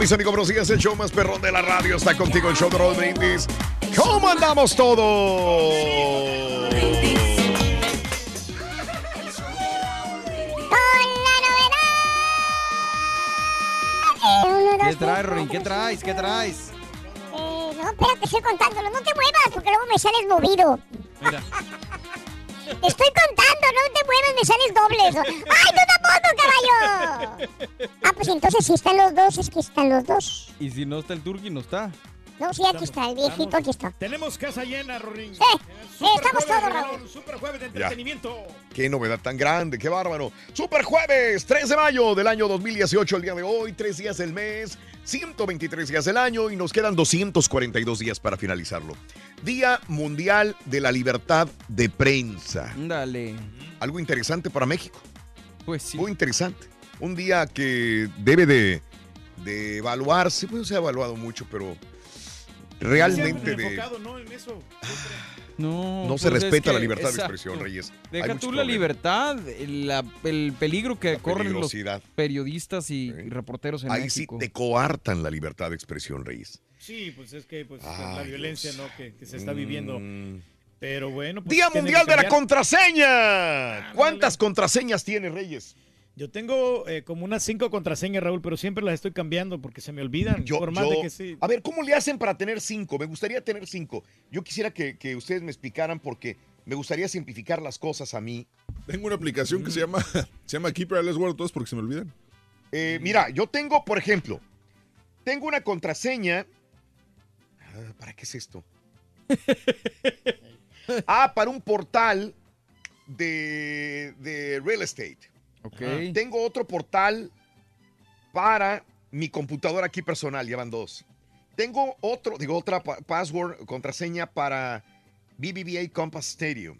Mis amigos. Buenos días. El show más perrón de la radio está contigo, el show de Raúl Brindis. ¿Cómo andamos todos? ¿Qué traes, Rorín? ¿Qué traes? ¿Qué traes? Eh, no, espérate, estoy contándolo. No te muevas, porque luego me sales movido. Mira. Te estoy contando, no te muevas, me sales dobles. ¡Ay, tú tampoco, caballo! Ah, pues entonces si están los dos, es que están los dos. Y si no está el turqui, no está. No, sí, aquí está, el viejito, aquí está. Tenemos casa llena, Rorín. Sí, sí, estamos todos, Raúl. Super jueves de Ya. entretenimiento. Qué novedad tan grande, qué bárbaro. Super jueves, 3 de mayo del año 2018, el día de hoy, 3 días del mes, 123 días del año y nos quedan 242 días para finalizarlo. Día Mundial de la Libertad de Prensa. Dale. Algo interesante para México. Pues sí. Muy interesante. Un día que debe de, de evaluarse, pues se ha evaluado mucho, pero realmente de, enfocado, ¿no? En eso. No, no se pues es respeta la libertad de expresión, Reyes. Deja tú la problemas. libertad, la- el peligro que corren los periodistas y, reporteros en Ahí México. sí te coartan la libertad de expresión, Reyes. Sí, pues es que pues, Ay, la violencia. ¿no? que, que se está viviendo. Mm. Pero bueno. pues, Día Mundial de la. Contraseña. ¿Cuántas contraseñas tiene, Reyes? Yo tengo eh, como unas cinco contraseñas, Raúl, pero siempre las estoy cambiando porque se me olvidan. Yo, por más yo- de que sí. A ver, ¿cómo le hacen para tener cinco? Me gustaría tener cinco. Yo quisiera que, que ustedes me explicaran porque me gustaría simplificar las cosas a mí. Tengo una aplicación que se llama, se llama Keeper, les guardo todos porque se me olvidan. Eh, mira, yo tengo, por ejemplo, tengo una contraseña. Ah, ¿Para qué es esto? ah, para un portal de, de real estate. Ok. Tengo otro portal para mi computadora aquí personal, ya van dos. Tengo otro, digo, otra pa- password, contraseña para BBVA Compass Stadium.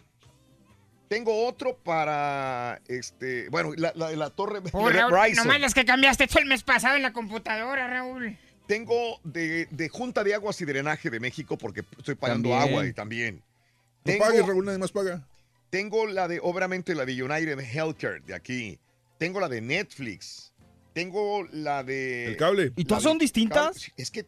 Tengo otro para, este, bueno, la, la- la torre Oh, de Raúl, Verizon. nomás las que cambiaste tú el mes pasado en la computadora, Raúl. Tengo de, de Junta de Aguas y Drenaje de México porque estoy pagando También. agua y también. No Tengo, pagues, Raúl, nadie más paga. Tengo la de, obviamente, la de United Healthcare de aquí. Tengo la de Netflix. Tengo la de... El cable. ¿Y todas son distintas? Es que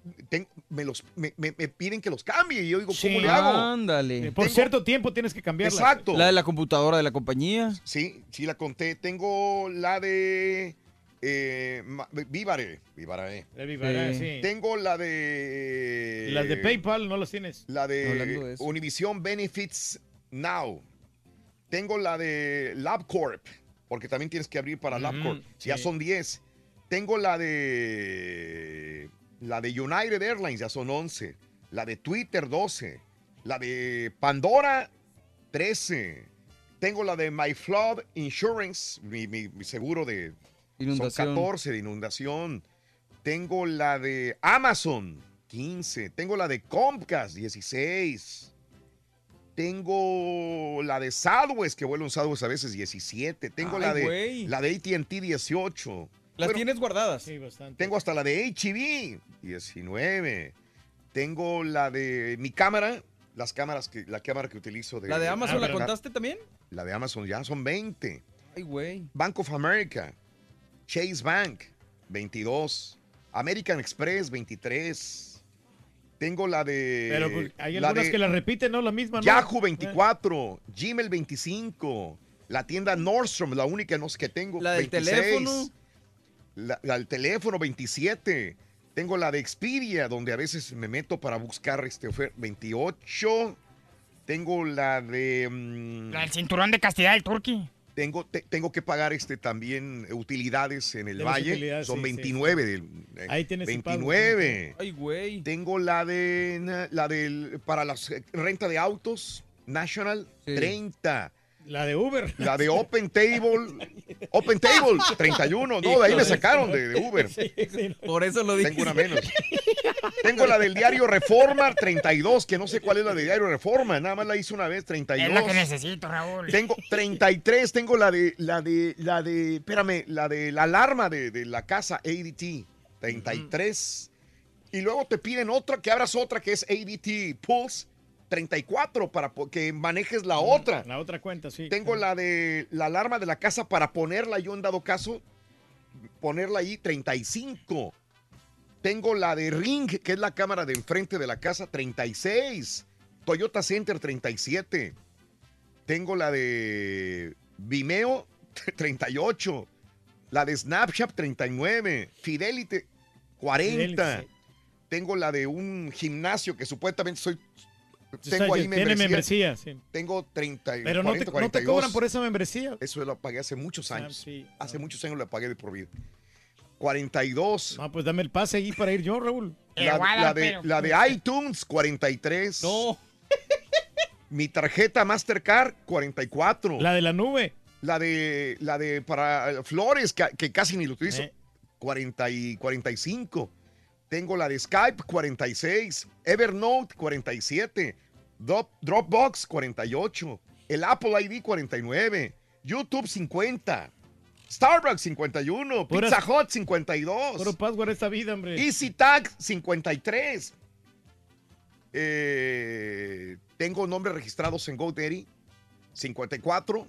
me, los, me, me- me piden que los cambie y yo digo, ¿cómo le hago? Ándale. Eh, por tengo- cierto tiempo tienes que cambiarla. Exacto. La de la computadora de la compañía. Sí, sí la conté. Tengo la de... Eh, Vivare. Vivare. La Vivará, Sí. sí. Tengo la de... Las de PayPal no las tienes. La de. Univision Benefits Now. Tengo la de LabCorp, porque también tienes que abrir para Ujú, LabCorp. Ya sí. son 10. Tengo la de La de United Airlines ya son 11. La de Twitter 12. La de Pandora 13. Tengo la de My Flood Insurance, mi, mi- mi seguro de Inundación. Son 14 de inundación. Tengo la de Amazon 15. Tengo la de Comcast 16. Tengo la de Southwest, que vuelo en Southwest a veces 17. Tengo la de la de AT&T 18. ¿Las Bueno, tienes guardadas? Sí, bastante. tengo hasta la de HEV, 19. Tengo la de mi cámara, las cámaras que, la cámara que utilizo. De, ¿La de Amazon la contaste también? La de Amazon ya son 20. Ay, güey. Bank of America, Chase Bank, 22. American Express, 23. Tengo la de... Pero pues, hay la algunas de que la repiten, ¿no? La misma, ¿no? Yahoo 24, Gmail 25, la tienda Nordstrom, la única no sé que tengo. La del 26. teléfono. La, la del teléfono 27. Tengo la de Expedia, donde a veces me meto para buscar este oferta 28. Tengo la de. mm, La del cinturón de castidad del turqui. Tengo, te- tengo que pagar este también eh, utilidades en el valle. Son sí, sí. 29. del- eh, Ahí tienes el pago. 29. Ay, güey. Tengo la de la del para la renta de autos National Sí. 30. La de Uber. La de Open Table Open Table 31. No, de ahí me sacaron de, de Uber. Sí, sí. Por eso lo dije. Tengo una menos. Tengo la del diario Reforma 32, que no sé cuál es la de diario Reforma, nada más la hice una vez 32. Es la que necesito, Raúl. Tengo 33, tengo la de, la de, la de, espérame, la de la alarma de, de la casa ADT, 33. Y luego te piden otra, que abras otra que es ADT Pulse, 34, para que manejes la otra. La otra cuenta, sí. Tengo la de la alarma de la casa para ponerla yo en dado caso, ponerla ahí 35. Tengo la de Ring, que es la cámara de enfrente de la casa, 36. Toyota Center, 37. Tengo la de Vimeo, 38. La de Snapchat, 39. Fidelity, 40. Fidelity, sí. Tengo la de un gimnasio que supuestamente soy... Tengo ahí Tiene membresía. membresía, sí. Tengo 30, y Pero no, 40, te, no te 42. cobran por esa membresía. Eso lo pagué hace muchos Ah, años. sí. Hace muchos años lo pagué de por vida. 42. Ah, pues dame el pase ahí para ir yo, Raúl. La, la de, la de iTunes, 43. No. Mi tarjeta Mastercard, 44. La de la nube. La de, la de para eh, Flores, que, que casi ni lo utilizo, Eh. 40 y 45. Tengo la de Skype, 46. Evernote, 47. Drop- Dropbox, 48. El Apple ID, 49. YouTube, 50. Starbucks, 51. Puras- Pizza Hut, 52. Puro password esta vida, hombre. Easy Tag 53. Eh, tengo nombres registrados en GoDaddy 54.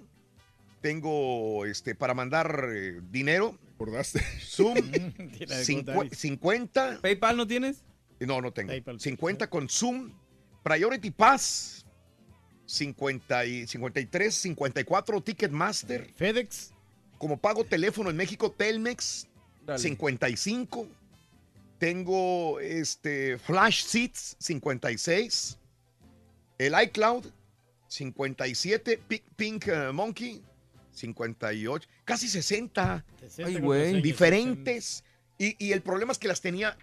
Tengo este para mandar eh, dinero. ¿Acordaste? Zoom Tira de cincu- GoDaddy. 50. ¿PayPal no tienes? No, no tengo. PayPal. 50 con Zoom. Priority Pass 50 y 53, 54 Ticketmaster. FedEx. Como pago teléfono en México, Telmex Dale. 55. Tengo este Flash Seats 56. El iCloud 57. Pink, Pink, eh, Monkey 58. Casi 60 60 Ay, güey. diferentes. Y, y el problema es que las tenía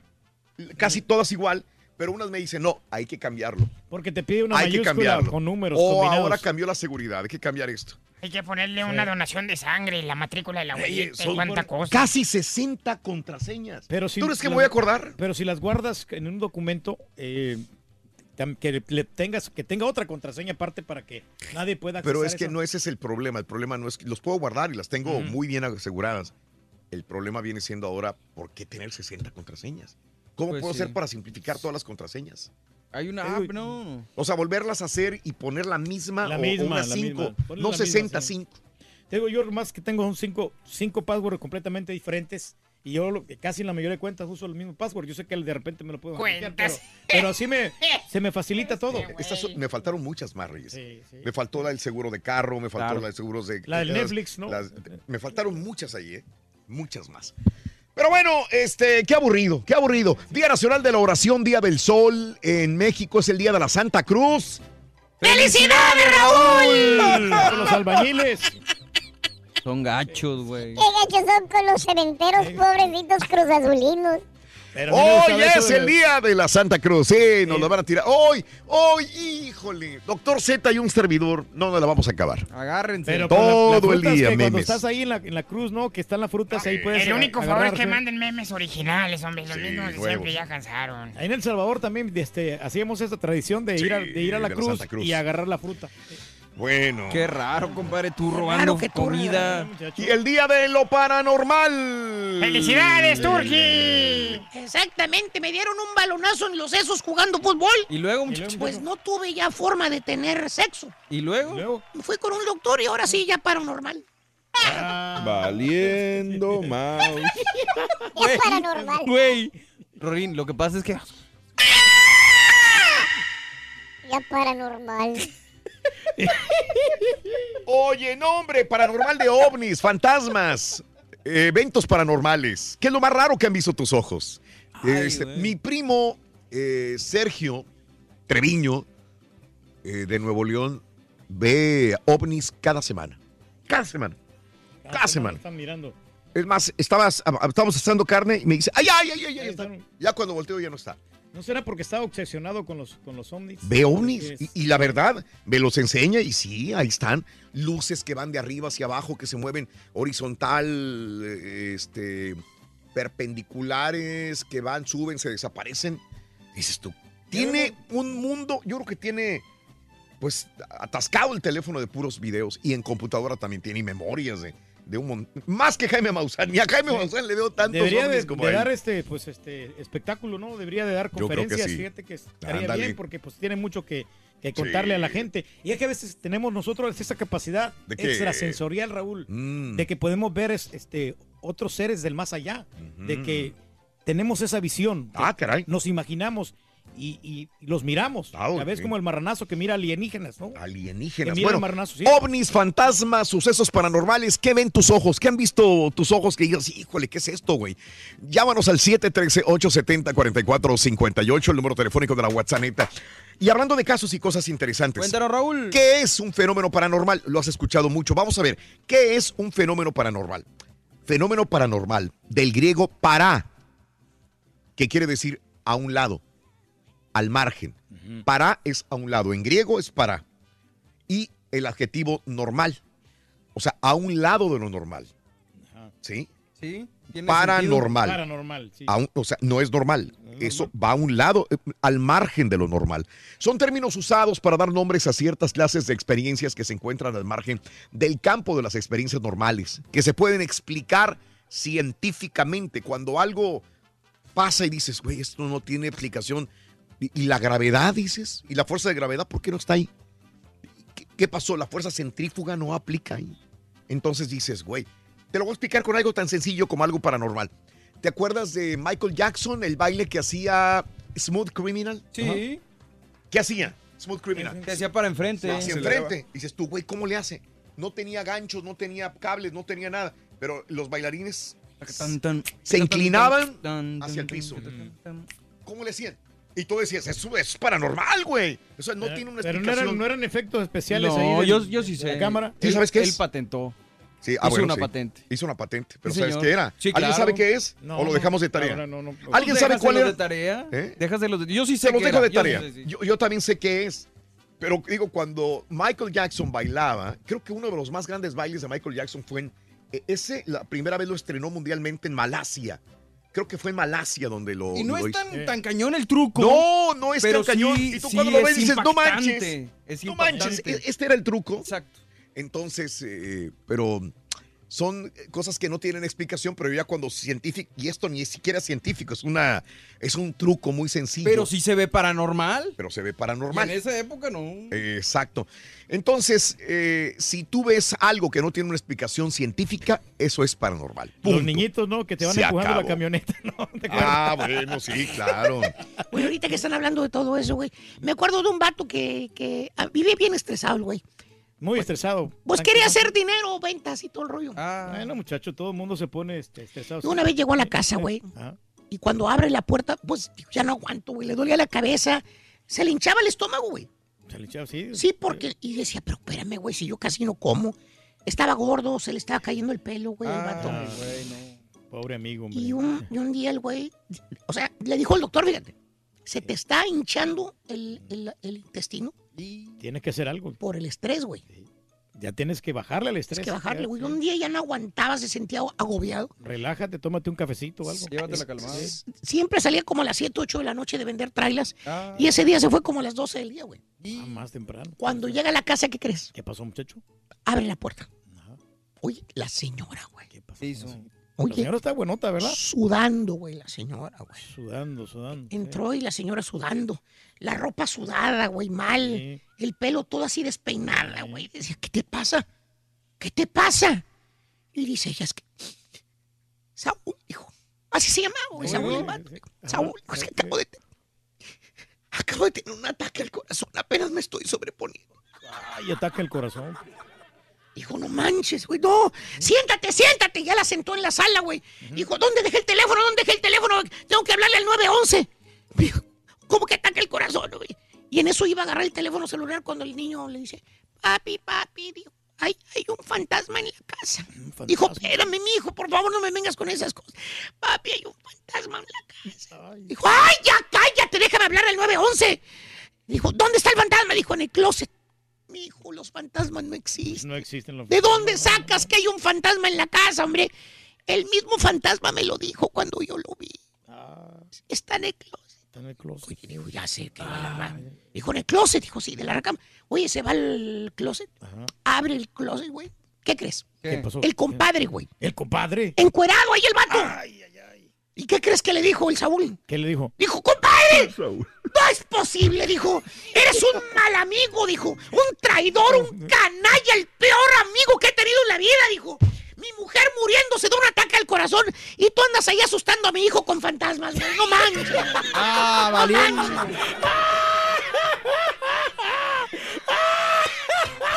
casi todas igual, pero unas me dicen, no, hay que cambiarlo. Porque te pide una hay que mayúscula cambiarlo. con números o combinados. ahora cambió la seguridad, hay que cambiar esto. Hay que ponerle una donación de sangre, la matrícula de la Oye, abuelita, son y cuánta cosa. Casi 60 contraseñas. Pero si ¿Tú crees que me voy a acordar? Pero si las guardas en un documento, eh, que le tengas, que tenga otra contraseña aparte para que nadie pueda acceder Pero es que no ese es el problema. El problema no es que los puedo guardar y las tengo muy bien aseguradas. El problema viene siendo ahora, ¿por qué tener 60 contraseñas? ¿Cómo Pues puedo sí. hacer para simplificar todas las contraseñas? Hay una Digo, app, ¿no? O sea, volverlas a hacer y poner la misma La o, o misma, unas la 5, misma. Ponle no la misma, 60, sí. 5. Tengo yo más que tengo son cinco, cinco passwords completamente diferentes. Y yo lo- casi en la mayoría de cuentas uso el mismo password. Yo sé que de repente me lo puedo hackear, pero, pero así me, se me facilita todo. Este, Estas son- me faltaron muchas más, Reyes. Sí, sí. Me faltó la del seguro de carro, me faltó Claro. la del seguro de... La del las- Netflix, ¿no? las- me faltaron muchas ahí, ¿eh? Muchas más. Pero bueno, este, qué aburrido, qué aburrido. Día Nacional de la Oración, Día del Sol. En México es el Día de la Santa Cruz. ¡Felicidades, Raúl! Con los albañiles. Son gachos, güey. Qué gachos son con los cementeros, pobrecitos cruzazulinos. Hoy es de- el día de la Santa Cruz. Sí, nos lo van a tirar. Hoy, hoy, híjole. Doctor Z y un servidor. No nos la vamos a acabar. Agárrense. Pero la- Todo el día, que Cuando memes. estás ahí en la, en la cruz, ¿no? Que están las frutas, ahí puedes El único favor es que manden memes originales, hombre. Los Sí, mismos de siempre ya cansaron. Ahí en El Salvador también este, hacíamos esa tradición de, ir, a, de ir a la, de la cruz Santa Cruz. y agarrar la fruta. Bueno. Qué raro, compadre, tú robando que tú comida. Y el día de lo paranormal. ¡Felicidades, Turki! Exactamente, me dieron un balonazo en los sesos jugando fútbol. Y luego, muchacho. Pues no tuve ya forma de tener sexo. ¿Y luego? Luego, Fui con un doctor y ahora sí ya paranormal. Valiendo mouse. Ya paranormal. Güey. Rorín, lo que pasa es que. Ya paranormal. Oye, no, hombre, paranormal de ovnis, fantasmas, eh, eventos paranormales. ¿Qué es lo más raro que han visto tus ojos? Ay, Este, güey. mi primo eh, Sergio Treviño, eh, de Nuevo León, ve ovnis cada semana. Cada semana. Cada semana. Están mirando. Es más, estabas, estábamos asando carne y me dice, ay, ay, ay, ay, ya está. Ya cuando volteo ya no está. ¿No será porque estaba obsesionado con los, con los ovnis? Ve ovnis y, la verdad me los enseña y sí, ahí están luces que van de arriba hacia abajo, que se mueven horizontal, eh, este, perpendiculares, que van, suben, se desaparecen. Dices tú, tiene un mundo, yo creo que tiene pues atascado el teléfono de puros videos y en computadora también tiene memorias de, de un montón. Más que Jaime Maussan, ni a Jaime Maussan le veo tantos Debería de, como de a él. dar este, pues, este espectáculo, ¿no? Debería de dar conferencias. sí. Fíjate que estaría bien porque pues tiene mucho que, que contarle a la gente. Y es que a veces tenemos nosotros esa capacidad extrasensorial, Raúl, Mm. de que podemos ver es- este otros seres del más allá, de que tenemos esa visión. Ah, caray. Nos imaginamos y, y- y los miramos. Ah, A veces ok. como el marranazo que mira alienígenas, ¿no? Alienígenas. Que mira Bueno, el marranazo, sí. ovnis, fantasmas, sucesos paranormales. ¿Qué ven tus ojos? ¿Qué han visto tus ojos que digas, híjole, qué es esto, güey? Llámanos al 713-870-4458, el número telefónico de la WhatsApp. Y hablando de casos y cosas interesantes. Cuéntanos, Raúl. ¿Qué es un fenómeno paranormal? Lo has escuchado mucho. Vamos a ver, ¿qué es un fenómeno paranormal? Fenómeno paranormal, del griego para, que quiere decir a un lado, al margen. Para es a un lado, en griego es para. Y el adjetivo normal, o sea, a un lado de lo normal. ¿Sí? Sí. Paranormal. Paranormal, sí. A un- o sea, no es normal. Eso va a un lado, eh, al margen de lo normal. Son términos usados para dar nombres a ciertas clases de experiencias que se encuentran al margen del campo de las experiencias normales, que se pueden explicar científicamente. Cuando algo pasa y dices, güey, esto no tiene explicación. Y, la gravedad, dices, y la fuerza de gravedad, ¿por qué no está ahí? ¿Qué, qué pasó? La fuerza centrífuga no aplica ahí. Entonces dices, güey, te lo voy a explicar con algo tan sencillo como algo paranormal. ¿Te acuerdas de Michael Jackson, el baile que hacía Smooth Criminal? Sí. ¿Qué hacía? Smooth Criminal. Te hacía para enfrente. Hacia Se enfrente. Dices tú, güey, ¿cómo le hace? No tenía ganchos, no tenía cables, no tenía nada. Pero los bailarines se inclinaban hacia el piso. ¿Cómo le hacían? Y tú decías, eso es paranormal, güey. O sea, no Pero- tiene una pero no explicación. eran, no eran efectos especiales No, ahí. del- yo, yo sí de la sé. cámara. ¿Sí Él- sabes qué Él es? patentó. Sí, Hizo bueno, una sí. patente. Hizo una patente. Pero Sí, ¿sabes señor. qué era? Sí, ¿Alguien claro. sabe qué es? No, ¿O lo no, dejamos de tarea? verdad, no, no. ¿Alguien sabe cuál era? de tarea? ¿Eh? Déjaselos de... Yo sí sé Se los dejo era. de Yo tarea. sé. Yo, yo también sé qué es. Pero digo, cuando Michael Jackson bailaba, creo que uno de los más grandes bailes de Michael Jackson fue en. eh, Ese, la primera vez lo estrenó mundialmente en Malasia. Creo que fue en Malasia donde lo. Y no lo es hizo. tan, tan cañón el truco. No, no es pero tan cañón. sí- y tú sí cuando lo es ves dices, no manches. impactante, Es No manches, e- este era el truco. Exacto. Entonces, eh, pero son cosas que no tienen explicación, pero ya cuando científico, y esto ni siquiera es científico, es una, es un truco muy sencillo. Pero sí se ve paranormal. pero se ve Y paranormal. en esa época no. Exacto. Entonces, eh, si tú ves algo que no tiene una explicación científica, eso es paranormal. Los Punto. niñitos, ¿no? Que te van Se empujando acabó. la camioneta, ¿no? Ah, bueno, sí, claro. Güey, ahorita que están hablando de todo eso, güey. Me acuerdo de un vato que, que ah, vive bien estresado, güey. Muy estresado. Pues quería hacer dinero, ventas y todo el rollo. Ah, Bueno, muchacho, todo el mundo se pone este, estresado. Una vez llegó a la casa, güey. Ajá. Y cuando abre la puerta, pues ya no aguanto, güey. Le dolía la cabeza. Se le hinchaba el estómago, güey. Se le echaba así. Sí, porque. Y decía, pero espérame, güey, si yo casi no como. Estaba gordo, se le estaba cayendo el pelo, güey, al vato. Güey, no. Pobre amigo, hombre. Y un, y un día el güey, o sea, le dijo al doctor, fíjate, se te está hinchando el, el- el intestino Tienes que hacer algo. por el estrés, güey. Ya tienes que bajarle al estrés. Tienes que bajarle, güey. Un día ya no aguantaba, se sentía agobiado. Relájate, tómate un cafecito o algo. Llévatela calmada. Siempre salía como a las 7, 8 de la noche de vender trailas. Ah. Y ese día se fue como a las 12 del día, güey. Ah, más temprano. Cuando llega a la casa, ¿qué crees? ¿Qué pasó, muchacho? Abre la puerta. Oye, la señora, güey. ¿Qué pasó? ¿Qué hizo? La Oye, señora está buenota, ¿verdad? sudando, güey, la señora, güey. Sudando, sudando. Entró y la señora sudando. La ropa sudada, güey, mal. Sí. El pelo todo así despeinada, güey. Decía, ¿qué te pasa? ¿Qué te pasa? Y dice ella, es que... Saúl, dijo. Así se llamaba, güey. Saúl, el vato. Saúl, Ajá, es que acabo de... Acabo de tener un ataque al corazón. Apenas me estoy sobreponiendo. Ay, ataca el corazón. Dijo, no manches, güey, no. Siéntate, siéntate. Ya la sentó en la sala, güey. Dijo, ¿dónde dejé el teléfono? ¿Dónde dejé el teléfono? Tengo que hablarle al 911. Dijo, ¿cómo que ataca el corazón, güey? Y en eso iba a agarrar el teléfono celular cuando el niño le dice, papi, papi, dijo, hay, hay un fantasma en la casa. Dijo, espérame, mi hijo, por favor, no me vengas con esas cosas. Papi, hay un fantasma en la casa. Dijo, ay, ya cállate, déjame hablar al 911. Dijo, ¿dónde está el fantasma? Dijo, en el closet. Mi hijo, los fantasmas no existen. No existen los ¿De dónde sacas que hay un fantasma en la casa, hombre? El mismo fantasma me lo dijo cuando yo lo vi. Está en el closet. Está en el closet. Oye, dijo, ya sé que va a la ra- Dijo, en el closet, dijo, sí, de la cama. Oye, se va al closet. Ajá. Abre el closet, güey. ¿Qué crees? ¿Qué pasó? El compadre, güey. El compadre. Encuerado ahí el vato. ¿Y qué crees que le dijo el Saúl? ¿Qué le dijo? Dijo, compadre, no es posible, dijo. Eres un mal amigo, dijo. Un traidor, un canalla, el peor amigo que he tenido en la vida, dijo. Mi mujer muriéndose de un ataque al corazón y tú andas ahí asustando a mi hijo con fantasmas, güey. No manches. Ah, No valiente. manches.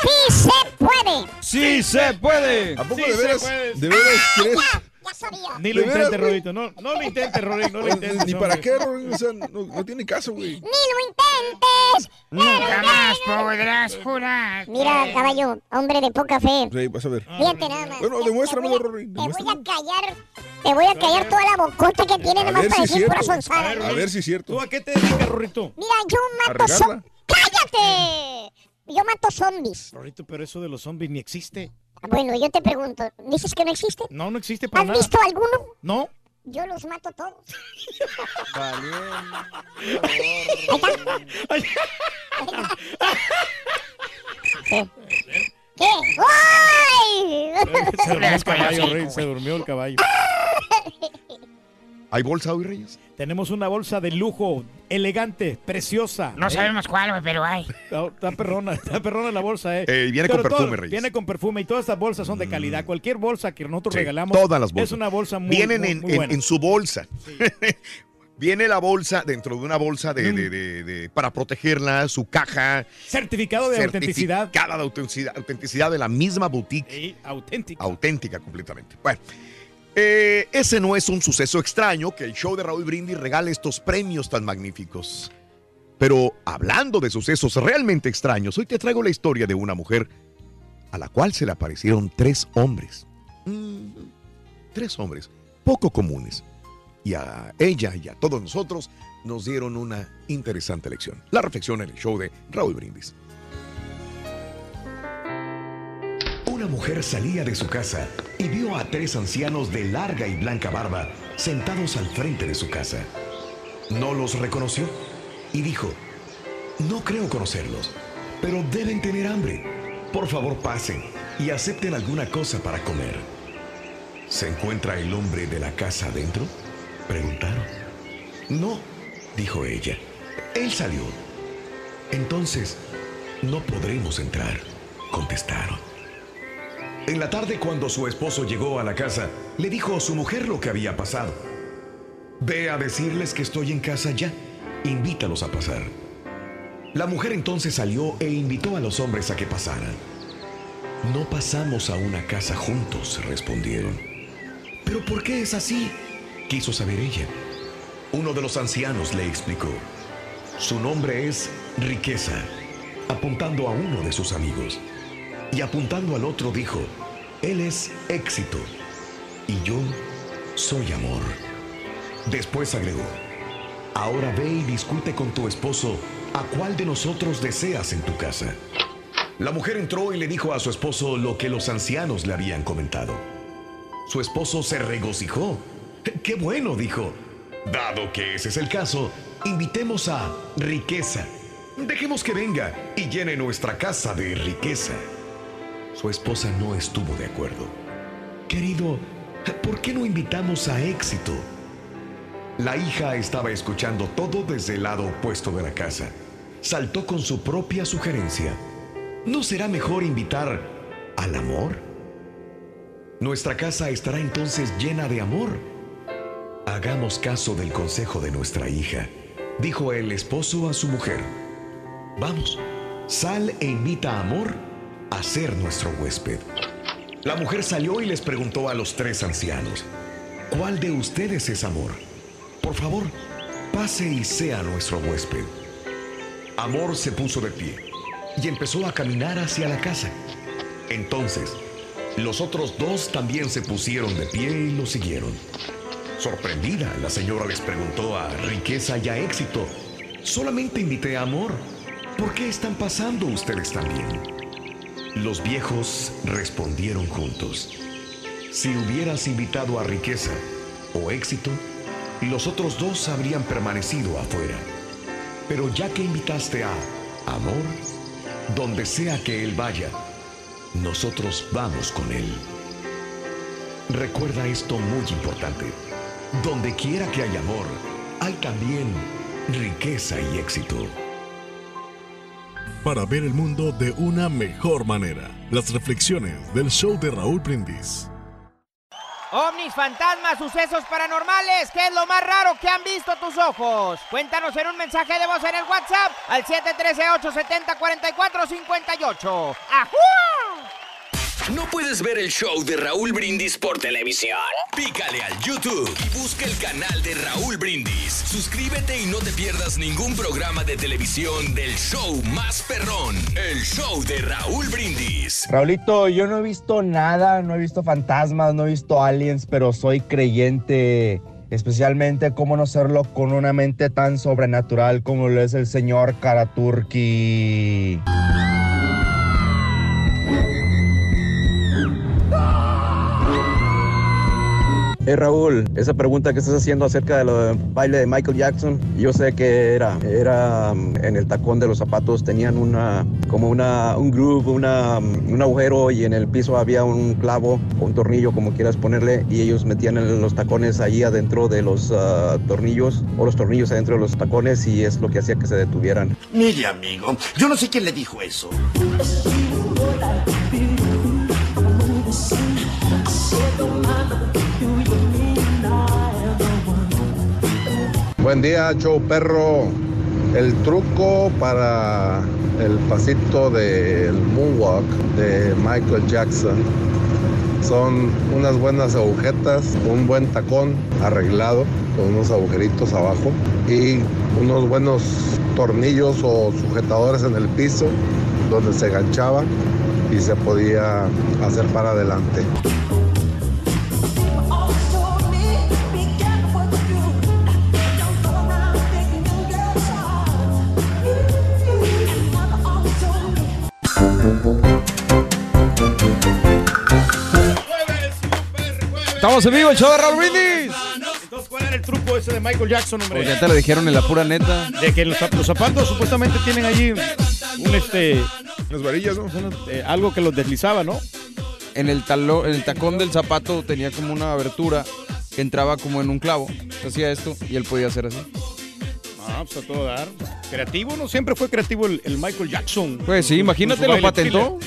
¡Sí se puede! ¡Sí se puede! ¿A poco Sí, de se veras? puede. ¿De veras crees? Ya sabía. Ni lo ¿De veras, intentes, güey? Rodito. No, no lo intentes, Rodito. No lo intentes. Ni para qué, Rory, o sea, no, no tiene caso, güey. ¡Ni lo intentes! Jamás podrás jurar. Mira, caballo, hombre de poca fe. Sí, vas a ver. Fíjate nada más. Bueno, Te- demuéstramelo, te voy a- Rory, Te voy a callar, te voy a callar toda la bocota que tiene nomás para decir pura sonzada. A ver si es cierto. ¿Tú a qué te dedicas, Rorrito? Mira, yo ¿A mato zombies. ¡Cállate! Yo mato zombies. Rorrito, pero eso de los zombies ni existe. Bueno, yo te pregunto, ¿dices que no existe? No, no existe para ¿Has nada. visto alguno? No. Yo los mato todos. ¿Qué? ¿Qué? ¡Ay! Se durmió el caballo, Rey. Se durmió el caballo. ¿Hay bolsa hoy, Reyes? Tenemos una bolsa de lujo, elegante, preciosa. No ¿eh? sabemos cuál, güey, pero hay. Está, está perrona, está perrona la bolsa, eh. Eh, viene Pero con perfume, todo- Reyes. Viene con perfume y todas estas bolsas son de calidad. Cualquier bolsa que nosotros Sí, regalamos todas las bolsas. es una bolsa muy, Vienen muy- en, muy en- buena. en su bolsa. Viene la bolsa dentro de una bolsa de, de- de- de- para protegerla, su caja. Certificado de autenticidad. Certificada de autenticidad, autenticidad de la misma boutique. Sí, auténtica. Auténtica completamente. Bueno, eh, ese no es un suceso extraño que el show de Raúl Brindis regale estos premios tan magníficos. Pero hablando de sucesos realmente extraños, hoy te traigo la historia de una mujer a la cual se le aparecieron tres hombres. Mm, tres hombres, poco comunes. Y a ella y a todos nosotros nos dieron una interesante lección. La reflexión en el show de Raúl Brindis. Una mujer salía de su casa y vio a tres ancianos de larga y blanca barba sentados al frente de su casa. No los reconoció y dijo, no creo conocerlos, pero deben tener hambre. Por favor pasen y acepten alguna cosa para comer. ¿Se encuentra el hombre de la casa adentro? Preguntaron. No, dijo ella. Él salió. Entonces, no podremos entrar, contestaron. En la tarde, cuando su esposo llegó a la casa, le dijo a su mujer lo que había pasado. Ve a decirles que estoy en casa ya. Invítalos a pasar. La mujer entonces salió e invitó a los hombres a que pasaran. No pasamos a una casa juntos, respondieron. ¿Pero por qué es así? Quiso saber ella. Uno de los ancianos le explicó. Su nombre es Riqueza, apuntando a uno de sus amigos. Y apuntando al otro dijo, Él es éxito y yo soy amor. Después agregó, ahora ve y discute con tu esposo a cuál de nosotros deseas en tu casa. La mujer entró y le dijo a su esposo lo que los ancianos le habían comentado. Su esposo se regocijó. ¡Qué bueno! dijo. Dado que ese es el caso, invitemos a riqueza. Dejemos que venga y llene nuestra casa de riqueza. Su esposa no estuvo de acuerdo. Querido, ¿por qué no invitamos a éxito? La hija estaba escuchando todo desde el lado opuesto de la casa. Saltó con su propia sugerencia. ¿No será mejor invitar al amor? Nuestra casa estará entonces llena de amor. Hagamos caso del consejo de nuestra hija, dijo el esposo a su mujer. Vamos, sal e invita a Amor a ser nuestro huésped. La mujer salió y les preguntó a los tres ancianos, ¿cuál de ustedes es Amor? Por favor, pase y sea nuestro huésped. Amor se puso de pie y empezó a caminar hacia la casa. Entonces, los otros dos también se pusieron de pie y lo siguieron. Sorprendida, la señora les preguntó a Riqueza y a Éxito, solamente invité a Amor. ¿Por qué están pasando ustedes también? Los viejos respondieron juntos. Si hubieras invitado a Riqueza o Éxito, los otros dos habrían permanecido afuera. Pero ya que invitaste a Amor, donde sea que él vaya, nosotros vamos con él. Recuerda esto muy importante. Donde quiera que haya amor, hay también riqueza y éxito. Para ver el mundo de una mejor manera, las reflexiones del show de Raúl Brindis. Ovnis, fantasmas, sucesos paranormales, ¿qué es lo más raro que han visto tus ojos? Cuéntanos en un mensaje de voz en el WhatsApp al 713-870-4458. ¡Ajú! ¿No puedes ver el show de Raúl Brindis por televisión? Pícale al YouTube y busca el canal de Raúl Brindis. Suscríbete y no te pierdas ningún programa de televisión del show más perrón, el show de Raúl Brindis. Raulito, yo no he visto nada, no he visto fantasmas, no he visto aliens, pero soy creyente. Especialmente cómo no serlo con una mente tan sobrenatural como lo es el señor Karaturki. Hey Raúl, esa pregunta que estás haciendo acerca del baile de Michael Jackson, yo sé que era, era um, en el tacón de los zapatos tenían una, como una, un groove, una, um, un agujero y en el piso había un clavo o un tornillo, como quieras ponerle, y ellos metían los tacones ahí adentro de los uh, tornillos o los tornillos adentro de los tacones y es lo que hacía que se detuvieran. Mire, amigo, yo no sé quién le dijo eso. Buen día, show perro. El truco para el pasito del moonwalk de Michael Jackson son unas buenas agujetas, un buen tacón arreglado con unos agujeritos abajo y unos buenos tornillos o sujetadores en el piso donde se ganchaba y se podía hacer para adelante. Estamos en vivo, el show de Raúl Brindis. Entonces, ¿cuál era el truco ese de Michael Jackson, hombre? Pues ya te lo dijeron en la pura neta. De que los, zap- los zapatos supuestamente tienen allí un este. Unas varillas, ¿no? algo que los deslizaba, ¿no? En el, talo- en el tacón del zapato tenía como una abertura que entraba como en un clavo. Hacía esto y él podía hacer así. Ah, pues a todo dar. Creativo, ¿no? Siempre fue creativo el, el Michael Jackson. Pues sí, imagínate, lo patentó.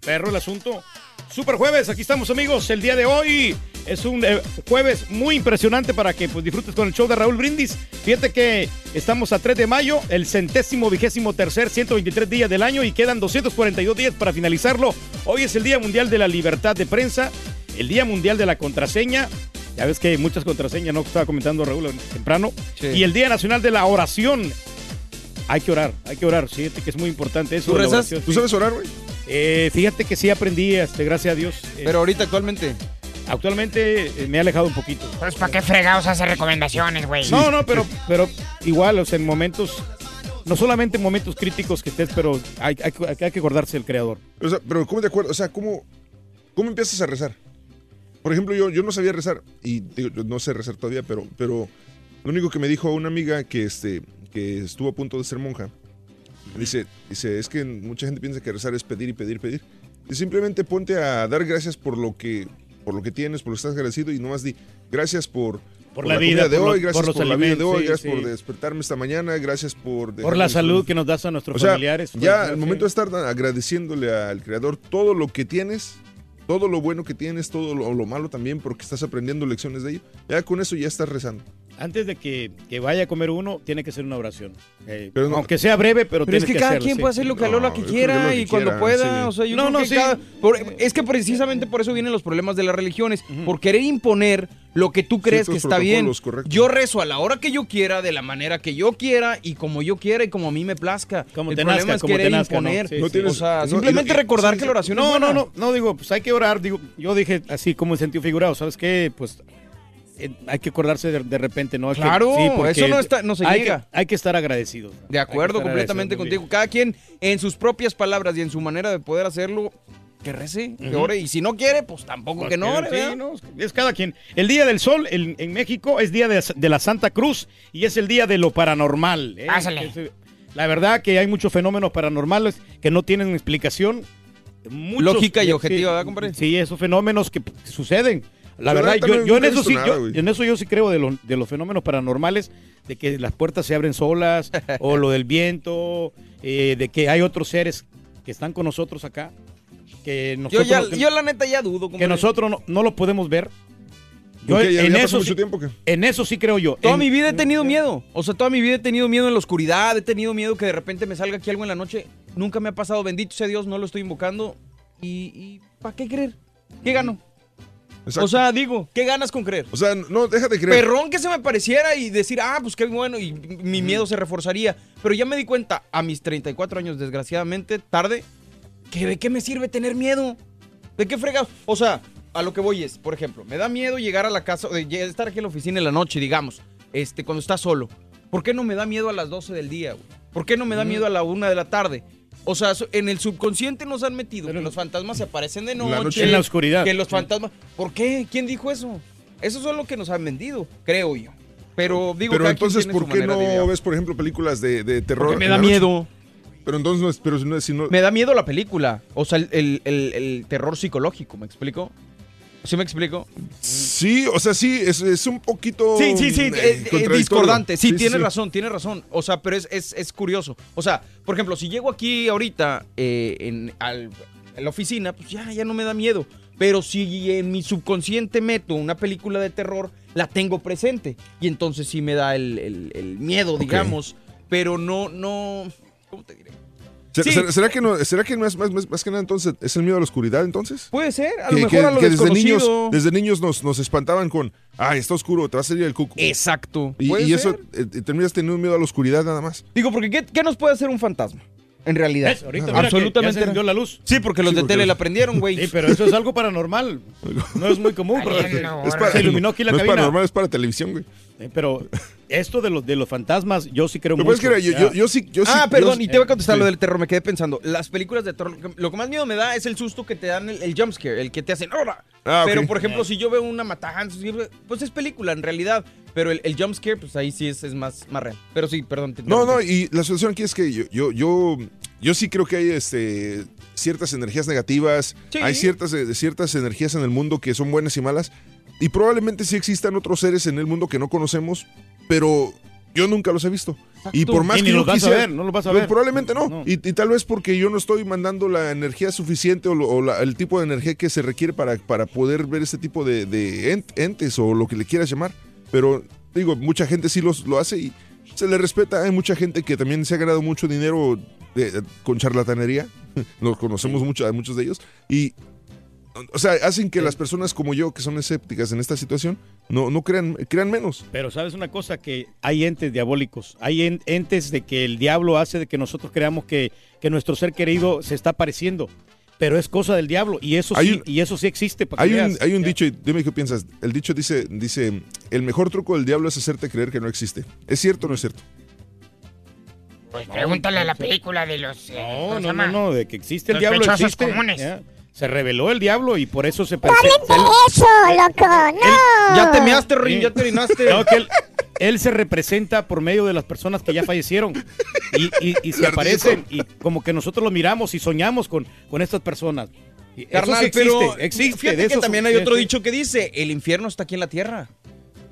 Perro el asunto. Super jueves, aquí estamos amigos. El día de hoy es un eh, jueves muy impresionante para que pues, disfrutes con el show de Raúl Brindis. Fíjate que estamos a 3 de mayo, el centésimo vigésimo tercer, 123 días del año y quedan 242 días para finalizarlo. Hoy es el Día Mundial de la Libertad de Prensa, el Día Mundial de la Contraseña. Ya ves que hay muchas contraseñas, ¿no? Estaba comentando Raúl temprano. Y el Día Nacional de la Oración. Hay que orar, hay que orar. Fíjate que es muy importante eso. ¿Tú rezas? oración, ¿Tú sí. sabes orar, güey? Eh, fíjate que sí aprendí, este, gracias a Dios. Eh, Pero ahorita actualmente. Actualmente eh, me he alejado un poquito. Pues, ¿para qué fregados hace recomendaciones, güey? No, no, pero, pero igual, o sea, en momentos, no solamente en momentos críticos que estés, pero hay, hay, hay que acordarse del creador. O sea, pero ¿cómo te acuerdas? O sea, ¿cómo, cómo empiezas a rezar? Por ejemplo, yo, yo no sabía rezar, y digo, yo no sé rezar todavía, pero, pero lo único que me dijo una amiga que, este, que estuvo a punto de ser monja, dice, dice, es que mucha gente piensa que rezar es pedir y pedir, pedir. Y simplemente ponte a dar gracias por lo que, por lo que tienes, por lo que estás agradecido, y nomás di, gracias por, Por la vida, de por hoy, gracias por la vida de hoy, gracias sí. por despertarme esta mañana, gracias por... Por la salud que nos das a nuestros O sea, familiares. ya al momento de estar agradeciéndole al creador todo lo que tienes, todo lo bueno que tienes, todo lo, lo malo también, porque estás aprendiendo lecciones de ello, ya con eso ya estás rezando. Antes de que, que vaya a comer uno, tiene que ser una oración. Eh, Pero no- aunque sea breve, pero, Pero es tienes que cada hacerlo, quien sí. puede hacer lo que quiera que lo que y cuando quiera, pueda. sí. O sea, yo No, creo no, que sí. cada- por- es que precisamente por eso vienen los problemas de las religiones. Por querer imponer lo que tú crees que está bien. correcto. Yo rezo a la hora que yo quiera, de la manera que yo quiera y como yo quiera y como a mí me plazca. Como El te problema nazca, es como te querer nazca, ¿no? imponer. Sí, No sí. tienes- o sea, no, simplemente y- recordar sí, que la oración No, es no, no, no, digo, pues hay que orar. Digo, yo dije así como en sentido figurado, ¿sabes qué? Pues eh, hay que acordarse de, de repente, ¿no? Es que- Claro, porque eso no está- no se hay llega. Que, hay que estar agradecidos. De acuerdo completamente contigo. Cada quien en sus propias palabras y en su manera de poder hacerlo, que rece, que ore. Y si no quiere, pues tampoco que no ore. Sí, ¿verdad? no, es cada quien. El Día del Sol en, en México es Día de, de la Santa Cruz y es el Día de lo paranormal. ¿eh? Es, eh, la verdad que hay muchos fenómenos paranormales que no tienen explicación. Muchos- Lógica y objetiva, ¿verdad, compadre? Sí, esos fenómenos que, que suceden. La Yo, verdad, yo, yo en eso sí, nada, yo- en eso yo sí creo de, lo- de los fenómenos paranormales, de que las puertas se abren solas, o lo del viento, eh, de que hay otros seres que están con nosotros acá, que Yo, nosotros, ya, no- yo la neta ya dudo. que nosotros no, no lo podemos ver. Yo. ¿Ya- en eso mucho sí- tiempo? En eso sí creo yo. Toda En- mi vida he tenido miedo. O sea, toda mi vida he tenido miedo en la oscuridad. He tenido miedo que de repente me salga aquí algo en la noche. Nunca me ha pasado. Bendito sea Dios, no lo estoy invocando. ¿Y, y para qué creer? ¿Qué gano? Exacto. O sea, digo, ¿qué ganas con creer? O sea, no, déjate creer. Perrón que se me pareciera y decir, ah, pues qué bueno, y mi miedo se reforzaría. Pero ya me di cuenta, a mis 34 años, desgraciadamente, tarde, que de qué me sirve tener miedo. ¿De qué fregados? O sea, a lo que voy es, por ejemplo, me da miedo llegar a la casa, de lle- estar aquí en la oficina en la noche, digamos, este, cuando estás solo. ¿Por qué no me da miedo a las 12 del día, güey? ¿Por qué no me da miedo a la 1 de la tarde? O sea, so- en el subconsciente nos han metido que los fantasmas se aparecen de la noche. noche. En la oscuridad. Que los fantasmas... ¿Por qué? ¿Quién dijo eso? Eso es lo que nos han vendido, creo yo. Pero digo, Pero entonces, ¿por qué no ves, por ejemplo, películas de, de terror? Porque me da noche? miedo. Pero entonces no es, pero si no, si no- Me da miedo la película. O sea, el, el- el- el terror psicológico, ¿me explico? ¿Sí me explico? Sí, o sea, sí, es, es un poquito. Sí, sí, sí, eh, eh, eh, discordante. Sí, Sí, tienes sí. razón, tienes razón. O sea, pero es, es, es curioso. O sea, por ejemplo, si llego aquí ahorita eh, en, al- en la oficina, pues ya, ya no me da miedo. Pero si en mi subconsciente meto una película de terror, la tengo presente. Y entonces sí me da el, el- el miedo, digamos. Pero no, no. ¿Cómo te diré? ¿Se- Sí. ¿Será, que no, será que no es más, más, más que nada entonces es el miedo a la oscuridad entonces? Puede ser, a que, lo mejor que- a lo que desde niños, desde niños nos, nos espantaban con, ay, está oscuro, te va a salir el cuco. Exacto. Y, eso ser. eh, terminas teniendo miedo a la oscuridad nada más. Digo, porque ¿qué, qué nos puede hacer un fantasma? En realidad. Ahorita mira que Absolutamente. ya se la luz. Sí, porque los Sí, de porque tele los- la prendieron, güey. Sí, pero eso es algo paranormal. No es muy común. Es para, se iluminó aquí la no es cabina. paranormal, es para televisión, güey. Eh, Pero esto de los, de los fantasmas, yo sí creo que mucho. que yo, yo, yo sí, yo sí. ah, perdón, yo- y te voy a contestar lo del terror, me quedé pensando. Las películas de terror, lo que- más miedo me da es el susto que te dan el, el jumpscare, el que te hacen ¡Ahora! Ah. Pero, por ejemplo, si yo veo una matanza, pues es película en realidad. Pero el, el jumpscare, pues ahí sí es, es más, más real. Pero sí, perdón. te No, no, y la solución aquí es que yo, yo, yo, yo sí creo que hay este, ciertas energías negativas, Sí. hay ciertas, eh, ciertas energías en el mundo que son buenas y malas, y probablemente sí existan otros seres en el mundo que no conocemos, pero yo nunca los he visto. Y por más Y que yo quisiera- ver, no los vas a pues ver. Probablemente no. No. Y, y tal vez porque yo no estoy mandando la energía suficiente o, lo- o la- el tipo de energía que se requiere para, para poder ver este tipo de, de ent- entes o lo que le quieras llamar. Pero digo, mucha gente sí los, lo hace y se le respeta. Hay mucha gente que también se ha ganado mucho dinero de- con charlatanería. Los conocemos mucho, a muchos de ellos. Y, o sea, hacen que las personas como yo, que son escépticas en esta situación, no, no crean, crean menos. Pero sabes una cosa, que hay entes diabólicos, hay en- entes de que el diablo hace de que nosotros creamos que, que nuestro ser querido se está apareciendo. pero es cosa del diablo y eso Hay sí, un- y eso sí existe. para que Hay un, veas. hay un dicho, y dime qué piensas. El dicho dice, dice, el mejor truco del diablo es hacerte creer que no existe. ¿Es cierto o no es cierto? Pues pregúntale a la película de los. eh, No, ¿cómo se no, no, no, de que existe el diablo existe. comunes. ya. Se reveló el diablo y por eso se ¡No hablen de eso, loco! ¡No! Ya te measte, Rin, ya te orinaste. No, que él, él se representa por medio de las personas que ya fallecieron y, y- y se aparecen y como que nosotros lo miramos y soñamos con, con estas personas. Y eso Carnal, sí existe, pero existe. fíjate de que eso también hay otro dicho que dice, el infierno está aquí en la tierra.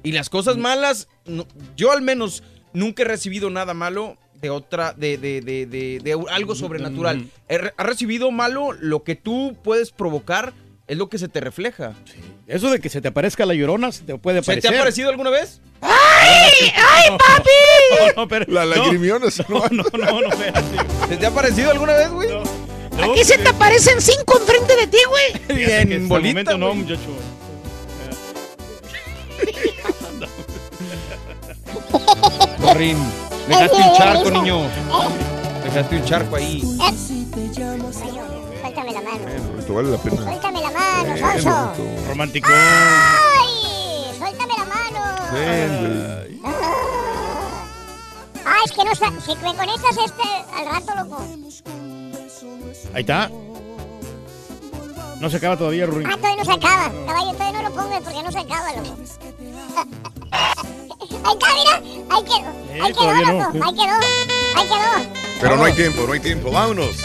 Y las cosas malas, no- yo al menos nunca he recibido nada malo de otra, de, de, de, de, de algo sobrenatural. ¿Has recibido malo? Lo que tú puedes provocar es lo que se te refleja. Eso de que se te aparezca la llorona se te puede ¿Se aparecer. te ha parecido alguna vez? ¡Ay! ¡Ay, papi! No, no, pero- La no. lagrimiona. No, no, no, no. ¿Se te ha parecido alguna vez, güey? No, Aquí se te aparecen cinco enfrente de ti, güey. hasta el bolita, momento no, güey. muchacho. Rin, dejaste un charco, niño. Dejaste un charco ahí. Suéltame la mano. Esto vale la pena. Suéltame la mano, Sonso. Romántico. ¡Ay! Suéltame la mano. Güey. Ah, es que no está. Si me conectas este al rato, loco. Ahí está. No se acaba todavía, Rurín. Ah, todavía no se acaba. Caballo, todavía no lo pongas porque no se acaba, loco. Ahí está, mira. Ahí quedó. Ahí quedó, todavía no. loco. Ahí quedó. Ahí quedó. Pero no hay tiempo, no hay tiempo. Vámonos.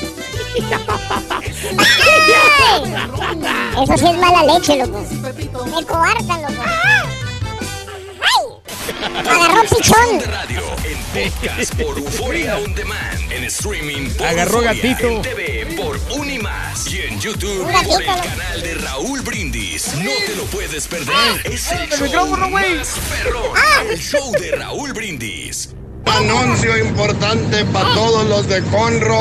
Eso sí es mala leche, loco. Me coartan, loco. ¡Ay! Agarró pichón. de radio en podcast por Euforia On Demand, en streaming por Agarró Euforia, gatito. en TV por Unimás y en YouTube por el canal de Raúl Brindis. No te lo puedes perder. Es el el show micrófono, güey. más perrón. El show de Raúl Brindis. Anuncio importante para todos los de Conro.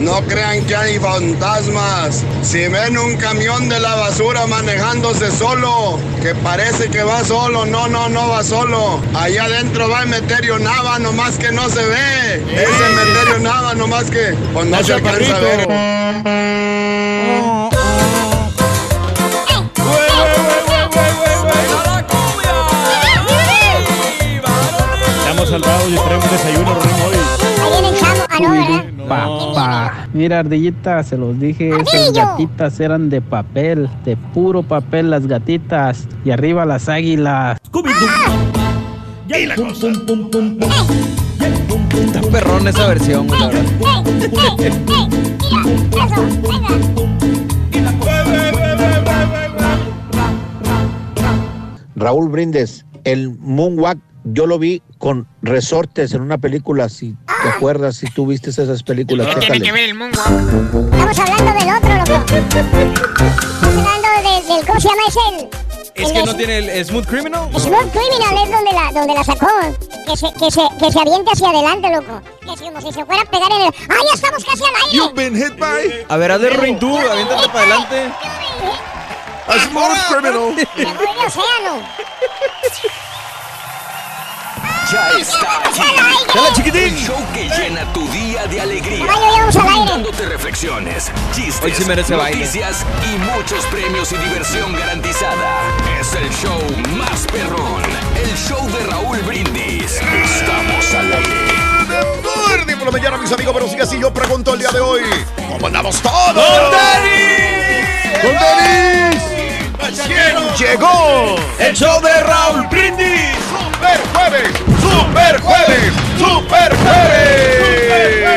No crean que hay fantasmas. Si ven un camión de la basura manejándose solo, que parece que va solo, no, no, no va solo. Allá adentro va el Meterio Nava, nomás que no se ve. Ese Meterio Nava, nomás que pues, no se alcanza a ver. Salvados y traemos desayuno, Rurín, hoy. Ahí viene el chavo. Ah, no, ¿verdad? Papá. Mira, ardillita, se los dije, esas Ardillo. gatitas eran de papel, de puro papel las gatitas. Y arriba las águilas. Y la cosa. Está perrón esa versión, güey, la verdad. Raúl Brindes, el Moonwalk, yo lo vi con resortes en una película, si te acuerdas, si tú viste esas películas, ¿Qué tiene que ver el moonwalk? Estamos hablando del otro, loco. Estamos hablando de- del. ¿Cómo se llama ese? El, Es el que de- no tiene el, Smooth Criminal. Smooth Criminal es donde la, donde la sacó. Que se, que, se, que se aviente hacia adelante, loco. Que si, como si se fuera a pegar en el. ¡Ah, ya estamos casi al aire! You've been hit by A ver, hazle Rurín tú, aviéntate para adelante. a smooth criminal. Me voy de océano. Ya está aquí. ¡Dale, chiquitín! El show que llena tu día de alegría. Caballo, ya vamos al aire. Dándote reflexiones, chistes, Hoy sí merece baile. noticias y muchos premios y diversión garantizada. Es el show más perrón. El show de Raúl Brindis. Estamos al aire. Por la mañana, mis amigos, pero sigue así. Yo pregunto el día de hoy: ¿Cómo andamos todos? ¡Con Denis! ¡Con Denis! ¿Quién llegó? ¡El show de Raúl Brindis! ¡Super Jueves! ¡Super Jueves! ¡Super Jueves!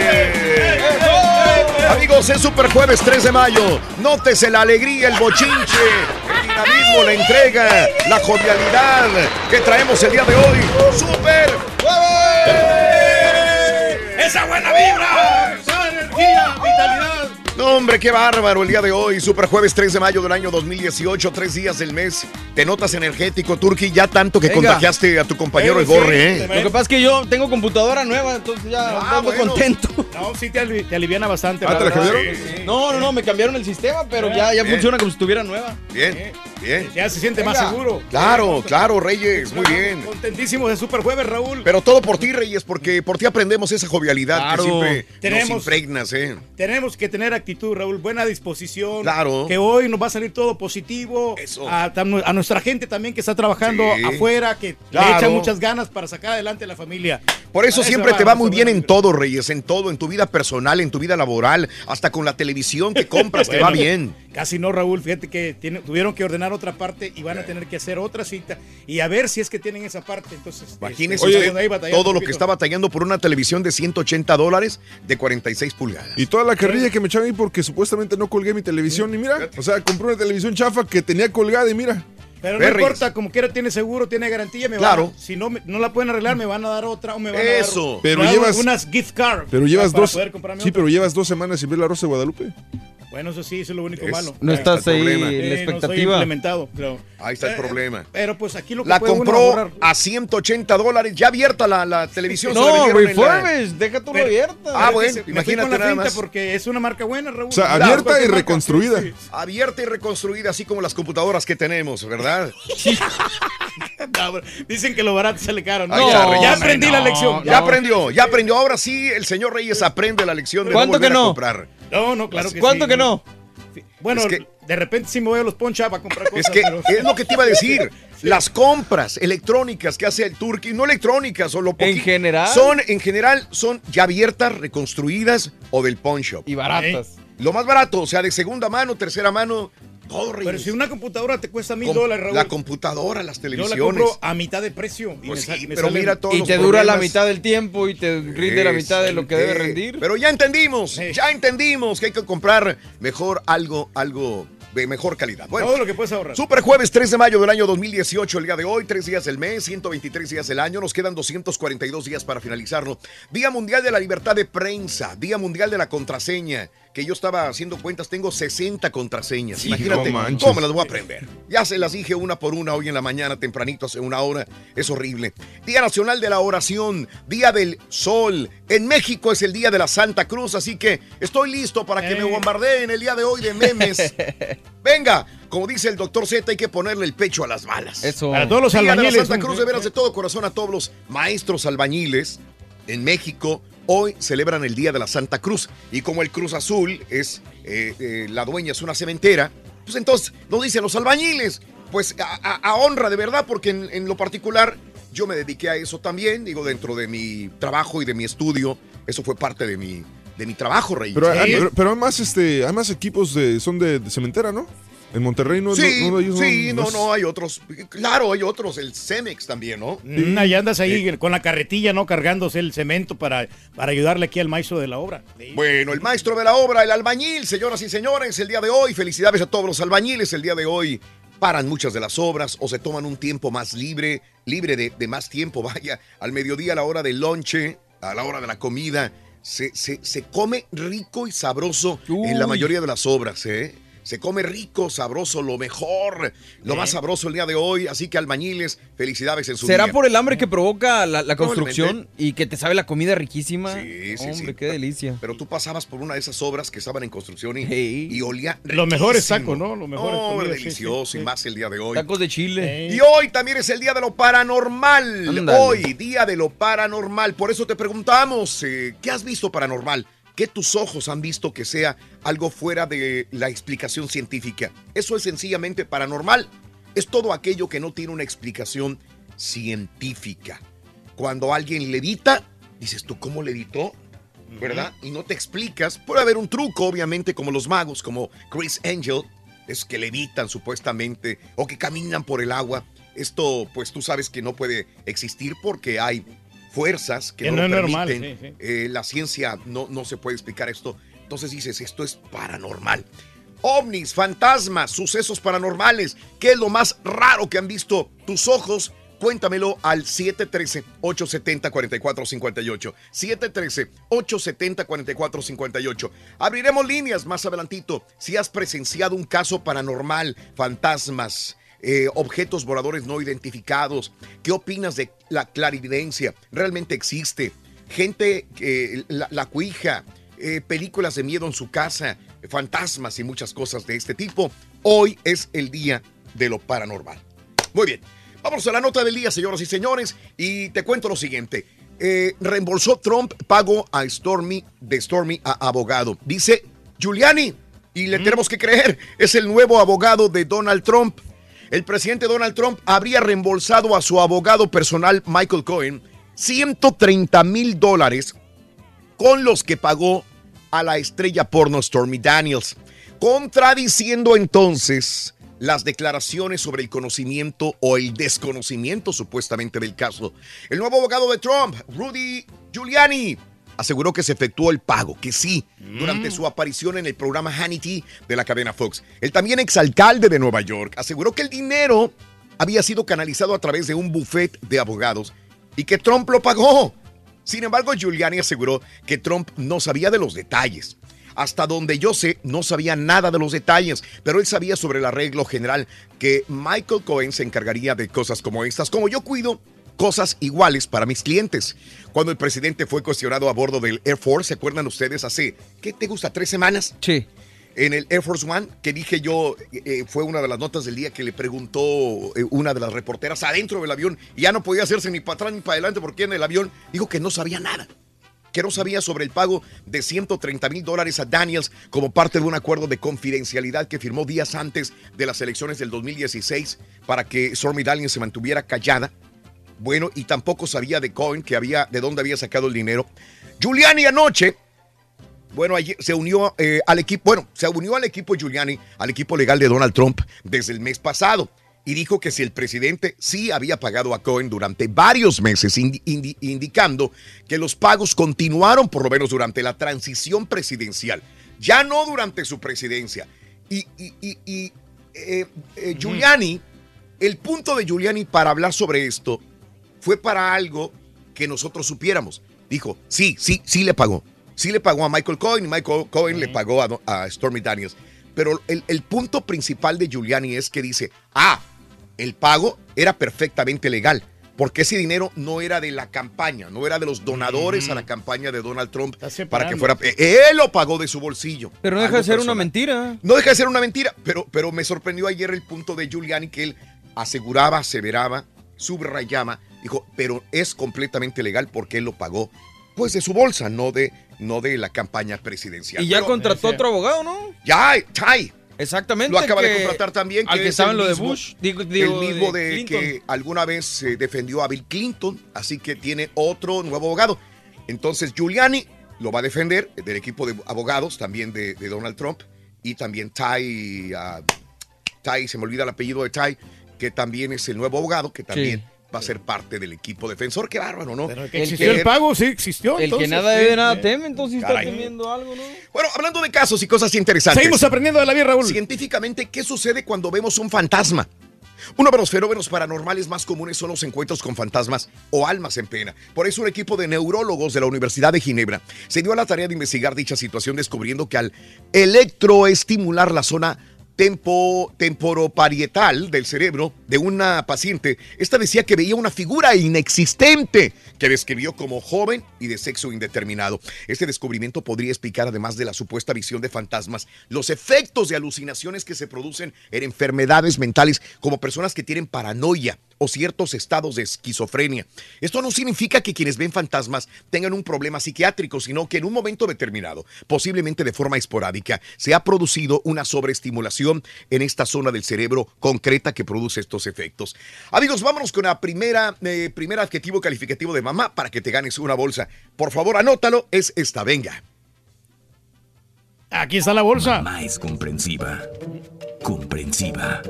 Amigos, es Super Jueves 3 de mayo. Nótese la alegría, el bochinche, el dinamismo, la entrega, la jovialidad que traemos el día de hoy. ¡Super Jueves! ¡Esa buena vibra! ¡Esa energía, vitalidad! No, hombre, qué bárbaro el día de hoy. Super jueves 3 de mayo del año 2018, tres días del mes. Te notas energético, Turki, ya tanto que Venga. contagiaste a tu compañero el Borre, sí, ¿eh? Lo que pasa es que yo tengo computadora nueva, entonces ya Ah, ando bueno. contento. No, sí te, ali- te aliviana bastante. Ah, ¿te la verdad. cambiaron? Sí, sí. No, no, no, me cambiaron el sistema, pero ya, ya Bien. funciona como si estuviera nueva. Bien. Bien. Ya se siente más seguro. Claro, claro, Reyes, muy bien. Contentísimo de Super Jueves, Raúl. Pero todo por ti, Reyes, porque por ti aprendemos esa jovialidad Claro. que siempre Tenemos- nos impregnas, ¿eh? Tenemos que tener actitud, Raúl, buena disposición. Claro. Que hoy nos va a salir todo positivo. A, tam- a nuestra gente también que está trabajando Sí. afuera, que Claro. le echa muchas ganas para sacar adelante a la familia. Por eso siempre te va muy bien en todo, Reyes, en todo, en tu vida personal, en tu vida laboral, hasta con la televisión que compras te va bien. Casi no, Raúl. Fíjate que tiene- tuvieron que ordenar otra parte y van a tener que hacer otra cita y a ver si es que tienen esa parte. Entonces, Imagínese este, ahí batallando todo lo que está batallando por una televisión de 180 dólares de 46 pulgadas. Y toda la carrilla que me echaban ahí porque supuestamente no colgué mi televisión. Y mira, o sea, compré una televisión chafa que tenía colgada y mira. Pero no importa, como quiera tiene seguro, tiene garantía, me Claro. van a- si no, me- no la pueden arreglar, me van a dar otra o me van Eso. a dar Pero llevas- unas gift cards. Pero llevas para dos. poder comprarme Sí, otra. pero llevas dos semanas sin ver la Rosa de Guadalupe. Bueno, eso sí, eso es lo único Es- malo. No Eh, estás está el ahí problema. en la eh, no expectativa. implementado, creo. Ahí está el problema. Pero pues aquí lo que La puede uno compró ahorrar. a 180 dólares, ya abierta la, la televisión. No, en la- deja tú abierta. Ah, bueno, se- imagínate nada más. porque es una marca buena, Raúl. O sea, Claro, abierta y reconstruida. Abierta y reconstruida, así como las computadoras que tenemos, ¿verdad? Bro, Dicen que lo barato sale caro. ¿no? Ya aprendí la lección. Ya aprendió, ya aprendió. Ahora sí, el señor Reyes aprende la lección de no ¿Cuánto volver que a no? comprar. No, no, claro que ¿Cuánto sí. que no? Bueno, Es que- de repente sí me voy a los poncha para comprar cosas. Es que pero- es lo que te iba a decir. Las compras electrónicas que hace el Turkey, no electrónicas, o lo En general. Son, en general, son ya abiertas, reconstruidas o del pawn shop. Y baratas. Lo más barato, o sea, de segunda mano, tercera mano, todo Pero Reyes. si una computadora te cuesta mil Com- dólares, Raúl. La computadora, las yo televisiones. la compro a mitad de precio. Y Pues me, sa- sí, me pero sale- mira todos Y los te dura la mitad del tiempo y te rinde la mitad de lo que debe rendir. Pero ya entendimos, ya entendimos que hay que comprar mejor algo, algo de mejor calidad. Bueno, Todo lo que puedes ahorrar. Super jueves 3 de mayo del año 2018, el día de hoy, tres días del mes, 123 días del año, nos quedan 242 días para finalizarlo. Día Mundial de la Libertad de Prensa, Día Mundial de la Contraseña, que yo estaba haciendo cuentas, tengo 60 contraseñas. Sí, Imagínate no cómo me las voy a aprender. Ya se las dije una por una hoy en la mañana, tempranito, hace una hora. Es horrible. Día Nacional de la Oración, Día del Sol. En México es el Día de la Santa Cruz, así que estoy listo para que me bombardeen el día de hoy de memes. Venga, como dice el doctor Z, hay que ponerle el pecho a las balas. Eso. Para todos los Día de la albañiles. Santa Cruz, de veras, de todo corazón a todos los maestros albañiles en México. Hoy celebran el Día de la Santa Cruz. Y como el Cruz Azul es, eh, eh, la dueña es una cementera, pues entonces nos dicen los albañiles. Pues a, a- a honra de verdad, porque en, en lo particular yo me dediqué a eso también, digo, dentro de mi trabajo y de mi estudio. Eso fue parte de mi, de mi trabajo, Rey. Pero, hay, pero, pero hay más, este, hay más equipos de, son de, de cementera, ¿no? En Monterrey no, Sí, no, no, ellos sí, no, no, hay otros. Claro, hay otros. El Cemex también, ¿no? Mm, ahí andas ahí con la carretilla, ¿no? Cargándose el cemento para, para ayudarle aquí al maestro de la obra. Bueno, el maestro de la obra, el albañil, señoras y señores, el día de hoy, felicidades a todos los albañiles, el día de hoy paran muchas de las obras o se toman un tiempo más libre, libre de, de más tiempo, vaya, al mediodía, a la hora del lonche, a la hora de la comida, se, se- se come rico y sabroso en la mayoría de las obras, ¿eh? Se come rico, sabroso, lo mejor, lo más sabroso el día de hoy, así que albañiles, felicidades en su ¿Será día. por el hambre que provoca la, la construcción y que te sabe la comida riquísima? Sí, sí, Hombre, sí. qué delicia. Pero tú pasabas por una de esas obras que estaban en construcción y, y olía Los mejores riquísimo. tacos, ¿no? Los mejores No, comidas, sí, delicioso sí, y más el día de hoy. Tacos de chile. Y hoy también es el día de lo paranormal. Hoy, día de lo paranormal. Por eso te preguntamos, eh, ¿qué has visto paranormal? ¿Qué tus ojos han visto que sea algo fuera de la explicación científica? Eso es sencillamente paranormal. Es todo aquello que no tiene una explicación científica. Cuando alguien levita, dices tú, ¿cómo levitó? ¿Verdad? Y no te explicas. Puede haber un truco, obviamente, como los magos, como Chris Angel, es que levitan supuestamente o que caminan por el agua. Esto, pues tú sabes que no puede existir porque hay fuerzas que, Que no, no normal, permiten. sí, sí. Eh, la ciencia no, no se puede explicar esto. Entonces dices, esto es paranormal. ovnis, fantasmas, sucesos paranormales. ¿Qué es lo más raro que han visto tus ojos? Cuéntamelo al 713-870-4458. 713-870-4458. Abriremos líneas más adelantito. Si has presenciado un caso paranormal, fantasmas, eh, objetos voladores no identificados, ¿qué opinas de la clarividencia? ¿Realmente existe? Gente, eh, la, la cuija, eh, películas de miedo en su casa, fantasmas y muchas cosas de este tipo. Hoy es el día de lo paranormal. Muy bien. Vamos a la nota del día, señoras y señores, y te cuento lo siguiente. Eh, reembolsó Trump pago a Stormy de Stormy a abogado. Dice Giuliani, y le tenemos que creer, es el nuevo abogado de Donald Trump. El presidente Donald Trump habría reembolsado a su abogado personal Michael Cohen 130 mil dólares con los que pagó a la estrella porno Stormy Daniels, contradiciendo entonces las declaraciones sobre el conocimiento o el desconocimiento supuestamente del caso. El nuevo abogado de Trump, Rudy Giuliani, aseguró que se efectuó el pago, que sí, durante su aparición en el programa Hannity de la cadena Fox. El también exalcalde de Nueva York aseguró que el dinero había sido canalizado a través de un buffet de abogados y que Trump lo pagó. Sin embargo, Giuliani aseguró que Trump no sabía de los detalles. Hasta donde yo sé, no sabía nada de los detalles, pero él sabía sobre el arreglo general que Michael Cohen se encargaría de cosas como estas, como yo cuido cosas iguales para mis clientes. Cuando el presidente fue cuestionado a bordo del Air Force, ¿se acuerdan ustedes hace, ¿qué te gusta? ¿Tres semanas? Sí. En el Air Force One, que dije yo, eh, fue una de las notas del día que le preguntó eh, una de las reporteras adentro del avión y ya no podía hacerse ni para atrás ni para adelante porque en el avión dijo que no sabía nada que no sabía sobre el pago de 130 mil dólares a Daniels como parte de un acuerdo de confidencialidad que firmó días antes de las elecciones del 2016 para que Stormy Daniels se mantuviera callada. Bueno, y tampoco sabía de Cohen, que había, de dónde había sacado el dinero. Giuliani anoche, bueno, allí se unió eh, al equipo, bueno, se unió al equipo Giuliani, al equipo legal de Donald Trump desde el mes pasado y dijo que si el presidente sí había pagado a Cohen durante varios meses, indi- indi- indicando que los pagos continuaron por lo menos durante la transición presidencial, ya no durante su presidencia. Y, y- y- y, eh, eh, Giuliani, el punto de Giuliani para hablar sobre esto fue para algo que nosotros supiéramos. Dijo, sí, sí, sí le pagó. Sí le pagó a Michael Cohen y Michael Cohen le pagó a, a Stormy Daniels. Pero el, el punto principal de Giuliani es que dice, ah, el pago era perfectamente legal. Porque ese dinero no era de la campaña, no era de los donadores a la campaña de Donald Trump para que fuera. eh, Él lo pagó de su bolsillo. Pero no deja de ser una mentira. No deja de ser una mentira, pero, pero me sorprendió ayer el punto de Giuliani que él aseguraba, aseveraba, subrayaba, dijo, pero es completamente legal porque él lo pagó pues de su bolsa, no de, no de la campaña presidencial. Y ya Pero- contrató otro abogado, ¿no? Ya, Ty. Exactamente. Lo acaba de que- contratar también. al que es estaba el en lo de Bush. Digo, digo, el mismo de que alguna vez eh, defendió a Bill Clinton, así que tiene otro nuevo abogado. Entonces Giuliani lo va a defender del equipo de abogados, también de, de Donald Trump, y también Ty, ah, Ty, se me olvida el apellido de Ty, que también es el nuevo abogado, que también va a ser parte del equipo defensor. Qué bárbaro, ¿no? que existió el pago, sí existió. El entonces, que nada sí, debe, nada teme, entonces está temiendo algo, ¿no? Bueno, hablando de casos y cosas interesantes. Seguimos aprendiendo de la vida, Raúl. Científicamente, ¿qué sucede cuando vemos un fantasma? Uno de los fenómenos paranormales más comunes son los encuentros con fantasmas o almas en pena. Por eso un equipo de neurólogos de la Universidad de Ginebra se dio a la tarea de investigar dicha situación descubriendo que al electroestimular la zona tempo, temporoparietal del cerebro de una paciente, esta decía que veía una figura inexistente que describió como joven y de sexo indeterminado. Este descubrimiento podría explicar, además de la supuesta visión de fantasmas, los efectos de alucinaciones que se producen en enfermedades mentales como personas que tienen paranoia o ciertos estados de esquizofrenia. Esto no significa que quienes ven fantasmas tengan un problema psiquiátrico, sino que en un momento determinado, posiblemente de forma esporádica, se ha producido una sobreestimulación en esta zona del cerebro concreta que produce estos efectos. Amigos, vámonos con la primera, eh, primer adjetivo calificativo de mamá para que te ganes una bolsa. Por favor, anótalo, es esta, venga. Aquí está la bolsa. Mamá es comprensiva. Comprensiva.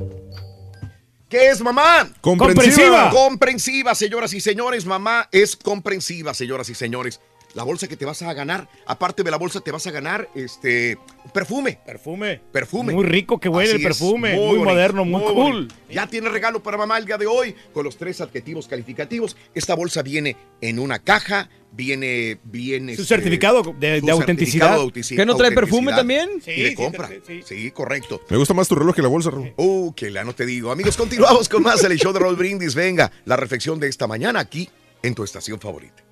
¿Qué es mamá? Comprensiva. Comprensiva, señoras y señores. Mamá es comprensiva, señoras y señores. La bolsa que te vas a ganar, aparte de la bolsa, te vas a ganar este perfume. Perfume. Perfume. Muy rico que huele Así el es, perfume. Muy, bonito, moderno, muy, cool. bonito. Ya tiene regalo para mamá el día de hoy con los tres adjetivos calificativos. Esta bolsa viene en una caja, viene, viene Su este, certificado de- su de autenticidad. certificado ¿Que no trae perfume también? Sí, Sí, de sí, compra. sí. Sí, correcto. Me gusta más tu reloj que la bolsa, Raúl. Uh, que la no te digo. Amigos, continuamos con más el show de Roll Brindis. Venga, la reflexión de esta mañana aquí en tu estación favorita.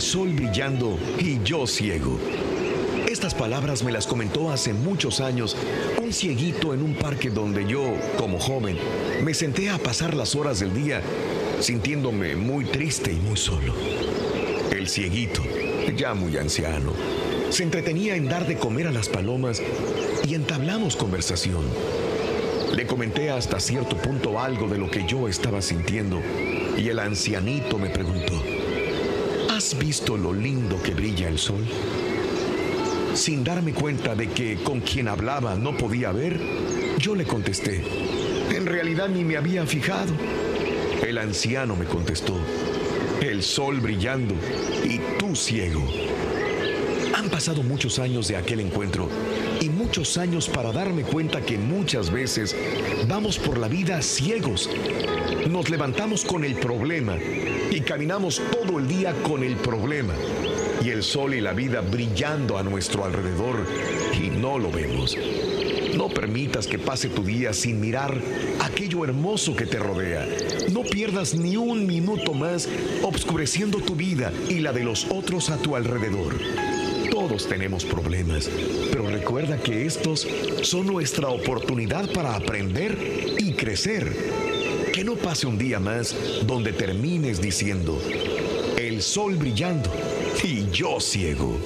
Sol brillando y yo ciego. estas palabras me las comentó hace muchos años un cieguito en un parque donde yo, como joven, me senté a pasar las horas del día sintiéndome muy triste y muy solo. El cieguito, ya muy anciano, se entretenía en dar de comer a las palomas y entablamos conversación. Le comenté hasta cierto punto algo de lo que yo estaba sintiendo y el ancianito me preguntó, ¿has visto lo lindo que brilla el sol? Sin darme cuenta de que con quien hablaba no podía ver, yo le contesté, en realidad ni me había fijado. El anciano me contestó, el sol brillando y tú ciego. Han pasado muchos años de aquel encuentro y muchos años para darme cuenta que muchas veces vamos por la vida ciegos. Nos levantamos con el problema y caminamos todo el día con el problema. Y el sol y la vida brillando a nuestro alrededor y no lo vemos. No permitas que pase tu día sin mirar aquello hermoso que te rodea. No pierdas ni un minuto más obscureciendo tu vida y la de los otros a tu alrededor. Todos tenemos problemas, pero recuerda que estos son nuestra oportunidad para aprender y crecer. Pase un día más donde termines diciendo, el sol brillando y yo ciego.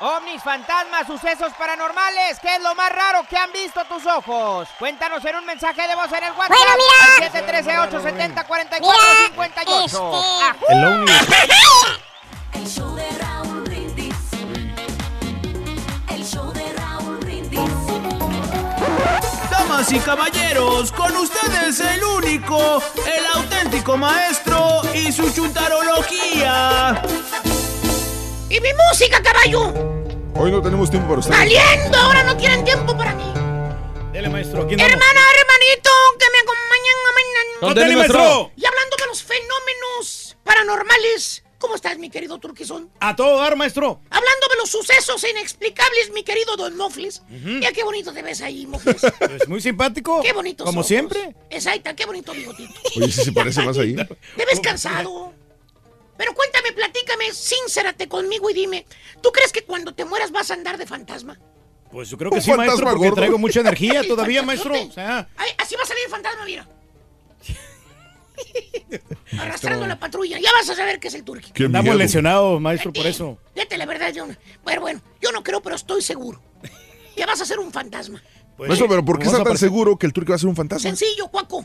Ovnis, fantasmas, sucesos paranormales, ¿qué es lo más raro que han visto tus ojos? Cuéntanos en un mensaje de voz en el WhatsApp. Bueno, mira. al 713-870-4458. Este- Ajú. El ovni. El Damas y caballeros, con ustedes el único, el auténtico maestro y su chuntarología. ¡Y mi música, caballo! Hoy no tenemos tiempo para ustedes. ¡Saliendo! Ahora no tienen tiempo para mí. Dele, maestro. Aquí Hermana, hermanito, que me acompañan mañana. Ándale, maestro. Y hablando de los fenómenos paranormales, ¿cómo estás, mi querido Turquizón? A todo dar, maestro. Hablando de los sucesos inexplicables, mi querido Don Mofles. Ya qué bonito te ves ahí, Mofles. Es muy simpático. Qué bonito. Como siempre. Exacto, qué bonito bigotito. Oye, sí se parece más ahí. Te ves cansado. Pero cuéntame, platícame, sincérate conmigo y dime, ¿tú crees que cuando te mueras vas a andar de fantasma? Pues yo creo que sí, maestro, fantasma porque gordo. traigo mucha energía todavía, maestro. O sea, Ay, así va a salir el fantasma, mira. Arrastrando la patrulla. Ya vas a saber qué es el turqui. Miedo. lesionados, maestro, por eso. Fíjate, la verdad, yo no. Bueno, bueno, yo no creo, pero estoy seguro. Ya vas a ser un fantasma. Pues, Maestro, pero ¿por qué vamos está a tan seguro que el turco va a ser un fantasma? Sencillo, Cuaco.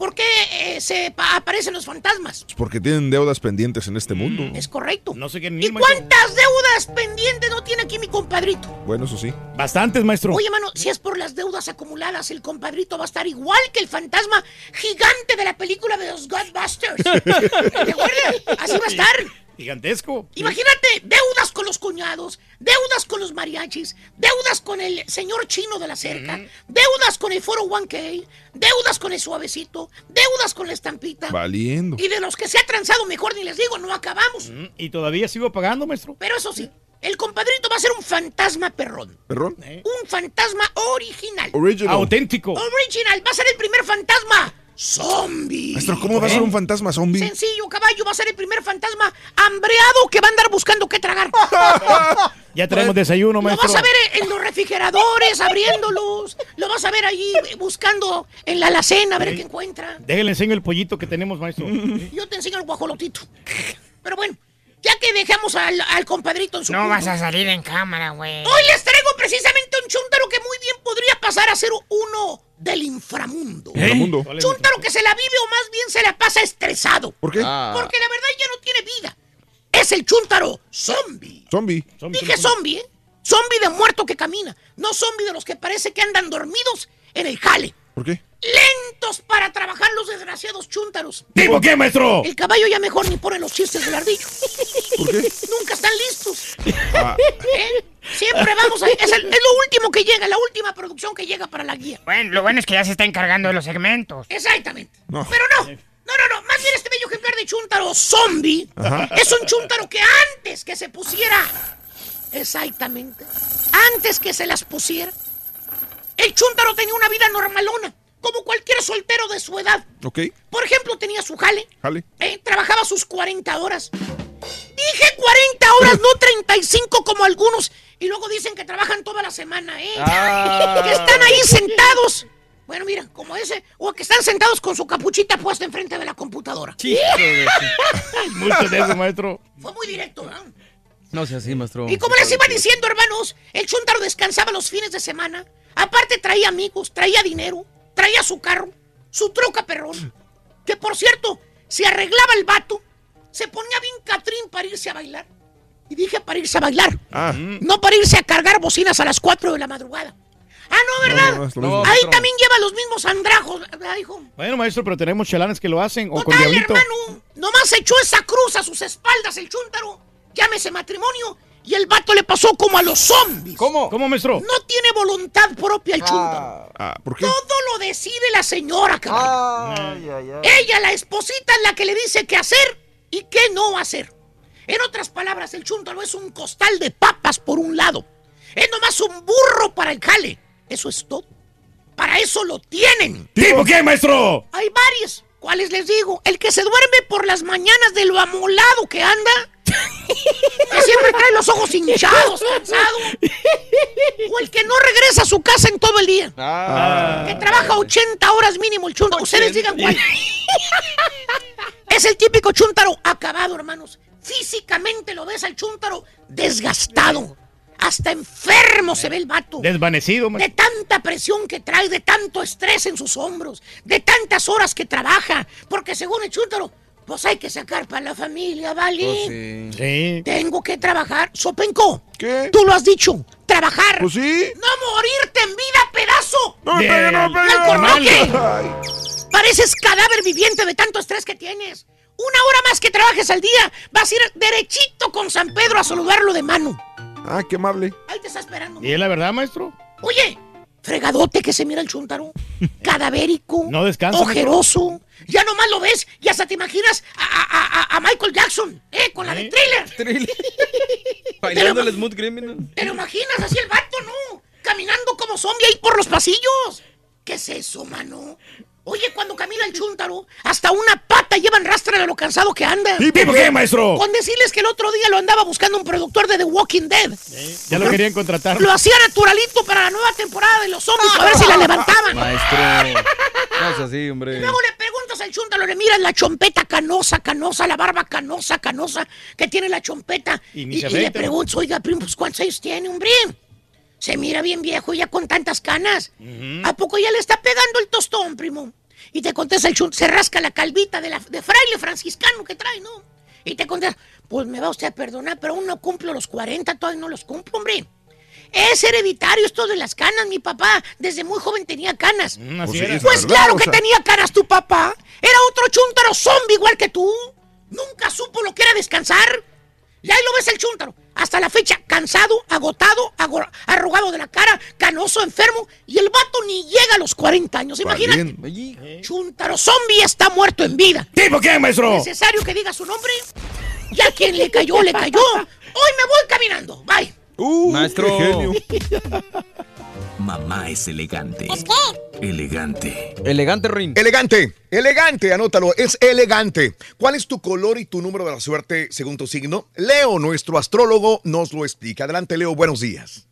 ¿Por qué eh, se pa- aparecen los fantasmas? Pues porque tienen deudas pendientes en este mundo. Es correcto. No sé qué ¿Y ni, cuántas deudas pendientes no tiene aquí mi compadrito? Bueno, eso sí. Bastantes, maestro. Oye, mano, si es por las deudas acumuladas, el compadrito va a estar igual que el fantasma gigante de la película de los Ghostbusters. ¿Te acuerdas? Así va a estar. Gigantesco. Imagínate, deudas con los cuñados, deudas con los mariachis, deudas con el señor chino de la cerca, deudas con el foro 1K, deudas con el suavecito, deudas con la estampita. Valiendo. Y de los que se ha transado, mejor ni les digo, no acabamos. Y todavía sigo pagando, maestro. Pero eso sí, el compadrito va a ser un fantasma perrón. ¿Perrón? Un fantasma original. Original. Auténtico. Original, va a ser el primer fantasma zombie. Maestro, ¿cómo va a ser un fantasma zombie? Sencillo, caballo, va a ser el primer fantasma hambreado que va a andar buscando qué tragar. Ya traemos desayuno, Lo maestro. vas a ver en los refrigeradores, abriéndolos. Lo vas a ver ahí eh, buscando en la alacena a ver qué encuentra. Déjale enseño el pollito que tenemos, maestro. Yo te enseño el guajolotito. Pero bueno, ya que dejamos al, al compadrito en su No punto, vas a salir en cámara, güey. Hoy les traigo precisamente un chúntaro que muy bien podría pasar a ser uno del inframundo. Inframundo. ¿Cuál es? Chúntaro que se la vive o más bien se la pasa estresado. ¿Por qué? Ah. Porque la verdad ya no tiene vida. Es el chúntaro zombie. Zombie. Zombie, Dije zombie, ¿eh? Zombie de muerto que camina. No zombie de los que parece que andan dormidos en el jale. ¿Por qué? Lentos para trabajar los desgraciados chúntaros. ¿Tipo qué, maestro? El caballo ya mejor ni pone los chistes del ardillo. ¿Por qué? Nunca están listos. Ah, ¿Eh? Siempre vamos a... Es, el- es lo último que llega, la última producción que llega para la guía. Bueno, lo bueno es que ya se está encargando de los segmentos. Exactamente. No. Pero no. No, no, no. Más bien este bello ejemplar de chúntaro zombie Ajá. es un chúntaro que antes que se pusiera... Exactamente. Antes que se las pusiera, el chúntaro tenía una vida normalona, como cualquier soltero de su edad. ok. Por ejemplo, tenía su jale, Jale. eh, trabajaba sus 40 horas. Dije 40 horas, no 35 como algunos. Y luego dicen que trabajan toda la semana, ¿eh? Ah. Que están ahí sentados. Bueno, mira, como ese. O que están sentados con su capuchita puesta enfrente de la computadora. Mucho de eso, maestro. Fue muy directo, ¿no? No sea así, maestro. Y como les iba diciendo, hermanos, el Chuntaro descansaba los fines de semana. Aparte traía amigos, traía dinero, traía su carro, su troca perrón. Que por cierto, se arreglaba el vato, se ponía bien catrín para irse a bailar. Y dije para irse a bailar, Ah. no para irse a cargar bocinas a las 4 de la madrugada. Ah, no, ¿verdad? No. Ahí maestro. también lleva los mismos andrajos, ¿verdad, hijo? Bueno, maestro, pero tenemos chalanes que lo hacen o con Dale, diablito. hermano, nomás echó esa cruz a sus espaldas el chúntaro. Llámese matrimonio. Y el vato le pasó como a los zombies. ¿Cómo? ¿Cómo, maestro? No tiene voluntad propia el chúntaro. Ah, ¿Por qué? Todo lo decide la señora, caballo. Ella, la esposita, es la que le dice qué hacer y qué no hacer. En otras palabras, el chúntaro es un costal de papas por un lado. Es nomás un burro para el jale. Eso es todo. Para eso lo tienen. ¿Tipo qué, maestro? Hay varios. ¿Cuáles les digo? El que se duerme por las mañanas de lo amolado que anda. que siempre trae los ojos hinchados, cansado. O el que no regresa a su casa en todo el día. Ah. Que trabaja 80 horas mínimo el chúntaro. Ustedes digan cuál. es el típico chúntaro acabado, hermanos. Físicamente lo ves al chúntaro desgastado. Hasta enfermo se ve el vato. Desvanecido, De maestro. tanta presión que trae, de tanto estrés en sus hombros, de tantas horas que trabaja. Porque según el chúntaro, pues hay que sacar para la familia, ¿vale? Sí. Tengo que trabajar. Sopenco. ¿Qué? Tú lo has dicho. Trabajar. Pues sí. No morirte en vida, pedazo. No me pegue, no. Pareces cadáver viviente de tanto estrés que tienes. Una hora más que trabajes al día, vas a ir derechito con San Pedro a saludarlo de mano. Ah, qué amable. Ahí te está esperando. ¿Y es la verdad, maestro? Oye, fregadote que se mira el chúntaro. Cadavérico. No descansa, Ojeroso. Ya nomás lo ves y hasta te imaginas a, a- a- a Michael Jackson, ¿eh? Con la de thriller. Bailando el Smooth Criminal. ¿Te lo imaginas así el vato, no? Caminando como zombie ahí por los pasillos. ¿Qué es eso, mano? Oye, cuando camina el chúntaro, hasta una pata llevan rastra de lo cansado que anda. ¿Tipo qué, maestro? Con decirles que el otro día lo andaba buscando un productor de The Walking Dead. Ya lo querían contratar. Lo hacía naturalito para la nueva temporada de los zombies, a ver si la levantaban. Maestro. No sea así, hombre. Luego le preguntas al chúntaro, le miras la chompeta canosa, canosa, la barba canosa, canosa, que tiene la chompeta. Y Y, y le preguntas, oiga, primo, pues ¿cuántos años tiene, hombre? Se mira bien viejo ya con tantas canas. ¿A poco ya le está pegando el tostón, primo? Y te contesta el chúntaro, se rasca la calvita de, la, de fraile franciscano que trae, ¿no? Y te contesta, pues me va usted a perdonar, pero aún no cumplo los 40, todavía no los cumplo, hombre. Es hereditario esto de las canas, mi papá. Desde muy joven tenía canas. Mm, Pues era. Pues verdad, claro o que sea. tenía caras tu papá. Era otro chúntaro zombie igual que tú. Nunca supo lo que era descansar. Y ahí lo ves el chúntaro. Hasta la fecha, cansado, agotado, ago- arrugado de la cara, canoso, enfermo. Y el vato ni llega a los 40 años. Imagínate. Chúntaro zombie está muerto en vida. ¿Tipo qué, maestro? ¿Necesario que diga su nombre? Y a quien le cayó, le cayó. Hoy me voy caminando. Bye. Uh, Maestro. qué genio. Mamá es elegante. ¿Es qué? Elegante. Elegante Rin. Elegante, elegante, anótalo, es elegante. ¿Cuál es tu color y tu número de la suerte según tu signo? Leo, nuestro astrólogo, nos lo explica. Adelante, Leo, buenos días.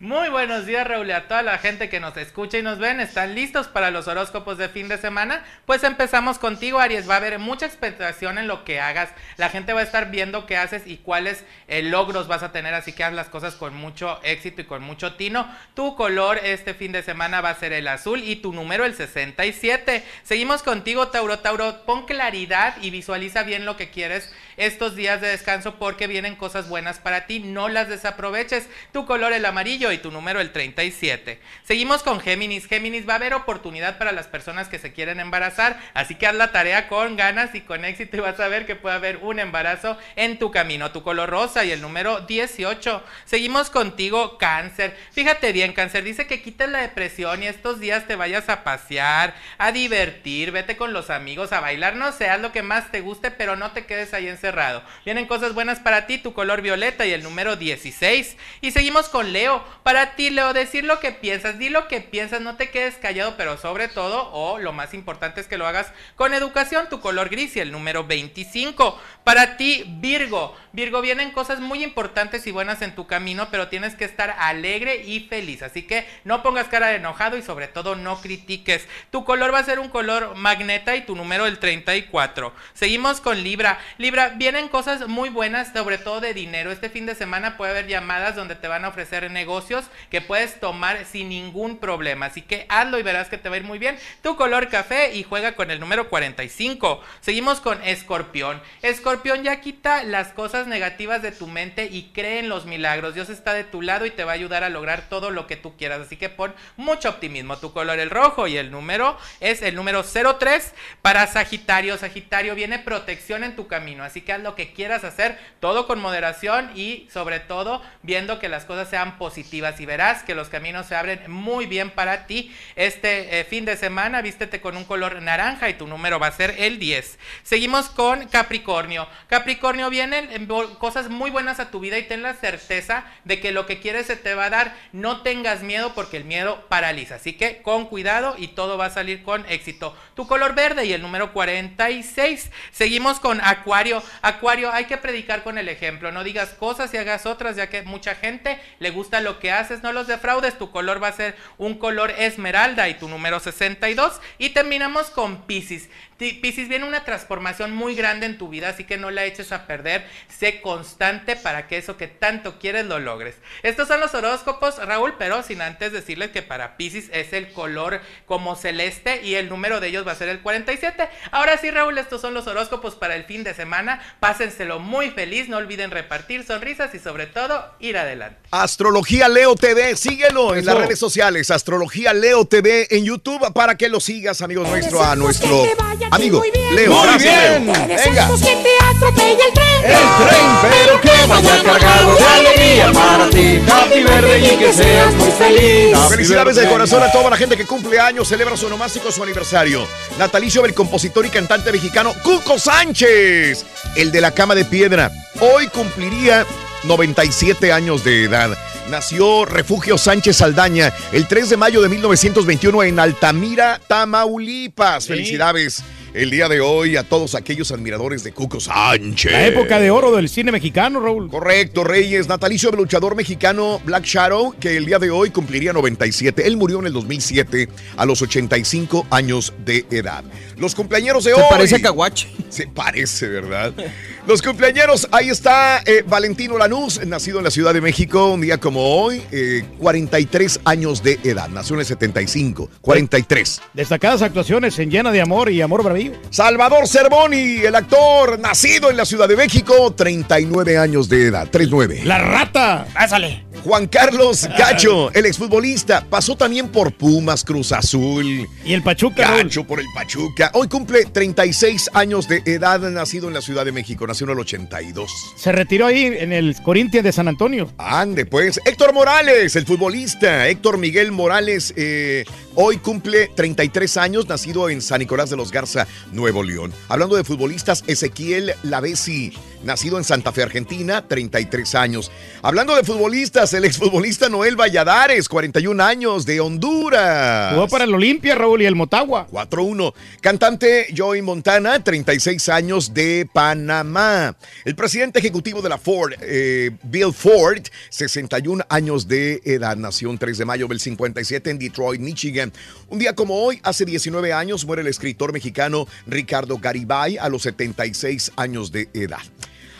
Muy buenos días, Raúl, a toda la gente que nos escucha y nos ven. ¿Están listos para los horóscopos de fin de semana? Pues empezamos contigo, Aries. Va a haber mucha expectación en lo que hagas. La gente va a estar viendo qué haces y cuáles eh, logros vas a tener, así que haz las cosas con mucho éxito y con mucho tino. Tu color este fin de semana va a ser el azul y tu número el 67. Seguimos contigo, Tauro. Tauro, pon claridad y visualiza bien lo que quieres estos días de descanso porque vienen cosas buenas para ti. No las desaproveches. Tu color el amarillo y tu número el 37. Seguimos con Géminis. Géminis va a haber oportunidad para las personas que se quieren embarazar, así que haz la tarea con ganas y con éxito y vas a ver que puede haber un embarazo en tu camino. Tu color rosa y el número 18. Seguimos contigo, Cáncer. Fíjate bien, Cáncer, dice que quites la depresión y estos días te vayas a pasear, a divertir, vete con los amigos, a bailar, no sé, haz lo que más te guste, pero no te quedes ahí encerrado. Vienen cosas buenas para ti, tu color violeta y el número 16. Y seguimos con Leo. Para ti, Leo, decir lo que piensas, di lo que piensas, no te quedes callado, pero sobre todo, o lo más importante es que lo hagas con educación, tu color gris y el número 25. Para ti, Virgo, Virgo, vienen cosas muy importantes y buenas en tu camino, pero tienes que estar alegre y feliz, así que no pongas cara de enojado y sobre todo no critiques. Tu color va a ser un color magneta y tu número el 34. Seguimos con Libra. Libra, vienen cosas muy buenas, sobre todo de dinero. Este fin de semana puede haber llamadas donde te van a ofrecer negocios que puedes tomar sin ningún problema. Así que hazlo y verás que te va a ir muy bien. Tu color café y juega con el número 45. Seguimos con Escorpión. Escorpión ya quita las cosas negativas de tu mente y cree en los milagros. Dios está de tu lado y te va a ayudar a lograr todo lo que tú quieras. Así que pon mucho optimismo. Tu color el rojo y el número es el número 03 para Sagitario. Sagitario viene protección en tu camino. Así que haz lo que quieras hacer, todo con moderación y sobre todo viendo que las cosas sean positivas. Y verás que los caminos se abren muy bien para ti. Este eh, fin de semana vístete con un color naranja y tu número va a ser el 10. Seguimos con Capricornio. Capricornio vienen cosas muy buenas a tu vida y ten la certeza de que lo que quieres se te va a dar. No tengas miedo porque el miedo paraliza. Así que con cuidado y todo va a salir con éxito. Tu color verde y el número 46. Seguimos con Acuario. Acuario, hay que predicar con el ejemplo. No digas cosas y hagas otras, ya que mucha gente le gusta lo que haces. No los defraudes. Tu color va a ser un color esmeralda y tu número 62. Y terminamos con Pisces. Pisces viene una transformación muy grande en tu vida, así que no la eches a perder. Sé constante para que eso que tanto quieres lo logres. Estos son los horóscopos, Raúl, pero sin antes decirles que para Pisces es el color como celeste y el número de ellos va a ser el 47. Ahora sí, Raúl, estos son los horóscopos para el fin de semana. Pásenselo muy feliz, no olviden repartir sonrisas y sobre todo ir adelante. Astrología Leo TV, síguelo en Eso. las redes sociales. Astrología Leo TV en YouTube para que lo sigas, amigos nuestro, a nuestro amigo Leo. Muy Gracias, bien. Leo. Venga. que te atropelle el tren. El tren, pero que vaya cargado de alegría para ti. Happy birthday y que seas muy feliz. Felicidades de corazón a toda la gente que cumple años, celebra su onomástico, su aniversario. Natalicio del compositor y cantante mexicano Cuco Sánchez, el de la cama de piedra. Hoy cumpliría 97 años de edad. Nació Refugio Sánchez Saldaña el 3 de mayo de 1921 en Altamira, Tamaulipas. Sí. Felicidades el día de hoy a todos aquellos admiradores de Cuco Sánchez. La época de oro del cine mexicano, Raúl. Correcto, Reyes. Natalicio del luchador mexicano Black Shadow, que el día de hoy cumpliría 97. Él murió en el 2007 a los 85 años de edad. Los cumpleañeros de Se hoy. parece a Caguache. Se parece, ¿verdad? Los cumpleañeros, ahí está eh, Valentino Lanús, nacido en la Ciudad de México, un día como hoy, eh, 43 años de edad. Nació en el 75, 43. Destacadas actuaciones en Llena de Amor y Amor Bravío. Salvador Cervoni, el actor, nacido en la Ciudad de México, 39 años de edad, 39. La rata. Pásale. Juan Carlos Gacho, el exfutbolista, pasó también por Pumas, Cruz Azul. Y el Pachuca. Gacho por el Pachuca. Hoy cumple 36 años de edad, nacido en la Ciudad de México, nació en el 82. Se retiró ahí en el Corinthians de San Antonio. Ande, pues. Héctor Morales, el futbolista. Héctor Miguel Morales, eh, hoy cumple 33 años, nacido en San Nicolás de los Garza, Nuevo León. Hablando de futbolistas, Ezequiel Lavesi, nacido en Santa Fe, Argentina, 33 años. Hablando de futbolistas, el exfutbolista Noel Valladares, 41 años, de Honduras. Jugó para el Olimpia, Raúl, y el Motagua. 4-1. Cantante Joey Montana, 36 años de Panamá. El presidente ejecutivo de la Ford, eh, Bill Ford, 61 años de edad. Nació el 3 de mayo del 57 en Detroit, Michigan. Un día como hoy, hace 19 años, muere el escritor mexicano Ricardo Garibay a los 76 años de edad.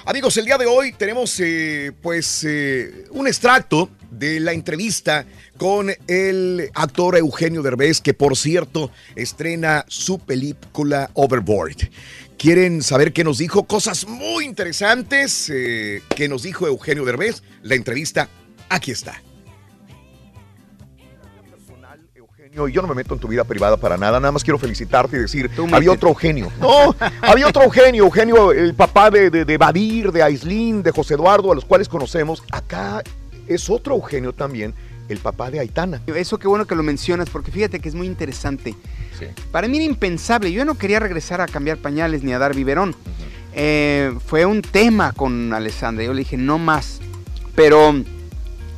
Amigos, el día de hoy tenemos eh, pues eh, un extracto de la entrevista con el actor Eugenio Derbez, que por cierto estrena su película Overboard. ¿Quieren saber qué nos dijo? Cosas muy interesantes eh, que nos dijo Eugenio Derbez. La entrevista, aquí está. Yo no me meto en tu vida privada para nada, nada más quiero felicitarte y decir, había otro Eugenio. No, había otro Eugenio, Eugenio, el papá de, de, de Badir, de Aislín, de José Eduardo, a los cuales conocemos. Acá es otro Eugenio también, el papá de Aitana. Eso qué bueno que lo mencionas, porque fíjate que es muy interesante. Para mí era impensable, yo no quería regresar a cambiar pañales ni a dar biberón. Eh, fue un tema con Alessandra, yo le dije, no más. Pero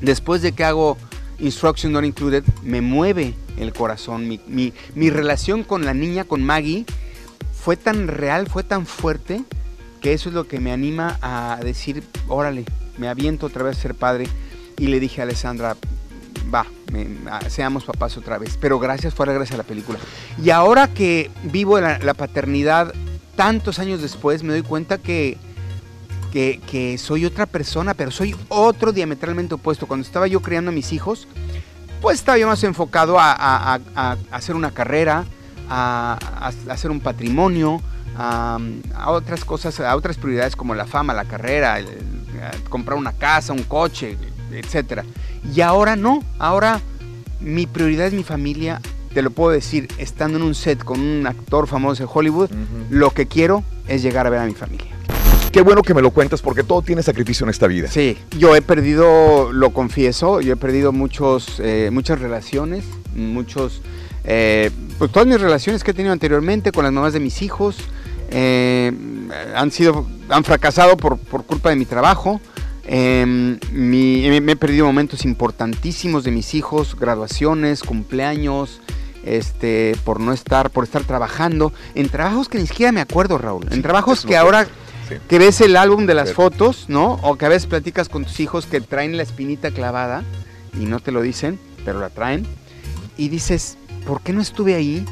después de que hago Instruction Not Included me mueve el corazón. Mi, mi- mi relación con la niña, con Maggie, fue tan real, fue tan fuerte, que eso es lo que me anima a decir, órale, me aviento otra vez a ser padre. Y le dije a Alessandra, va, me- seamos papás otra vez. Pero gracias, fue gracias a la película. Y ahora que vivo la, la paternidad tantos años después, me doy cuenta que, que, que soy otra persona, pero soy otro diametralmente opuesto. Cuando estaba yo criando a mis hijos, pues estaba yo más enfocado a, a- a- a hacer una carrera, a, hacer un patrimonio, a, otras cosas, a otras prioridades como la fama, la carrera, el- comprar una casa, un coche, etcétera. Y ahora no, ahora mi prioridad es mi familia. Te lo puedo decir, estando en un set con un actor famoso de Hollywood, lo que quiero es llegar a ver a mi familia. Qué bueno que me lo cuentas porque todo tiene sacrificio en esta vida. Sí, yo he perdido, lo confieso, yo he perdido muchos, eh, muchas relaciones, muchos, eh, pues todas mis relaciones que he tenido anteriormente con las mamás de mis hijos eh, han sido, han fracasado por, por culpa de mi trabajo. Mi- me he perdido momentos importantísimos de mis hijos, graduaciones, cumpleaños, este, por no estar, por estar trabajando en trabajos que ni siquiera me acuerdo, Raúl, en trabajos que- ahora sí. que ves el álbum de las Pero- fotos, ¿no? O que a veces platicas con tus hijos que traen la espinita clavada y no te lo dicen, pero la traen. Y dices, ¿por qué no estuve ahí?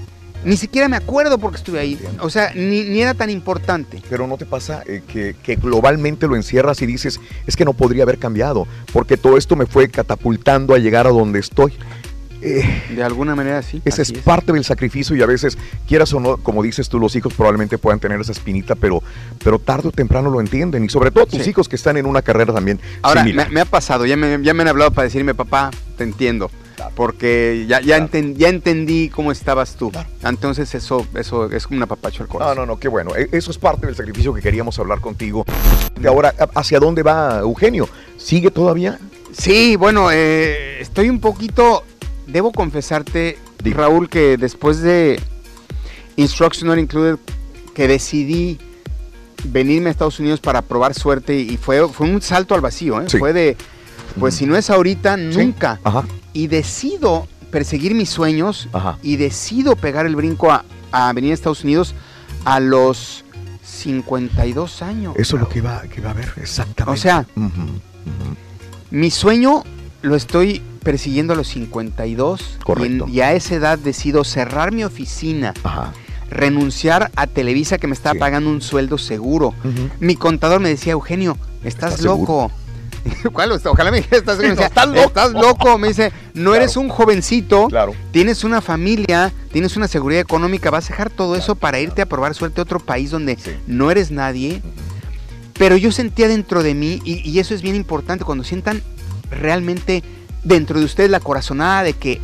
Ni siquiera me acuerdo porque estuve ahí. O sea, ni, ni era tan importante. Pero no te pasa eh, que, que globalmente lo encierras y dices, es que no podría haber cambiado, porque todo esto me fue catapultando a llegar a donde estoy. Eh, De alguna manera sí. ese es, parte del sacrificio y a veces, quieras o no, como dices tú, los hijos probablemente puedan tener esa espinita, pero, pero tarde o temprano lo entienden. Y sobre todo tus Sí. hijos que están en una carrera también Ahora, me, ha pasado, ya me, ya me han hablado para decirme, papá, te entiendo. Porque ya, ya, enten- ya entendí cómo estabas tú. Entonces eso, eso es como un apapacho al corazón. No, no, no, qué bueno. E- Eso es parte del sacrificio que queríamos hablar contigo. De ahora, ¿hacia dónde va Eugenio? ¿Sigue todavía? Sí, bueno, eh, estoy un poquito. Debo confesarte, Raúl, que después de Instruction Not Included, que decidí venirme a Estados Unidos para probar suerte y fue, fue un salto al vacío, ¿eh? Sí. Fue de, pues si no es ahorita, nunca. Ajá. Y decido perseguir mis sueños Ajá. y decido pegar el brinco a, a venir a Estados Unidos a los 52 años. Eso es lo que va, que va a haber, exactamente. O sea, mi sueño lo estoy persiguiendo a los 52 Correcto. Y, en- y a esa edad decido cerrar mi oficina, renunciar a Televisa que me estaba pagando un sueldo seguro. Mi contador me decía, Eugenio, estás, ¿Estás loco. ¿Cuál? Ojalá me dijera, estás, no, decía, estás loco. "Estás loco". Me dice, no eres un jovencito, Claro. tienes una familia, tienes una seguridad económica, vas a dejar todo eso para irte a probar suerte a otro país donde no eres nadie. Pero yo sentía dentro de mí, y, y eso es bien importante, cuando sientan realmente dentro de ustedes la corazonada de que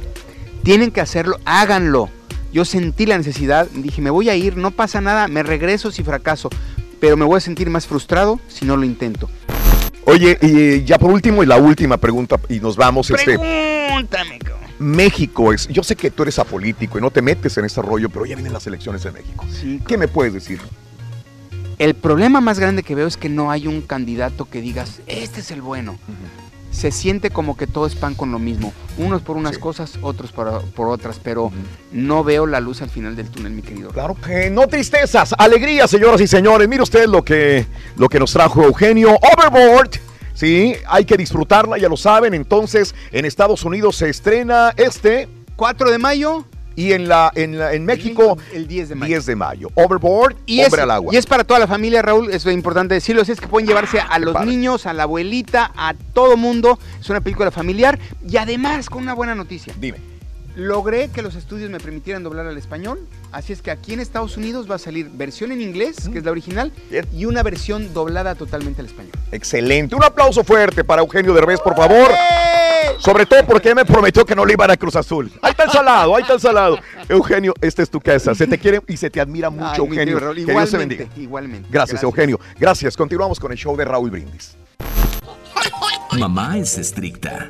tienen que hacerlo, háganlo. Yo sentí la necesidad, dije, me voy a ir, no pasa nada, me regreso si fracaso, pero me voy a sentir más frustrado si no lo intento. Oye, y ya por último, y la última pregunta, y nos vamos. Este, Pregúntame, cabrón. México es. Yo sé que tú eres apolítico y no te metes en este rollo, pero ya vienen las elecciones en México. ¿Qué me puedes decir? El problema más grande que veo es que no hay un candidato que digas, este es el bueno. Se siente como que todo es pan con lo mismo. Unos por unas cosas, otros por, por otras, pero no veo la luz al final del túnel, mi querido. Claro que no tristezas, alegría, señoras y señores. Mire usted lo que, lo que nos trajo Eugenio Overboard. Sí, hay que disfrutarla, ya lo saben. Entonces, en Estados Unidos se estrena este 4 de mayo y en la en, la- en México el 10 de mayo. 10 de mayo. Overboard, Y hombre es, al agua. y es para toda la familia, Raúl, eso es importante decirlo, es que pueden llevarse a los padre. niños, a la abuelita, a todo mundo. Es una película familiar y además con una buena noticia. Dime. Logré que los estudios me permitieran doblar al español, así es que aquí en Estados Unidos va a salir versión en inglés, que es la original, y una versión doblada totalmente al español. Excelente. Un aplauso fuerte para Eugenio Derbez, por favor. Sobre todo porque él me prometió que no le iban a Cruz Azul. Ahí está el salado, ahí está el salado. Eugenio, esta es tu casa. Se te quiere y se te admira mucho, Ay, Eugenio. Raúl, Que Dios te bendiga. igualmente. Gracias, Eugenio. Gracias. Continuamos con el show de Raúl Brindis. Mamá es estricta.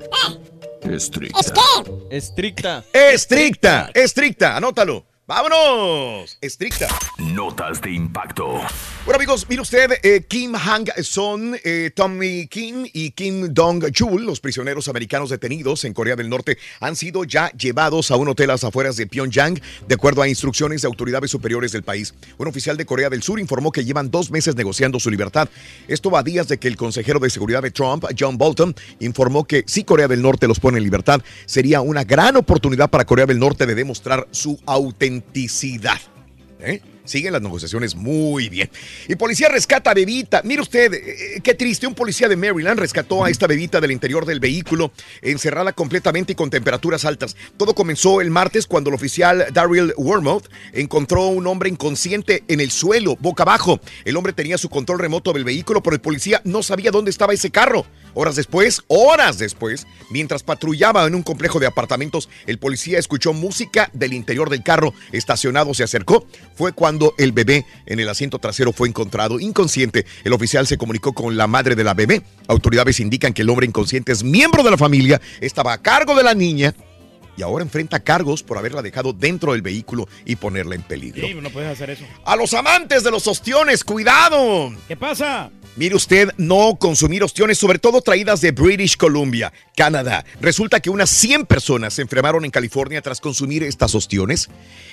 Estricta. Estricta. Estricta, estricta, anótalo. ¡Vámonos! Estricta. Notas de impacto. Bueno amigos, mire usted, eh, Kim Hang Son, eh, Tommy Kim y Kim Dong Chul, los prisioneros americanos detenidos en Corea del Norte, han sido ya llevados a un hotel a las afueras de Pyongyang, de acuerdo a instrucciones de autoridades superiores del país. Un oficial de Corea del Sur informó que llevan dos meses negociando su libertad. Esto va a días de que el consejero de seguridad de Trump, John Bolton, informó que si Corea del Norte los pone en libertad, sería una gran oportunidad para Corea del Norte de demostrar su autenticidad. ¿Eh? Siguen las negociaciones muy bien. Y policía rescata a bebita. Mire usted, eh, qué triste. Un policía de Maryland rescató a esta bebita del interior del vehículo, encerrada completamente y con temperaturas altas. Todo comenzó el martes cuando el oficial Daryl Wormouth encontró un hombre inconsciente en el suelo, boca abajo. El hombre tenía su control remoto del vehículo, pero el policía no sabía dónde estaba ese carro. Horas después, horas después, mientras patrullaba en un complejo de apartamentos, el policía escuchó música del interior del carro estacionado, se acercó. Fue cuando el bebé en el asiento trasero fue encontrado inconsciente. El oficial se comunicó con la madre de la bebé. Autoridades indican que el hombre inconsciente es miembro de la familia, estaba a cargo de la niña y ahora enfrenta cargos por haberla dejado dentro del vehículo y ponerla en peligro. Sí, no puedes hacer eso. A los amantes de los ostiones, cuidado. ¿Qué pasa? Mire usted, no consumir ostiones, sobre todo traídas de British Columbia, Canadá. Resulta que unas 100 personas se enfermaron en California tras consumir estas ostiones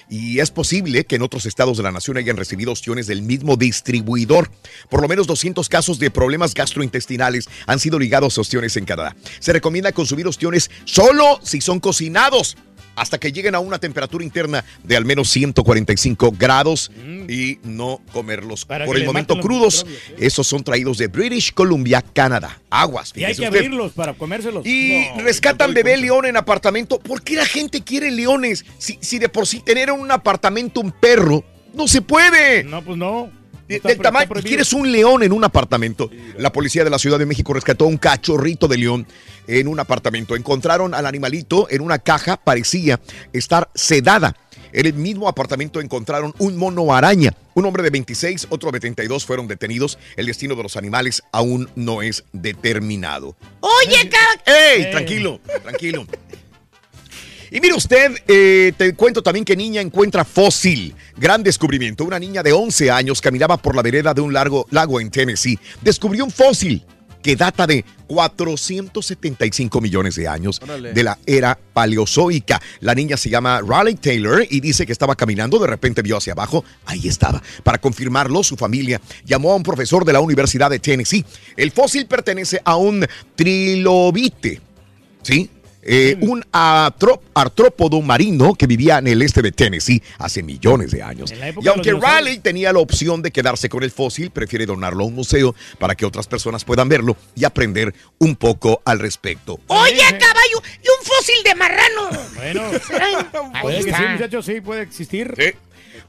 y es posible que en otros estados de la nación hayan recibido ostiones del mismo distribuidor. Por lo menos 200 casos de problemas gastrointestinales han sido ligados a ostiones en Canadá. Se recomienda consumir ostiones solo si son cocinados hasta que lleguen a una temperatura interna de al menos 145 grados y no comerlos Para por el momento crudos. microbios, Esos son traídos de British Columbia, Canadá. Aguas. Y hay que usted. abrirlos para comérselos. Y No, rescatan bebé león en apartamento. ¿Por qué la gente quiere leones? Si, si de por sí tener en un apartamento un perro, no se puede. No, pues no. De- del tamaño, quieres un león en un apartamento. La policía de la Ciudad de México rescató un cachorrito de león en un apartamento. Encontraron al animalito en una caja, parecía estar sedada. En el mismo apartamento encontraron un mono araña. Un hombre de 26, otro de 32 fueron detenidos. El destino de los animales aún no es determinado. Oye, cara. ¡Ey! Tranquilo, tranquilo. Y mire usted, eh, te cuento también que niña encuentra fósil. Gran descubrimiento. Una niña de 11 años caminaba por la vereda de un largo, lago en Tennessee. Descubrió un fósil que data de 475 millones de años Órale. de la era paleozoica. La niña se llama Raleigh Taylor y dice que estaba caminando, de repente vio hacia abajo, ahí estaba. Para confirmarlo, su familia llamó a un profesor de la Universidad de Tennessee. El fósil pertenece a un trilobite, ¿sí? Eh, un atró- artrópodo marino que vivía en el este de Tennessee hace millones de años. Y aunque. Raleigh tenía la opción de quedarse con el fósil, prefiere donarlo a un museo para que otras personas puedan verlo y aprender un poco al respecto. Oye, caballo, y un fósil de marrano. Bueno, puede que sí, muchachos, sí, puede existir.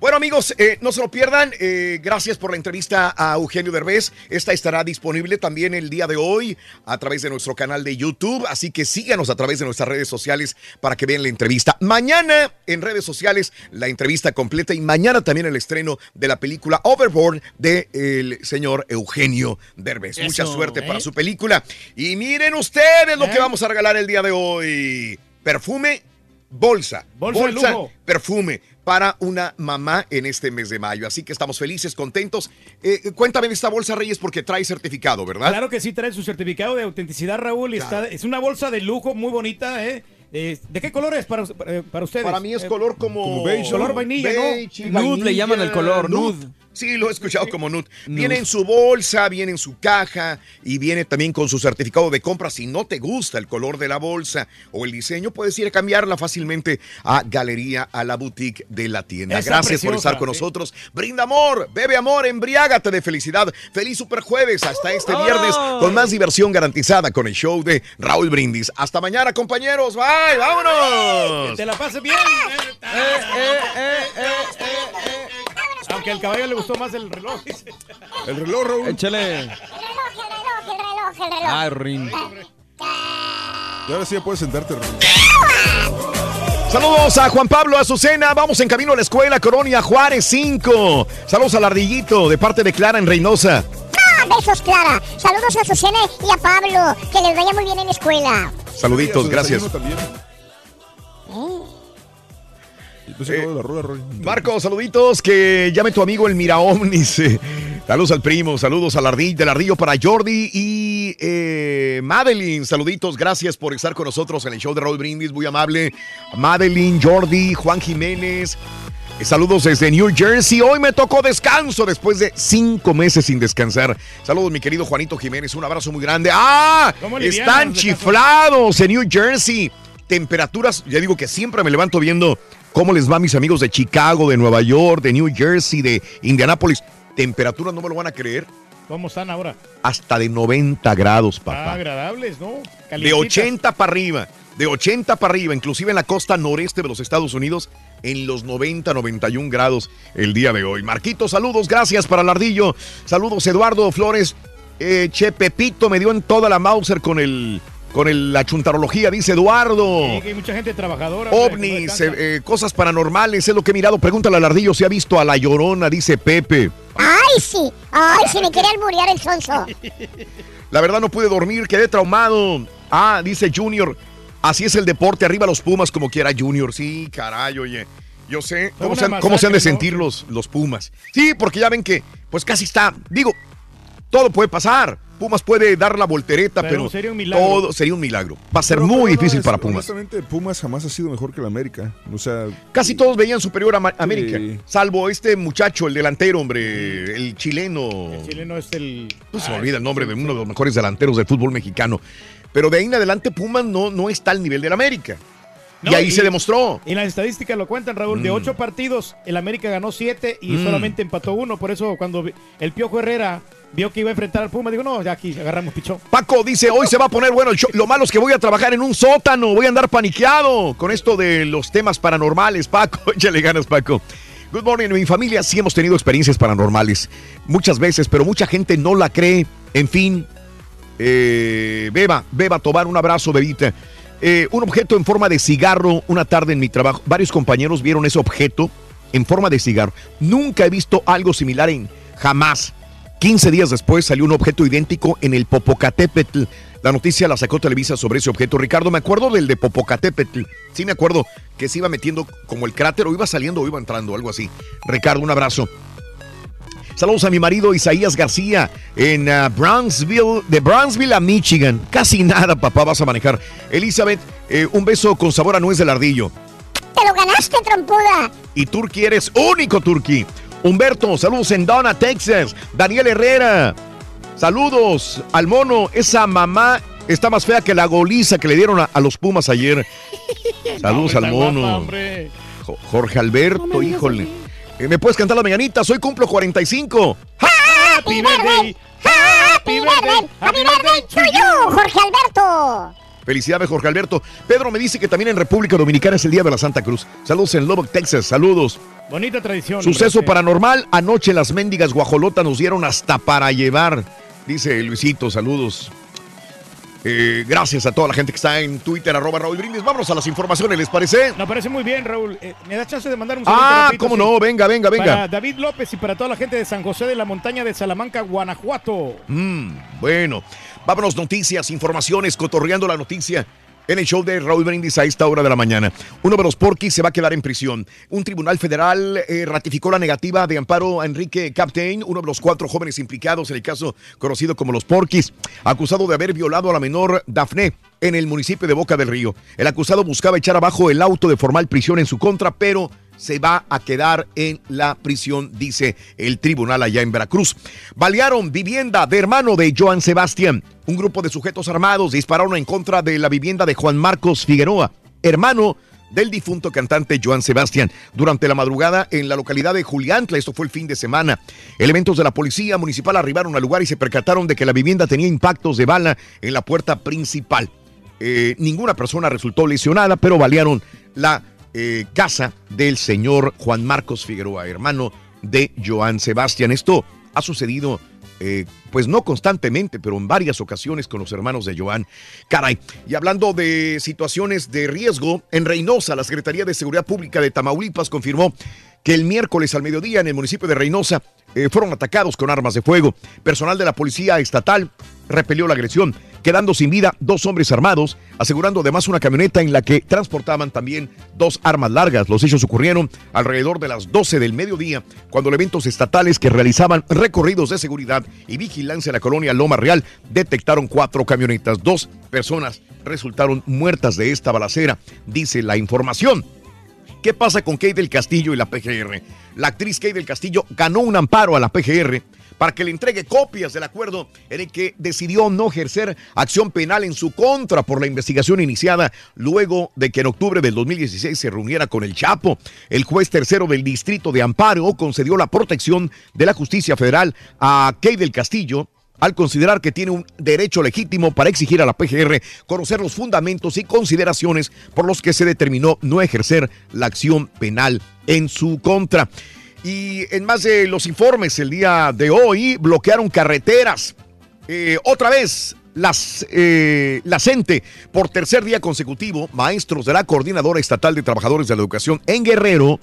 Bueno amigos, eh, no se lo pierdan. Eh, gracias por la entrevista a Eugenio Derbez. Esta estará disponible también el día de hoy a través de nuestro canal de YouTube. Así que síganos a través de nuestras redes sociales para que vean la entrevista. Mañana en redes sociales la entrevista completa y mañana también el estreno de la película Overboard del señor Eugenio Derbez. Eso, Mucha suerte ¿eh? para su película. Y miren ustedes lo ¿Eh? que vamos a regalar el día de hoy. Perfume, bolsa. Bolsa de lujo. perfume para una mamá en este mes de mayo. Así que estamos felices, contentos. Eh, cuéntame de esta bolsa, Reyes, porque trae certificado, ¿verdad? Claro que sí, trae su certificado de autenticidad, Raúl. y está, es una bolsa de lujo muy bonita, ¿eh? Eh, ¿De qué color es para, para- para ustedes? Para mí es Eh, color como... como beige, color vainilla, ¿no? Beige, Nude le llaman el color, nude. Sí, lo he escuchado como nude. Viene en su bolsa, viene en su caja y viene también con su certificado de compra. Si no te gusta el color de la bolsa o el diseño, puedes ir a cambiarla fácilmente a Galería, a la boutique de la tienda. Gracias por estar con sí. nosotros. Brinda amor, bebe amor, embriágate de felicidad. Feliz super jueves hasta este viernes con más diversión garantizada con el show de Raúl Brindis. Hasta mañana, compañeros. Bye, vámonos. Que te la pase bien. Aunque al caballo le gustó más el reloj. dice. El reloj, Raúl. Échale. El reloj, el reloj, el reloj. Ah, Rin. Y ahora sí ya puedes sentarte, Raúl. Saludos a Juan Pablo Azucena. Vamos en camino a la escuela Colonia Juárez 5. Saludos al Ardillito de parte de Clara en Reynosa. Ah, besos, Clara. Saludos a Susana y a Pablo. Que les vaya muy bien en la escuela. Saluditos, gracias. Eh, la. Marco, saluditos, que llame tu amigo el Miraomnis. eh. Saludos al primo, saludos al ardillo, del ardillo para Jordi y eh, Madeline. Saluditos, gracias por estar con nosotros en el show de Raúl Brindis, muy amable. Madeline, Jordi, Juan Jiménez. eh, Saludos desde New Jersey. Hoy me tocó descanso después de cinco meses sin descansar. Saludos, mi querido Juanito Jiménez. Un abrazo muy grande. ¡Ah! ¿Cómo Están chiflados en New Jersey. Temperaturas, ya digo que siempre me levanto viendo cómo les va mis amigos de Chicago, de Nueva York, de New Jersey, de Indianápolis. Temperaturas, no me lo van a creer, ¿Cómo están ahora? hasta de 90 grados, Ah, papá. agradables, ¿no? De Calientitas. 80 para arriba, de 80 para arriba, inclusive en la costa noreste de los Estados Unidos, en los 90, 91 grados el día de hoy. Marquito, saludos, gracias para el ardillo. Saludos, Eduardo Flores. Eh, che, Pepito me dio en toda la Mauser con el con el- la chuntarología, dice Eduardo. Sí, que hay mucha gente trabajadora. OVNIs, eh, eh, cosas paranormales, es lo que he mirado. Pregúntale al ardillo si ha visto a la llorona, dice Pepe. Ay, sí. Ay, sí, me quiere alburear el sonso. La verdad no pude dormir, quedé traumado. Ah, dice Junior, así es el deporte, arriba los Pumas como quiera Junior. Sí, caray, oye. Yo sé cómo, se han, cómo se han de sentir los, los Pumas. Sí, porque ya ven que pues casi está, digo, todo puede pasar. Pumas puede dar la voltereta, Pero pero, sería un milagro. todo sería un milagro. Va a ser Pero- muy pero no, difícil es- para Pumas. Honestamente, Pumas jamás ha sido mejor que el América. O sea, Casi todos veían superior a Ma- América, Sí. salvo este muchacho, el delantero, hombre, el chileno. El chileno es el. No se me olvida el nombre de uno de los mejores delanteros del fútbol mexicano. Pero de ahí en adelante Pumas no, no está al nivel del América. y ahí se demostró. Y las estadísticas lo cuentan, Raúl. De Mm. ocho partidos, el América ganó siete y Mm. solamente empató uno. Por eso, cuando el Piojo Herrera vio que iba a enfrentar al Puma, digo, no, ya aquí agarramos pichón. Paco dice, hoy se va a poner bueno el show. Lo malo es que voy a trabajar en un sótano, voy a andar paniqueado con esto de los temas paranormales. Paco, échale ganas, Paco. Good morning, mi familia sí hemos tenido experiencias paranormales. Muchas veces, pero mucha gente no la cree. En fin, eh, Beba, Beba, tomar un abrazo, Bebita. Eh, un objeto en forma de cigarro una tarde en mi trabajo. Varios compañeros vieron ese objeto en forma de cigarro. Nunca he visto algo similar en jamás. 15 días después salió un objeto idéntico en el Popocatépetl. La noticia la sacó Televisa sobre ese objeto. Ricardo, me acuerdo del de Popocatépetl. Sí, me acuerdo que se iba metiendo como el cráter o iba saliendo o iba entrando, algo así. Ricardo, un abrazo. Saludos a mi marido Isaías García en ah, Brownsville, de Brownsville a Michigan. Casi nada, papá, vas a manejar. Elizabeth, eh, un beso con sabor a nuez del ardillo. Te lo ganaste, trompuda. Y Turki eres único, Turki. Humberto, saludos en Donna, Texas. Daniel Herrera, saludos al mono. Esa mamá está más fea que la goliza que le dieron a, a los Pumas ayer. Saludos al guapa, mono. Jorge Alberto, híjole. Eh, ¿Me puedes cantar la mañanita? Soy cumplo 45. Happy birthday. Happy birthday. Happy birthday to you, Jorge Alberto. Felicidades, Jorge Alberto. Pedro me dice que también en República Dominicana es el Día de la Santa Cruz. Saludos en Lubbock, Texas. Saludos. Bonita tradición. Suceso hombre. paranormal. Anoche las mendigas guajolotas nos dieron hasta para llevar. Dice Luisito, saludos. Eh, gracias a toda la gente que está en Twitter, arroba Raúl Brindis. Vámonos a las informaciones, ¿les parece? Me parece muy bien, Raúl. Eh, ¿Me da chance de mandar un saludo? Ah, cómo sí? no, venga, venga, Para venga. David López y para toda la gente de San José de la Montaña de Salamanca, Guanajuato. Mm, bueno, vámonos noticias, informaciones, cotorreando la noticia. En el show de Raúl Brindis a esta hora de la mañana. Uno de los porquis se va a quedar en prisión. Un tribunal federal eh, ratificó la negativa de amparo a Enrique Captain, uno de los cuatro jóvenes implicados en el caso conocido como los porquis, acusado de haber violado a la menor Dafne en el municipio de Boca del Río. El acusado buscaba echar abajo el auto de formal prisión en su contra, pero se va a quedar en la prisión, dice el tribunal allá en Veracruz. Balearon vivienda de hermano de Joan Sebastián. Un grupo de sujetos armados dispararon en contra de la vivienda de Juan Marcos Figueroa, hermano del difunto cantante Joan Sebastián durante la madrugada en la localidad de Juliantla. Esto fue el fin de semana. Elementos de la policía municipal arribaron al lugar y se percataron de que la vivienda tenía impactos de bala en la puerta principal. Eh, ninguna persona resultó lesionada, pero balearon la eh, casa del señor Juan Marcos Figueroa, hermano de Joan Sebastián. Esto ha sucedido, eh, pues no constantemente, pero en varias ocasiones con los hermanos de Joan. Caray, y hablando de situaciones de riesgo, en Reynosa, la Secretaría de Seguridad Pública de Tamaulipas confirmó que el miércoles al mediodía en el municipio de Reynosa eh, fueron atacados con armas de fuego. Personal de la Policía Estatal repelió la agresión. quedando sin vida dos hombres armados, asegurando además una camioneta en la que transportaban también dos armas largas. Los hechos ocurrieron alrededor de las 12 del mediodía, cuando elementos estatales que realizaban recorridos de seguridad y vigilancia en la colonia Loma Real detectaron cuatro camionetas. Dos personas resultaron muertas de esta balacera, dice la información. ¿Qué pasa con Kate del Castillo y la PGR? La actriz Kate del Castillo ganó un amparo a la PGR para que le entregue copias del acuerdo en el que decidió no ejercer acción penal en su contra por la investigación iniciada luego de que en octubre del 2016 se reuniera con el Chapo. El juez tercero del Distrito de Amparo concedió la protección de la justicia federal a Kate del Castillo al considerar que tiene un derecho legítimo para exigir a la PGR conocer los fundamentos y consideraciones por los que se determinó no ejercer la acción penal en su contra. Y en más de los informes el día de hoy, bloquearon carreteras. Eh, otra vez, las, eh, la CENTE, por tercer día consecutivo, maestros de la Coordinadora Estatal de Trabajadores de la Educación en Guerrero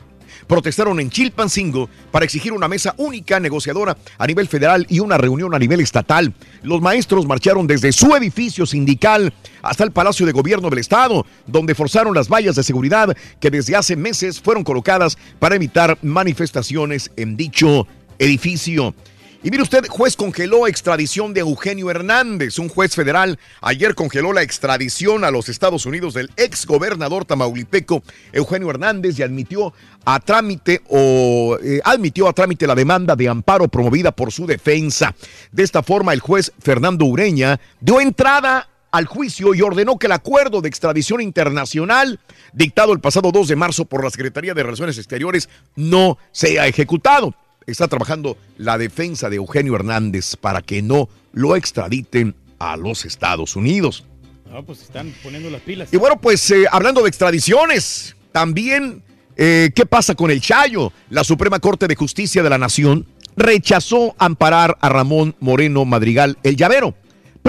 protestaron en Chilpancingo para exigir una mesa única negociadora a nivel federal y una reunión a nivel estatal. Los maestros marcharon desde su edificio sindical hasta el Palacio de Gobierno del Estado, donde forzaron las vallas de seguridad que desde hace meses fueron colocadas para evitar manifestaciones en dicho edificio. Y mire usted, juez congeló extradición de Eugenio Hernández. Un juez federal ayer congeló la extradición a los Estados Unidos del ex gobernador tamaulipeco Eugenio Hernández y admitió a trámite o eh, admitió a trámite la demanda de amparo promovida por su defensa. De esta forma, el juez Fernando Ureña dio entrada al juicio y ordenó que el acuerdo de extradición internacional dictado el pasado 2 de marzo por la Secretaría de Relaciones Exteriores no sea ejecutado está trabajando la defensa de Eugenio Hernández para que no lo extraditen a los Estados Unidos. No, pues están poniendo las pilas. Y bueno, pues eh, hablando de extradiciones, también, eh, ¿qué pasa con el Chayo? La Suprema Corte de Justicia de la Nación rechazó amparar a Ramón Moreno Madrigal, el llavero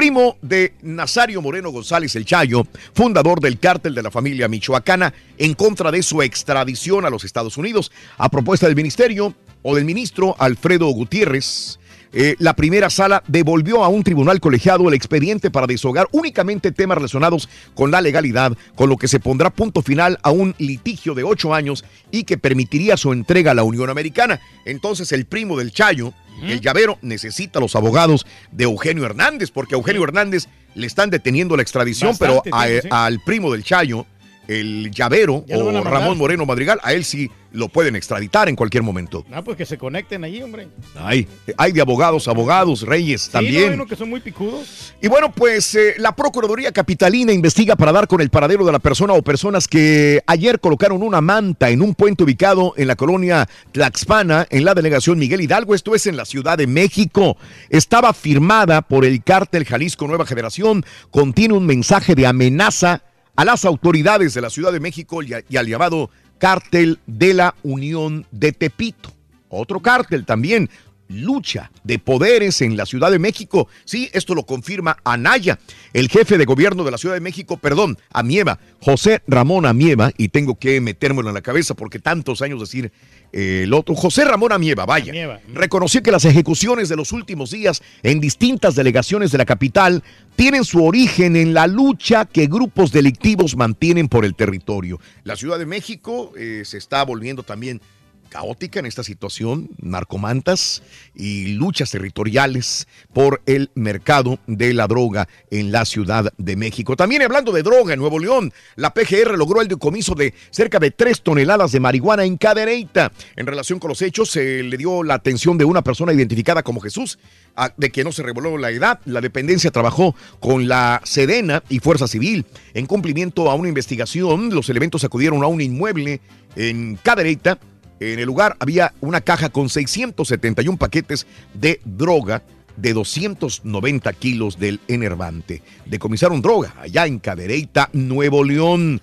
primo de Nazario Moreno González el Chayo, fundador del cártel de la familia michoacana, en contra de su extradición a los Estados Unidos. A propuesta del ministerio o del ministro Alfredo Gutiérrez, eh, la primera sala devolvió a un tribunal colegiado el expediente para deshogar únicamente temas relacionados con la legalidad, con lo que se pondrá punto final a un litigio de ocho años y que permitiría su entrega a la Unión Americana. Entonces el primo del Chayo, el llavero, necesita los abogados de Eugenio Hernández, porque a Eugenio Hernández le están deteniendo la extradición, Bastante pero a- sí. al primo del Chayo, el llavero o. Ramón Moreno Madrigal, a él sí lo pueden extraditar en cualquier momento. Ah, pues que se conecten allí, hombre. Hay, hay de abogados, abogados, reyes Sí, no, también. unos que son muy picudos. Y bueno, pues eh, la Procuraduría Capitalina investiga para dar con el paradero de la persona o personas que ayer colocaron una manta en un puente ubicado en la colonia Tlaxpana, en la delegación Miguel Hidalgo, esto es en la Ciudad de México. Estaba firmada por el cártel Jalisco Nueva Generación, contiene un mensaje de amenaza a las autoridades de la Ciudad de México y, al llamado cártel de la Unión de Tepito. Otro cártel también, lucha de poderes en la Ciudad de México. Sí, esto lo confirma Anaya, el jefe de gobierno de la Ciudad de México, perdón, Amieva, José Ramón Amieva, y tengo que metérmelo en la cabeza porque tantos años decir eh, el otro, José Ramón Amieva, vaya, Amieva. reconoció que las ejecuciones de los últimos días en distintas delegaciones de la capital tienen su origen en la lucha que grupos delictivos mantienen por el territorio. La Ciudad de México eh, se está volviendo también caótica en esta situación, narcomantas y luchas territoriales por el mercado de la droga en la Ciudad de México. También hablando de droga en Nuevo León, la PGR logró el decomiso de cerca de tres toneladas de marihuana en Cadereyta. En relación con los hechos, se le dio la atención de una persona identificada como Jesús, de que no se reveló la edad. La dependencia trabajó con la Sedena y Fuerza Civil. En cumplimiento a una investigación, los elementos acudieron a un inmueble en Cadereyta en el lugar había una caja con 671 paquetes de droga de 290 kilos del enervante. Decomisaron droga allá en Cadereyta, Nuevo León.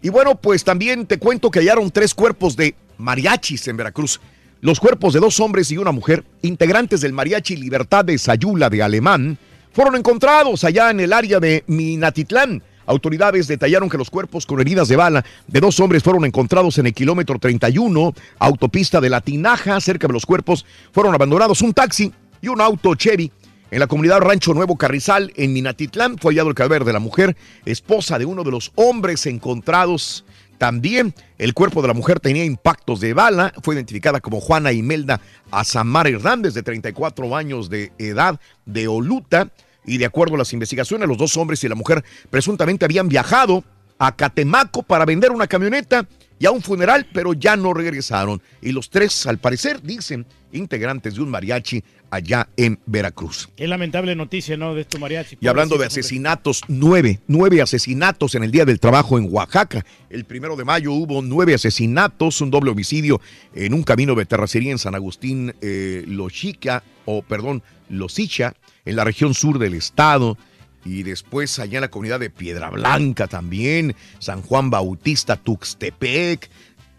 Y bueno, pues también te cuento que hallaron tres cuerpos de mariachis en Veracruz. Los cuerpos de dos hombres y una mujer, integrantes del mariachi Libertad de Sayula de Alemán, fueron encontrados allá en el área de Minatitlán. Autoridades detallaron que los cuerpos con heridas de bala de dos hombres fueron encontrados en el kilómetro 31, autopista de la Tinaja. Cerca de los cuerpos fueron abandonados un taxi y un auto Chevy. En la comunidad Rancho Nuevo Carrizal, en Minatitlán, fue hallado el cadáver de la mujer, esposa de uno de los hombres encontrados. También el cuerpo de la mujer tenía impactos de bala. Fue identificada como Juana Imelda Azamar Hernández, de 34 años de edad, de Oluta. Y de acuerdo a las investigaciones, los dos hombres y la mujer presuntamente habían viajado a Catemaco para vender una camioneta y a un funeral, pero ya no regresaron. Y los tres, al parecer, dicen, integrantes de un mariachi allá en Veracruz. Qué lamentable noticia, ¿no? De esto mariachi. Y hablando de asesinatos, nueve, nueve asesinatos en el Día del Trabajo en Oaxaca. El primero de mayo hubo nueve asesinatos, un doble homicidio en un camino de terracería en San Agustín, eh, Lochica, o perdón, Losicha, en la región sur del estado. Y después allá en la comunidad de Piedra Blanca también, San Juan Bautista, Tuxtepec.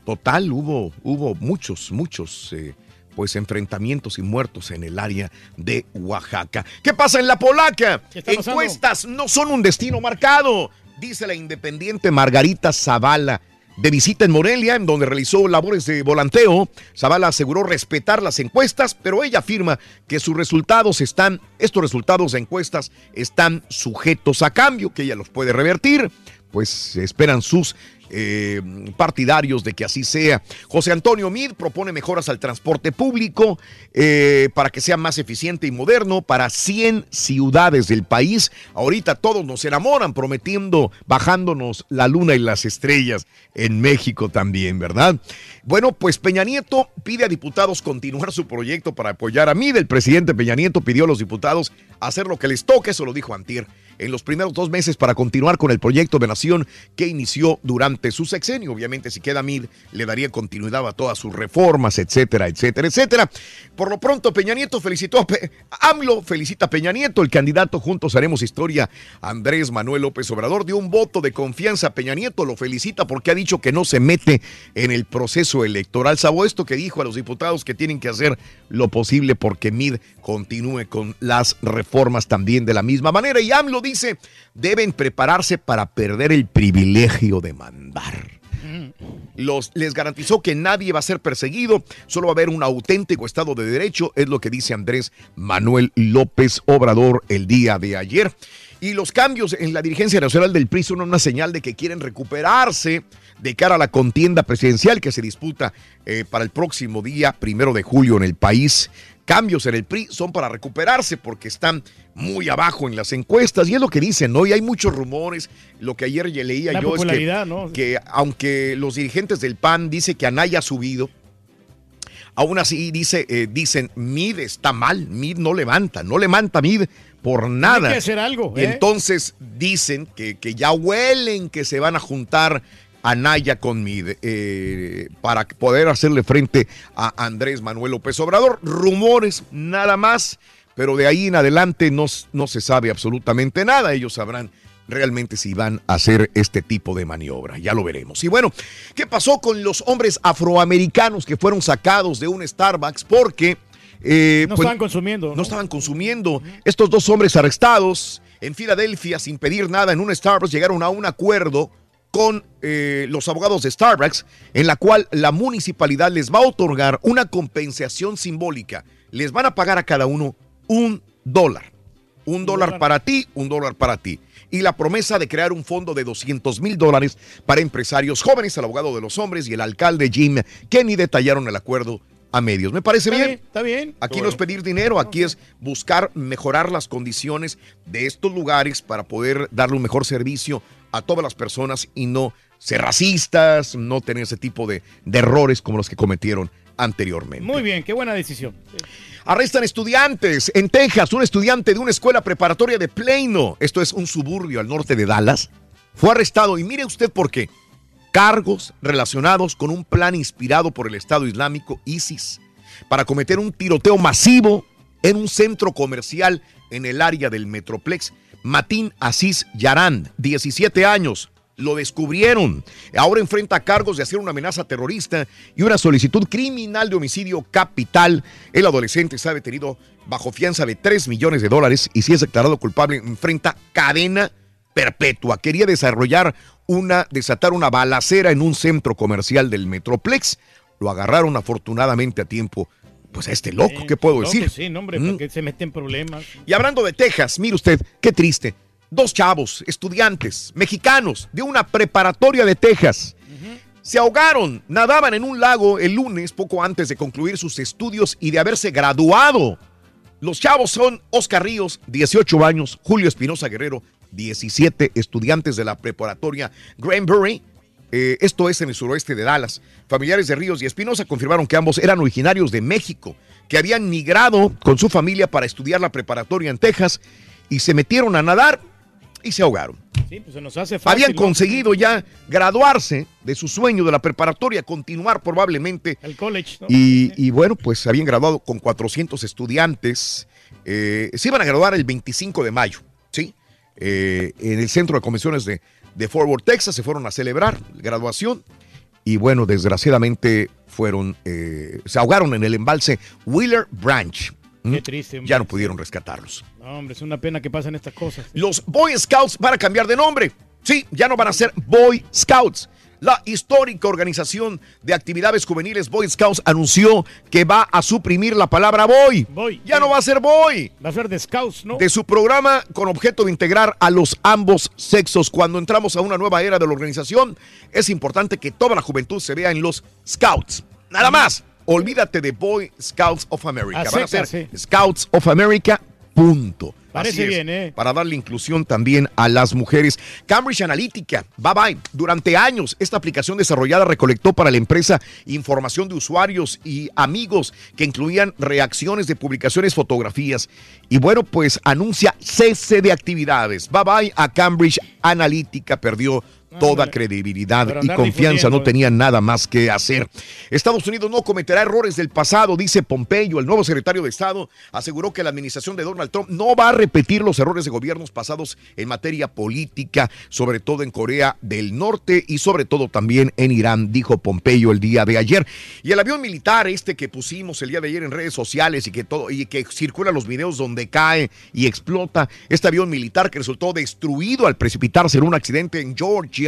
Total, hubo, hubo muchos, muchos eh, pues enfrentamientos y muertos en el área de Oaxaca. ¿Qué pasa en la Polaca? Encuestas no son un destino marcado, dice la independiente Margarita Zavala. De visita en Morelia, en donde realizó labores de volanteo, Zavala aseguró respetar las encuestas, pero ella afirma que sus resultados están, estos resultados de encuestas están sujetos a cambio, que ella los puede revertir, pues esperan sus eh, partidarios de que así sea. José Antonio Mid propone mejoras al transporte público eh, para que sea más eficiente y moderno para 100 ciudades del país. Ahorita todos nos enamoran prometiendo, bajándonos la luna y las estrellas en México también, ¿verdad? Bueno, pues Peña Nieto pide a diputados continuar su proyecto para apoyar a Mid. El presidente Peña Nieto pidió a los diputados hacer lo que les toque, eso lo dijo Antier en los primeros dos meses para continuar con el proyecto de nación que inició durante su sexenio. Obviamente, si queda Mid, le daría continuidad a todas sus reformas, etcétera, etcétera, etcétera. Por lo pronto, Peña Nieto felicitó a Pe- AMLO, felicita a Peña Nieto, el candidato Juntos Haremos Historia, Andrés Manuel López Obrador, dio un voto de confianza a Peña Nieto, lo felicita porque ha dicho que no se mete en el proceso electoral. Sabo esto que dijo a los diputados que tienen que hacer lo posible porque Mid continúe con las reformas también de la misma manera. Y AMLO dice, deben prepararse para perder el privilegio de mandar. Los, les garantizó que nadie va a ser perseguido, solo va a haber un auténtico Estado de Derecho, es lo que dice Andrés Manuel López Obrador el día de ayer. Y los cambios en la dirigencia nacional del PRI son una señal de que quieren recuperarse de cara a la contienda presidencial que se disputa eh, para el próximo día, primero de julio, en el país. Cambios en el PRI son para recuperarse porque están muy abajo en las encuestas y es lo que dicen, ¿no? Y hay muchos rumores. Lo que ayer ya leía La yo es que, popularidad, ¿no? que aunque los dirigentes del PAN dicen que Anaya ha subido, aún así dice, eh, dicen, Mid está mal, Mid no levanta, no levanta Mid por nada. que hacer algo, Y ¿eh? entonces dicen que, que ya huelen que se van a juntar Anaya con Mid eh, para poder hacerle frente a Andrés Manuel López Obrador. Rumores, nada más, pero de ahí en adelante no, no se sabe absolutamente nada. Ellos sabrán realmente si van a hacer este tipo de maniobra. Ya lo veremos. Y bueno, ¿qué pasó con los hombres afroamericanos que fueron sacados de un Starbucks? Porque... eh, No pues, estaban consumiendo. no estaban consumiendo. Estos dos hombres arrestados en Filadelfia sin pedir nada en un Starbucks llegaron a un acuerdo con eh, los abogados de Starbucks en la cual la municipalidad les va a otorgar una compensación simbólica. Les van a pagar a cada uno un dólar. Un dólar para ti, un dólar para ti. Y la promesa de crear un fondo de 200 mil dólares para empresarios jóvenes. El abogado de los hombres y el alcalde Jim Kenny detallaron el acuerdo a medios. ¿Me parece Está bien? bien, está bien. Aquí no es pedir dinero, aquí es buscar mejorar las condiciones de estos lugares para poder darle un mejor servicio a todas las personas y no ser racistas, no tener ese tipo de, de errores como los que cometieron anteriormente. Muy bien, qué buena decisión. Arrestan estudiantes en Texas. Un estudiante de una escuela preparatoria de Plano, esto es un suburbio al norte de Dallas, fue arrestado. Y mire usted por qué. Cargos relacionados con un plan inspirado por el Estado Islámico ISIS para cometer un tiroteo masivo en un centro comercial en el área del Metroplex. Matín Asís Yarán, 17 años, lo descubrieron. Ahora enfrenta cargos de hacer una amenaza terrorista y una solicitud criminal de homicidio capital. El adolescente está detenido bajo fianza de 3 millones de dólares y si es declarado culpable enfrenta cadena perpetua. Quería desarrollar una, desatar una balacera en un centro comercial del Metroplex. Lo agarraron afortunadamente a tiempo pues a este loco, ¿qué puedo No, decir? sí, no, hombre, Mm. porque se meten problemas. Y hablando de Texas, mire usted, qué triste. Dos chavos, estudiantes, mexicanos, de una preparatoria de Texas. Se ahogaron, nadaban en un lago el lunes, poco antes de concluir sus estudios y de haberse graduado. Los chavos son Oscar Ríos, 18 años, Julio Espinosa Guerrero, 17 estudiantes de la preparatoria Granbury. Eh, esto es en el suroeste de Dallas. Familiares de Ríos y Espinosa confirmaron que ambos eran originarios de México, que habían migrado con su familia para estudiar la preparatoria en Texas y se metieron a nadar y se ahogaron. Sí, pues se nos hace fácil. Habían conseguido ya graduarse de su sueño de la preparatoria, continuar probablemente El college, ¿no? y, y bueno, pues habían graduado con 400 estudiantes. Eh, se iban a graduar el 25 de mayo, ¿sí? Eh, en el centro de convenciones de, de Fort Worth, Texas, se fueron a celebrar graduación. Y bueno, desgraciadamente fueron, eh, se ahogaron en el embalse Wheeler Branch. ¿Mm? Qué triste, hombre. Ya no pudieron rescatarlos. No, hombre, es una pena que pasen estas cosas. Los Boy Scouts van a cambiar de nombre. Sí, ya no van a ser Boy Scouts. La histórica organización de actividades juveniles Boy Scouts anunció que va a suprimir la palabra boy. Boy. Ya no va a ser boy. Va a ser de Scouts, ¿no? De su programa con objeto de integrar a los ambos sexos. Cuando entramos a una nueva era de la organización, es importante que toda la juventud se vea en los Scouts. Nada más. Olvídate de Boy Scouts of America. A Van a ser Scouts of America. Punto. Parece es, bien, ¿eh? Para darle inclusión también a las mujeres. Cambridge Analytica, bye bye. Durante años, esta aplicación desarrollada recolectó para la empresa información de usuarios y amigos que incluían reacciones de publicaciones, fotografías. Y bueno, pues anuncia cese de actividades. Bye bye a Cambridge Analytica. Perdió toda credibilidad y confianza. No tenía nada más que hacer. Estados Unidos no cometerá errores del pasado, dice Pompeyo, el nuevo secretario de Estado, aseguró que la administración de Donald Trump no va a repetir los errores de gobiernos pasados en materia política, sobre todo en Corea del Norte y sobre todo también en Irán, dijo Pompeyo el día de ayer. Y el avión militar este que pusimos el día de ayer en redes sociales y que todo y que circulan los videos donde cae y explota este avión militar que resultó destruido al precipitarse en un accidente en Georgia,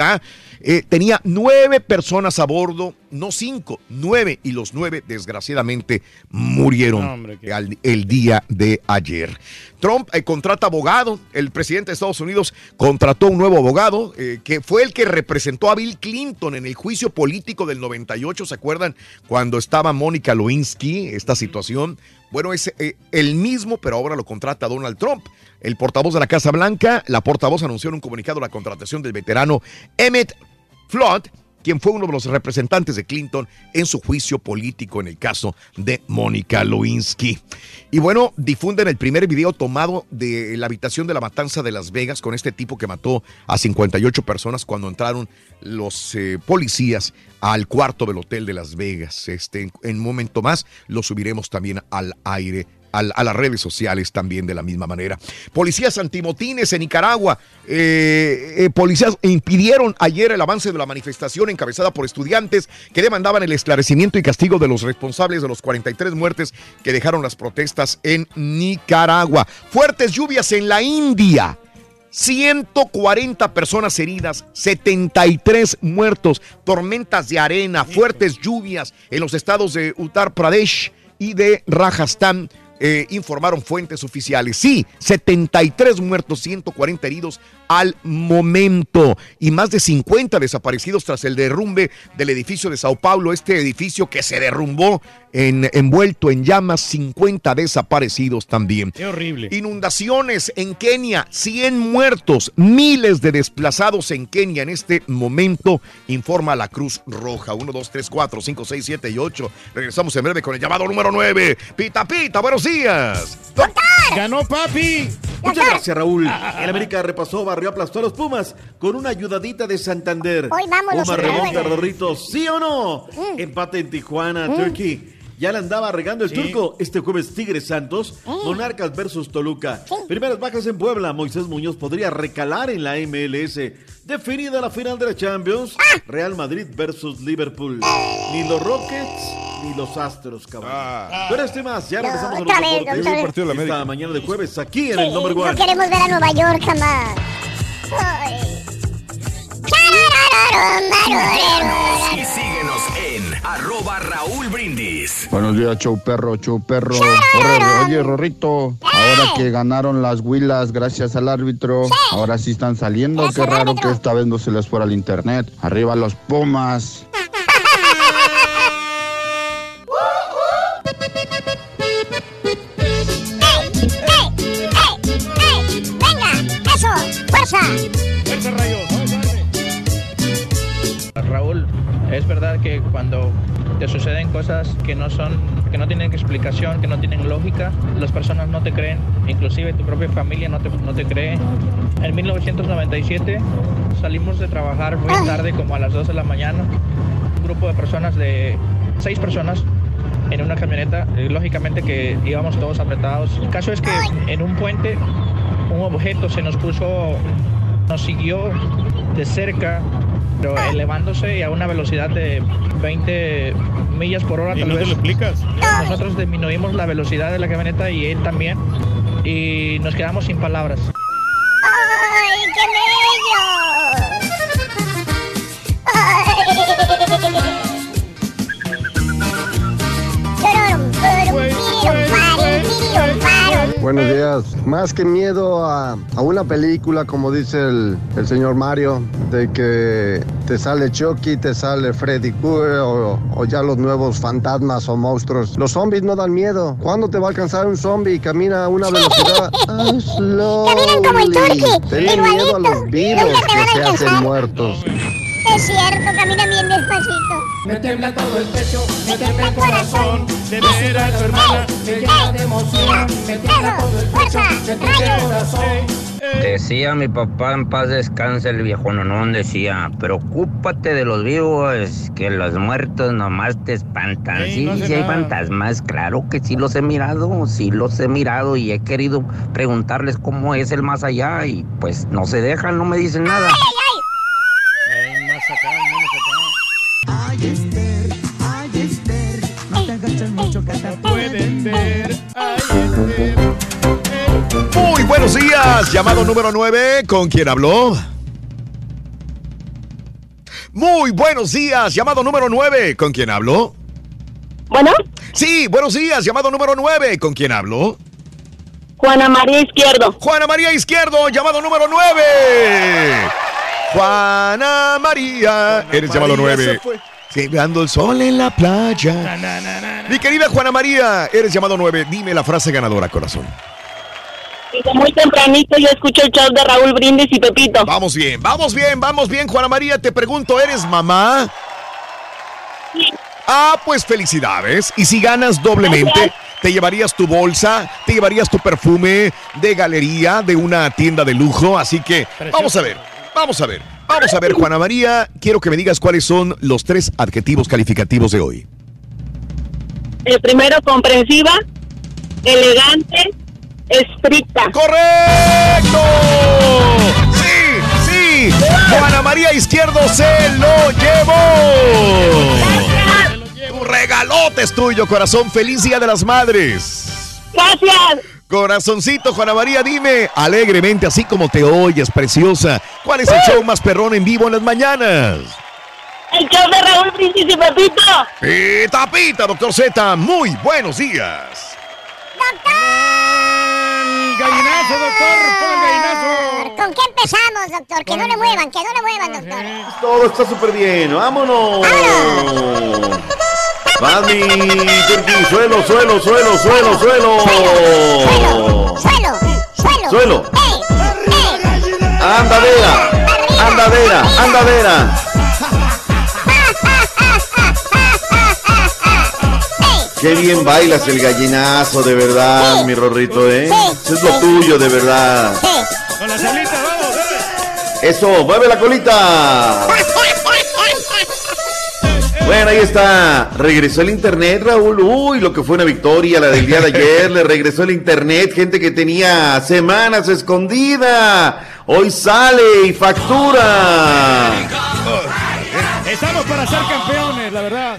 eh, tenía nueve personas a bordo, no cinco, nueve, y los nueve desgraciadamente murieron No, hombre, qué- al- el día de ayer. Trump eh, contrata abogado, el presidente de Estados Unidos contrató un nuevo abogado eh, que fue el que representó a Bill Clinton en el juicio político del 98, ¿se acuerdan? Cuando estaba Mónica Lewinsky, esta situación. Bueno, es eh, el mismo, pero ahora lo contrata Donald Trump. El portavoz de la Casa Blanca, la portavoz anunció en un comunicado la contratación del veterano Emmett Flood, quien fue uno de los representantes de Clinton en su juicio político en el caso de Mónica Lewinsky. Y bueno, difunden el primer video tomado de la habitación de la matanza de Las Vegas con este tipo que mató a 58 personas cuando entraron los eh, policías al cuarto del hotel de Las Vegas. Este, en, un momento más lo subiremos también al aire a las redes sociales también de la misma manera. Policías antimotines en Nicaragua. eh, eh, policías impidieron ayer el avance de la manifestación encabezada por estudiantes que demandaban el esclarecimiento y castigo de los responsables de los 43 muertes que dejaron las protestas en Nicaragua. Fuertes lluvias en la India. 140 personas heridas, 73 muertos, tormentas de arena, fuertes lluvias en los estados de Uttar Pradesh y de Rajasthan. Eh, informaron fuentes oficiales. Sí, 73 muertos, 140 heridos al momento y más de 50 desaparecidos tras el derrumbe del edificio de Sao Paulo, este edificio que se derrumbó en, envuelto en llamas, 50 desaparecidos también. Qué horrible. Inundaciones en Kenia, 100 muertos, miles de desplazados en Kenia en este momento, informa la Cruz Roja. 1, 2, 3, 4, 5, 6, 7 y 8. Regresamos en breve con el llamado número 9. Pita, pita, buenos días. ¡Ganó papi! Muchas gracias, Raúl. El América repasó, barrió, aplastó a los Pumas con una ayudadita de Santander. Hoy vamos los Pumas remonta. Rorrito, ¿sí o no? Empate en Tijuana, Mm. Turkey. Ya le andaba regando el Sí. turco este jueves Tigres Santos, Monarcas versus Toluca. Primeras bajas en Puebla, Moisés Muñoz podría recalar en la MLS. Definida la final de la Champions, Real Madrid versus Liverpool. Ni los Rockets ni los Astros, cabrón. Pero este más, ya No, regresamos a los vez, deportes. la Esta mañana de jueves aquí en Sí, el number one. no queremos ver a Nueva York jamás. Y síguenos en arroba Raúl Brindis. Brindis. Buenos días, show perro, show perro. Oye, oye, Rorrito, ahora que ganaron las huilas gracias al árbitro, ahora sí están saliendo. Qué raro que esta vez no se les fuera al internet. Arriba los Pumas. Que cuando te suceden cosas que no son, que no tienen explicación, que no tienen lógica, las personas no te creen, inclusive tu propia familia no te, no te cree. En 1997 salimos de trabajar muy tarde, como a las 2 de la mañana. Un grupo de personas de seis personas en una camioneta, eh, lógicamente que íbamos todos apretados. El caso es que en un puente un objeto se nos puso, nos siguió de cerca, pero elevándose y a una velocidad de 20 millas por hora. ¿Y tal no te vez. lo explicas? Nosotros disminuimos la velocidad de la camioneta y él también. Y nos quedamos sin palabras. ¡Ay, qué bello! Buenos días. Más que miedo a, a una película, como dice el, el señor Mario, de que te sale Chucky, te sale Freddy Krueger o, o ya los nuevos fantasmas o monstruos. Los zombies no dan miedo. ¿Cuándo te va a alcanzar un zombie y camina a una velocidad? Ah, como el miedo a los vivos que se hacen muertos. Es cierto, camina bien despacito. Me tembla todo el pecho, me tembla el corazón de ver a tu hermana, me llena de emoción. Me tembla todo el pecho, me tembla el corazón. Decía mi papá en paz descanse el viejo nonón, decía, preocúpate de los vivos, que los muertos nomás te espantan. Ey, sí, no hace sí hay fantasmas, claro que sí los he mirado, sí los he mirado y he querido preguntarles cómo es el más allá y pues no se dejan, no me dicen nada. Llamado número 9. ¿Con quién habló? Muy buenos días. Llamado número 9. ¿Con quién habló? Bueno. Sí, buenos días. Llamado número 9. ¿Con quién habló? Juana María Izquierdo. Juana María Izquierdo. Llamado número 9. Juana María. Eres llamado María 9. se fue. Llegando el sol en la playa. Mi querida Juana María, eres llamado 9. Dime la frase ganadora, corazón. Desde muy tempranito yo escucho el show de Raúl Brindis y Pepito. Vamos bien, vamos bien, vamos bien, Juana María. Te pregunto, ¿eres mamá? Ah, pues felicidades. Y si ganas doblemente, te llevarías tu bolsa, te llevarías tu perfume de galería de una tienda de lujo. Así que vamos a ver, vamos a ver, vamos a ver, Juana María. Quiero que me digas cuáles son los tres adjetivos calificativos de hoy. El primero, comprensiva, elegante, estricta. ¡Correcto! ¡Sí! ¡Sí! Juana María Izquierdo se lo llevó. Un regalote es tuyo, corazón. Feliz Día de las Madres. Gracias. Corazoncito, Juana María, dime alegremente, así como te oyes, preciosa. ¿Cuál es el show más perrón en vivo en las mañanas? El show de Raúl Brindis y Pepito. Pita, pita, doctor Z. Muy buenos días. El gallinazo, doctor. Pon el gallinazo. ¿Con qué empezamos, doctor? Que no le muevan, que no le muevan, doctor. Todo está súper bien. ¡Vámonos! Vas mi turqui. Suelo, suelo, suelo, suelo, suelo. Suelo, suelo. Suelo. Andadera. Andadera. Andadera. Qué bien bailas el gallinazo, de verdad, mi Rorrito, ¿eh? Eso es lo tuyo, de verdad. Con la salita, vamos. Eso, mueve la colita. Bueno, ahí está. Regresó el internet, Raúl. Uy, lo que fue una victoria la del día de ayer. Le regresó el internet. Gente que tenía semanas escondida. Hoy sale y factura. Estamos para ser campeones, la verdad.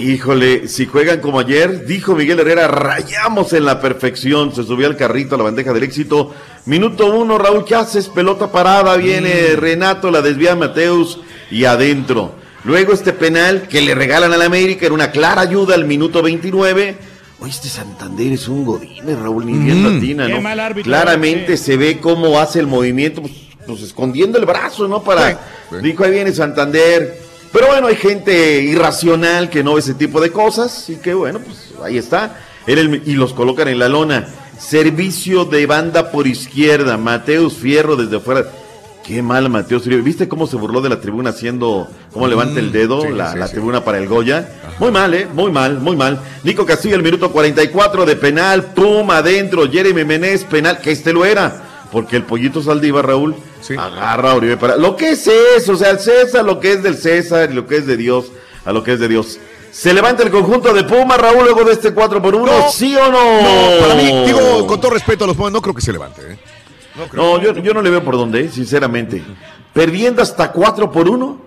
Híjole, si juegan como ayer, dijo Miguel Herrera, rayamos en la perfección. Se subió al carrito a la bandeja del éxito. Minuto uno, Raúl, ¿qué haces? Pelota parada, viene Renato, la desvía Mateus y adentro. Luego este penal que le regalan al América era una clara ayuda al minuto 29. Oye, este Santander es un godín, Raúl, ni bien Mm. latina, Qué ¿no? mal árbitro, Claramente sí. se ve cómo hace el movimiento, pues, pues, escondiendo el brazo, ¿no? Para, dijo, ahí viene Santander. Pero bueno, hay gente irracional que no ve ese tipo de cosas y que bueno, pues ahí está. El- y los colocan en la lona. Servicio de banda por izquierda, Mateus Fierro desde fuera. Qué mal Mateus Fierro. ¿Viste cómo se burló de la tribuna haciendo, cómo levanta el dedo sí, la, sí, la sí. tribuna para el Goya? Muy mal, ¿eh? Muy mal, muy mal. Nico Castillo, el minuto 44 de penal, pum, adentro, Jeremy Menez, penal, que este lo era. Porque el pollito Saldívar, Raúl, agarra a Oribe para. Lo que es eso, o sea, el César, lo que es del César y lo que es de Dios, a lo que es de Dios. ¿Se levanta el conjunto de Puma, Raúl, luego de este 4 por 1? No. ¿Sí o no? No, para mí, digo, con todo respeto a los Pumas, no creo que se levante. ¿eh? No, yo, yo no le veo por dónde, eh, sinceramente. Perdiendo hasta 4 por 1,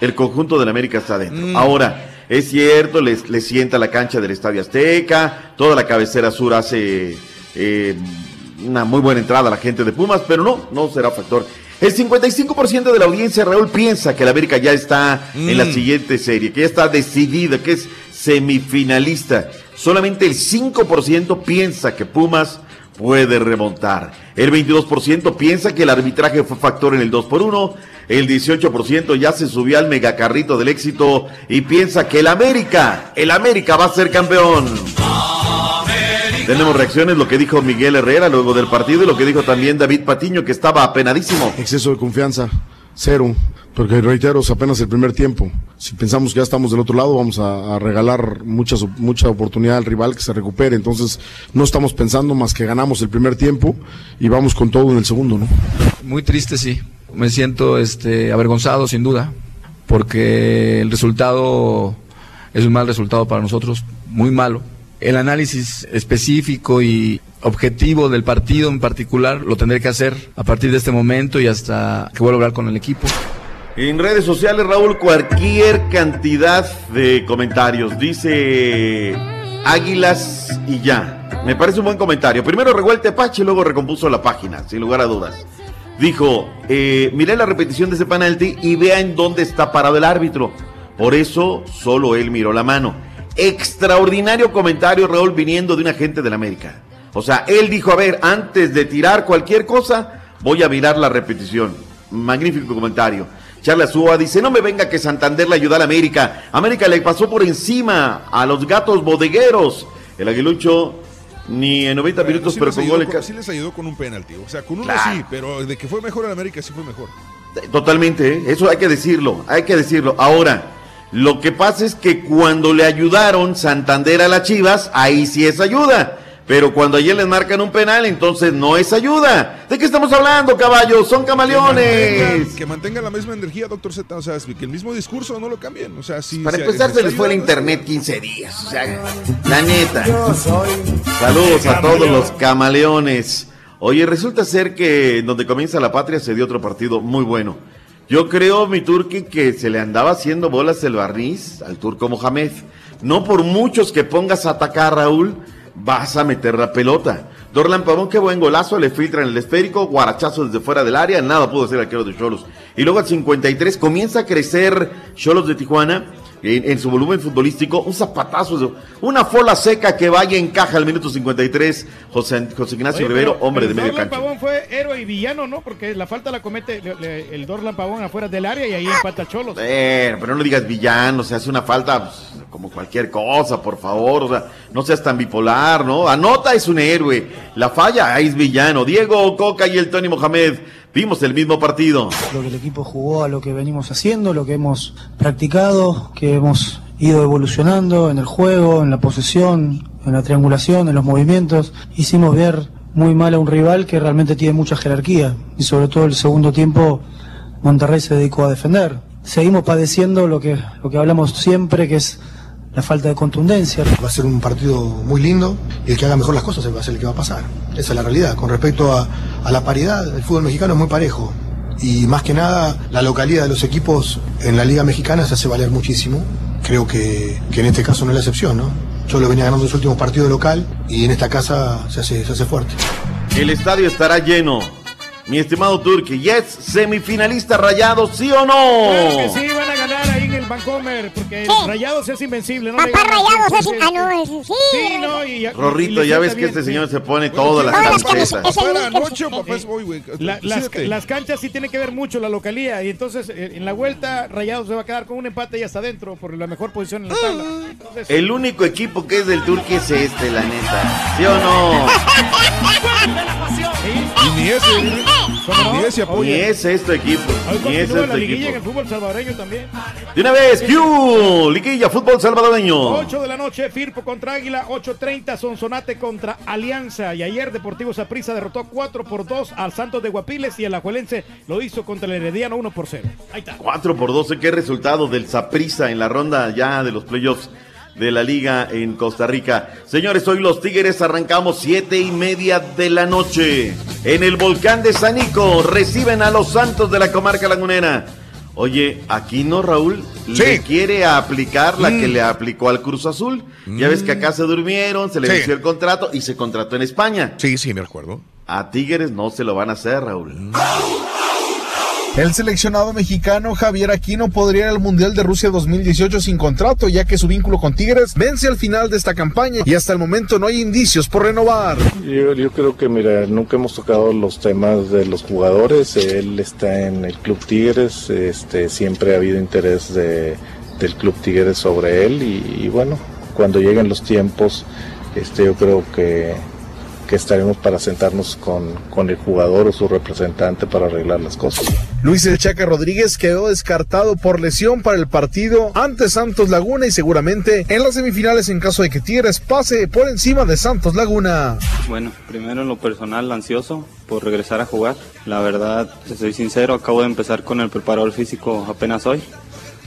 el conjunto del América está adentro. Mm. Ahora, es cierto, le, le sienta la cancha del Estadio Azteca, toda la cabecera sur hace eh, una muy buena entrada a la gente de Pumas, pero no, no será factor. El 55% de la audiencia, Raúl, piensa que el América ya está en la Mm. siguiente serie, que ya está decidida, que es semifinalista. Solamente el 5% piensa que Pumas puede remontar. El 22% piensa que el arbitraje fue factor en el 2 por 1. El 18% ya se subió al megacarrito del éxito y piensa que el América, el América va a ser campeón. Tenemos reacciones, lo que dijo Miguel Herrera luego del partido y lo que dijo también David Patiño, que estaba apenadísimo. Exceso de confianza, cero. Porque reitero, es apenas el primer tiempo. Si pensamos que ya estamos del otro lado, vamos a, a regalar muchas, mucha oportunidad al rival que se recupere. Entonces, no estamos pensando más que ganamos el primer tiempo y vamos con todo en el segundo, ¿no? Muy triste, sí. Me siento este, avergonzado, sin duda, porque el resultado es un mal resultado para nosotros, muy malo. El análisis específico y objetivo del partido en particular lo tendré que hacer a partir de este momento y hasta que vuelva a hablar con el equipo. En redes sociales, Raúl, cualquier cantidad de comentarios. Dice Águilas y ya. Me parece un buen comentario. Primero regó el tepache y luego recompuso la página, sin lugar a dudas. Dijo, eh, miré la repetición de ese penalti y vea en dónde está parado el árbitro. Por eso solo él miró la mano. Extraordinario comentario, Raúl, viniendo de un agente del América. O sea, él dijo, a ver, antes de tirar cualquier cosa, voy a mirar la repetición. Magnífico comentario. Charla Súa dice, no me venga que Santander le ayuda a la América. América le pasó por encima a los gatos bodegueros. El aguilucho ni en 90 minutos, sí pero con ayudó gol con- sí les ayudó con un penalti. O sea, con uno Claro. sí, pero de que fue mejor en América sí fue mejor. Totalmente, ¿eh? eso hay que decirlo, hay que decirlo. Ahora, lo que pasa es que cuando le ayudaron Santander a las Chivas, ahí sí es ayuda. Pero cuando ayer les marcan un penal, entonces no es ayuda. ¿De qué estamos hablando, caballos? Son Que camaleones. que mantenga la misma energía, doctor Z. O sea, que el mismo discurso no lo cambien. O sea, sí. Para sí, empezar, se les fue el internet 15 días. O sea, la neta. Saludos a todos los camaleones. Oye, resulta ser que donde comienza la patria se dio otro partido muy bueno. Yo creo, mi turqui, que se le andaba haciendo bolas el barniz al turco Mohamed. No por muchos que pongas a atacar, Raúl, vas a meter la pelota. Dorlan Pavón, qué buen golazo, le filtra en el esférico, guarachazo desde fuera del área, nada pudo hacer arquero de Cholos. Y luego al 53 comienza a crecer Cholos de Tijuana en, en su volumen futbolístico, un zapatazo, una fola seca que vaya encaja al minuto 53, José, José Ignacio Oye, Rivero, hombre de medio cancha. Pavón fue héroe y villano, ¿no? Porque la falta la comete le- le- el Dorlan Pavón afuera del área y ahí empata Cholos. Eh, pero no le digas villano, se hace una falta pues, como cualquier cosa, por favor, o sea, no seas tan bipolar, ¿no? Anota es un héroe, la falla ahí es villano. Diego Coca y el Tony Mohamed, vimos el mismo partido. lo que el equipo jugó a lo que venimos haciendo, lo que hemos practicado, que hemos ido evolucionando en el juego, en la posesión, en la triangulación, en los movimientos. Hicimos ver muy mal a un rival que realmente tiene mucha jerarquía y sobre todo el segundo tiempo Monterrey se dedicó a defender. Seguimos padeciendo lo que, lo que hablamos siempre, que es la falta de contundencia. Va a ser un partido muy lindo y el que haga mejor las cosas va a ser el que va a pasar. Esa es la realidad. Con respecto a, a la paridad, el fútbol mexicano es muy parejo. Y más que nada, la localidad de los equipos en la Liga Mexicana se hace valer muchísimo. Creo que, que en este caso no es la excepción, ¿no? Yo lo venía ganando en los últimos partidos local y en esta casa se hace, se hace fuerte. El estadio estará lleno. Mi estimado Turki, yes, semifinalista rayado, ¿sí o no? Claro que sí, van Vancomer, porque Sí. Rayados es invencible. ¿no? Papá Rayados es... siempre, Ah, no, es... Sí, Sí, no, y, Rorrito, y ya ves que bien, este señor se pone todas las Todas las camisetas. Es el anoche, papá, es voy, güey. La- las, las canchas sí tienen que ver mucho la localía y entonces eh, en la vuelta Rayados se va a quedar con un empate y hasta adentro por la mejor posición en la tabla. Entonces, El único equipo que es del Turque es este, la neta. ¿Sí o no? Y ni ese, ni ese Ni es este equipo. hoy Ni es este liguilla en el equipo. fútbol salvadoreño también. De una vez, ¡Q! Liguilla, fútbol salvadoreño. 8 de la noche, Firpo contra Águila, 8.30, Sonsonate contra Alianza. Y ayer Deportivo Saprissa derrotó 4 por 2 al Santos de Guapiles y el Ajuelense lo hizo contra el Herediano 1 por 0. Ahí está. 4 por 12, qué resultado del Saprissa en la ronda ya de los playoffs de la liga en Costa Rica. Señores, hoy los Tigres arrancamos siete y media de la noche. En el volcán de Sanico reciben a los Santos de la comarca lagunera. Oye, aquí no, Raúl, le quiere aplicar la que le aplicó al Cruz Azul. Ya ves que acá se durmieron, se le Sí. venció el contrato y se contrató en España. Sí, sí, me acuerdo. A Tigres no se lo van a hacer, Raúl. El seleccionado mexicano Javier Aquino podría ir al Mundial de Rusia 2018 sin contrato, ya que su vínculo con Tigres vence al final de esta campaña y hasta el momento no hay indicios por renovar. Yo, creo que, mira, nunca hemos tocado los temas de los jugadores. Él está en el Club Tigres, este, siempre ha habido interés de, del Club Tigres sobre él y, y bueno, cuando lleguen los tiempos, este, yo creo que, que estaremos para sentarnos con, con el jugador o su representante para arreglar las cosas. Luis El Chaca Rodríguez quedó descartado por lesión para el partido ante Santos Laguna y seguramente en las semifinales en caso de que Tigres pase por encima de Santos Laguna. Bueno, primero en lo personal ansioso por regresar a jugar. La verdad, te soy sincero, acabo de empezar con el preparador físico apenas hoy.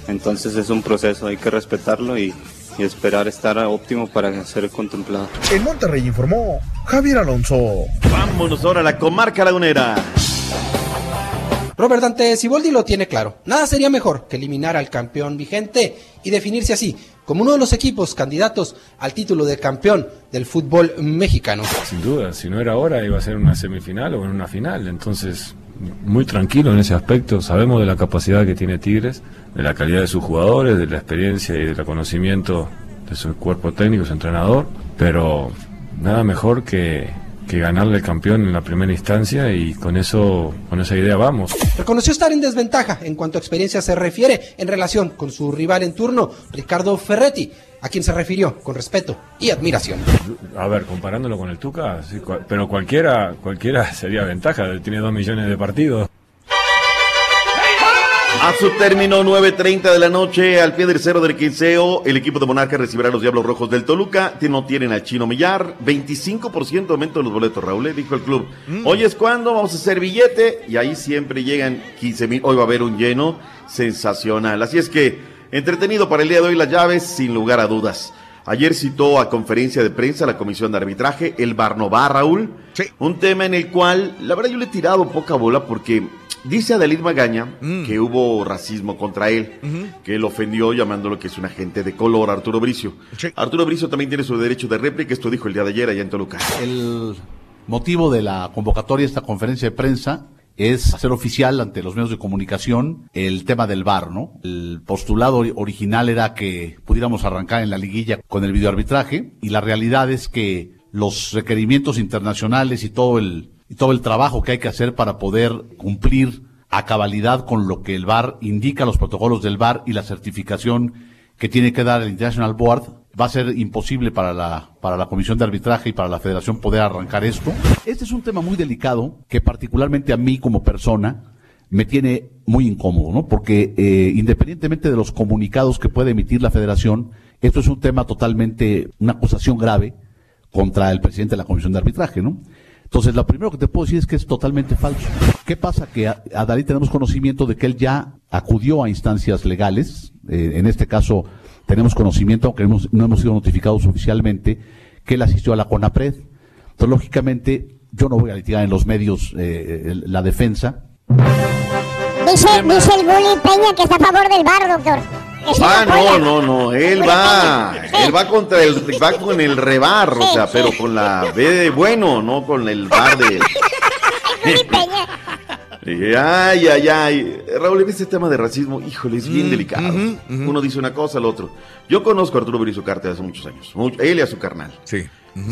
Entonces es un proceso, hay que respetarlo y, y esperar estar óptimo para ser contemplado. En Monterrey informó Javier Alonso. Vámonos ahora a la comarca lagunera. Robert Dante Siboldi lo tiene claro. Nada sería mejor que eliminar al campeón vigente y definirse así como uno de los equipos candidatos al título de campeón del fútbol mexicano. Sin duda, si no era ahora iba a ser una semifinal o en una final, entonces muy tranquilo en ese aspecto, sabemos de la capacidad que tiene Tigres, de la calidad de sus jugadores, de la experiencia y del conocimiento de su cuerpo técnico, su entrenador, pero nada mejor que, que ganarle al campeón en la primera instancia y con eso, con esa idea vamos. Reconoció estar en desventaja en cuanto a experiencia se refiere en relación con su rival en turno, Ricardo Ferretti, a quien se refirió con respeto y admiración. A ver, comparándolo con el Tuca, sí, cua- pero cualquiera, cualquiera sería ventaja, tiene dos millones de partidos. A su término, 9.30 de la noche, al pie del cero del quinceo, el equipo de Monarca recibirá a los Diablos Rojos del Toluca. No tienen al Chino Millar. 25% aumento de los boletos, Raúl, eh, dijo el club. Hoy es cuando vamos a hacer billete y ahí siempre llegan 15 mil. Hoy va a haber un lleno sensacional. Así es que, entretenido para el día de hoy las llaves, sin lugar a dudas. Ayer citó a conferencia de prensa la comisión de arbitraje, el Barnobá, Raúl. Un tema en el cual, la verdad, yo le he tirado poca bola porque dice Adalid Magaña que hubo racismo contra él, que él ofendió llamándolo que es un agente de color, Arturo Bricio. Arturo Bricio también tiene su derecho de réplica, esto dijo el día de ayer allá en Toluca. El motivo de la convocatoria de esta conferencia de prensa es hacer oficial ante los medios de comunicación el tema del VAR, ¿no? El postulado ori- original era que pudiéramos arrancar en la liguilla con el videoarbitraje y la realidad es que los requerimientos internacionales y todo el y todo el trabajo que hay que hacer para poder cumplir a cabalidad con lo que el VAR indica, los protocolos del VAR y la certificación que tiene que dar el International Board, va a ser imposible para la, para la Comisión de Arbitraje y para la Federación poder arrancar esto. Este es un tema muy delicado que particularmente a mí como persona me tiene muy incómodo, ¿no? Porque eh, independientemente de los comunicados que puede emitir la Federación, esto es un tema totalmente, una acusación grave contra el presidente de la Comisión de Arbitraje, ¿no? Entonces, lo primero que te puedo decir es que es totalmente falso. ¿Qué pasa? Que a, a Dalí tenemos conocimiento de que él ya acudió a instancias legales, eh, en este caso tenemos conocimiento, aunque no hemos sido notificados oficialmente, que él asistió a la CONAPRED. Entonces, lógicamente, yo no voy a litigar en los medios eh, la defensa. Dice, dice el Bully Peña que está a favor del bar, doctor. Ah, no, no, no, él va, él va contra el, va con el rebar, o sea, pero con la B de bueno, no con el bar de... Ay, ay, ay. Raúl, en este tema de racismo, híjole, es bien Mm, delicado. Uno dice una cosa, el otro. Yo conozco a Arturo Berizzo Carte hace muchos años. Mucho- él y a su carnal. Sí.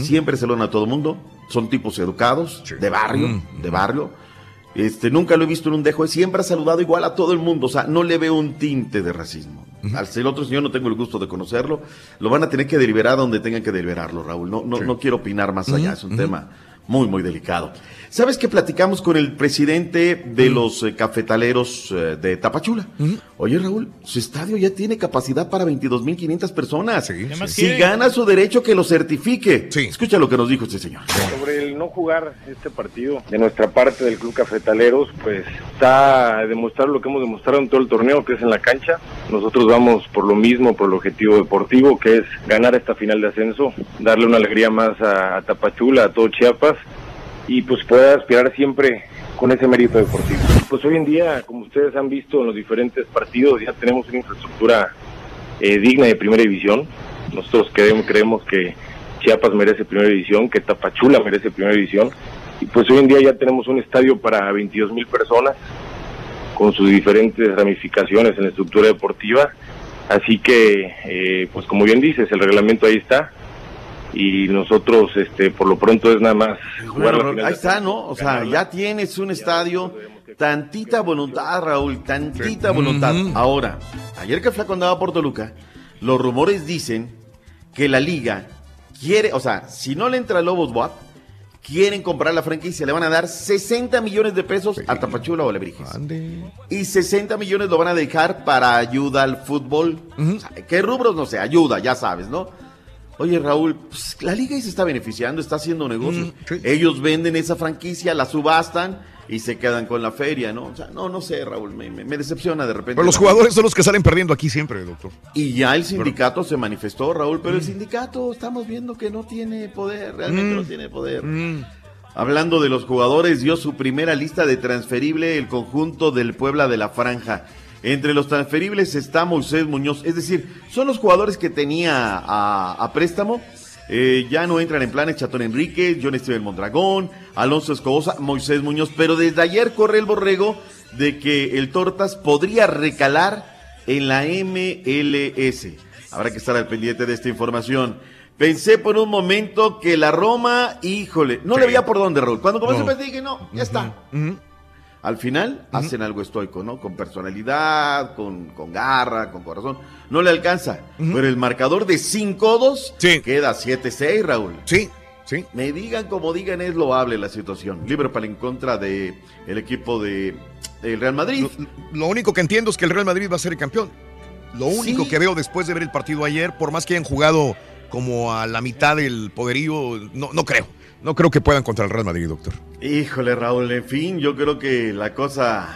Siempre saludan a todo el mundo. Son tipos educados, de barrio, Mm, de barrio. Este, nunca lo he visto en un dejo. Siempre ha saludado igual a todo el mundo. O sea, no le veo un tinte de racismo. Al el otro señor no tengo el gusto de conocerlo. Lo van a tener que deliberar donde tengan que deliberarlo, Raúl. No, no, no quiero opinar más allá. Es un tema muy, muy delicado. ¿Sabes que platicamos con el presidente de los eh, cafetaleros eh, de Tapachula? Oye, Raúl, su estadio ya tiene capacidad para 22.500 personas. más Si quiere? gana su derecho, que lo certifique. Escucha lo que nos dijo este señor. Sobre el no jugar este partido de nuestra parte del Club Cafetaleros, pues está a demostrar lo que hemos demostrado en todo el torneo, que es en la cancha. Nosotros vamos por lo mismo, por el objetivo deportivo, que es ganar esta final de ascenso, darle una alegría más a, a Tapachula, a todo Chiapas, y pues poder aspirar siempre con ese mérito deportivo. Pues hoy en día, como ustedes han visto en los diferentes partidos, ya tenemos una infraestructura eh, digna de primera división. Nosotros creemos, creemos que Chiapas merece primera división, que Tapachula merece primera división. Y pues hoy en día ya tenemos un estadio para 22 mil personas, con sus diferentes ramificaciones en la estructura deportiva. Así que, eh, pues como bien dices, el reglamento ahí está. Y nosotros, este, por lo pronto es nada más jugar la Bueno, ahí está, ¿no? O sea, ya tienes un estadio, tantita voluntad, Raúl, tantita voluntad. Ahora, ayer que Flaco andaba por Toluca, los rumores dicen que la liga quiere, o sea, si no le entra Lobos WAP, quieren comprar la franquicia, le van a dar 60 millones de pesos a Tapachula o Alebrijes. Y 60 millones lo van a dejar para ayuda al fútbol. O sea, ¿Qué rubros? No sé, ayuda, ya sabes, ¿no? Oye, Raúl, pues, la liga ahí se está beneficiando, está haciendo negocios. Ellos venden esa franquicia, la subastan y se quedan con la feria, ¿no? O sea, no, no sé, Raúl, me, me- me decepciona de repente. Pero los jugadores son los que salen perdiendo aquí siempre, doctor. Y ya el sindicato se manifestó, Raúl, pero el sindicato estamos viendo que no tiene poder, realmente Mm. no tiene poder. Hablando de los jugadores, dio su primera lista de transferible el conjunto del Puebla de la Franja. Entre los transferibles está Moisés Muñoz, es decir, son los jugadores que tenía a, a préstamo. Eh, ya no entran en planes Chatón Enrique, John Steven Mondragón, Alonso Escobosa, Moisés Muñoz, pero desde ayer corre el borrego de que el Tortas podría recalar en la MLS. Habrá que estar al pendiente de esta información. Pensé por un momento que la Roma, híjole, no le veía por dónde, Raúl. Cuando comenzó No. pensé dije, no, ya está. Al final hacen algo estoico, ¿no? Con personalidad, con, con garra, con corazón. No le alcanza. Pero el marcador de 5-2 queda 7-6, Raúl. Sí, sí. Me digan como digan, es loable la situación. Liverpool en contra de el equipo de el Real Madrid. Lo único que entiendo es que el Real Madrid va a ser el campeón. Lo único Sí. que veo después de ver el partido ayer, por más que hayan jugado como a la mitad del poderío, no, no creo. No creo que puedan contra el Real Madrid, doctor. Híjole, Raúl, en fin, yo creo que la cosa.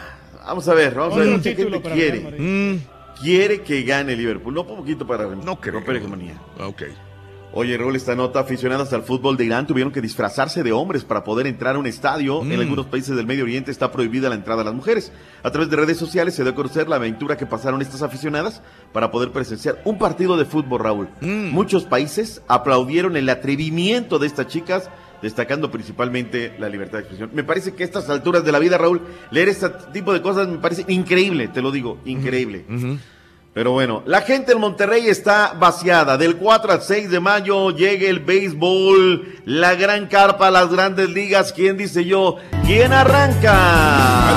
Vamos a ver, vamos a ver. Mucha gente quiere. Madrid. Quiere que gane Liverpool. No un poquito para no romper hegemonía. Ok. Oye, Raúl, esta nota, aficionados al fútbol de Irán tuvieron que disfrazarse de hombres para poder entrar a un estadio. En Mm. algunos países del Medio Oriente está prohibida la entrada a las mujeres. A través de redes sociales se dio a conocer la aventura que pasaron estas aficionadas para poder presenciar un partido de fútbol, Raúl. Mm. Muchos países aplaudieron el atrevimiento de estas chicas, destacando principalmente la libertad de expresión. Me parece que a estas alturas de la vida, Raúl, leer este tipo de cosas me parece increíble, te lo digo, increíble. Pero bueno, la gente en Monterrey está vaciada. Del 4 al 6 de mayo llega el béisbol, la gran carpa, las grandes ligas. ¿Quién dice yo? ¿Quién arranca?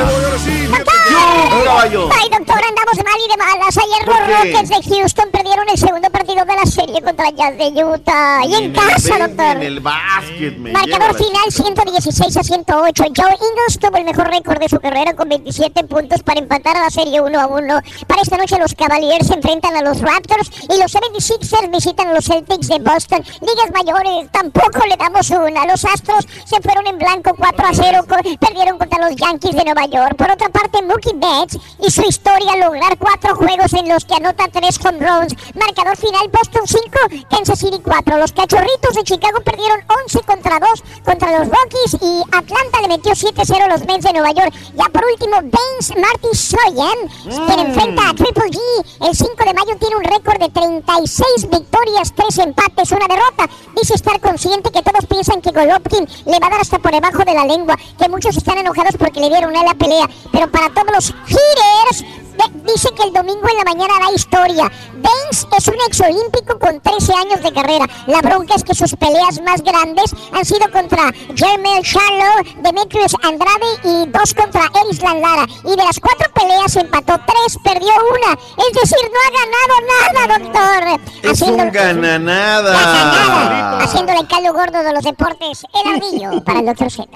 ¡Yo, caballo! Ay, doctor, andamos mal y de malas. Ayer ¿Por los? Rockets de Houston perdieron el segundo partido de la serie contra Jazz de Utah. Y en el casa, béisbol, doctor. En el básquet, me Marcador final 116 a 108. Joe Ingles tuvo el mejor récord de su carrera con 27 puntos para empatar a la serie 1 a 1. Para esta noche los Cavaliers se enfrentan a los Raptors y los 76ers visitan a los Celtics de Boston. Ligas mayores tampoco le damos una. Los Astros se fueron en blanco 4 a 0. co- Perdieron contra los Yankees de Nueva York. Por otra parte, Mookie Betts y su historia lograr cuatro juegos en los que anota tres home runs. Marcador final Boston 5, Kansas City 4. Los Cachorritos de Chicago perdieron 11 contra 2 contra los Rockies y Atlanta le metió 7-0 a los Mets de Nueva York. Ya por último, Baines Marty Soyan, quien enfrenta a Triple G. El 5 de mayo tiene un récord de 36 victorias, 3 empates, una derrota. Dice estar consciente que todos piensan que Golovkin le va a dar hasta por debajo de la lengua, que muchos están enojados porque le dieron a la pelea, pero para todos los heated dice que el domingo en la mañana da historia. Baines es un exolímpico con 13 años de carrera. La bronca es que sus peleas más grandes han sido contra Jermel Charlo, Demetrius Andrade y dos contra Erislan Lara. Y de las cuatro peleas empató tres, perdió una. Es decir, no ha ganado nada, doctor. Es un gana nada. Haciéndole caldo gordo de los deportes. El ardillo para el doctor Z.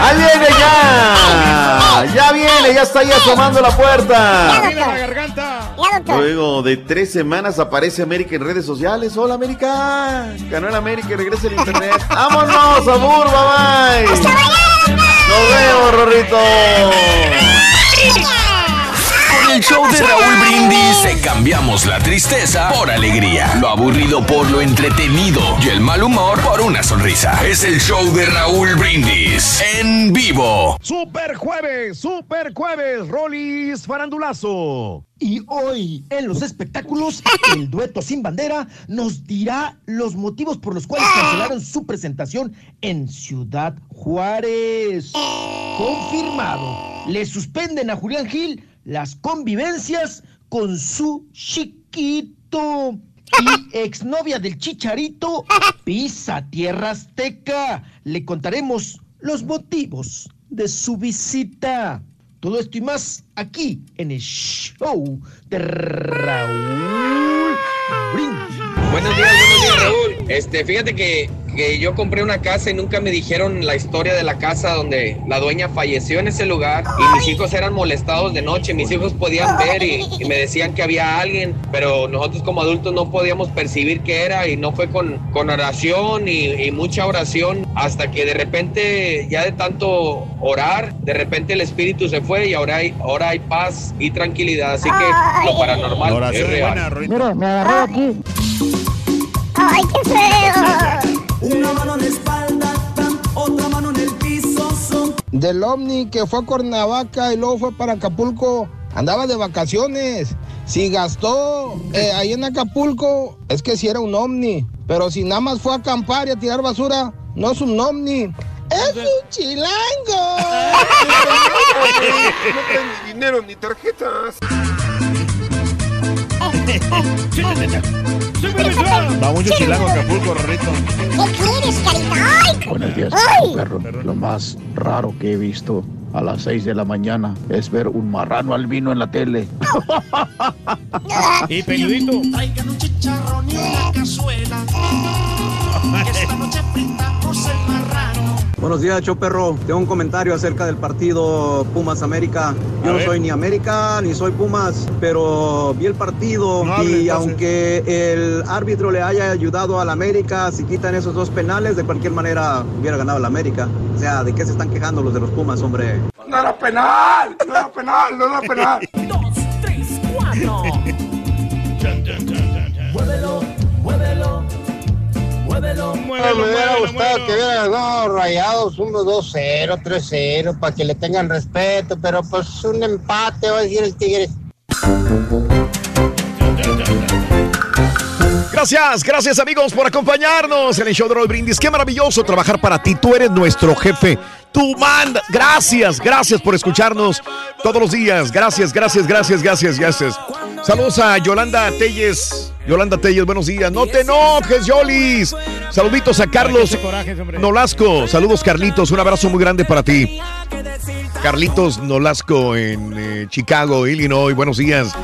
¡Ahí viene ya! ¡Ya viene! ¡Ya está ahí asomando la puerta! la garganta! Luego de tres semanas aparece América en redes sociales. ¡Hola, América! Ganó el América y regresa el internet. ¡Vámonos, amor! ¡Bye, bye! ¡Nos vemos, Rorrito! El show de Raúl Brindis te cambiamos la tristeza por alegría, lo aburrido por lo entretenido y el mal humor por una sonrisa. Es el show de Raúl Brindis en vivo. Super jueves, super jueves, Rolis Farandulazo. Y hoy en los espectáculos, el dueto sin bandera nos dirá los motivos por los cuales cancelaron su presentación en Ciudad Juárez. Confirmado. Le suspenden a Julián Gil las convivencias con su chiquito. Y exnovia del chicharito pisa tierra azteca. Le contaremos los motivos de su visita. Todo esto y más aquí en el show de Raúl Brindis. Buenos días, buenos días, Raúl. Este, fíjate que, que yo compré una casa y nunca me dijeron la historia de la casa donde la dueña falleció en ese lugar y mis hijos eran molestados de noche. Mis hijos podían ver y, y me decían que había alguien, pero nosotros como adultos no podíamos percibir qué era y no fue con, con oración y, y mucha oración hasta que de repente, ya de tanto orar, de repente el espíritu se fue y ahora hay, ahora hay paz y tranquilidad. Así que lo paranormal es real. Mira, me agarró aquí. ¡Ay, qué feo! Una mano en la espalda, otra mano en el piso. Son... Del Omni que fue a Cuernavaca y luego fue para Acapulco. Andaba de vacaciones. Si gastó eh, ahí en Acapulco, es que si era un Omni. Pero si nada más fue a acampar y a tirar basura, no es un Omni. ¡Es un chilango! No traen ni dinero ni tarjetas. Va mucho chilango a Acapulco, Rorrito. ¿Qué quieres, carita? ¡Ay! Buenos días, ¡Ay! perro. Lo más raro que he visto a las 6 de la mañana es ver un marrano albino en la tele. Y peludito. Traigan un chicharrón y una cazuela. Que esta noche fritamos el marrano. Buenos días, Choperro. Tengo un comentario acerca del partido Pumas América. Yo A no ver. soy ni América ni soy Pumas, pero vi el partido No y aunque el árbitro le haya ayudado al América, si quitan esos dos penales, de cualquier manera hubiera ganado el América. O sea, ¿de qué se están quejando los de los Pumas, hombre? ¡No era penal! ¡No era penal! ¡No era penal! Muévelo, muévelo. me hubiera gustado que hubieran ganado rayados 1-2-0, 3-0, para que le tengan respeto, pero pues un empate va a decir el Tigres. Gracias, gracias amigos por acompañarnos en el show de Roll Brindis. Qué maravilloso trabajar para ti. Tú eres nuestro jefe. Tú mandas. Gracias, gracias por escucharnos todos los días. Gracias, gracias, gracias, gracias, gracias. Saludos a Yolanda Telles. Yolanda Telles, buenos días. No te enojes, Yolis. Saluditos a Carlos Nolasco. Saludos, Carlitos. Un abrazo muy grande para ti. Carlitos Nolasco en eh, Chicago, Illinois. Buenos días.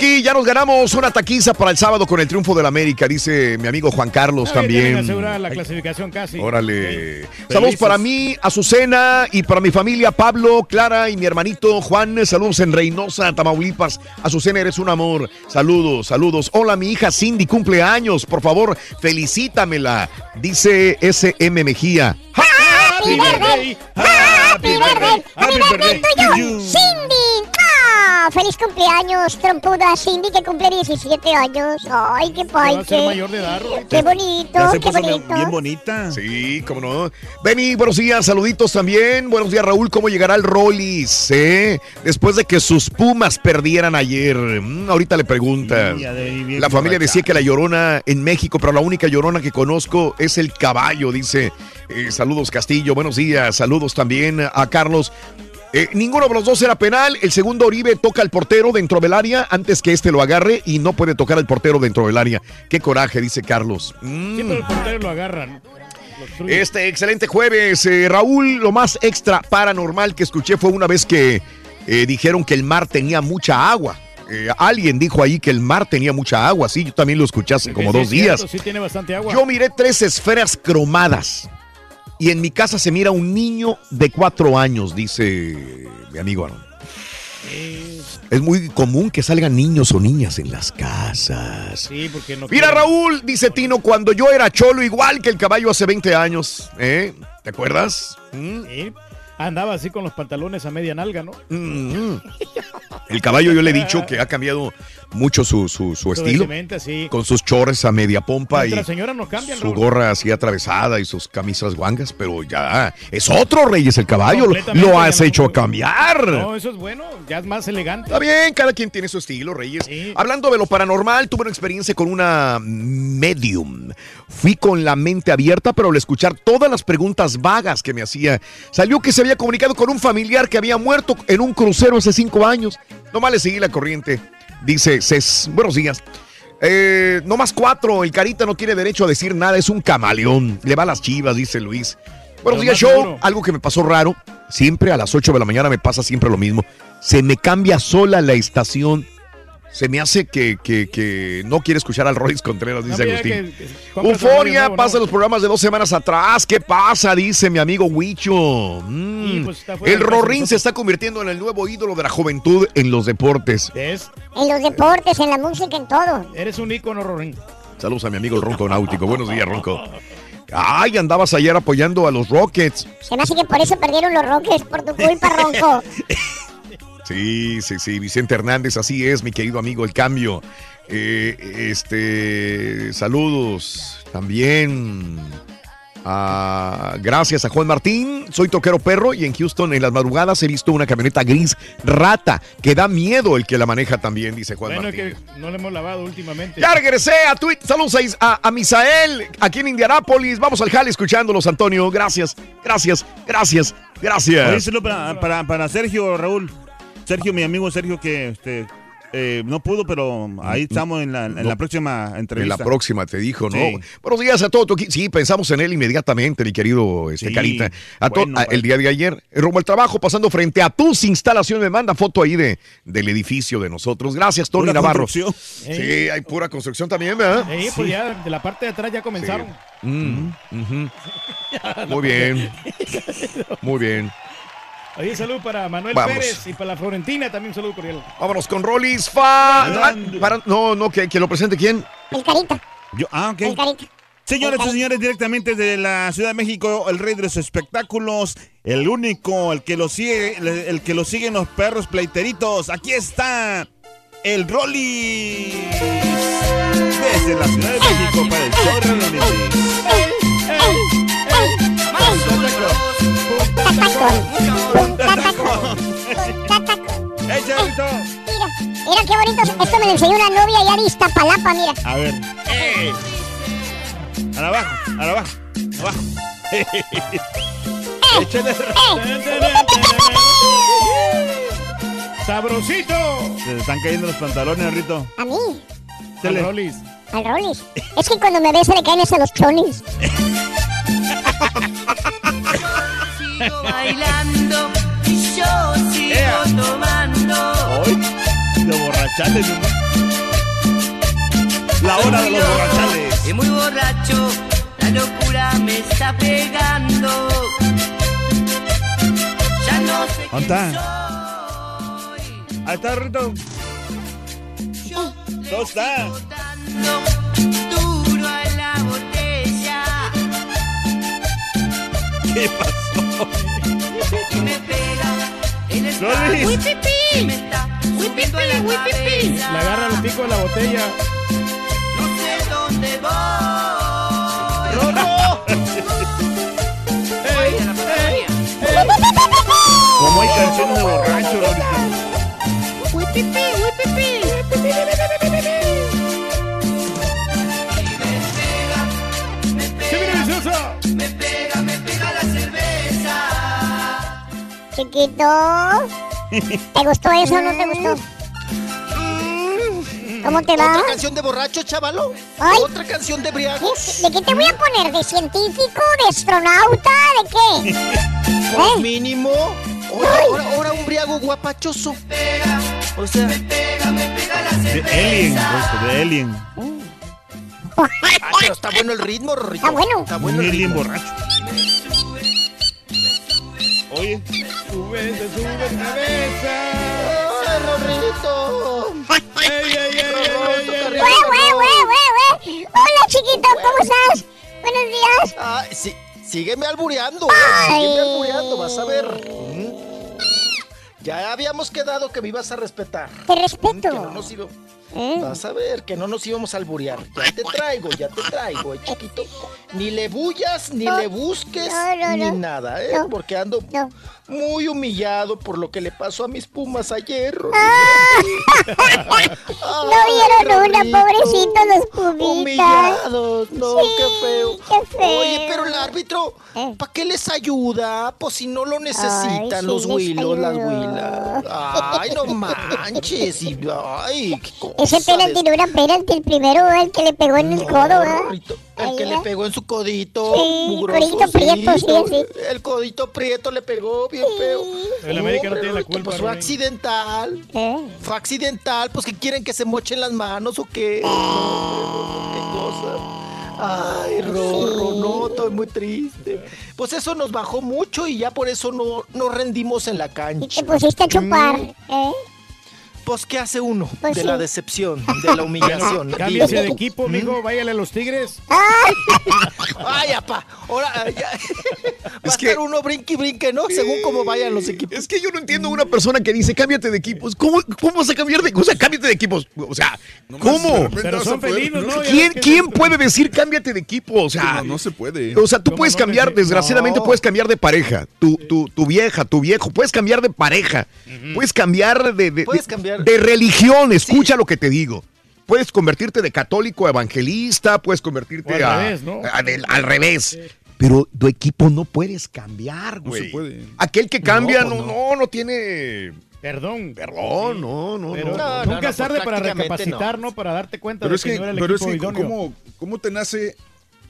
Turquí, ya nos ganamos una taquiza para el sábado con el triunfo del América, dice mi amigo Juan Carlos tienen también. la clasificación casi. Órale. Saludos para mí, Azucena y para mi familia, Pablo, Clara y mi hermanito Juan. Saludos en Reynosa, Tamaulipas. Azucena, eres un amor. Saludos, saludos. Hola, mi hija Cindy cumple años. Por favor, felicítamela. Dice SM Mejía. ¡Happy birthday! ¡Happy birthday! ¡Happy birthday to you! ¡Cindy! ¡Feliz cumpleaños, trompuda Cindy, que cumple 17 años. Ay, qué mayor de edad. Qué bonito, Ya se qué puso bonito. bien bonita. Sí, cómo no. Benny, buenos días, saluditos también. Buenos días, Raúl. ¿Cómo llegará el Rollis? eh? Después de que sus Pumas perdieran ayer. Mm, ahorita le preguntas. Sí, La familia decía que la llorona en México, pero la única llorona que conozco es el caballo, dice. Eh, saludos, Castillo. Buenos días. Saludos también a Carlos. Eh, ninguno de los dos era penal. El segundo Oribe toca al portero dentro del área antes que este lo agarre y no puede tocar al portero dentro del área. Qué coraje, dice Carlos. Mm. Siempre el portero lo agarran. Este excelente jueves, eh, Raúl, lo más extra paranormal que escuché fue una vez que eh, dijeron que el mar tenía mucha agua. Eh, alguien dijo ahí que el mar tenía mucha agua, sí, yo también lo escuché hace como Sí, dos cierto, días. Sí, tiene bastante agua. Yo miré tres esferas cromadas y en mi casa se mira un niño de cuatro años, dice mi amigo Aaron. Es muy común que salgan niños o niñas en las casas. Sí, porque no Mira, Raúl, dice Tino, cuando yo era cholo, igual que el caballo hace 20 años, ¿eh? ¿Te acuerdas? Mm. Sí. Andaba así con los pantalones a media nalga, ¿no? Mm. El caballo yo le he dicho que ha cambiado mucho su, su, su estilo. sí. Con sus chores a media pompa y no cambian, su Raúl. gorra así atravesada y sus camisas guangas, pero ya es otro Reyes el caballo. Lo, has no- hecho cambiar. No, eso es bueno. Ya es más elegante. Está bien, cada quien tiene su estilo, Reyes. Hablando de lo paranormal, tuve una experiencia con una medium. Fui con la mente abierta, pero al escuchar todas las preguntas vagas que me hacía, salió que se había comunicado con un familiar que había muerto en un crucero hace cinco años. Nomás le seguí la corriente. Dice, Cés, buenos días. Eh, no más cuatro, el carita no tiene derecho a decir nada, es un camaleón. Le va a las chivas, dice Luis. Buenos días, show. Algo que me pasó raro, siempre a las 8 de la mañana me pasa siempre lo mismo. Se me cambia sola la estación. Se me hace que, que, que no quiere escuchar al Royce Contreras, dice Agustín. Euforia, nuevo, pasa ¿no? los programas de dos semanas atrás. ¿Qué pasa? Dice mi amigo Huicho. Mm. pues, el Rorín se está convirtiendo en el nuevo ídolo de la juventud en los deportes. ¿Ves? En los deportes, en la música, en todo. Eres un ícono, Rorín. Saludos a mi amigo el Ronco Náutico. Buenos días, Ronco. Ay, andabas ayer apoyando a los Rockets. Se me hace que por eso perdieron los Rockets, por tu culpa, Ronco. Sí, sí, sí, Vicente Hernández, así es, mi querido amigo, el cambio. Eh, este, saludos también. a- gracias a Juan Martín, soy toquero perro y en Houston en las madrugadas he visto una camioneta gris rata que da miedo el que la maneja también, dice Juan Bueno, es Martín. que no le hemos lavado últimamente. Ya regresé a Twitter. Saludos a, Is- a, a Misael, aquí en Indianápolis. Vamos al jale escuchándolos, Antonio. Gracias, gracias, gracias, gracias. Saludo para, para, para Sergio, Raúl. Sergio, mi amigo Sergio, que este, eh, no pudo, pero ahí estamos en la, en la próxima En entrevista. la próxima te dijo, ¿no? Sí. Buenos días a todo tu equipo. Sí, pensamos en él inmediatamente, mi querido este, Sí, Carita. A to- bueno, a- pues. el día de ayer, rumbo al trabajo, pasando frente a tus instalaciones, me manda foto ahí de, del edificio de nosotros. Gracias, Tony Pura Navarro. construcción. Sí, hay pura construcción también, ¿verdad? Sí, pues ya de la parte de atrás ya comenzaron. Mm. Muy bien, muy bien. Oye, salud para Manuel Vamos. Pérez y para la Florentina también un saludo cordial. Vámonos con Rollis Fa. Ah, para- no, no, que, que lo presente quién. El carita. Yo, ah, ok. El carita. Señoras y señores, directamente de la Ciudad de México, el rey de los espectáculos, el único, el que lo sigue, el, el que lo siguen los perros pleiteritos. Aquí está el Rolly. Desde la Ciudad de México para el show Rolly. ¡Ey, Charrito! Mira, mira qué bonito. Esto me lo enseñó una novia allá de Iztapalapa, mira. A ver. ¡Eh! A la abajo, a la abajo, abajo. Échale. ¡Sabrosito! Se le están cayendo los pantalones, Rito. A mí, Chale. Rolis. al Rollis. Es que cuando me ve se le caen hasta los chonis. Sigo bailando y yo sigo Ea. tomando. Hoy, de borrachales, ¿no? La hora de los borrachales. Y muy borracho, la locura me está pegando. Ya no sé ¿Dónde está? Ahí está, Rito. ¿Dónde está? ¿Qué pasó? Me pega me está Le agarra el pico de la botella. No sé dónde voy. ¡Rorro! Como hay canciones de borracho, Chiquito. ¿Te gustó eso o no te gustó? ¿Cómo te va? ¿Otra canción de borracho, chavalo? Ay. ¿Otra canción de briagos? ¿De qué te voy a poner? ¿De científico? ¿De astronauta? ¿De qué? Pues ¿Eh? mínimo. Oye, ahora, ahora un briago guapachoso. O sea, De Alien, pues, de Alien. Ah, pero está bueno el ritmo, Rorrito. Está bueno. Está bueno el ritmo. borracho. Oye. Sube, se sube cabeza. Hola, chiquito, ¿cómo estás? Buenos días. Ah, sí, sígueme albureando, eh, Ay. sígueme albureando, vas a ver. Mm. Ya habíamos quedado que me ibas a respetar. Te Que respeto. no nos iba- ¿Eh? Vas a ver que no nos íbamos a alburear. Ya te traigo, ya te traigo, eh, chiquito. Ni le bullas, ni No. le busques, No, no, ni nada, ¿eh? Porque ando muy humillado por lo que le pasó a mis pumas ayer. No vieron una, pobrecitos los pumitas. Humillados, no, Sí, qué feo. qué feo. Oye, pero el árbitro, Eh. ¿para qué les ayuda? Pues si no lo necesitan Ay, sí los les huilos, las huilas. Ay, no manches. Y, ay, qué cosa Ese penalti no era penalti, el primero, el que le pegó en el No, codo, ¿verdad? El que le pegó en su codito. Sí, mugroso, codito prieto, sí, así. El codito prieto le pegó bien feo. El América no tiene la culpa, Pues fue accidental. ¿Eh? Fue accidental. Pues que quieren que se mochen las manos o qué. No, hombre, qué cosa. Ay, Rorro, no, estoy muy triste. Pues eso nos bajó mucho y ya por eso no nos rendimos en la Y cancha. te pusiste a chupar, Mm, ¿eh? Pues, ¿qué hace uno Pues de sí. la decepción, de la humillación? Cámbiense de equipo, mijo. Váyale a los Tigres. Ay, apá, ahora ya. va a que- estar uno brinque y brinque, ¿no? Según cómo vayan los equipos. Es que yo no entiendo una persona que dice cámbiate de equipos. ¿Cómo, cómo vas a cambiar de O sea, cámbiate de equipos. O sea, ¿cómo? Pero son felinos, ¿no? ¿Quién, quién puede decir cámbiate de equipo? O sea, No, no se puede. o sea tú ¿Cómo puedes no cambiar, desgraciadamente No. puedes cambiar de pareja. Tu, tu, tu vieja, tu viejo, puedes cambiar de pareja. Puedes cambiar de, de, Puedes de- cambiar. De religión. Escucha lo que te digo. Puedes convertirte de católico a evangelista, puedes convertirte al a- revés, ¿no? a- del- al revés. Pero tu equipo no puedes cambiar, No se güey. puede. Aquel que cambia No, no, pues no, no tiene Perdón. perdón, no, no, Pero no. No, nunca no, es tarde pues para recapacitar, no. ¿no? Para darte cuenta Pero de es que, que, no era el pero es equipo que idóneo. ¿cómo, ¿cómo te nace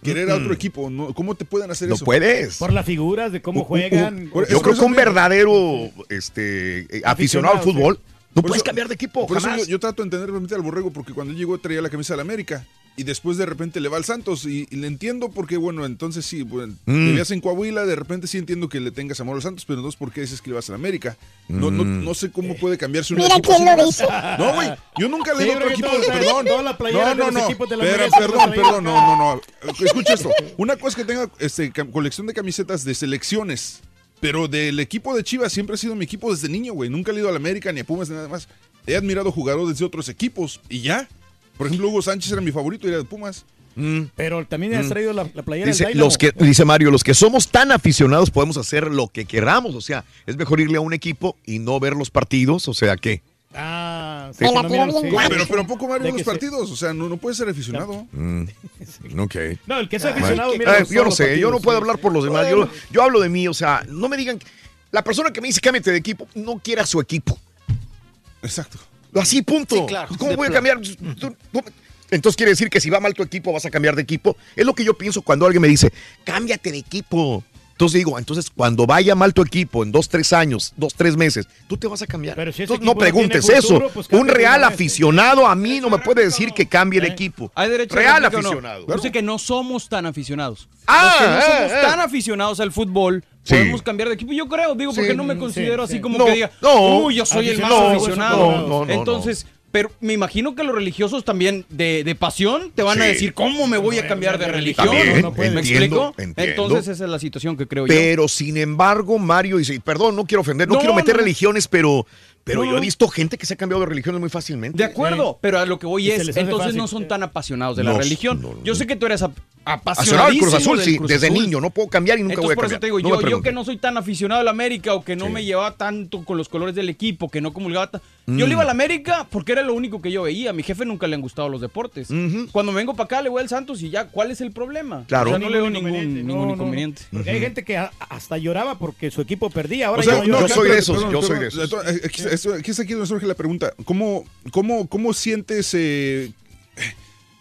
querer a otro equipo? ¿No? ¿Cómo te pueden hacer No eso? puedes. Por las figuras, de cómo juegan. Yo creo que un verdadero este, aficionado al fútbol no Por puedes eso- cambiar de equipo, Por eso yo, yo trato de entender realmente al borrego, porque cuando él llegó traía la camisa de la América. Y después de repente le va al Santos. Y, y le entiendo porque, bueno, entonces sí, bueno, Mm. te veías en Coahuila, de repente sí entiendo que le tengas amor al Santos, pero entonces, ¿por qué dices que le vas a la América? No, no, Mm. no sé cómo puede cambiarse un Mira equipo quién lo dice. No, güey, yo nunca le Sí, he otro equipo, traen perdón. No, de no, los no, equipos de la pero, perdón, perdón, no, no, no. Escucha esto. Una cosa es que tenga este, colección de camisetas de selecciones, pero del equipo de Chivas siempre ha sido mi equipo desde niño, güey. Nunca he ido a la América ni a Pumas ni nada más. He admirado jugadores de otros equipos y ya. Por ejemplo, Hugo Sánchez era mi favorito y era de Pumas. Mm. Pero también has Mm. traído la, la playera Dice, del los que, dice Mario, los que somos tan aficionados podemos hacer lo que queramos. O sea, es mejor irle a un equipo y no ver los partidos. O sea, ¿qué? Ah, la no bien sí. Pero, pero poco más De los se- partidos. O sea, no, no puedes ser aficionado. Mm, ok. No, el que es Ay, aficionado, qué- mira. Ah, los- yo no sé, yo no puedo sí. hablar por los demás. Yo, yo hablo de mí, o sea, no me digan. La persona que me dice cámbiate de equipo no quiere a su equipo. Exacto. Así, punto. Sí, claro, ¿Cómo de voy a cambiar? Tú- tú- Entonces quiere decir que si va mal tu equipo vas a cambiar de equipo. Es lo que yo pienso cuando alguien me dice, cámbiate de equipo. Entonces digo, entonces cuando vaya mal tu equipo en dos, tres años, dos, tres meses, tú te vas a cambiar. Pero si Entonces, no preguntes eso. futuro, pues Un real aficionado a mí no me puede decir que cambie de ¿Eh? equipo. ¿Hay derecho a Real réplica o no? aficionado. Yo sé que no somos tan aficionados. Ah, Los que no ah, somos ah. tan aficionados al fútbol, Sí. podemos cambiar de equipo. Yo creo, digo, porque Sí, no me considero sí. así como No, que diga, no. uy, yo soy el más Aficionado, aficionado. no, no, no, Entonces, pero me imagino que los religiosos también de, de pasión te van a decir, ¿cómo me voy a cambiar de religión? También, ¿No? ¿Me entiendo, explico? entiendo. Entonces esa es la situación que creo yo. Pero sin embargo, Mario dice, perdón, no quiero ofender, no, No, quiero meter no. religiones, pero Pero No, yo he visto gente que se ha cambiado de religiones muy fácilmente. De acuerdo, pero a lo que voy es, entonces fácil. no son tan apasionados de la No, religión. no, no, yo sé que tú eres ap- Apasionado del Cruz Azul, del sí, Cruz desde Azul. niño. No puedo cambiar y nunca Entonces, voy a por cambiar. eso te digo, No me yo, yo que no soy tan aficionado al América o que no me llevaba tanto con los colores del equipo, que no comulgaba ta- Yo Mm. le iba al América porque era lo único que yo veía. A mi jefe nunca le han gustado los deportes. Cuando vengo para acá le voy al Santos y ya, ¿cuál es el problema? Claro. O sea, no le veo ningún, inconveniente, ningún inconveniente. Porque hay gente que a- hasta lloraba porque su equipo perdía. Ahora O sea, ya no no, llora. espérate, perdón, aquí es aquí donde surge la pregunta. ¿Cómo, cómo, cómo sientes, eh,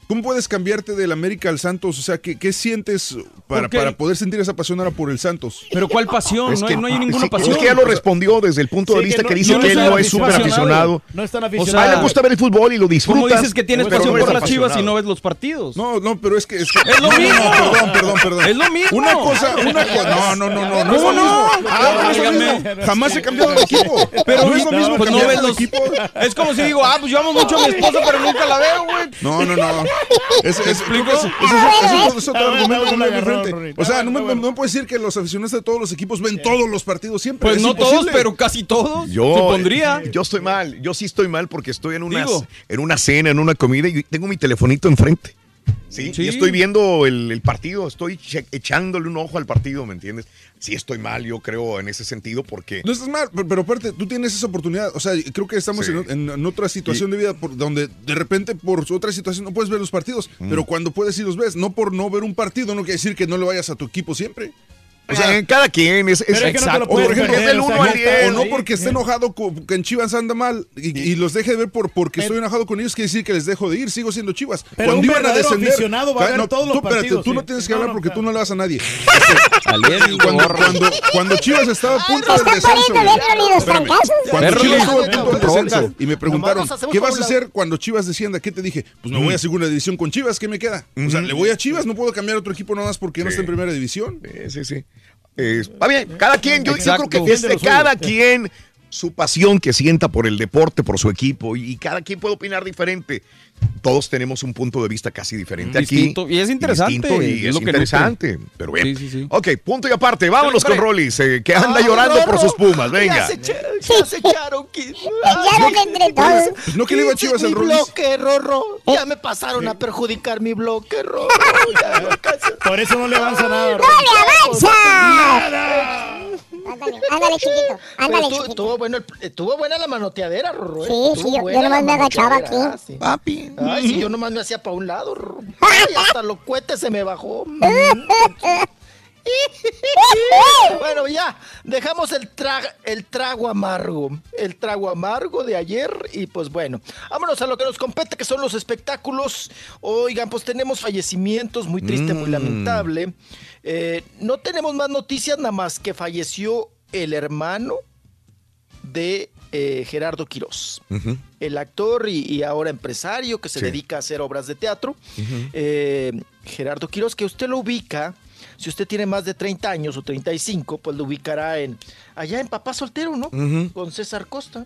cómo puedes cambiarte del América al Santos? O sea, ¿qué, qué sientes para, ¿Por qué? para poder sentir esa pasión ahora por el Santos? Pero ¿cuál pasión? Es no, que- hay, no hay ninguna sí, pasión. Es que ya lo respondió desde el punto de Sí, vista que que, no- dice no que él no es súper aficionado. No es tan O sea, aficionado. a él le gusta ver el fútbol y lo disfruta. ¿Cómo dices que tienes pero pasión por las chivas y no ves los partidos? No, no, pero es que... Es, que- Es lo mismo. No, perdón, perdón, perdón. Es lo mismo. Una cosa, una cosa... No, no, no, no. ¿Cómo lo no? Jamás he cambiado de equipo. Pero no es lo mismo pues no ves de los equipo. Es como si digo, ah, pues yo amo mucho a mi esposa, pero nunca la veo, güey. No, no, no. Explico? ese- ese es- otro- argumento bueno, muy bueno, diferente. Rory. O sea, no me, bueno. no puedes decir que los aficionados de todos los equipos ven todos los partidos siempre. Pues Es no todos, pero casi todos. Yo, supondría. yo estoy mal, yo sí estoy mal porque estoy en una, en una cena, en una comida y tengo mi telefonito enfrente. Sí, Sí. y estoy viendo el, el partido, estoy echándole un ojo al partido, ¿me entiendes? Sí estoy mal, yo creo, en ese sentido, porque... No estás mal, pero, pero aparte, tú tienes esa oportunidad. O sea, creo que estamos Sí. en, otra situación de vida por, donde de repente por otra situación no puedes ver los partidos, Mm. pero cuando puedes sí los ves. No por no ver un partido, no quiere decir que no le vayas a tu equipo siempre. O sea, en cada quien es, es que no exacto. puedes por ejemplo, perder, es del o sea, 1 al ya está 10. O no porque esté sí. enojado con, que en Chivas anda mal y, y los deje de ver por, porque estoy enojado con ellos, quiere decir que les dejo de ir, sigo siendo Chivas. Pero un verdadero aficionado va a ver todos los tú, espérate, partidos, tú no sí. tienes que No, hablar no, porque claro. tú no le vas a nadie. Alier, Cuando, cuando, cuando Chivas estaba a punto del descenso. Espérame. Cuando Chivas estuvo a punto del descenso y me preguntaron, ¿qué vas a hacer cuando Chivas descienda? ¿Qué te dije? Pues me voy a segunda división con Chivas, ¿qué me queda? O sea, le voy a Chivas, no puedo cambiar a otro equipo nada más porque no está en primera división. Sí, sí, sí. Está bien, cada quien, yo, yo creo que desde cada quien su pasión que sienta por el deporte, por su equipo, y cada quien puede opinar diferente. Todos tenemos un punto de vista casi diferente Distinto, aquí. y es interesante, distinto, y es es lo que interesante. Pero bien. Sí, sí, sí. Ok, punto y aparte. Vámonos con Rollis, eh, que anda Ay, llorando por sus pumas. Ya Venga. se, echa- ya se echaron. que- entre todos. Pues no que le iba a Chivas el mi Rolis. bloque, Rorro. Ya me pasaron a perjudicar mi bloque, Rorro. Ya. Por eso no le avanza nada. ¡No le avanza! Ándale, ándale, chiquito. Ándale, estuvo, chiquito. estuvo bueno estuvo buena la manoteadera, Rorro. ¿eh? Sí, Estuvo sí, yo- yo nomás me agachaba aquí. sí. Papi. Ay, sí, yo nomás me hacía para un lado. Rorro. Ay, hasta los cohetes se me bajó. Bueno, ya, dejamos el, tra- el trago amargo, el trago amargo de ayer y pues bueno, vámonos a lo que nos compete, que son los espectáculos. Oigan, pues tenemos fallecimientos, muy triste, muy Mm. lamentable. Eh, no tenemos más noticias, nada más que falleció el hermano de eh, Gerardo Quirós, el actor y, y ahora empresario que se Sí. dedica a hacer obras de teatro. Eh, Gerardo Quiroz, que usted lo ubica, si usted tiene más de 30 años o 35, pues lo ubicará en allá en Papá Soltero, ¿no? Con César Costa.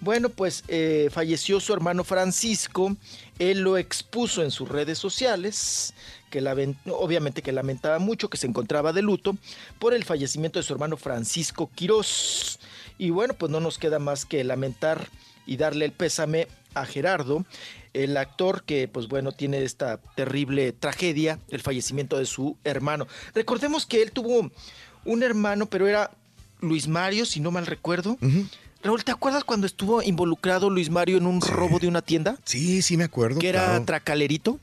Bueno, pues eh, falleció su hermano Francisco, él lo expuso en sus redes sociales, que obviamente que lamentaba mucho, que se encontraba de luto por el fallecimiento de su hermano Francisco Quirós. Y bueno, pues no nos queda más que lamentar y darle el pésame a Gerardo, el actor que, pues bueno, tiene esta terrible tragedia, el fallecimiento de su hermano. Recordemos que él tuvo un hermano, pero era Luis Mario, si no mal recuerdo. Raúl, ¿te acuerdas cuando estuvo involucrado Luis Mario en un robo de una tienda? Sí, sí me acuerdo. Que era claro. tracalerito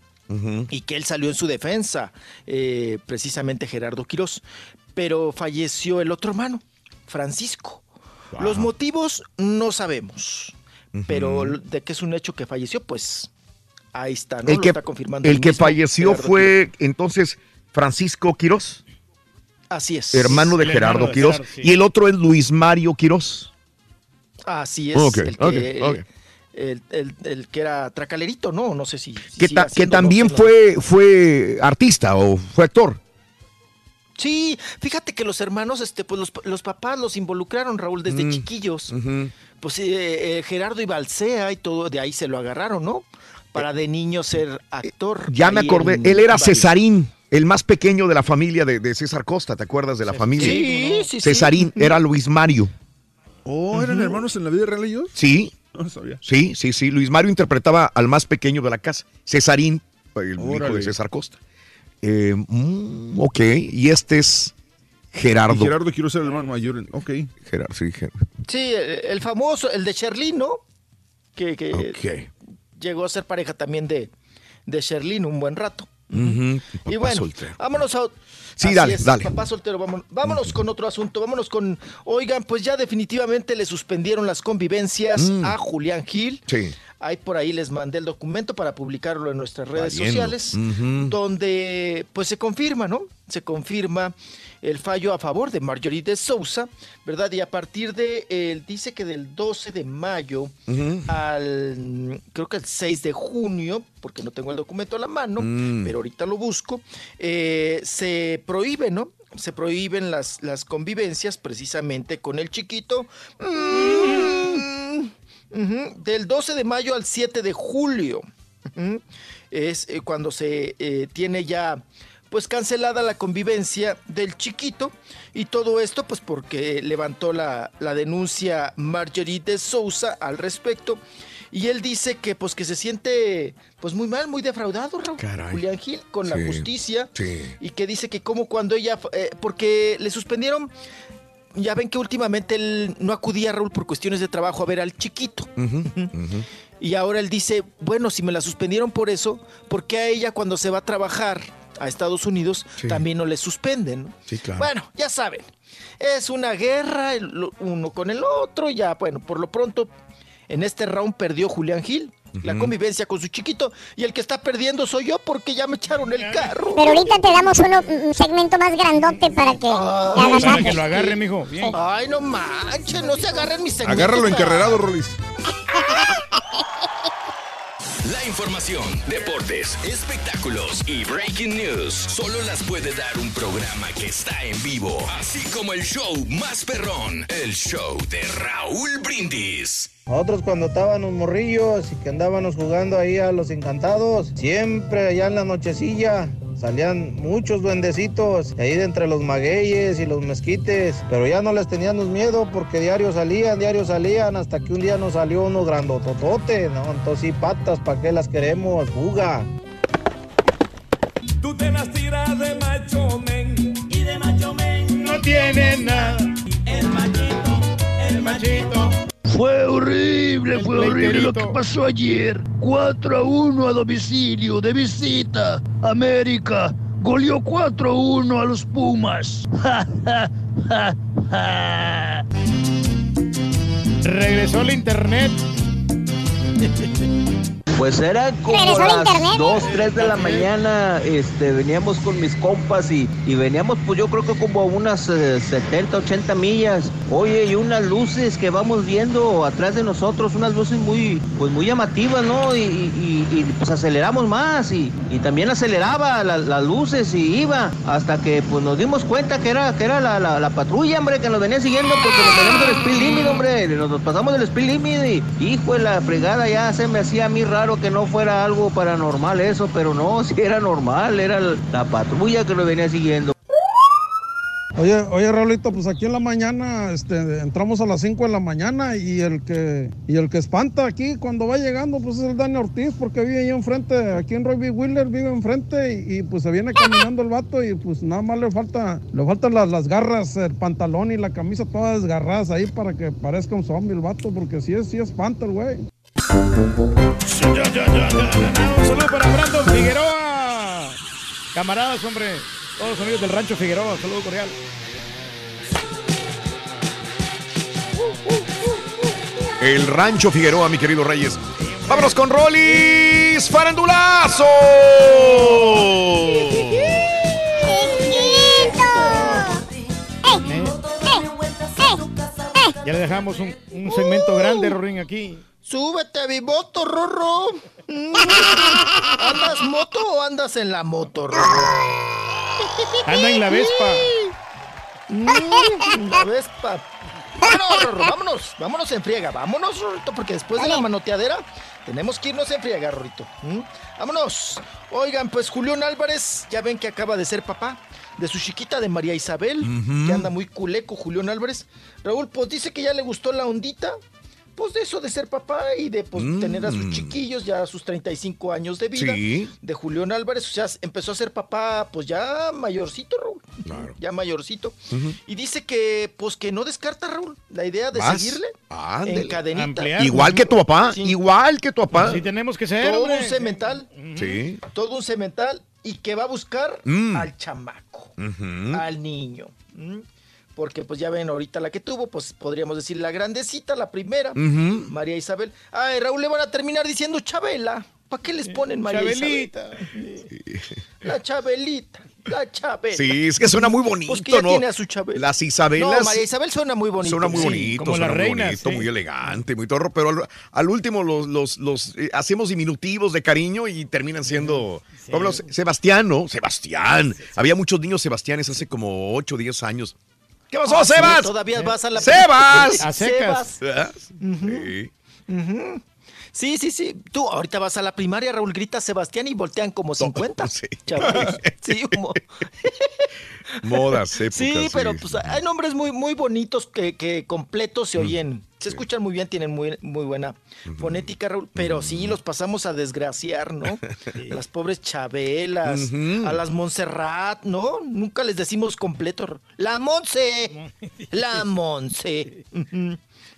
Y que él salió en su defensa, eh, precisamente Gerardo Quirós. Pero falleció el otro hermano, Francisco. Los motivos no sabemos, pero de que es un hecho que falleció, pues ahí está, ¿no? El Lo que, está confirmando el que falleció Gerardo fue entonces Francisco Quirós. Así es. hermano de El Gerardo hermano de Quirós, Gerardo, sí. y el otro es Luis Mario Quirós. Así es. Ok, el, que, ok, ok. El, el- el que era tracalerito, ¿no? No sé si. si Que, ta- también no. fue, fue artista o fue actor. Sí, fíjate que los hermanos, este, pues los, los papás los involucraron, Raúl, desde Mm. chiquillos. Pues eh, eh, Gerardo y Balsea y todo, de ahí se lo agarraron, ¿no? Para de niño ser actor. Eh, Ya me acordé, en él era varios- Cesarín, el más pequeño de la familia de, de César Costa, ¿te acuerdas de la familia? Sí, sí, sí. Cesarín era Luis Mario. Oh, ¿eran hermanos en la vida real ellos? Sí. No sabía. Sí, sí, sí. Luis Mario interpretaba al más pequeño de la casa, Cesarín, el hijo de César Costa. Eh, mm, ok, y este es Gerardo. Y Gerardo quiero ser el hermano mayor. Ok. Gerardo, sí, Ger- Sí, el, famoso, el de Sherlyn, ¿no? Que, que Ok. llegó a ser pareja también de, de Sherlyn un buen rato. Y bueno, soltero. vámonos a... Sí, Así dale, es, dale. Papá soltero, vámonos, vámonos con otro asunto, vámonos con... Oigan, pues ya definitivamente le suspendieron las convivencias Mm. a Julián Gil. Sí. Ahí por ahí les mandé el documento para publicarlo en nuestras redes Valiendo. sociales, donde pues se confirma, ¿no? Se confirma el fallo a favor de Marjorie de Sousa, ¿verdad? Y a partir de, él dice que del 12 de mayo al, creo que el 6 de junio, porque no tengo el documento a la mano, Mm. pero ahorita lo busco, eh, se prohíbe, ¿no? Se prohíben las, las convivencias precisamente con el chiquito. Mm, Del 12 de mayo al 7 de julio. Es eh, cuando se eh, tiene ya pues cancelada la convivencia del chiquito. Y todo esto pues porque levantó la, la denuncia Marjorie de Sousa al respecto. Y él dice que pues que se siente pues muy mal, muy defraudado Raúl, Caray. Julián Gil con la justicia. Sí. y que dice que como cuando ella eh, porque le suspendieron ya ven que últimamente él no acudía Raúl por cuestiones de trabajo a ver al chiquito y ahora él dice, bueno, si me la suspendieron por eso, ¿por qué a ella cuando se va a trabajar a Estados Unidos Sí. también no le suspenden? no? Sí, claro. Bueno, ya saben, es una guerra el- uno con el otro, ya, bueno, por lo pronto, en este round perdió Julián Gil. La convivencia con su chiquito y el que está perdiendo soy yo porque ya me echaron el carro. Pero ahorita te damos uno, un segmento más grandote para que hagas Para que lo agarre, mijo. Bien. Ay, no manches, no se agarren mis segmentos. Agárralo encarrerado, Rolis. La información, deportes, espectáculos y breaking news solo las puede dar un programa que está en vivo, así como el show más perrón, el show de Raúl Brindis. Nosotros cuando estábamos morrillos y que andábamos jugando ahí a los encantados, siempre allá en la nochecilla salían muchos duendecitos ahí de entre los magueyes y los mezquites, pero ya no les teníamos miedo porque diario salían, diario salían, hasta que un día nos salió uno grandototote, ¿no? Entonces sí, patas, ¿para qué las queremos? Fuga. Tú te las tiras de macho men y de macho men no tiene nada. El machito, el machito. Fue horrible, fue horrible lo que pasó ayer. 4 a 1 a domicilio, de visita. América goleó 4 a 1 a los Pumas. Ja, ja, ja, ja. Regresó el internet. Pues era como las internet. 2, 3 de la mañana, este, veníamos con mis compas y, y veníamos pues yo creo que como a unas eh, 70, 80 millas. Oye, y unas luces que vamos viendo atrás de nosotros, unas luces muy, pues muy llamativas, ¿no? Y, y- y, pues aceleramos más y, y también aceleraba la- las luces y iba hasta que pues nos dimos cuenta que era, que era la, la- la patrulla, hombre, que nos venía siguiendo porque nos tenemos el speed limit, hombre, nos, nos pasamos del speed limit y hijo de la fregada ya se me hacía a mí raro que no fuera algo paranormal eso, pero no, sí era normal, era la, la patrulla que nos venía siguiendo. Oye, oye, Raulito, pues aquí en la mañana, este, entramos a las 5 de la mañana y el que y el que espanta aquí cuando va llegando, pues es el Dani Ortiz, porque vive ahí enfrente, aquí en Roy B. Wheeler vive enfrente y, y, pues se viene caminando el vato y pues nada más le falta, le faltan las, las garras, el pantalón y la camisa todas desgarradas ahí para que parezca un zombie el vato, porque sí es, sí espanta el güey. Un saludo para Brandon Figueroa. Camaradas, hombre. Todos los amigos del rancho Figueroa. Saludo cordial. El Rancho Figueroa, mi querido Reyes. Vámonos con Rolis Farandulazo. Ya le dejamos un, un segmento grande, Rorín, aquí. Súbete a mi moto, Rorro. ¿Andas moto o andas en la moto, Rorro? Anda en la Vespa. Mm, la Vespa. Vámonos, Rorro, vámonos, vámonos en friega, vámonos, Rorrito, porque después de la manoteadera tenemos que irnos en friega, Rorrito. ¿Mm? Vámonos. Oigan, pues Julián Álvarez, ya ven que acaba de ser papá de su chiquita de María Isabel, Ujú. que anda muy culeco, Julián Álvarez. Raúl, pues dice que ya le gustó la ondita, pues de eso de ser papá y de pues, tener a sus Mm. chiquillos ya a sus 35 años de vida. Sí. De Julián Álvarez, o sea, empezó a ser papá pues ya mayorcito, Raúl. Ya mayorcito. Y dice que pues que no descarta, Raúl, la idea de Más. seguirle en cadenita. Igual que tu papá, igual que tu papá. Sí tenemos que ser, Todo hombre. un cemental. Sí. Todo un cemental y que va a buscar Mm. al chamaco, al niño. Porque pues ya ven ahorita la que tuvo, pues podríamos decir la grandecita, la primera. María Isabel. Ay, Raúl, le van a terminar diciendo Chabela. ¿Para qué les ponen María Chabelita. Isabel? La Chabelita, la Chabela. Sí, es que suena muy bonito, Pues que ya ¿no? tiene a su Chabela. Las Isabelas. No, María Isabel suena muy bonito. Suena muy sí. bonito, como suena la muy reina, bonito, sí. muy elegante, muy torro, pero al, al último los, los, los eh, hacemos diminutivos de cariño y terminan siendo como los- Sebastián, ¿no? Sebastián. Había muchos niños Sebastianes hace como 8 o 10 años. ¿Qué pasó, Ah, sí, Sebas? todavía vas a la ¡Sebas! A secas. Ujú. Sí. Sí, sí, sí. Tú ahorita vas a la primaria, Raúl grita Sebastián y voltean como 50. Chavos. Sí, como- Modas, épocas. sí, pero pues hay nombres muy, muy bonitos que, que completos se oyen. Se escuchan muy bien, tienen muy, muy buena fonética, Raúl. Pero sí, los pasamos a desgraciar, ¿no? Las pobres Chabelas, a las Montserrat, ¿no? Nunca les decimos completo. La Monse, la Monse.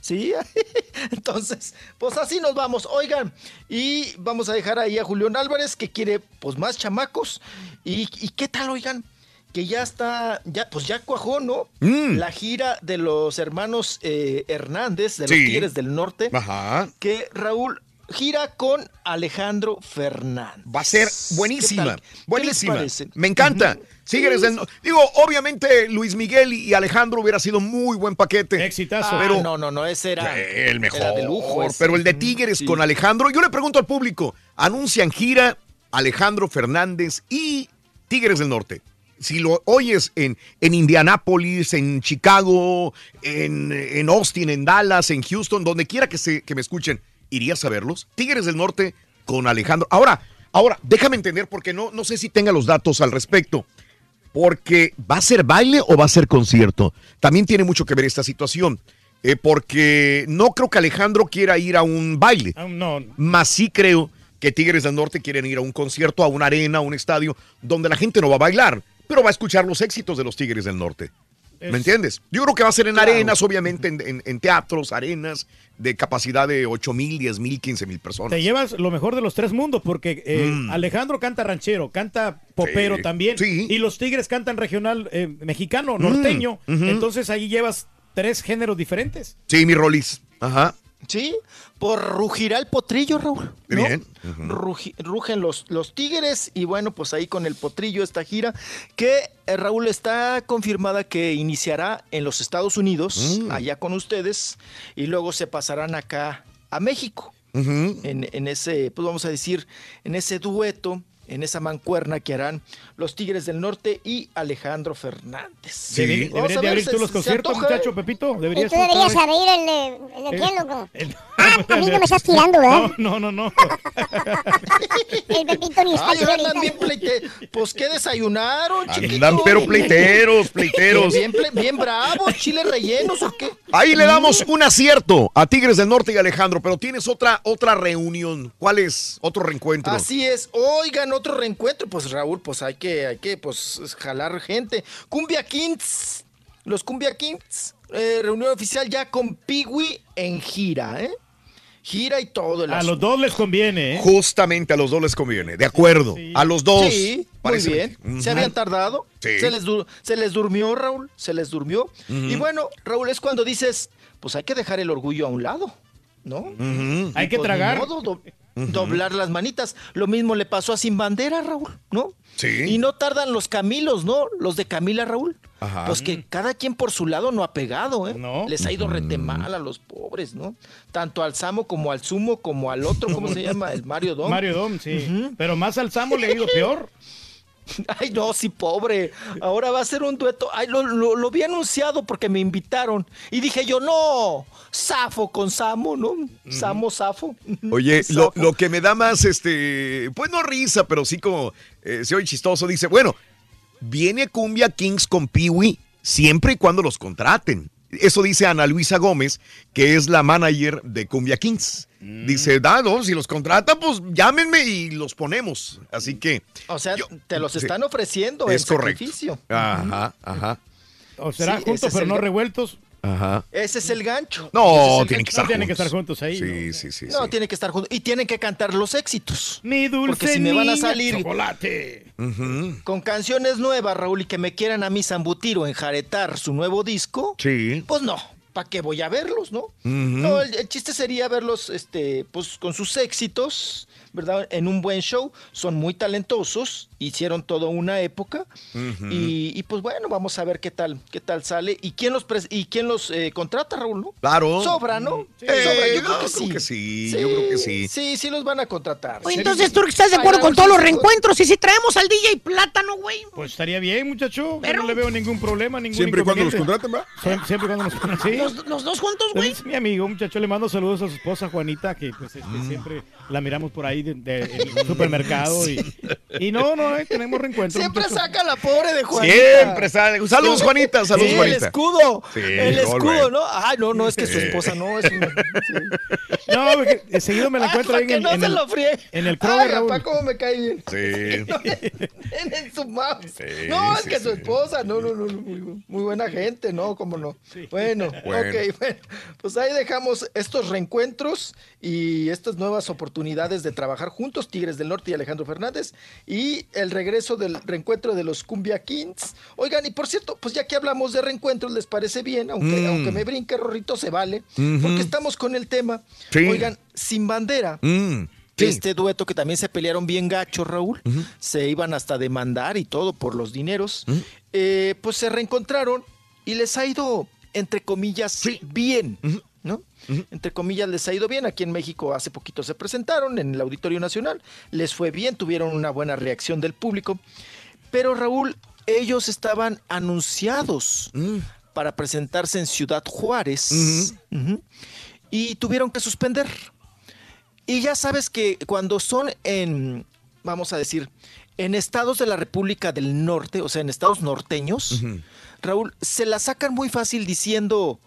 Sí, entonces, pues así nos vamos. Oigan, y vamos a dejar ahí a Julián Álvarez que quiere pues más chamacos. ¿Y, y qué tal, oigan? Que ya está, ya, pues ya cuajó, ¿no? Mm. La gira de los hermanos eh, Hernández, de los Sí. Tigres del Norte. Ajá. Que Raúl gira con Alejandro Fernández. Va a ser buenísima, ¿Qué tal? ¿Qué les buenísima. parece? Me encanta. Tigres del No- Digo, obviamente Luis Miguel y Alejandro hubiera sido muy buen paquete. Exitazo. Ah, pero no, no, no, ese era el mejor. Era de lujo. ese. Pero el de Tigres Sí. con Alejandro, yo le pregunto al público, anuncian gira Alejandro Fernández y Tigres del Norte. Si lo oyes en, en Indianápolis, en Chicago, en, en Austin, en Dallas, en Houston, donde quiera que, se, que me escuchen, ¿irías a verlos? Tigres del Norte con Alejandro. Ahora, ahora, déjame entender porque no, no sé si tenga los datos al respecto. Porque ¿va a ser baile o va a ser concierto? También tiene mucho que ver esta situación. eh, porque no creo que Alejandro quiera ir a un baile. Ah, No, Más sí creo que Tigres del Norte quieren ir a un concierto, a una arena, a un estadio, donde la gente no va a bailar, pero va a escuchar los éxitos de los Tigres del Norte. Es- ¿Me entiendes? Yo creo que va a ser en Claro. arenas, obviamente, en, en- en teatros, arenas de capacidad de 8 mil, 10 mil, 15 mil personas. te llevas lo mejor de los tres mundos porque eh, Mm. Alejandro canta ranchero, canta popero Sí, también. Y los Tigres cantan regional eh, mexicano, norteño. Mm. Entonces ahí llevas tres géneros diferentes. Sí, mi Rolis. Ajá. Sí, por rugirá el potrillo, Raúl. ¿no? Bien. Rugi- rugen los, los tigres y bueno, pues ahí con el potrillo esta gira que eh, Raúl está confirmada que iniciará en los Estados Unidos, Mm. allá con ustedes, y luego se pasarán acá a México. En, en ese, pues vamos a decir, en ese dueto, en esa mancuerna que harán los Tigres del Norte y Alejandro Fernández. Deberi- Vamos deberías de abrir tú los conciertos, muchacho ¿eh? Pepito. Y Deberías tú deberías abrir el de, el de Eh, quién, loco. el- A mí no me estás tirando, ¿verdad? No, no, no. El Pepito ni está Ay, aquí andan bien pleite. Pues, ¿qué desayunaron, chiquito? Andan pero pleiteros, pleiteros. Bien, ple- bien bravos, chiles rellenos, ¿o qué? Ahí le damos un acierto a Tigres del Norte y Alejandro, pero tienes otra, otra reunión. ¿Cuál es? Otro reencuentro. Así es. Oigan, otro reencuentro. Pues, Raúl, pues hay que, hay que, pues, jalar gente. Cumbia Kings. Los Cumbia Kings. eh, reunión oficial ya con Piwi en gira, ¿eh? Gira y todo el A los dos les conviene, ¿eh? Justamente a los dos les conviene. De acuerdo. A los dos. Sí, muy bien. Se habían tardado. Sí. Se, les se les durmió, Raúl. Se les durmió. Y bueno, Raúl, es cuando dices, pues hay que dejar el orgullo a un lado, ¿no? Hay que Pues, tragar. modo, do- doblar las manitas. Lo mismo le pasó a Sin Bandera, Raúl, ¿no? Sí. Y no tardan los Camilos, ¿no? Los de Camila, Raúl. Ajá. Pues que cada quien por su lado no ha pegado, ¿eh? No. Les ha ido rete mal a los pobres, ¿no? Tanto al Samo como al Sumo como al otro, ¿cómo se llama? El Mario Dom. Mario Dom, sí. Pero más al Samo le ha ido peor. Ay, no, sí, pobre. Ahora va a ser un dueto. Ay, lo, lo, lo vi anunciado porque me invitaron. Y dije yo, no, Safo con Samo, ¿no? Samo, Safo. Oye, lo, Safo. lo que me da más, este, pues no risa, pero sí como eh, se oye chistoso, dice, bueno, viene Cumbia Kings con Peewee siempre y cuando los contraten. Eso dice Ana Luisa Gómez, que es la manager de Cumbia Kings. Mm. Dice, dado, si los contratan, pues llámenme y los ponemos. Así que O sea, te los sí. están ofreciendo es en correcto. sacrificio. Ajá, ajá, O será Sí, ese juntos, pero el no revueltos. ajá. Ese es el gancho. No, es el tienen que estar tienen que juntos. estar juntos ahí. Sí, sí, sí. No, sí. tienen que estar juntos. Y tienen que cantar los éxitos. Mi dulce Porque si me van a salir chocolate. Con canciones nuevas, Raúl, y que me quieran a mí zambutir o enjaretar su nuevo disco, Sí. pues no. ¿Para qué voy a verlos, no? No, el, el chiste sería verlos, este, pues con sus éxitos, ¿verdad? En un buen show. Son muy talentosos, hicieron toda una época. Ujú. y, y, pues bueno, vamos a ver qué tal, qué tal sale. ¿Y quién los pres- y quién los eh, contrata, Raúl, no? Claro. Sobra, ¿no? Sí. Sobra, Eh, yo creo no, que creo sí. que sí, yo creo que sí. Sí, sí los van a contratar. Oye, Sí. entonces, ¿tú estás de acuerdo con todos los reencuentros? Y si traemos al DJ Plátano, güey. Pues estaría bien, muchacho. Yo Pero- no le veo ningún problema, ningún Siempre y cuando los contraten, ¿va? Siempre, siempre y cuando los contraten. Sí. Los, los dos juntos, güey. Es mi amigo, muchacho. Le mando saludos a su esposa Juanita, que pues este, Mm. siempre la miramos por ahí de, de- en el supermercado. Y, y no, no, eh, tenemos reencuentro. Siempre muchacho. saca la pobre de Juanita. Siempre sale. Saludos, Juanita. Saludos, Sí, Juanita. el escudo. Sí, el escudo. ¿no? Ay, no, no, es que su esposa no es una... No, porque seguido me la encuentro Ah, ahí en, que no en se el, lo fríe. en el Ay, Kroger, Raúl. papá, cómo me cae bien. Sí. en, en su mouse. Sí, no, es sí, que sí. su esposa, no, no, no, no, muy, muy buena gente, ¿no? ¿Cómo no? Bueno, Bueno. ok, bueno. Pues ahí dejamos estos reencuentros y estas nuevas oportunidades de trabajar juntos, Tigres del Norte y Alejandro Fernández, y el regreso del reencuentro de los Cumbia Kings. Oigan, y por cierto, pues ya que hablamos de reencuentros, ¿les parece bien? Aunque, Mm. aunque me brinque, Rorrito, se vale, porque estamos con el tema. Sí. Oigan, sin bandera. Mm, sí. Este dueto que también se pelearon bien gacho, Raúl, se iban hasta demandar y todo por los dineros, eh, pues se reencontraron y les ha ido, entre comillas, bien, ¿no? Entre comillas, les ha ido bien. Aquí en México hace poquito se presentaron en el Auditorio Nacional, les fue bien, tuvieron una buena reacción del público, pero Raúl, ellos estaban anunciados Mm. para presentarse en Ciudad Juárez y tuvieron que suspender. Y ya sabes que cuando son en, vamos a decir, en estados de la República del Norte, o sea, en estados norteños, Raúl, se la sacan muy fácil diciendo,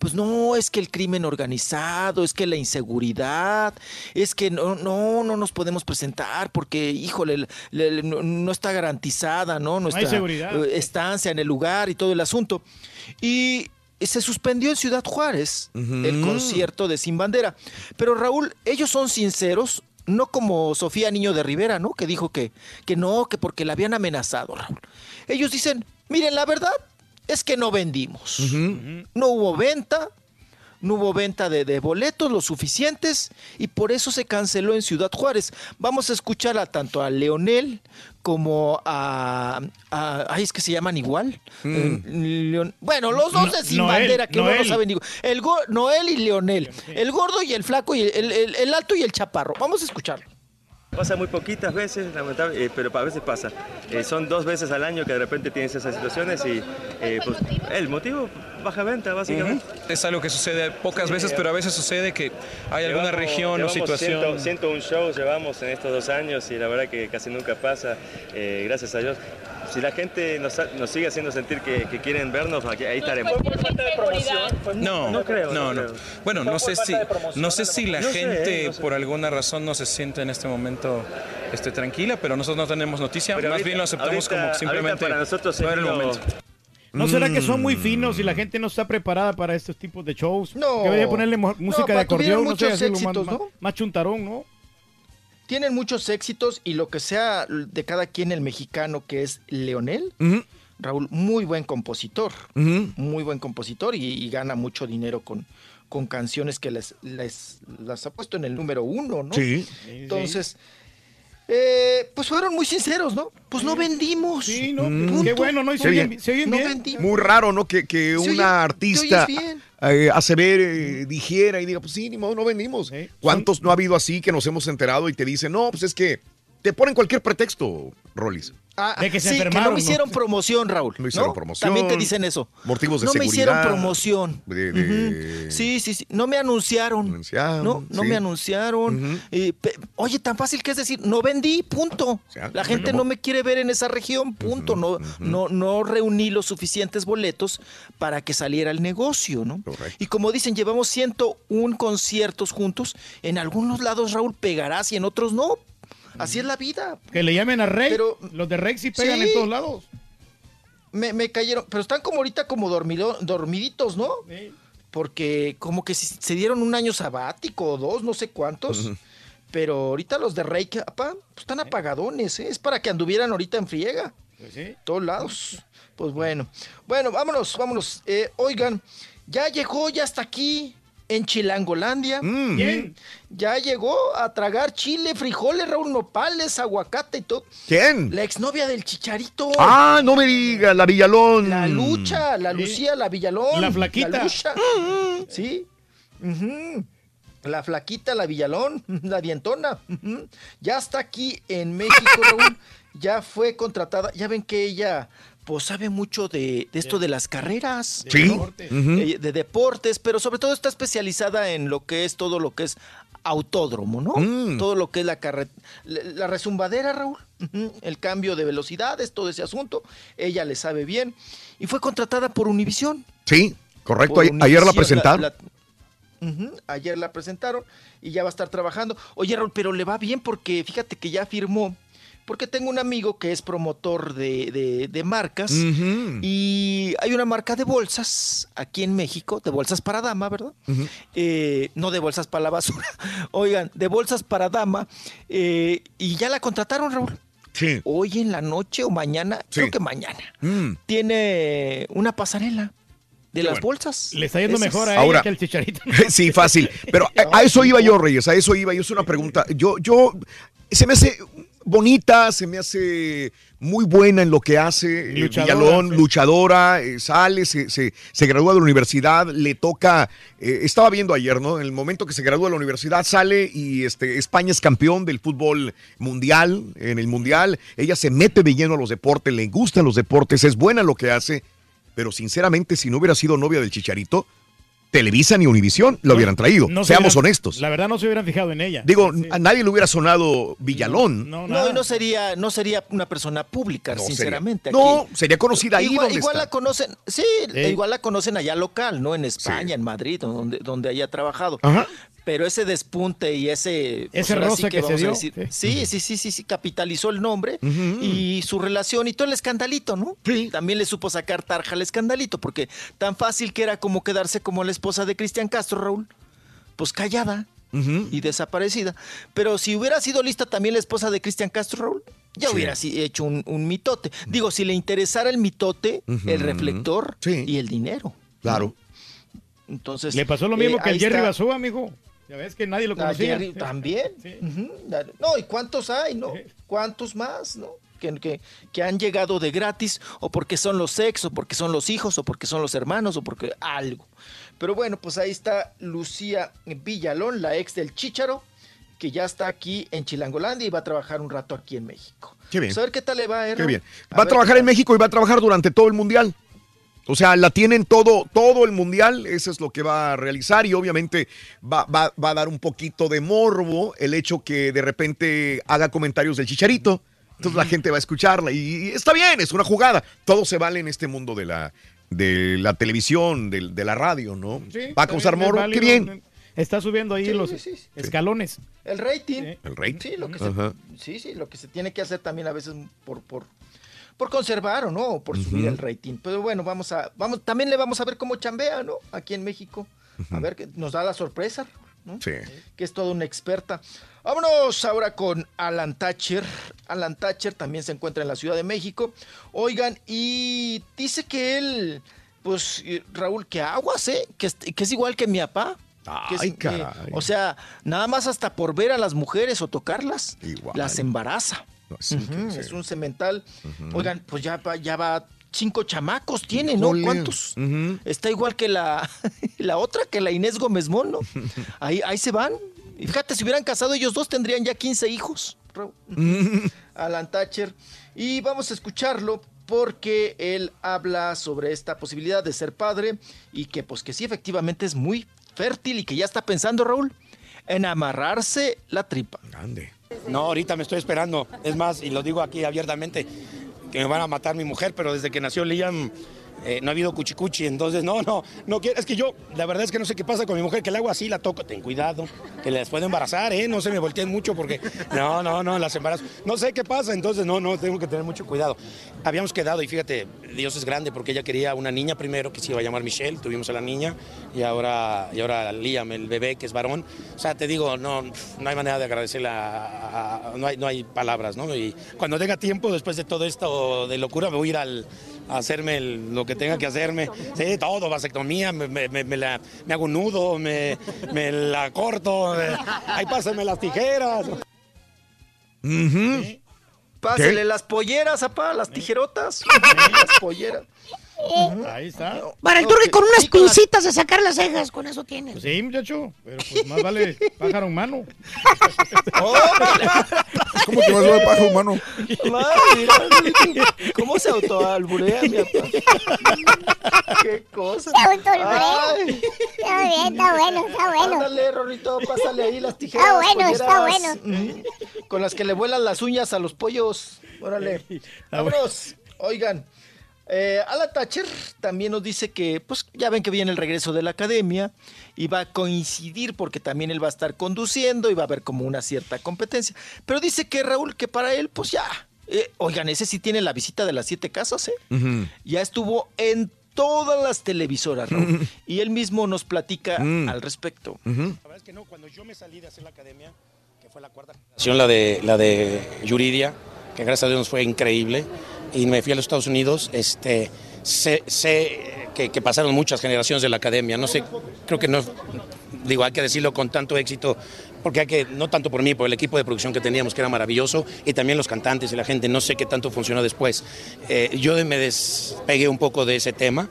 pues no, es que el crimen organizado, es que la inseguridad, es que no, no, no nos podemos presentar porque, híjole, le- le- no, no está garantizada, ¿no? Nuestra seguridad. eh, estancia en el lugar y todo el asunto. Y se suspendió en Ciudad Juárez el concierto de Sin Bandera. Pero Raúl, ellos son sinceros, no como Sofía Niño de Rivera, ¿no? Que dijo que, que no, que porque la habían amenazado, Raúl. Ellos dicen, miren, la verdad es que no vendimos. No hubo venta, no hubo venta de, de boletos lo suficientes y por eso se canceló en Ciudad Juárez. Vamos a escuchar a tanto a Leonel como a, a- ay, es que se llaman igual. Eh, Leon- bueno, los dos No- de sin Noel, bandera que no Noel. sabe ni el go- Noel y Leonel, el gordo y el flaco y el, el- el alto y el chaparro. Vamos a escucharlo. Pasa muy poquitas veces, lamentable, eh, pero a veces pasa. Eh, son dos veces al año que de repente tienes esas situaciones y eh, pues, el motivo, baja venta básicamente. Es algo que sucede pocas Sí, veces, veces, pero a veces sucede que hay alguna Llevamos- región o situación. 100, 101 shows llevamos en estos dos años y la verdad que casi nunca pasa, eh, gracias a Dios. Si la gente nos, nos sigue haciendo sentir que, que quieren vernos, aquí- ahí estaremos. No, No creo, no, no creo. Bueno, no sé si, no sé si la No sé, gente eh, no sé. por alguna razón no se siente en este momento este, tranquila, pero nosotros no tenemos noticia. Pero Más ahorita- bien lo aceptamos ahorita- como simplemente para nosotros no era el momento. ¿No será que son muy Mm. finos y la gente no está preparada para estos tipos de shows? No. Que vaya a ponerle música de acordeón, no sé, muchos éxitos, más- ¿no? más chuntarón, ¿no? Tienen muchos éxitos y lo que sea de cada quien el mexicano que es Leonel, Raúl, muy buen compositor, muy buen compositor y, y gana mucho dinero con, con canciones que les, les las ha puesto en el número uno, ¿no? Sí. Entonces, eh, pues fueron muy sinceros, ¿no? Pues no vendimos. Sí, no, Mm. qué bueno, ¿no? Y se oyen, bien. se oyen No bien. vendimos. Muy raro, ¿no? Que, que oye- una artista eh, hace ver, eh, dijera y diga, pues sí, ni modo, no vendimos. ¿Cuántos no ha habido así que nos hemos enterado y te dicen, no, pues es que te ponen cualquier pretexto, Rolis. Ah, sí, que no me hicieron promoción, Raúl. No hicieron ¿no? promoción. También te dicen eso. Motivos de no me hicieron promoción. de- de-. Sí, sí, sí. No me anunciaron. Anunciaron, no, no sí. me anunciaron. Eh, oye, tan fácil que es decir, no vendí, punto. La gente no me quiere ver en esa región, punto. no, no, no reuní los suficientes boletos para que saliera el negocio, ¿no? Y como dicen, llevamos 101 conciertos juntos. En algunos lados Raúl pegarás y en otros no. Así es la vida. Que le llamen a Rey. Pero- Los de Rey sí pegan Sí. en todos lados. Me, me cayeron, pero están como ahorita como dormido- dormiditos, ¿no? Porque como que si- se dieron un año sabático o dos, no sé cuántos. Pero ahorita los de Rey, que, apá, pues están apagadones, ¿eh? Es para que anduvieran ahorita en friega. Todos lados. Pues bueno. Bueno, vámonos, vámonos. Eh, oigan, ya llegó, ya está aquí en Chilangolandia. ¿Quién? Ya llegó a tragar chile, frijoles, Raúl, nopales, aguacate y todo. ¿Quién? La exnovia del Chicharito. Ah, no me digas, la Villalón. La Lucha, la Lucía, la Villalón. La flaquita. La Lucha. Sí. Ujú. La flaquita, la Villalón, la dientona. Ya está aquí en México, Raúl. Ya fue contratada. Ya ven que ella, pues, sabe mucho de, de esto de las carreras. Sí. ¿no? Ujú. Eh, De deportes, pero sobre todo está especializada en lo que es todo lo que es autódromo, ¿no? Mm. Todo lo que es la carretera, la resumbadera, Raúl, Ujú. el cambio de velocidades, todo ese asunto, ella le sabe bien y fue contratada por Univisión. Sí, correcto. Ayer la presentaron. la- Ayer la presentaron y ya va a estar trabajando. Oye, Raúl, pero le va bien porque fíjate que ya firmó, porque tengo un amigo que es promotor de, de- de marcas y hay una marca de bolsas aquí en México, de bolsas para dama, ¿verdad? Eh, no de bolsas para la basura, oigan, de bolsas para dama eh, y ya la contrataron, Raúl. Sí. Hoy en la noche o mañana, Sí. creo que mañana, Mm. tiene una pasarela de las bueno. bolsas. Le está yendo Esas. mejor a ella Ahora- que al Chicharito. Sí, fácil. Pero a, a eso iba yo, Reyes, a eso iba. Yo es una pregunta. Yo, yo, se me hace bonita, se me hace muy buena en lo que hace. eh, Luchadora, Villalón, sí. luchadora, eh, sale, se, se, se gradúa de la universidad, le toca, eh, estaba viendo ayer, ¿no? En el momento que se gradúa de la universidad, sale y este, España es campeón del fútbol mundial, en el mundial. Ella se mete de lleno a los deportes, le gustan los deportes, es buena en lo que hace. Pero sinceramente, si no hubiera sido novia del Chicharito, Televisa ni Univisión lo hubieran traído. No se Seamos hubieran- honestos. La verdad no se hubieran fijado en ella. Digo, a nadie le hubiera sonado Villalón. No, No, y no sería, no sería una persona pública, No sinceramente. sería. aquí. No, sería conocida ahí Igual, donde igual está. la conocen, sí, igual la conocen allá local, ¿no? En España, en Madrid, donde, donde haya trabajado. Ajá. Pero ese despunte y ese... pues, Ese ahora roce que vamos se a dio, decir, sí. sí, sí, sí, sí, capitalizó el nombre y su relación y todo el escandalito, ¿no? Sí. También le supo sacar tarja al escandalito, porque tan fácil que era como quedarse como la esposa de Cristian Castro, Raúl, pues callada y desaparecida. Pero si hubiera sido lista también la esposa de Cristian Castro, Raúl, ya Sí. hubiera hecho un, un mitote. Digo, si le interesara el mitote, el reflector y el dinero. Claro. Entonces. Le pasó lo eh, mismo que ahí el Jerry. Basúa, amigo. Ya ves que nadie lo conocía. Jerry también. No, ¿y cuántos hay, no? ¿Cuántos más, no? Que, que, que han llegado de gratis, o porque son los ex, o porque son los hijos, o porque son los hermanos, o porque algo. Pero bueno, pues ahí está Lucía Villalón, la ex del Chícharo, que ya está aquí en Chilangolandia y va a trabajar un rato aquí en México. Qué bien. Pues a ver qué tal le va, ¿eh, Qué bien. A Va a trabajar en. México y va a trabajar durante todo el mundial. O sea, la tienen todo, todo el mundial, eso es lo que va a realizar y obviamente va, va- va a dar un poquito de morbo el hecho que de repente haga comentarios del chicharito. Entonces la gente va a escucharla y, y está bien, es una jugada. Todo se vale en este mundo de la, de la televisión, del- de, la radio, ¿no? Sí, va a causar morbo, válido. qué bien. Está subiendo ahí Sí, los sí, sí, sí. escalones. El rating. El rating. Sí, lo que se, sí, sí, lo que se tiene que hacer también a veces por, por, por conservar o no, por subir el rating. Pero bueno, vamos a, vamos, también le vamos a ver cómo chambea, ¿no? Aquí en México. A ver, que nos da la sorpresa, ¿no? Sí. Que es toda una experta. Vámonos ahora con Alan Thatcher. Alan Thatcher también se encuentra en la Ciudad de México. Oigan, y dice que él, pues, Raúl, que aguas, ¿eh? Que, es- que es igual que mi papá. Es- Ay, eh, caray. o sea, nada más hasta por ver a las mujeres o tocarlas, Igual. las embaraza. No, es un cemental. Oigan, pues ya va, ya va cinco chamacos tiene, ¿no? ¿Cuántos? Está igual que la, la otra, que la Inés Gómez Mon, ¿no? Ahí, ahí se van. Y fíjate, si hubieran casado ellos dos, tendrían ya 15 hijos. Alan Thatcher. Y vamos a escucharlo porque él habla sobre esta posibilidad de ser padre y que pues que sí efectivamente es muy fértil y que ya está pensando Raúl en amarrarse la tripa. Grande. No, ahorita me estoy esperando. Es más, y lo digo aquí abiertamente, que me van a matar mi mujer, pero desde que nació Liam eh, no ha habido cuchicuchi. Entonces, no, no, no quiero. Es que yo, la verdad es que no sé qué pasa con mi mujer, que le hago así, la toco. Ten cuidado, que les puedo embarazar, ¿eh? No se me volteen mucho porque. No, no, no, las embarazo. No sé qué pasa, entonces, no, no, tengo que tener mucho cuidado. Habíamos quedado, y fíjate, Dios es grande porque ella quería una niña primero que se iba a llamar Michelle, tuvimos a la niña, y ahora, y ahora Liam, el bebé, que es varón. O sea, te digo, no, no hay manera de agradecerle, a- a- no, hay, no hay palabras, ¿no? Y cuando tenga tiempo, después de todo esto de locura, me voy a ir al, a hacerme el- lo que tenga que hacerme. Sí, todo, vasectomía, me, me- me- me la- me hago un nudo, me, me la corto, me- ahí pásenme las tijeras. Pásele ¿Qué? las polleras, apá, las tijerotas. las polleras. Ahí está. Para el turque con unas pincitas de sacar las cejas, con eso tienes. Pues sí, muchacho, pero pues más vale pájaro humano. ¿Cómo que vas a ver paja humano? ¿Cómo se autoalburea, mi apá? Qué cosa. Se autoalburea. Está bien, está bueno, está bueno. Ándale, Rorrito, pásale ahí las tijeras. Está bueno, está polleras, mm, Con las que le vuelan las uñas a los pollos. Órale. Vámonos. Oigan. Eh, Alan Thatcher también nos dice que, pues ya ven que viene el regreso de la academia y va a coincidir porque también él va a estar conduciendo y va a haber como una cierta competencia. Pero dice que Raúl, que para él, pues ya. eh, oigan, ese sí tiene la visita de las siete casas, ¿eh? Ya estuvo en todas las televisoras, Raúl. Y él mismo nos platica al respecto. La verdad es que no, cuando yo me salí de hacer la academia, que fue la cuarta generación, la de, la de Yuridia, que gracias a Dios nos fue increíble, y me fui a los Estados Unidos, este, sé, sé que, que pasaron muchas generaciones de la academia, no sé, creo que no, digo, hay que decirlo con tanto éxito, porque hay que, no tanto por mí, por el equipo de producción que teníamos, que era maravilloso, y también los cantantes y la gente, no sé qué tanto funcionó después. Eh, yo me despegué un poco de ese tema,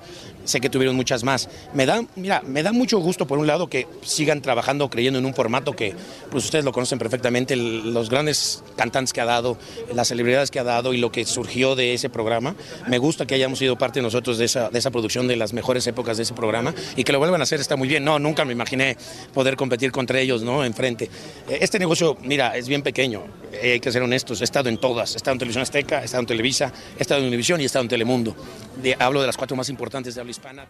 sé que tuvieron muchas más. Me da, mira, me da mucho gusto por un lado que sigan trabajando, creyendo en un formato que, pues ustedes lo conocen perfectamente, el- los grandes cantantes que ha dado, las celebridades que ha dado y lo que surgió de ese programa. Me gusta que hayamos sido parte nosotros de esa, de esa producción de las mejores épocas de ese programa y que lo vuelvan a hacer está muy bien. No, nunca me imaginé poder competir contra ellos, ¿no? Enfrente. Eh, Este negocio, mira, es bien pequeño, eh, hay que ser honestos. He estado en todas, he estado en Televisión Azteca, he estado en Televisa, he estado en Univisión y he estado en Telemundo. De- hablo de las cuatro más importantes de habla hispana.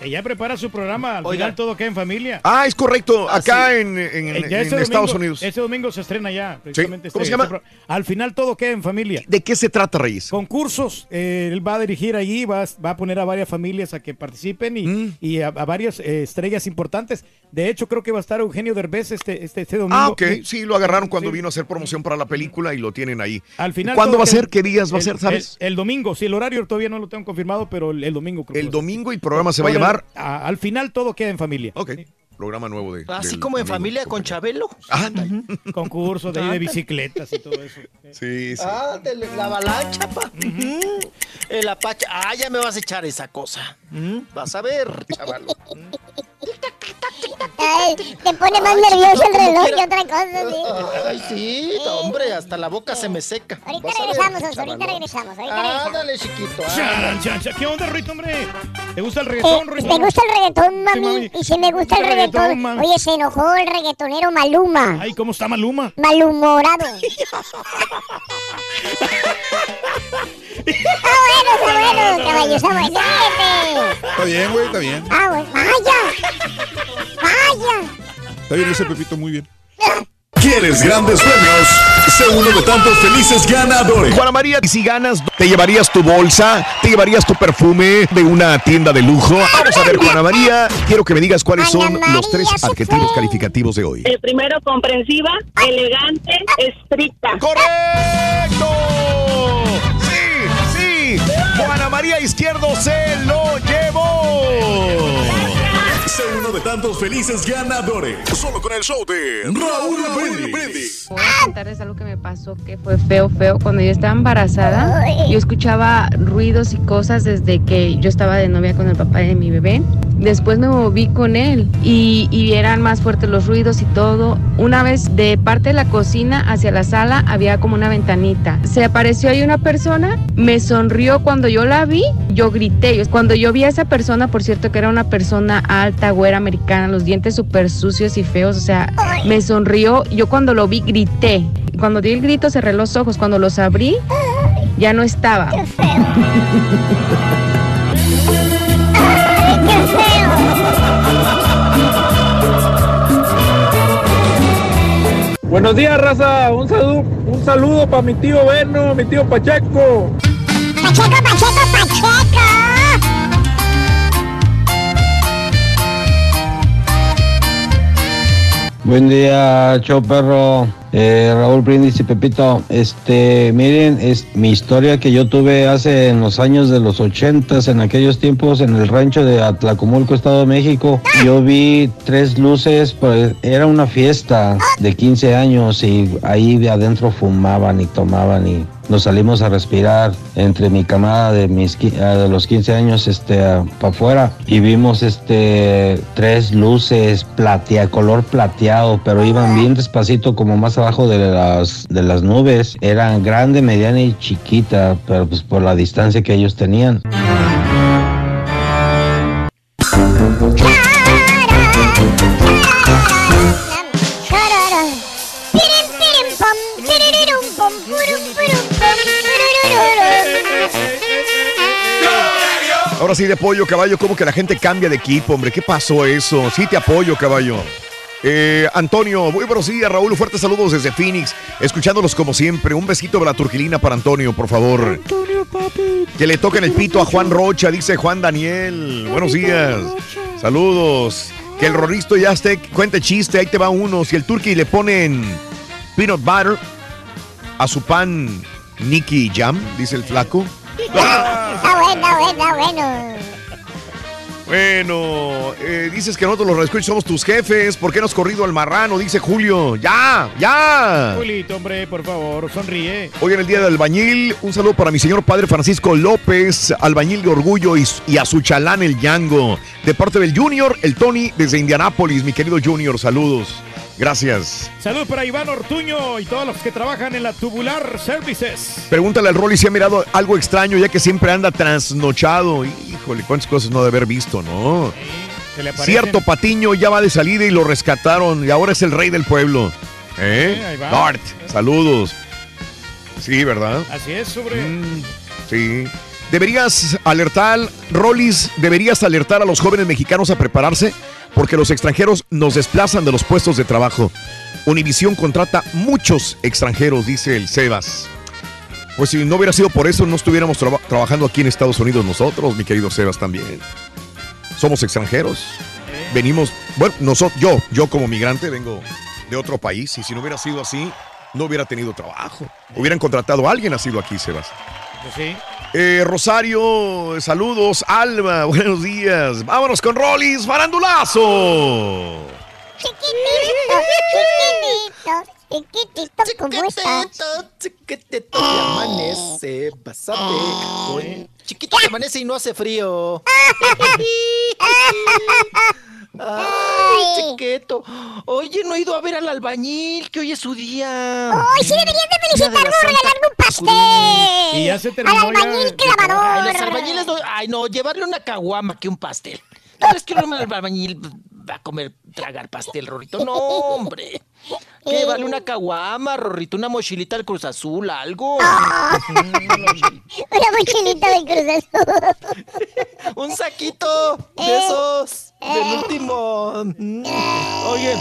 Ella prepara su programa, al final todo queda en familia. Ah, es correcto. Acá sí. en, en- Eh, ya en este Estados domingo- Unidos. Este domingo se estrena ya. precisamente ¿Cómo este- se llama? este pro- al final todo queda en familia. ¿De qué se trata, Reyes? Concursos. eh, él va a dirigir allí, va, a- va a poner a varias familias a que participen y, Mm. y a, a varias eh, estrellas importantes. De hecho, creo que va a estar Eugenio Derbez este, este, este domingo. Ah, ok. Sí, lo agarraron cuando Sí. vino a hacer promoción para la película y lo tienen ahí. Al final ¿Cuándo todo va a queda- ser? ¿Qué días va a el- ser, sabes? El, el domingo, sí, el horario todavía no lo tengo confirmado, pero el, el domingo creo. El que va a ser. domingo y programa se va a Por el- llamar. A- al final todo queda en familia. Ok. Programa nuevo de. Así como en familia con Chabelo. Concursos de, ahí de Ándale. bicicletas y todo eso. Sí, sí. Ah, de la avalancha, pa. Ujú. El apache. Ah, ya me vas a echar esa cosa. Mm, Vas a ver, chavalo. Ay, te pone más Ay, nervioso el reloj que otra cosa, sí. Ay, sí, hombre, hasta la boca se me seca. Ahorita ver, regresamos, chavalo. ahorita regresamos, ahorita regresamos. Ándale, chiquito. Chan, ándale. chan, chan. ¿Qué onda, Rito, hombre? ¿Te gusta el Eh, reggaetón, Rito? ¿Te gusta el reggaetón, mami? mami. Y si me gusta El reggaetón, reggaetón. Oye, se enojó el reggaetonero Maluma. Ay, ¿cómo está Maluma? Malhumorado. Está bueno, está bueno, caballo, está bueno. Está bien, güey, está bien. Ah, bueno. Vaya. Vaya. Está bien ese Pepito, muy bien. ¿Quieres grandes premios? Sé uno de tantos felices ganadores. Juana María, si ganas, ¿te llevarías tu bolsa? ¿Te llevarías tu perfume de una tienda de lujo? Vamos a ver, Juana María, quiero que me digas cuáles son los tres adjetivos calificativos de hoy. El primero, comprensiva, elegante, estricta. ¡Correcto! ¡Sí! ¡Sí! Juana María Izquierdo se lo llevó. Sé uno de tantos felices ganadores. Solo con el show de Raúl Brindis. Voy a contarles algo que me pasó que fue feo, feo. Cuando yo estaba embarazada, yo escuchaba ruidos y cosas desde que yo estaba de novia con el papá de mi bebé. Después me moví con él y, y eran más fuertes los ruidos y todo. Una vez de parte de la cocina hacia la sala había como una ventanita. Se apareció ahí una persona, me sonrió cuando yo la vi, yo grité. Cuando yo vi a esa persona, por cierto que era una persona alta, güera americana, los dientes súper sucios y feos, o sea, me sonrió. Yo cuando lo vi grité. Cuando di el grito cerré los ojos. Cuando los abrí, ya no estaba. Buenos días, raza. Un saludo, un saludo para mi tío Beno, mi tío Pacheco. Pacheco, Pacheco, Pacheco. Buen día, show perro. Eh, Raúl Brindis y Pepito. Este, miren, es mi historia que yo tuve hace en los años de los ochentas, en aquellos tiempos, en el rancho de Atlacomulco, Estado de México. Yo vi tres luces, pues era una fiesta de 15 años y ahí de adentro fumaban y tomaban y nos salimos a respirar entre mi camada de mis ah, de los 15 años este para afuera y vimos este tres luces platea color plateado pero iban bien despacito como más abajo de las de las nubes. Eran grande mediana y chiquita pero pues por la distancia que ellos tenían sí de apoyo, caballo. ¿Cómo que la gente cambia de equipo, hombre? ¿Qué pasó eso? Sí te apoyo, caballo. Eh, Antonio, muy buenos días, Raúl. Fuertes saludos desde Phoenix. Escuchándolos como siempre. Un besito de la turquilina para Antonio, por favor. Antonio, papi. Que le toquen el pito a Juan Rocha, dice Juan Daniel. Buenos días. Saludos. Que el roristo ya esté, cuente chiste, ahí te va uno. Si el turqui le ponen peanut butter a su pan Nicky Jam, dice el flaco. Está bueno, bueno, bueno. Bueno, eh, dices que nosotros los escuchamos somos tus jefes. ¿Por qué no has corrido al marrano? Dice Julio. ¡Ya! ¡Ya! Julito, hombre, por favor, sonríe. Hoy en el Día del Albañil, un saludo para mi señor padre Francisco López, albañil de orgullo y, y a su chalán el Yango. De parte del Junior, el Tony desde Indianápolis, mi querido Junior, saludos. Gracias. Salud para Iván Ortuño y todos los que trabajan en la Tubular Services. Pregúntale al Rolly si ha mirado algo extraño, ya que siempre anda trasnochado. Híjole, cuántas cosas no de haber visto, ¿no? Se le. Cierto Patiño ya va de salida y lo rescataron y ahora es el rey del pueblo. ¿Eh? Ahí va. Dart, saludos. Sí, ¿verdad? Así es, sobre. Mm, sí. Deberías alertar, Rollis, deberías alertar a los jóvenes mexicanos a prepararse porque los extranjeros nos desplazan de los puestos de trabajo. Univisión contrata muchos extranjeros, dice el Sebas. Pues si no hubiera sido por eso, no estuviéramos traba- trabajando aquí en Estados Unidos nosotros, mi querido Sebas, también. Somos extranjeros. Venimos, bueno, nosotros, yo, yo como migrante vengo de otro país y si no hubiera sido así, no hubiera tenido trabajo. Hubieran contratado a alguien nacido aquí, Sebas. Pues sí. Eh, Rosario, saludos. Alba, buenos días. Vámonos con Rollis, farandulazo. Chiquitito, chiquitito, chiquitito, ¿cómo estás? Chiquitito que amanece, vas a ver. Chiquito que amanece y no hace frío. Ay, chiquito. Oye, no he ido a ver al albañil, que hoy es su día. Ay, sí deberías de felicitarlo, regalarle un pastel. Y ya se Al terminó ya. albañil clavador. Ay, los albañiles no, ay, no, llevarle una caguama que un pastel. ¿Tú crees que el albañil va a comer, tragar pastel, Rorrito? No, hombre. Que llevarle una caguama, Rorrito, una mochilita al Cruz Azul, algo. Una mochilita de Cruz Azul. Un saquito de esos, del último. Mm. Oye.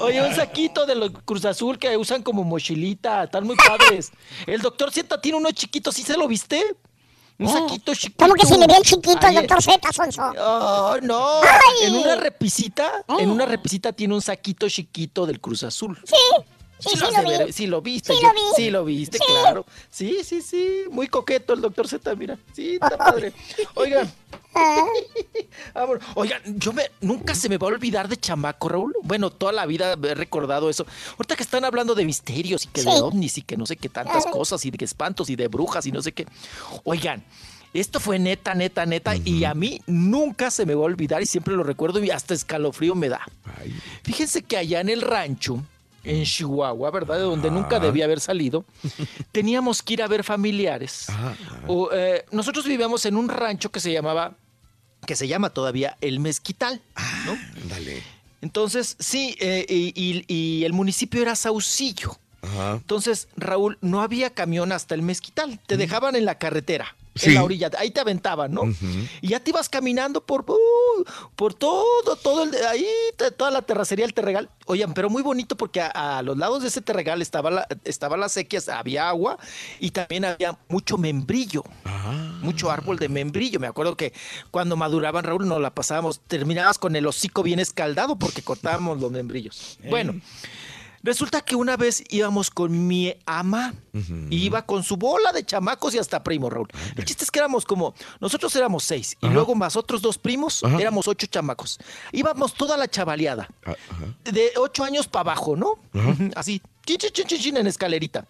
Oye, un saquito de los Cruz Azul que usan como mochilita. Están muy padres. El doctor Z tiene uno chiquito, ¿sí se lo viste? Un saquito chiquito. ¿Cómo que se le ve el chiquito al doctor Z, Sonso? Oh, no. Ay. En una repisita, en una repisita tiene un saquito chiquito del Cruz Azul. Sí, Sí, sí, lo sí viste. Sí yo- lo vi. sí lo viste, Sí. claro. Sí, sí, sí. Muy coqueto el doctor Z, mira. Sí, está padre. Oigan. Vámonos. Oigan, yo me, nunca se me va a olvidar de chamaco, Raúl. Bueno, toda la vida he recordado eso. Ahorita que están hablando de misterios y que de ovnis y que no sé qué tantas cosas y de espantos y de brujas y no sé qué. Oigan, Esto fue neta, neta, neta, y a mí nunca se me va a olvidar y siempre lo recuerdo y hasta escalofrío me da. Fíjense que allá en el rancho, en Chihuahua, ¿verdad? De donde nunca debía haber salido, teníamos que ir a ver familiares. O, eh, nosotros vivíamos en un rancho que se llamaba, que se llama todavía El Mezquital, ¿no? Dale. Entonces, sí, eh, y, y- y el municipio era Saucillo. Ajá. Entonces, Raúl, no había camión hasta el Mezquital. Te dejaban en la carretera, Sí. en la orilla. Ahí te aventaban, ¿no? Y ya te ibas caminando por, uh, por todo, todo el, ahí, te- toda la terracería, el terregal. Oigan, pero muy bonito porque a, a los lados de ese terregal estaba la, estaba la sequía, había agua y también había mucho membrillo. Mucho árbol de membrillo. Me acuerdo que cuando maduraban, Raúl, nos la pasábamos, terminabas con el hocico bien escaldado porque cortábamos los membrillos. Bueno. Resulta que una vez íbamos con mi ama, y iba con su bola de chamacos y hasta primos, Raúl. El chiste es que éramos como, nosotros éramos seis, y luego más otros dos primos, éramos ocho chamacos. Íbamos toda la chavaleada, Ah, ajá. de ocho años para abajo, ¿no? Ajá. Así, chin, chin, chin, chin, chin, en escalerita.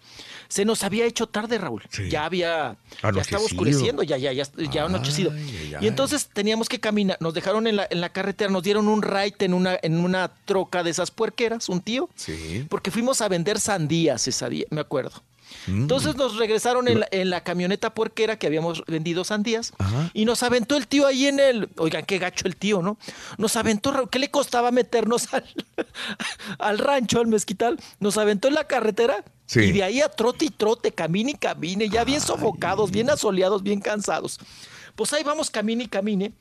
Se nos había hecho tarde, Raúl. Ya había, ya estaba oscureciendo, ya, ya, ya, ya anochecido. ay, Y entonces teníamos que caminar, nos dejaron en la, en la carretera, nos dieron un ride en una, en una troca de esas puerqueras, un tío, Sí. porque fuimos a vender sandías ese día, me acuerdo. Mm. Entonces nos regresaron en la, en la camioneta puerquera que habíamos vendido sandías Ajá. y nos aventó el tío ahí en el. Oigan, qué gacho el tío, ¿no? Nos aventó, ¿qué le costaba meternos al, al rancho, al mezquital? Nos aventó en la carretera Sí. y de ahí a trote y trote, camine y camine, ya bien sofocados, bien asoleados, bien cansados. Pues ahí vamos, camine y camine.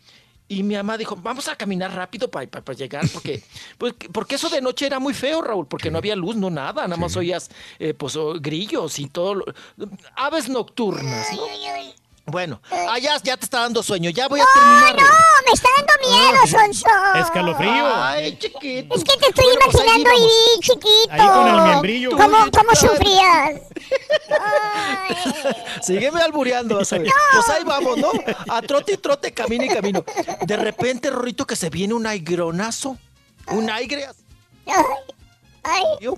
Y mi mamá dijo, vamos a caminar rápido para, llegar, porque, pues, porque eso de noche era muy feo, Raúl, porque no había luz, no nada, nada más oías eh, pues, oh, grillos y todo, lo- aves nocturnas, ¿no? Bueno, ah, ya, ya te está dando sueño, ya voy a terminar. No, me está dando miedo, Sonso. Escalofrío. Ay, chiquito. Es que te estoy Bueno, pues ahí imaginando chiquito. Ahí con el membrillo. ¿Cómo, cómo sufrías? Sígueme albureando, vas a ver. Pues ahí vamos, ¿no? A trote y trote, camino y camino. De repente, Rorrito, que se viene un aigronazo. Un aire. Yo,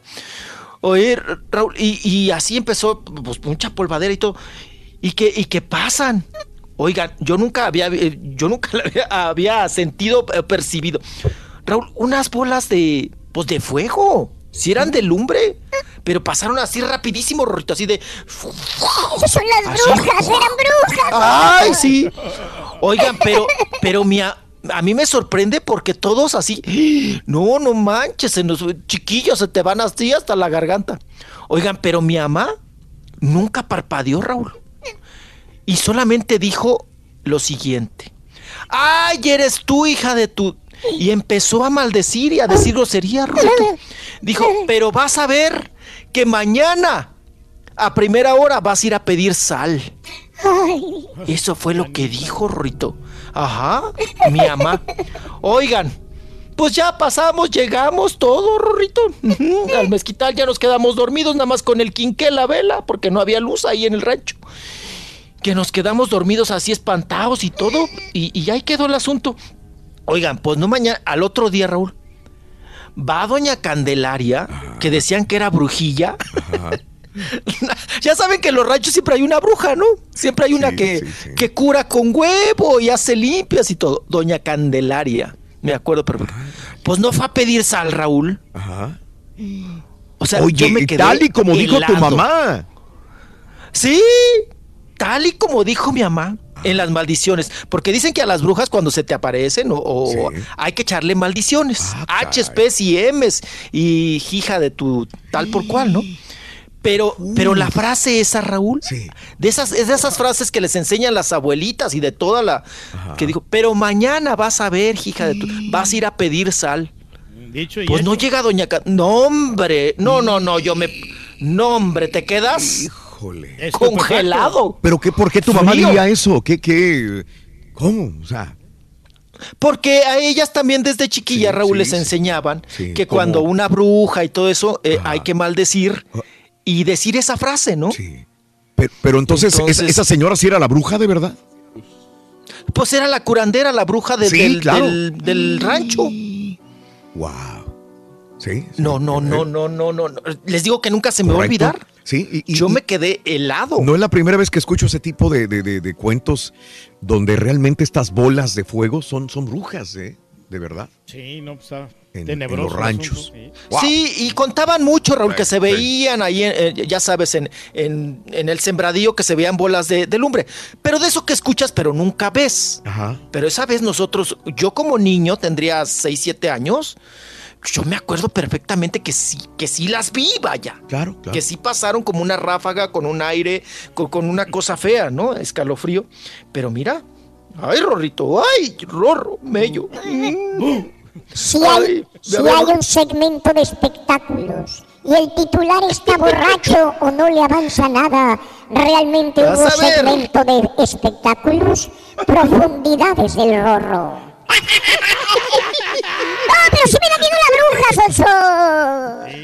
Oye, Raúl, y, y así empezó, pues, mucha polvadera y todo. ¿Y qué, y qué pasan? Oigan, yo nunca había, eh, yo nunca la había, sentido, eh, percibido. Raúl, unas bolas de, pues de fuego. Si eran de lumbre, pero pasaron así rapidísimo, Rorrito, así de... Esas son las Así. brujas, eran brujas. Ay, sí. Oigan, pero, pero mi a, a mí me sorprende porque todos así, no, no manches, se nos- chiquillos se te van así hasta la garganta. Oigan, pero mi mamá nunca parpadeó, Raúl. Y solamente dijo lo siguiente. Ay, eres tú, hija de tu... Y empezó a maldecir y a decir grosería, Rorrito. Dijo, pero vas a ver que mañana a primera hora vas a ir a pedir sal. Eso fue lo que dijo Rorrito. Ajá, mi mamá. Oigan, pues ya pasamos, llegamos todo, Rorrito. Al mezquital ya nos quedamos dormidos, nada más con el quinqué, la vela, porque no había luz ahí en el rancho. Que nos quedamos dormidos así espantados y todo, y, y ahí quedó el asunto. Oigan, pues no mañana, al otro día, Raúl, va doña Candelaria, que decían que era brujilla. ya saben que en los ranchos siempre hay una bruja, ¿no? Siempre hay una que, que cura con huevo y hace limpias y todo. Doña Candelaria, me acuerdo perfecto. Pues no fue a pedir sal, Raúl. Ajá. O sea, Oye, yo me quedé tal y como dijo tu mamá. Sí, tal y como dijo mi mamá en las maldiciones, porque dicen que a las brujas cuando se te aparecen o, o hay que echarle maldiciones, H's, P's y M's y hija de tu tal por cual, ¿no? Pero, pero la frase esa, Raúl, de esas, es de esas frases que les enseñan las abuelitas y de toda la que dijo, pero mañana vas a ver, hija de tu, vas a ir a pedir sal. Dicho y Pues no llega Doña Ca- No, hombre. No, no, no. Yo me. No, hombre, te quedas. Congelado. ¿Pero qué, por qué tu mamá Frío. diría eso? ¿Qué, qué? ¿Cómo? O sea, Porque a ellas también desde chiquilla, Raúl, les enseñaban Sí, que ¿cómo? cuando una bruja y todo eso, eh, hay que maldecir y decir esa frase, ¿no? pero, pero entonces, Entonces- ¿esa, esa señora sí era la bruja de verdad? Pues era la curandera, la bruja del, Sí, del, claro. del- del rancho. Wow. Sí. No, no, no, no, no, no. no. Les digo que nunca se me va a olvidar. Sí, y- y- Yo me quedé helado. No es la primera vez que escucho ese tipo de, de- de- de cuentos donde realmente estas bolas de fuego son, son brujas, ¿eh? De verdad. Sí, no, pues está En, los ranchos. asunto, sí. Wow. Sí, y contaban mucho, Raúl, que se veían ahí, en- eh, ya sabes, en, en- en el sembradío que se veían bolas de, de lumbre. Pero de eso que escuchas, pero nunca ves. Ajá. Pero esa vez nosotros, yo como niño, tendría 6, 7 años, yo me acuerdo perfectamente que sí, que sí las vi, vaya. Claro, claro. Que sí pasaron como una ráfaga, con un aire, con, con una cosa fea, ¿no? Escalofrío. Pero mira, ay, Rorrito, ay, Rorro, mello. Si hay, Ay, si hay un segmento de espectáculos y el titular está borracho o no le avanza nada, realmente Vas hubo segmento de espectáculos, profundidades del rorro. ¡Ah, pero si me la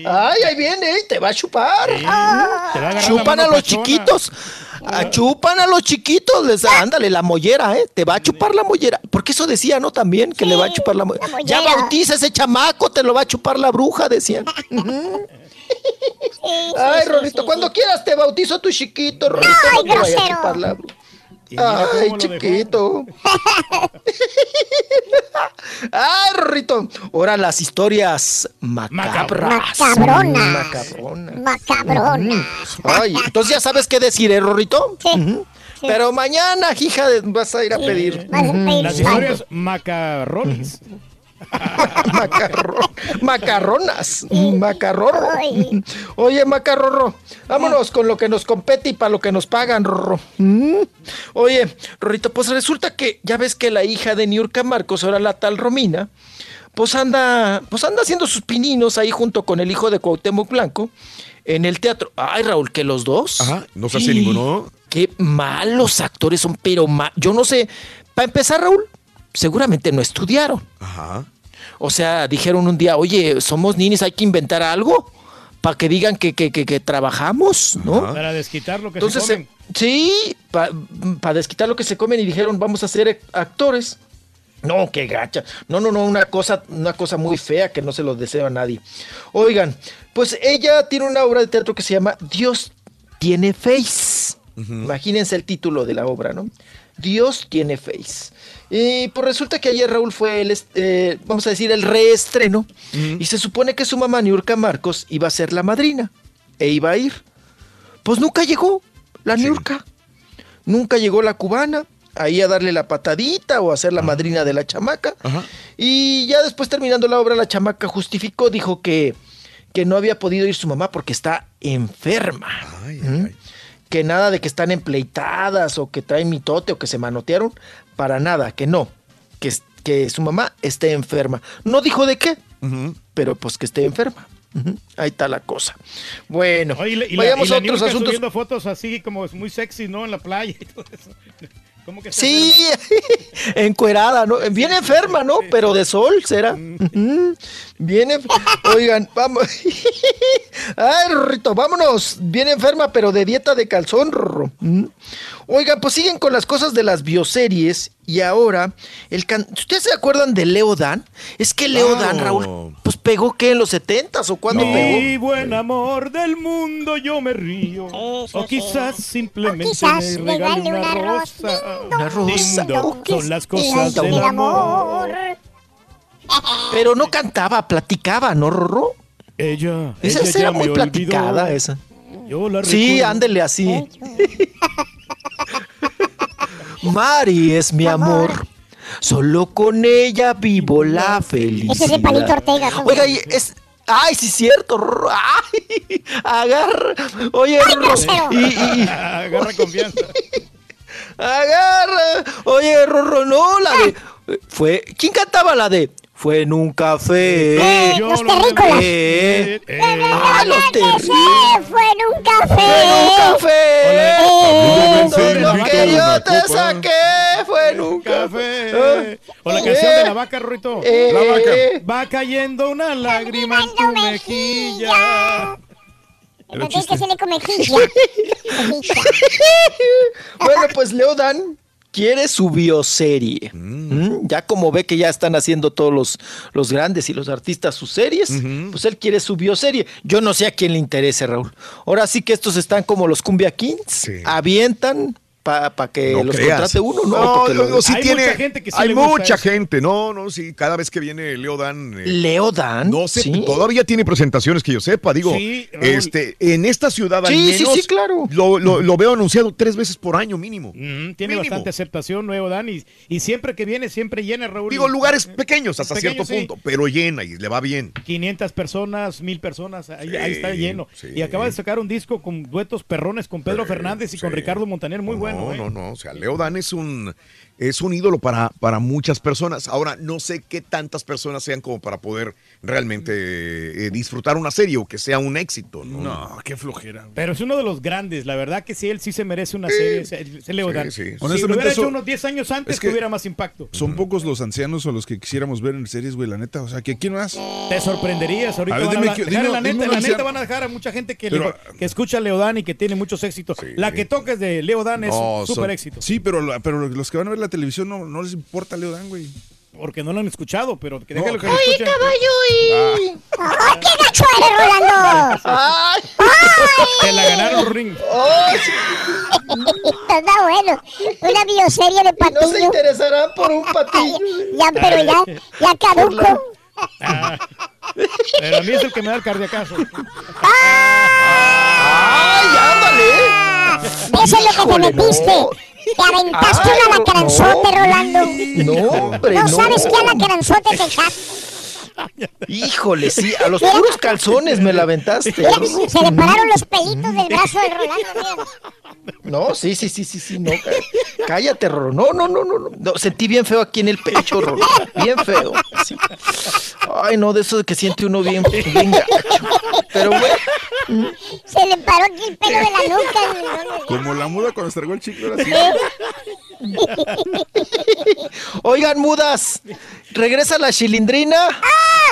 Ay, ahí viene, te va a chupar. Te va a agarrar la Chupan a los pachona. chiquitos. Ah, chupan a los chiquitos. Les, ándale, la mollera, ¿eh? Te va a chupar la mollera. Porque eso decía, ¿no? También, que le va a chupar la mollera. Ya bautiza ese chamaco, te lo va a chupar la bruja, decían. Ay, Rorrito, cuando quieras te bautizo a tu chiquito, Rorrito. Ay, no te vaya a grosero. chupar la bruja. Ay, chiquito. Ay, Rorrito. Ahora las historias macabras. Macabronas. Macabronas. Macabronas. Ay, entonces ya sabes qué decir, ¿eh, Rorrito? Ujú. Pero mañana, hija, vas a ir a pedir. Vas a pedir Las historias macarrones. Macarro- macarronas. Macarrorro. Oye, macarrorro, vámonos con lo que nos compete y para lo que nos pagan, Rorro. Mm. Oye, Rorrito, pues resulta que ya ves que la hija de Niurka Marcos, ahora la tal Romina, pues anda, pues anda haciendo sus pininos ahí junto con el hijo de Cuauhtémoc Blanco en el teatro. Ay, Raúl, que los dos. Ajá, no se hace ninguno. Qué malos actores son, pero yo no sé. Para empezar, Raúl, seguramente no estudiaron. Ajá. O sea, dijeron un día, oye, somos ninis, hay que inventar algo para que digan que, que, que- que trabajamos, ¿no? Para desquitar lo que Entonces, se comen. eh, sí, para desquitar lo que se comen y dijeron, vamos a ser actores. No, qué gacha. No, no, no, una cosa, una cosa muy fea que no se lo deseo a nadie. Oigan, pues ella tiene una obra de teatro que se llama Dios tiene face. Imagínense el título de la obra, ¿no? Dios tiene face. Y pues resulta que ayer Raúl fue el, eh, vamos a decir, el reestreno. Y se supone que su mamá, Niurka Marcos, iba a ser la madrina. E iba a ir. Pues nunca llegó la Niurka. Nunca llegó la cubana ahí a darle la patadita o a ser la madrina de la chamaca. Y ya después terminando la obra, la chamaca justificó, dijo que, que no había podido ir su mamá porque está enferma. ¿Mm? Que nada de que están empleitadas o que traen mitote o que se manotearon. Para nada, que no. Que, es- que su mamá esté enferma. No dijo de qué, pero pues que esté enferma. Ujú, Ahí está la cosa. Bueno, Oye, y la, y la- vayamos y la a otros asuntos. fotos así como muy sexy, ¿no? En la playa y todo eso. ¿Cómo que está Sí, encuerada, ¿no? Viene enferma, ¿no? Pero de sol, ¿será? Ujú. Viene. Oigan, vamos. Ay, Rorrito, vámonos. Viene enferma, pero de dieta de calzón, Rorro. Oigan, pues siguen con las cosas de las bioseries. Y ahora, el can... ¿ustedes se acuerdan de Leo Dan? Es que Leo Dan, Raúl, pegó que en los 70s o cuándo Mi pegó. buen amor del mundo, yo me río. o quizás simplemente quizás me regale una una rosa. Una rosa. Ding dong, son las cosas El del amor. Pero no cantaba, platicaba, ¿no, Rorro? Ella, Esa ella era ya muy me platicada, olvidó. esa. Yo la Sí, recuerdo. ándele así. Mari es mi amor. Solo con ella vivo la felicidad. Ese es de Palito Ortega. también. Oiga, y es. Ay, sí, cierto. Ay, agarra. Oye, Rorro. grosero. Y, y- Agarra confianza. agarra. Oye, Rorro, no, la de. Fue. ¿Quién cantaba la de? Fue en un café. Eh, Yo los lo terrícolas. Eh, Eh, ah, los Que terribles. se fue en un café. Fue en un café. Eh, Todo lo Hola. que yo te Copa. saqué fue en un café. Café. O la canción de la vaca, Ruito. Eh, La vaca. eh. Va cayendo una lágrima en tu mejilla. No tienes que hacerle con mejilla. Mejilla. Bueno, pues Leo Dan quiere su bioserie. ¿Mm? Ya como ve que ya están haciendo todos los, los grandes y los artistas sus series, pues él quiere su bioserie. Yo no sé a quién le interese, Raúl. Ahora sí que estos están como los Cumbia Kings, avientan para que No los creas. contrate uno, ¿no? No, sí Hay tiene. mucha gente que sí hay le gusta mucha eso. gente. No, no, sí. Cada vez que viene Leo Dan. eh, Leo Dan. No sé, sí. todavía tiene presentaciones que yo sepa. Digo, este, en esta ciudad al Sí, sí, menos sí, claro. lo, lo- lo veo anunciado tres veces por año mínimo. Tiene Mínimo. bastante aceptación, nuevo Dan, y, y siempre que viene, siempre llena, Raúl. Digo, lugares pequeños hasta Pequeños, cierto sí. punto, pero llena y le va bien. 500 personas, 1000 personas, ahí, Sí, ahí está lleno. sí. Y acaba de sacar un disco con duetos perrones con Pedro Fernández y con Ricardo Montaner, muy bueno. No, ¿eh? no, no. O sea, Leo Dan es un, es un ídolo para, para muchas personas. Ahora, no sé qué tantas personas sean como para poder realmente eh, disfrutar una serie o que sea un éxito. No, No, qué flojera. Pero es uno de los grandes, la verdad que sí, él sí se merece una serie, ese, ese Leo sí, sí. Si lo Honestamente, hubiera hecho eso- unos 10 años antes, es que- tuviera más impacto. Son pocos los ancianos o los que quisiéramos ver en series, güey, la neta. O sea, que ¿quién más? Te sorprenderías, ahorita A ver, van dime a que- dejar dime- la neta, dime la neta van a dejar a mucha gente que, Pero- le- que escucha a Leodan y que tiene muchos éxitos. La que toques de Leodan es No, un súper éxito. Sí, pero, pero los que van a ver la televisión no, no les importa Leo Dan, güey. Porque no lo han escuchado, pero que No. déjalo que lo ¡Ay, escuchen. ¡Ay, qué gacho eres, Rolando! ¡Ay! Te la ganaron, Ring. Está bueno. Una bioserie de patiño. No se interesarán por un patillo. Ya, pero ya, ya caduco. Ah, pero a mí es el que me da el cardiacazo. ¡Ay, ándale! Eso es lo que te metiste. Te aventaste Ay, un no, alacranzote, no. Rolando. No, hombre, ¿No no. sabes qué alacranzote te echaste? Híjole, sí, a los puros calzones me la aventaste. Mira, se le pararon los pelitos del brazo de Rolando, mira. No, sí, sí, sí, sí, sí, no. cá- Cállate, Rorro. No, no, no, no, no. Sentí bien feo aquí en el pecho, Rorro. Bien feo. sí. Ay, no, de eso de que siente uno bien, bien gacho. Pero bueno. Se le paró aquí el pelo de la nuca. Como la muda cuando se el chicle. Oigan, mudas, regresa la chilindrina.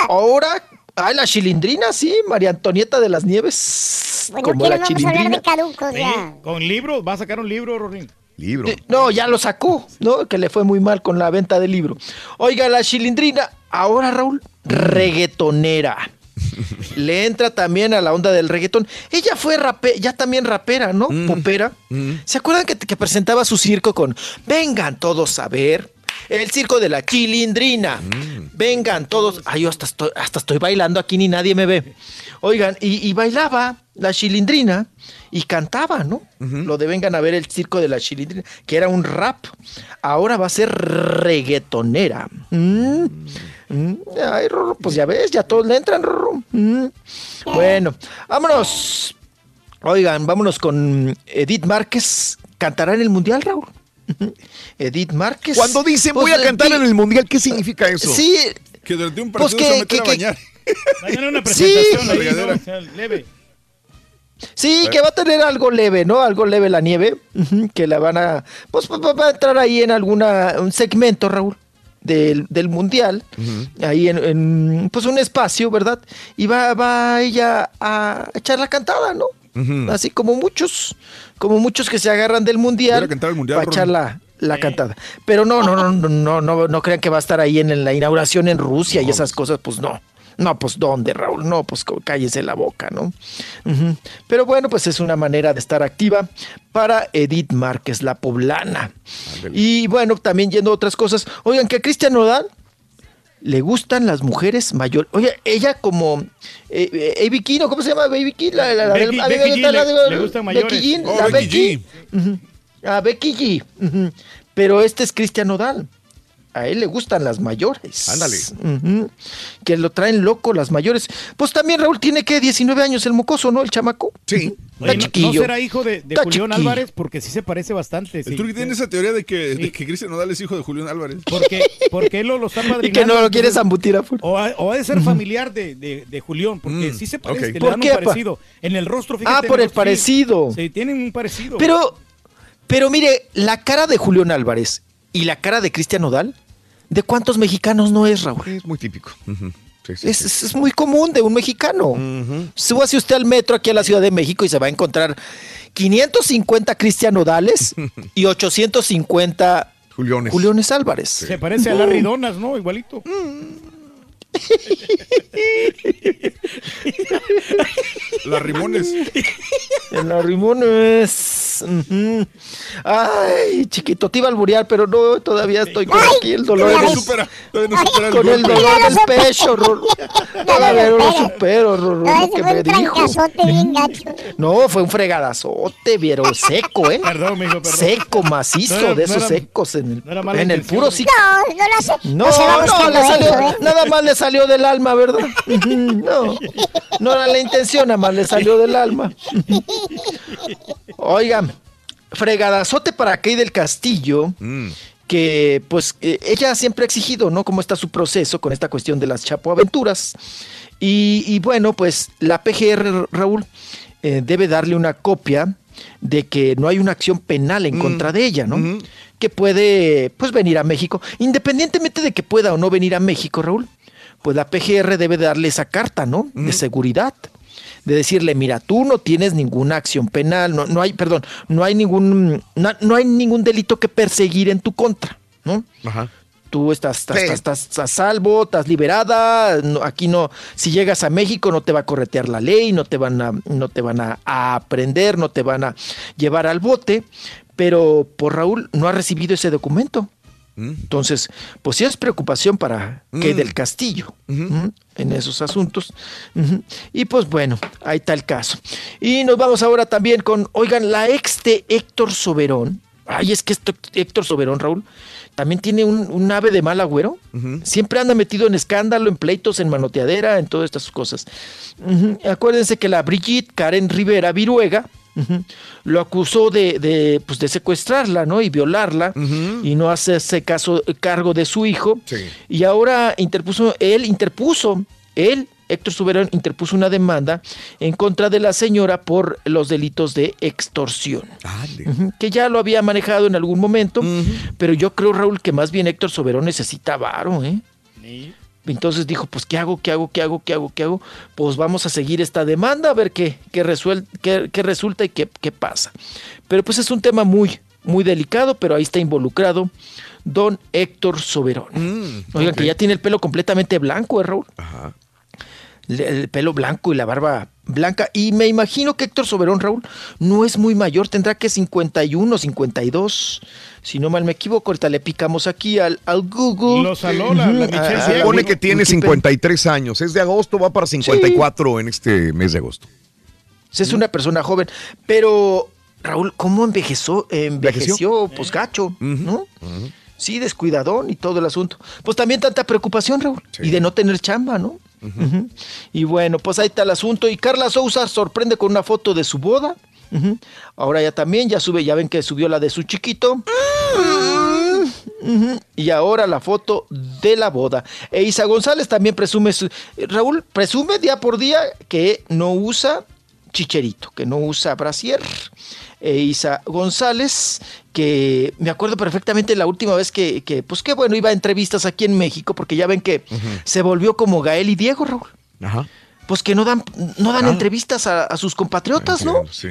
Ahora, ay, la chilindrina, sí, María Antonieta de las Nieves. Bueno, como la chilindrina. de caducos Sí, con libros, va a sacar un libro, Rorín. Libro. No, ya lo sacó, ¿no? Que le fue muy mal con la venta del libro. Oiga, la chilindrina, ahora Raúl, reggaetonera. Le entra también a la onda del reggaetón. Ella fue rape ya también rapera, ¿no? Popera. ¿Se acuerdan que, que presentaba su circo con Vengan todos a ver? El circo de la chilindrina. Vengan todos. Ay, yo hasta estoy, hasta estoy bailando aquí ni nadie me ve. Oigan, y, y bailaba la chilindrina y cantaba, ¿no? Lo de vengan a ver el circo de la chilindrina, que era un rap. Ahora va a ser reggaetonera. Mm. Mm. Ay, Rorro, pues ya ves, ya todos le entran, Rorro. Mm. Bueno, vámonos. Oigan, vámonos con Edith Márquez. ¿Cantará en el Mundial, Raúl? Edith Márquez. Cuando dicen Pues, voy a eh, cantar en el mundial, ¿qué significa eso? Sí, Que durante un Pues partido se que- a que- bañar. Va a tener una Sí. presentación La ahí, regadera. ¿no? O sea, leve. Sí, que va a tener algo leve, ¿no? Algo leve la nieve, que la van a, pues va a entrar ahí en alguna, un segmento, Raúl, del, del mundial, ahí en, en, pues un espacio, ¿verdad? Y va, va ella a echar la cantada, ¿no? Así como muchos, como muchos que se agarran del mundial, el para echar la, la cantada. Pero no, no, no, no, no, no, no crean que va a estar ahí en la inauguración en Rusia y esas cosas, pues no. No, pues ¿dónde, Raúl? No, pues cállese la boca, ¿no? Pero bueno, pues es una manera de estar activa para Edith Márquez, la poblana. Y bueno, también yendo a otras cosas. Oigan, que a Cristian Nodal le gustan las mujeres mayores. Oye, ella como eh, eh, Baby King, ¿o ¿cómo se llama Baby King? La, la- la- Becky- la- Becky G la- le- la- le gustan Becky. G, Oh, la Becky Becky. Ujú. A Becky G. Ujú. Pero este es Cristian Nodal. A él le gustan las mayores. Ándale. Que lo traen loco las mayores. Pues también Raúl tiene que 19 años el mocoso, ¿no? El chamaco. Sí. Oye, Está ¿no- ¿no, chiquillo. será hijo de, de Julián chiquillo. Álvarez? Porque sí se parece bastante. sí. El Turqui tiene esa teoría de que, de que Cristian Nodal es hijo de Julián Álvarez. Porque, porque él lo, lo está Y padrinando. que no lo quiere zambutir a full. O ha, o ha de ser familiar de, de, de Julián, porque Mm, sí se parece, ok. que le ¿Por dan qué, parecido. En el rostro, fíjate. Ah, por el sí, parecido. Sí, tienen un parecido. Pero, pero mire, la cara de Julián Álvarez y la cara de Cristian Nodal, ¿de cuántos mexicanos no es, Raúl? Es muy típico. Ujú. Sí, sí, Es, sí. es- es muy común de un mexicano. Súbase usted al metro aquí a la Ciudad de México y se va a encontrar 550 Cristian Nodales y 850 Juliones. Juliones Álvarez. Se parece a Larry Donas, ¿no? Igualito. Las Rimones. Las Rimones. Ay, chiquito, te iba a alburear, pero no, todavía estoy con aquí el dolor. Todavía no del- supera, todavía no supera el con el dolor del pecho, Rorro. Todavía no lo supero, Rorro. No, lo que fue me un dijo. trancazote bien gacho. No, fue un fregadazote, pero seco, ¿eh? Perdón, mijo, perdón. Seco, macizo, No era- de no esos era- secos en el, en el puro sí. No, no. No, no no, le salió- eso, ¿eh? nada más le salió del alma, ¿verdad? No, no era la intención, nada más le salió del alma. Oigan, fregadazote para Kay del Castillo, que pues eh, ella siempre ha exigido, ¿no? Cómo está su proceso con esta cuestión de las Chapo Aventuras. Y, y bueno, pues la PGR, Raúl, eh, debe darle una copia de que no hay una acción penal en contra de ella, ¿no? Que puede, pues, venir a México. Independientemente de que pueda o no venir a México, Raúl, pues la PGR debe darle esa carta, ¿no? De seguridad. De decirle, mira, tú no tienes ninguna acción penal, no, no hay, perdón, no hay ningún, no, no hay ningún delito que perseguir en tu contra, ¿no? Ajá. Tú estás, estás, Sí. estás- estás a salvo, estás liberada. no- aquí no, si llegas a México no te va a corretear la ley, no te van a, no te van a, a aprender, no te van a llevar al bote. Pero por Raúl no ha recibido ese documento. Entonces, pues sí es preocupación para que del Castillo en esos asuntos. Y pues bueno, ahí está el caso. Y nos vamos ahora también con, oigan, la ex de Héctor Soberón. Ay, es que esto- Héctor Soberón, Raúl, también tiene un, un ave de mal agüero. Siempre anda metido en escándalo, en pleitos, en manoteadera, en todas estas cosas. Acuérdense que la Brigitte Karen Rivera Viruega lo acusó de, de, pues, de secuestrarla, ¿no? Y violarla y no hacerse caso, cargo de su hijo. Y ahora interpuso, él interpuso, él, Héctor Soberón, interpuso una demanda en contra de la señora por los delitos de extorsión. Que ya lo había manejado en algún momento, pero yo creo, Raúl, que más bien Héctor Soberón necesita varo, ¿eh? Entonces dijo, pues, ¿qué hago? ¿Qué hago? ¿Qué hago? ¿Qué hago? ¿Qué hago? Pues vamos a seguir esta demanda, a ver qué, qué, resuel- qué- qué resulta y qué, qué pasa. Pero pues es un tema muy, muy delicado, pero ahí está involucrado don Héctor Soberón. Oigan, ok. que ya tiene el pelo completamente blanco, ¿eh, Raúl? Le- El pelo blanco y la barba blanca. Y me imagino que Héctor Soberón, Raúl, no es muy mayor, tendrá que 51, 52. Si no mal me equivoco, ahorita le picamos aquí al, al Google. Lo saló la- la Michelle Se a- supone que tiene Wikipedia. 53 años. Es de agosto, va para 54 en este mes de agosto. Es una persona joven, pero Raúl, ¿cómo envejeció? Envejeció, ¿Envejeció? pues gacho, ¿no? Sí, descuidadón y todo el asunto. Pues también tanta preocupación, Raúl, y de no tener chamba, ¿no? Y bueno, pues ahí está el asunto. Y Carla Sousa sorprende con una foto de su boda. Ahora ya también, ya sube, ya ven que subió la de su chiquito. Y ahora la foto de la boda. E Isa González también presume, su- Raúl presume día por día que no usa chicherito, que no usa brasier. E Isa González, que me acuerdo perfectamente la última vez que, que, pues qué bueno, iba a entrevistas aquí en México, porque ya ven que se volvió como Gael y Diego, Raúl. Ajá. Pues que no dan, no dan Ah. entrevistas a, a sus compatriotas, ¿no? Sí.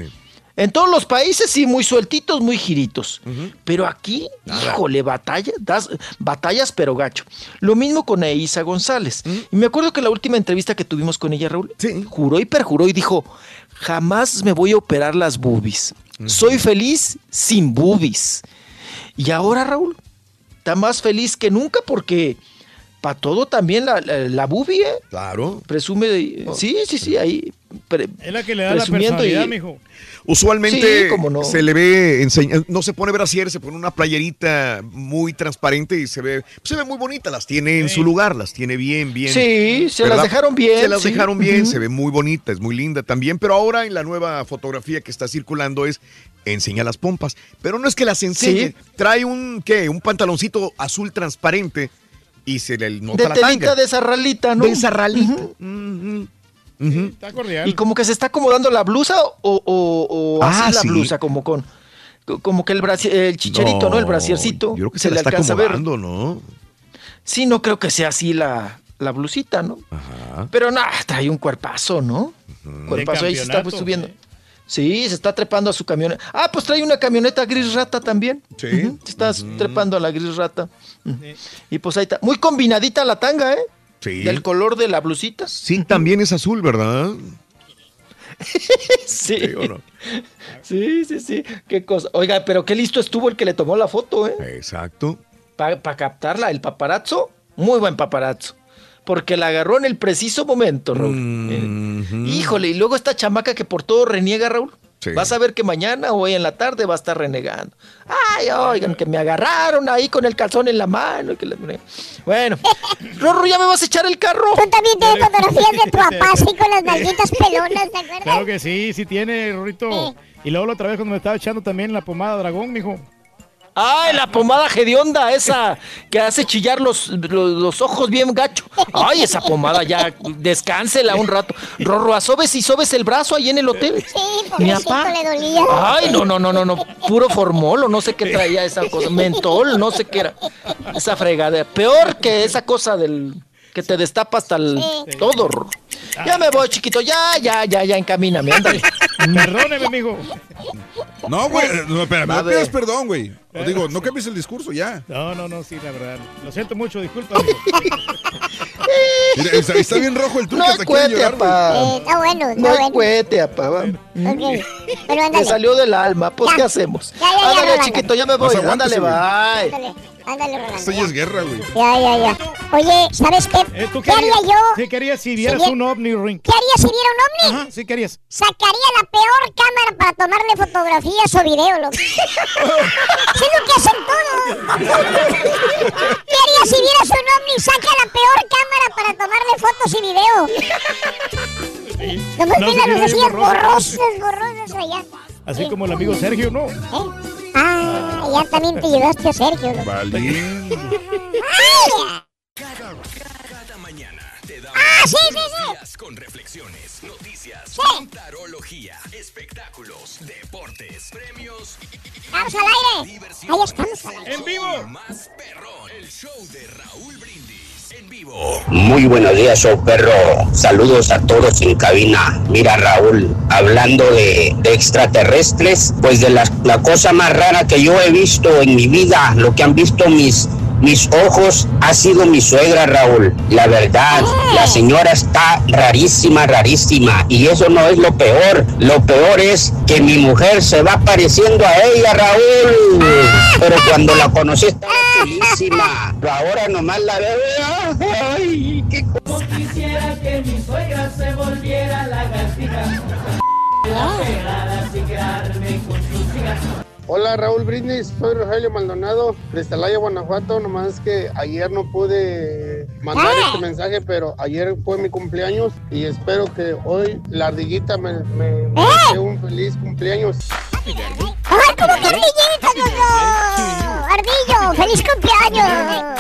En todos los países sí, muy sueltitos, muy giritos. Pero aquí, híjole, batalla, das- batallas pero gacho. Lo mismo con Eiza González. Y me acuerdo que la última entrevista que tuvimos con ella, Raúl, juró y perjuró y dijo, jamás me voy a operar las boobies. Soy feliz sin boobies. Y ahora, Raúl, está más feliz que nunca porque para todo también la, la, la boobie, ¿eh? Claro. Presume, de- sí, sí, sí, ahí. pre- Es la que le da la presumiendo y- personalidad, mijo. Usualmente Sí, cómo no. se le ve, enseña- no se pone brasier, se pone una playerita muy transparente y se ve, se ve muy bonita, las tiene en su lugar, las tiene bien, bien. Sí, se las dejaron bien, Se las sí. dejaron bien, se ve muy bonita, es muy linda también, pero ahora en la nueva fotografía que está circulando es enseña las pompas, pero no es que las enseñe, Sí. trae un, ¿qué? Un pantaloncito azul transparente y se le nota de la telita tanga. de esa ralita, ¿no? De esa ralita. Está cordial. Y como que se está acomodando la blusa o, o- o Ah, así la blusa, como con como que el, el chicherito, ¿no? El brasiercito. Yo creo que se, la le está alcanza a ver. ¿no? Sí, no creo que sea así la, la blusita, ¿no? Pero nada, trae un cuerpazo, ¿no? Cuerpazo ahí se está pues, subiendo. Sí, se está trepando a su camioneta. Ah, pues trae una camioneta gris rata también. Sí. Se está trepando a la gris rata. Y pues ahí está. Muy combinadita la tanga, ¿eh? Sí. Del color de la blusita. Sí, también es azul, ¿verdad? Sí. ¿Sí o no? Sí, sí, sí. Qué cosa. Oiga, pero qué listo estuvo el que le tomó la foto, ¿eh? Exacto. Para captarla, el paparazzo. Muy buen paparazzo. Porque la agarró en el preciso momento, Raúl. Eh, Híjole, y luego esta chamaca que por todo reniega, Raúl. Sí. Vas a ver que mañana o hoy en la tarde va a estar renegando. Ay, oigan, que me agarraron ahí con el calzón en la mano. y que la- Bueno, Rorro, ¿ya me vas a echar el carro? Tú también tienes fotografías de tu papá así con las nalguitas pelonas, ¿te acuerdas? Claro que sí, sí tiene, Rorrito. Y luego la otra vez cuando me estaba echando también la pomada dragón, mijo. Ay, la pomada hedionda esa que hace chillar los, los, los ojos bien gacho. Ay, esa pomada ya, descánsela un rato. Rorro, a sobes y sobes el brazo ahí en el hotel. Sí, Mi papá. le dolía. Ay, no, no, no, no, no. Puro formol o no sé qué traía esa cosa. Mentol, no sé qué era. Esa fregadera. Peor que esa cosa del que te destapa hasta el todo. Rorro. Ya me voy, chiquito. Ya, ya, ya, ya, encamíname. Ándale. Perdóneme, mijo. No, güey, no, espérame, no pidas perdón, güey. Os digo, no cambies el discurso ya. No, no, no, sí, la verdad. Lo siento mucho, disculpa. Mira, está, está bien rojo el No turco hay hasta quiere cohete, llorar, apá. Eh, está bueno, está No bueno. cohete, apá. va. Ok, pero Me salió del alma. Pues, Ya. ¿qué hacemos? Ya, ya, ya, Ándale, chiquito, ya me voy. Ándale, bye. Ándale, ándale, Rolando. Esto ya es guerra, güey. Ya, ya, ya. Oye, ¿sabes qué? Eh, ¿Tú ¿Qué haría querías, yo? Sí, querías si vieras un ovni, Ring. ¿Qué haría si viera un ovni? Ajá, sí querías. Sacaría la peor cámara para tomarle fotografías o videos, loco. Sí, lo que hacen todos. ¿Qué haría si vieras un ovni? Saca la peor cámara para tomarle fotos y videos. Nomás No, ven se las mira bien lucecillas borroso. borrosas, borrosas allá. Así como el amigo Sergio, ¿no? ¿Eh? Ah, ya también te llevaste a Sergio, loco. Valiendo. ¡Ay! Cada mañana te damos Ah, sí, sí, sí. con reflexiones, noticias, Sí. tarología, espectáculos, deportes, premios Estamos al aire. Ahí estamos al aire. ¡En vivo! más perrón. El show de Raúl Brindis en vivo. Muy buenos días, show perro. Saludos a todos en cabina. Mira, Raúl, hablando de, extraterrestres, pues de la cosa más rara que yo he visto en mi vida, lo que han visto mis, mis ojos, ha sido mi suegra, Raúl. La verdad, la señora está rarísima, rarísima. Y eso no es lo peor. Lo peor es que mi mujer se va pareciendo a ella, Raúl. Pero cuando la conocí estaba chulísima. Pero ahora nomás la veo. Ay, qué cosa. Quisiera que mi suegra se volviera lagartija. Pegada Hola Raúl Brindis, soy Rogelio Maldonado de Estalaya, Guanajuato. Nomás que ayer no pude mandar Ah. este mensaje, pero ayer fue mi cumpleaños y espero que hoy la ardillita me, me, me desee un feliz cumpleaños. ¡Ay, como que ardillitas, loco! ¡Ardillo! ¡Feliz cumpleaños!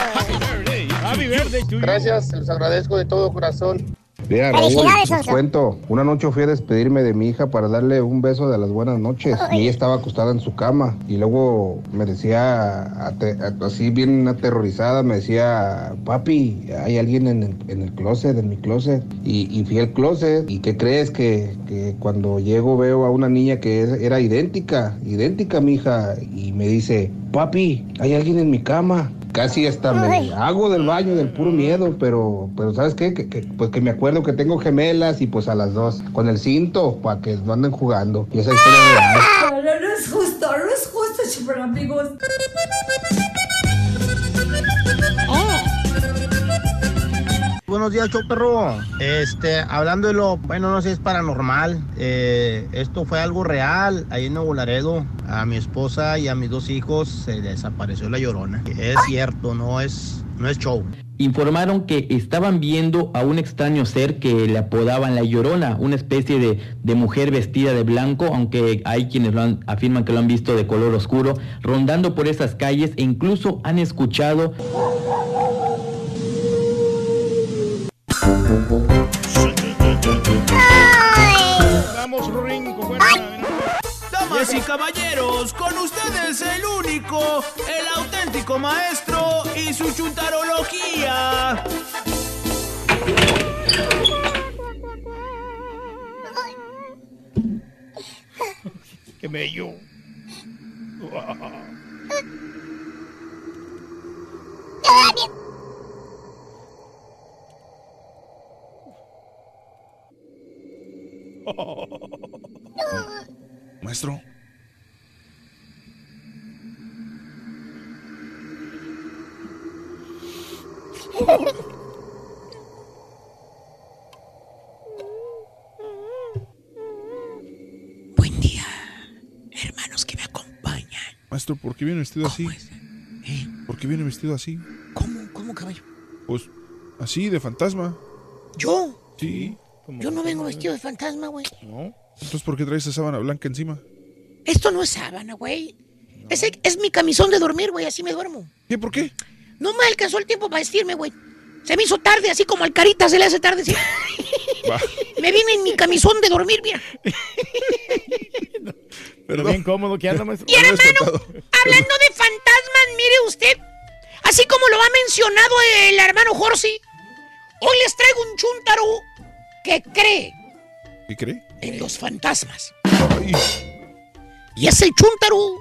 Happy birthday to you. Gracias, les agradezco de todo corazón. Mira, Raúl, les cuento. Una noche fui a despedirme de mi hija para darle un beso de las buenas noches. Y ella estaba acostada en su cama. Y luego me decía, así bien aterrorizada, me decía, papi, hay alguien en el, en el closet, en mi closet. Y, y fui al closet. ¿Y qué crees? Que, que cuando llego veo a una niña que era idéntica, idéntica a mi hija. Y me dice, papi, hay alguien en mi cama. Casi hasta me hago del baño del puro miedo, pero, pero ¿sabes qué? Que, que- pues que me acuerdo que tengo gemelas y pues a las dos, con el cinto, para que no anden jugando. Y esa historia es real. No, no, no es justo, no es justo, super amigos. Buenos días, show perro. Este, hablando de lo, bueno, no sé, es paranormal. Eh, esto fue algo real. Ahí en Nuevo Laredo, a mi esposa y a mis dos hijos se desapareció la llorona. Es cierto, no es, no es show. informaron que estaban viendo a un extraño ser que le apodaban la Llorona, una especie de, de mujer vestida de blanco, aunque hay quienes lo han- afirman que lo han visto de color oscuro, rondando por esas calles e incluso han escuchado Vamos, buena- Damas y caballeros, con ustedes el único, el auténtico maestro y su chuntarología. qué bello. Maestro. Buen día, hermanos que me acompañan. Maestro, ¿por qué viene vestido así? ¿Por qué viene vestido así? ¿Cómo, cómo caballo? Pues así, de fantasma. ¿Yo? Sí. Yo no vengo vestido de fantasma, güey. No. Entonces, ¿por qué traes esa sábana blanca encima? Esto no es sábana, güey. Ese es mi camisón de dormir, güey. Así me duermo. ¿Qué? ¿Por qué? No me alcanzó el tiempo para vestirme, güey. Se me hizo tarde, así como al carita se le hace tarde. ¿sí? me vine en mi camisón de dormir, mira. Pero bien cómodo que anda, maestro. Y hermano, hablando de fantasmas, mire usted, así como lo ha mencionado el hermano Jorsi, hoy les traigo un chúntaro que cree ¿Qué cree? en los fantasmas. Y es el chúntaro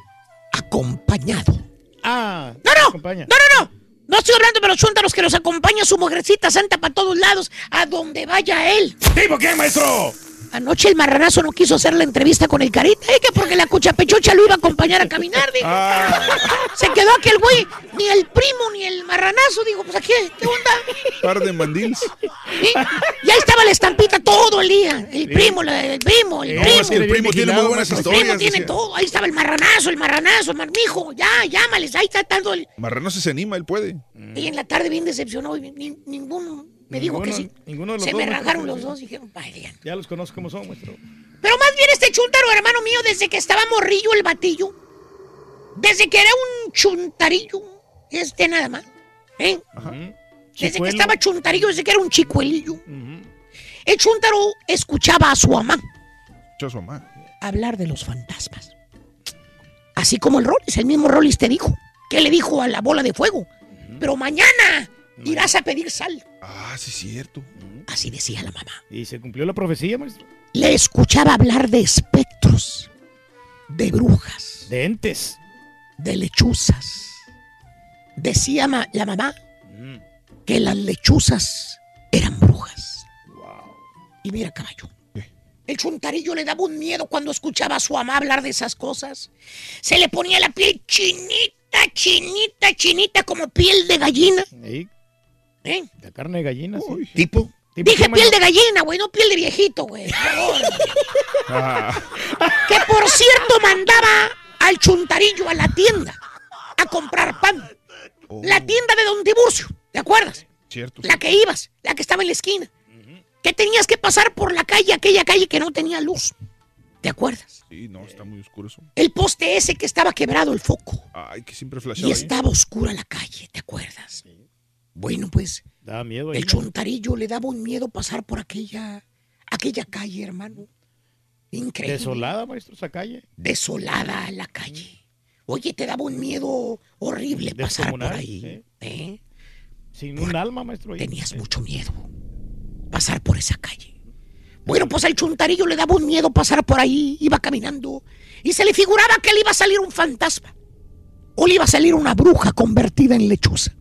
acompañado. Ah. No, no, acompaña. no, no, no. No estoy hablando de los chúntaros que los acompaña su mujercita santa para todos lados, a donde vaya él. ¿Tipo qué, maestro? Anoche el marranazo no quiso hacer la entrevista con el carita, ¿eh? que porque la cuchapechocha lo iba a acompañar a caminar. digo. Se quedó aquel güey, ni el primo ni el marranazo. Digo, pues aquí, ¿qué onda? Par de mandils. ¿Sí? Y ahí estaba la estampita todo el día. El primo, el primo, el No, primo. es que el primo tiene muy buenas El historias, primo tiene todo. Ahí estaba el marranazo, el marranazo, el marmijo. Ya, llámales. Ahí está tanto el... Marrano se anima, él puede. Y en la tarde bien decepcionado. y ni- ninguno me dijo que sí. Ninguno- de los Se dos, me rajaron los dos. Dijeron, vaya. Ya los conozco como son, maestro. Pero más bien este chuntaro, hermano mío, desde que estaba morrillo el batillo, desde que era un chuntarillo, este nada más, ¿eh? Desde que estaba chuntarillo, desde que era un chicuelillo, el chuntaro escuchaba a su mamá Escucha a su mamá. hablar de los fantasmas. Así como el Rollis, el mismo Rollis te dijo, que le dijo a la bola de fuego, pero mañana irás a pedir sal. Ah, sí, cierto. Así decía la mamá. Y se cumplió la profecía, maestro. Le escuchaba hablar de espectros, de brujas, De entes. de lechuzas. Decía ma- la mamá que las lechuzas eran brujas. Y mira, caballo. El chuntarillo le daba un miedo cuando escuchaba a su mamá hablar de esas cosas. Se le ponía la piel chinita, chinita, chinita, como piel de gallina. ¿Eh? la carne de gallina, sí. ¿Tipo? ¿Tipo Dije piel de gallina, güey, no piel de viejito, güey. Ah, que por cierto mandaba al chuntarillo a la tienda a comprar pan. La tienda de Don Tiburcio, ¿te acuerdas? cierto. La que ibas, la que estaba en la esquina. Que tenías que pasar por la calle, aquella calle que no tenía luz. ¿Te acuerdas? Sí, no, está muy oscuro eso. El poste ese que estaba quebrado el foco. Ay, que siempre Y flashaba ahí. estaba oscura la calle, ¿te acuerdas? Bueno, pues Da miedo el chuntarillo le daba un miedo pasar por aquella, aquella calle, hermano. Increíble. Desolada, maestro, esa calle. desolada la calle. Oye, te daba un miedo horrible pasar por ahí. ¿eh? Sin un alma, maestro. ahí. Tenías mucho miedo pasar por esa calle. Bueno, pues al chuntarillo le daba un miedo pasar por ahí, iba caminando y se le figuraba que le iba a salir un fantasma o le iba a salir una bruja convertida en lechuza.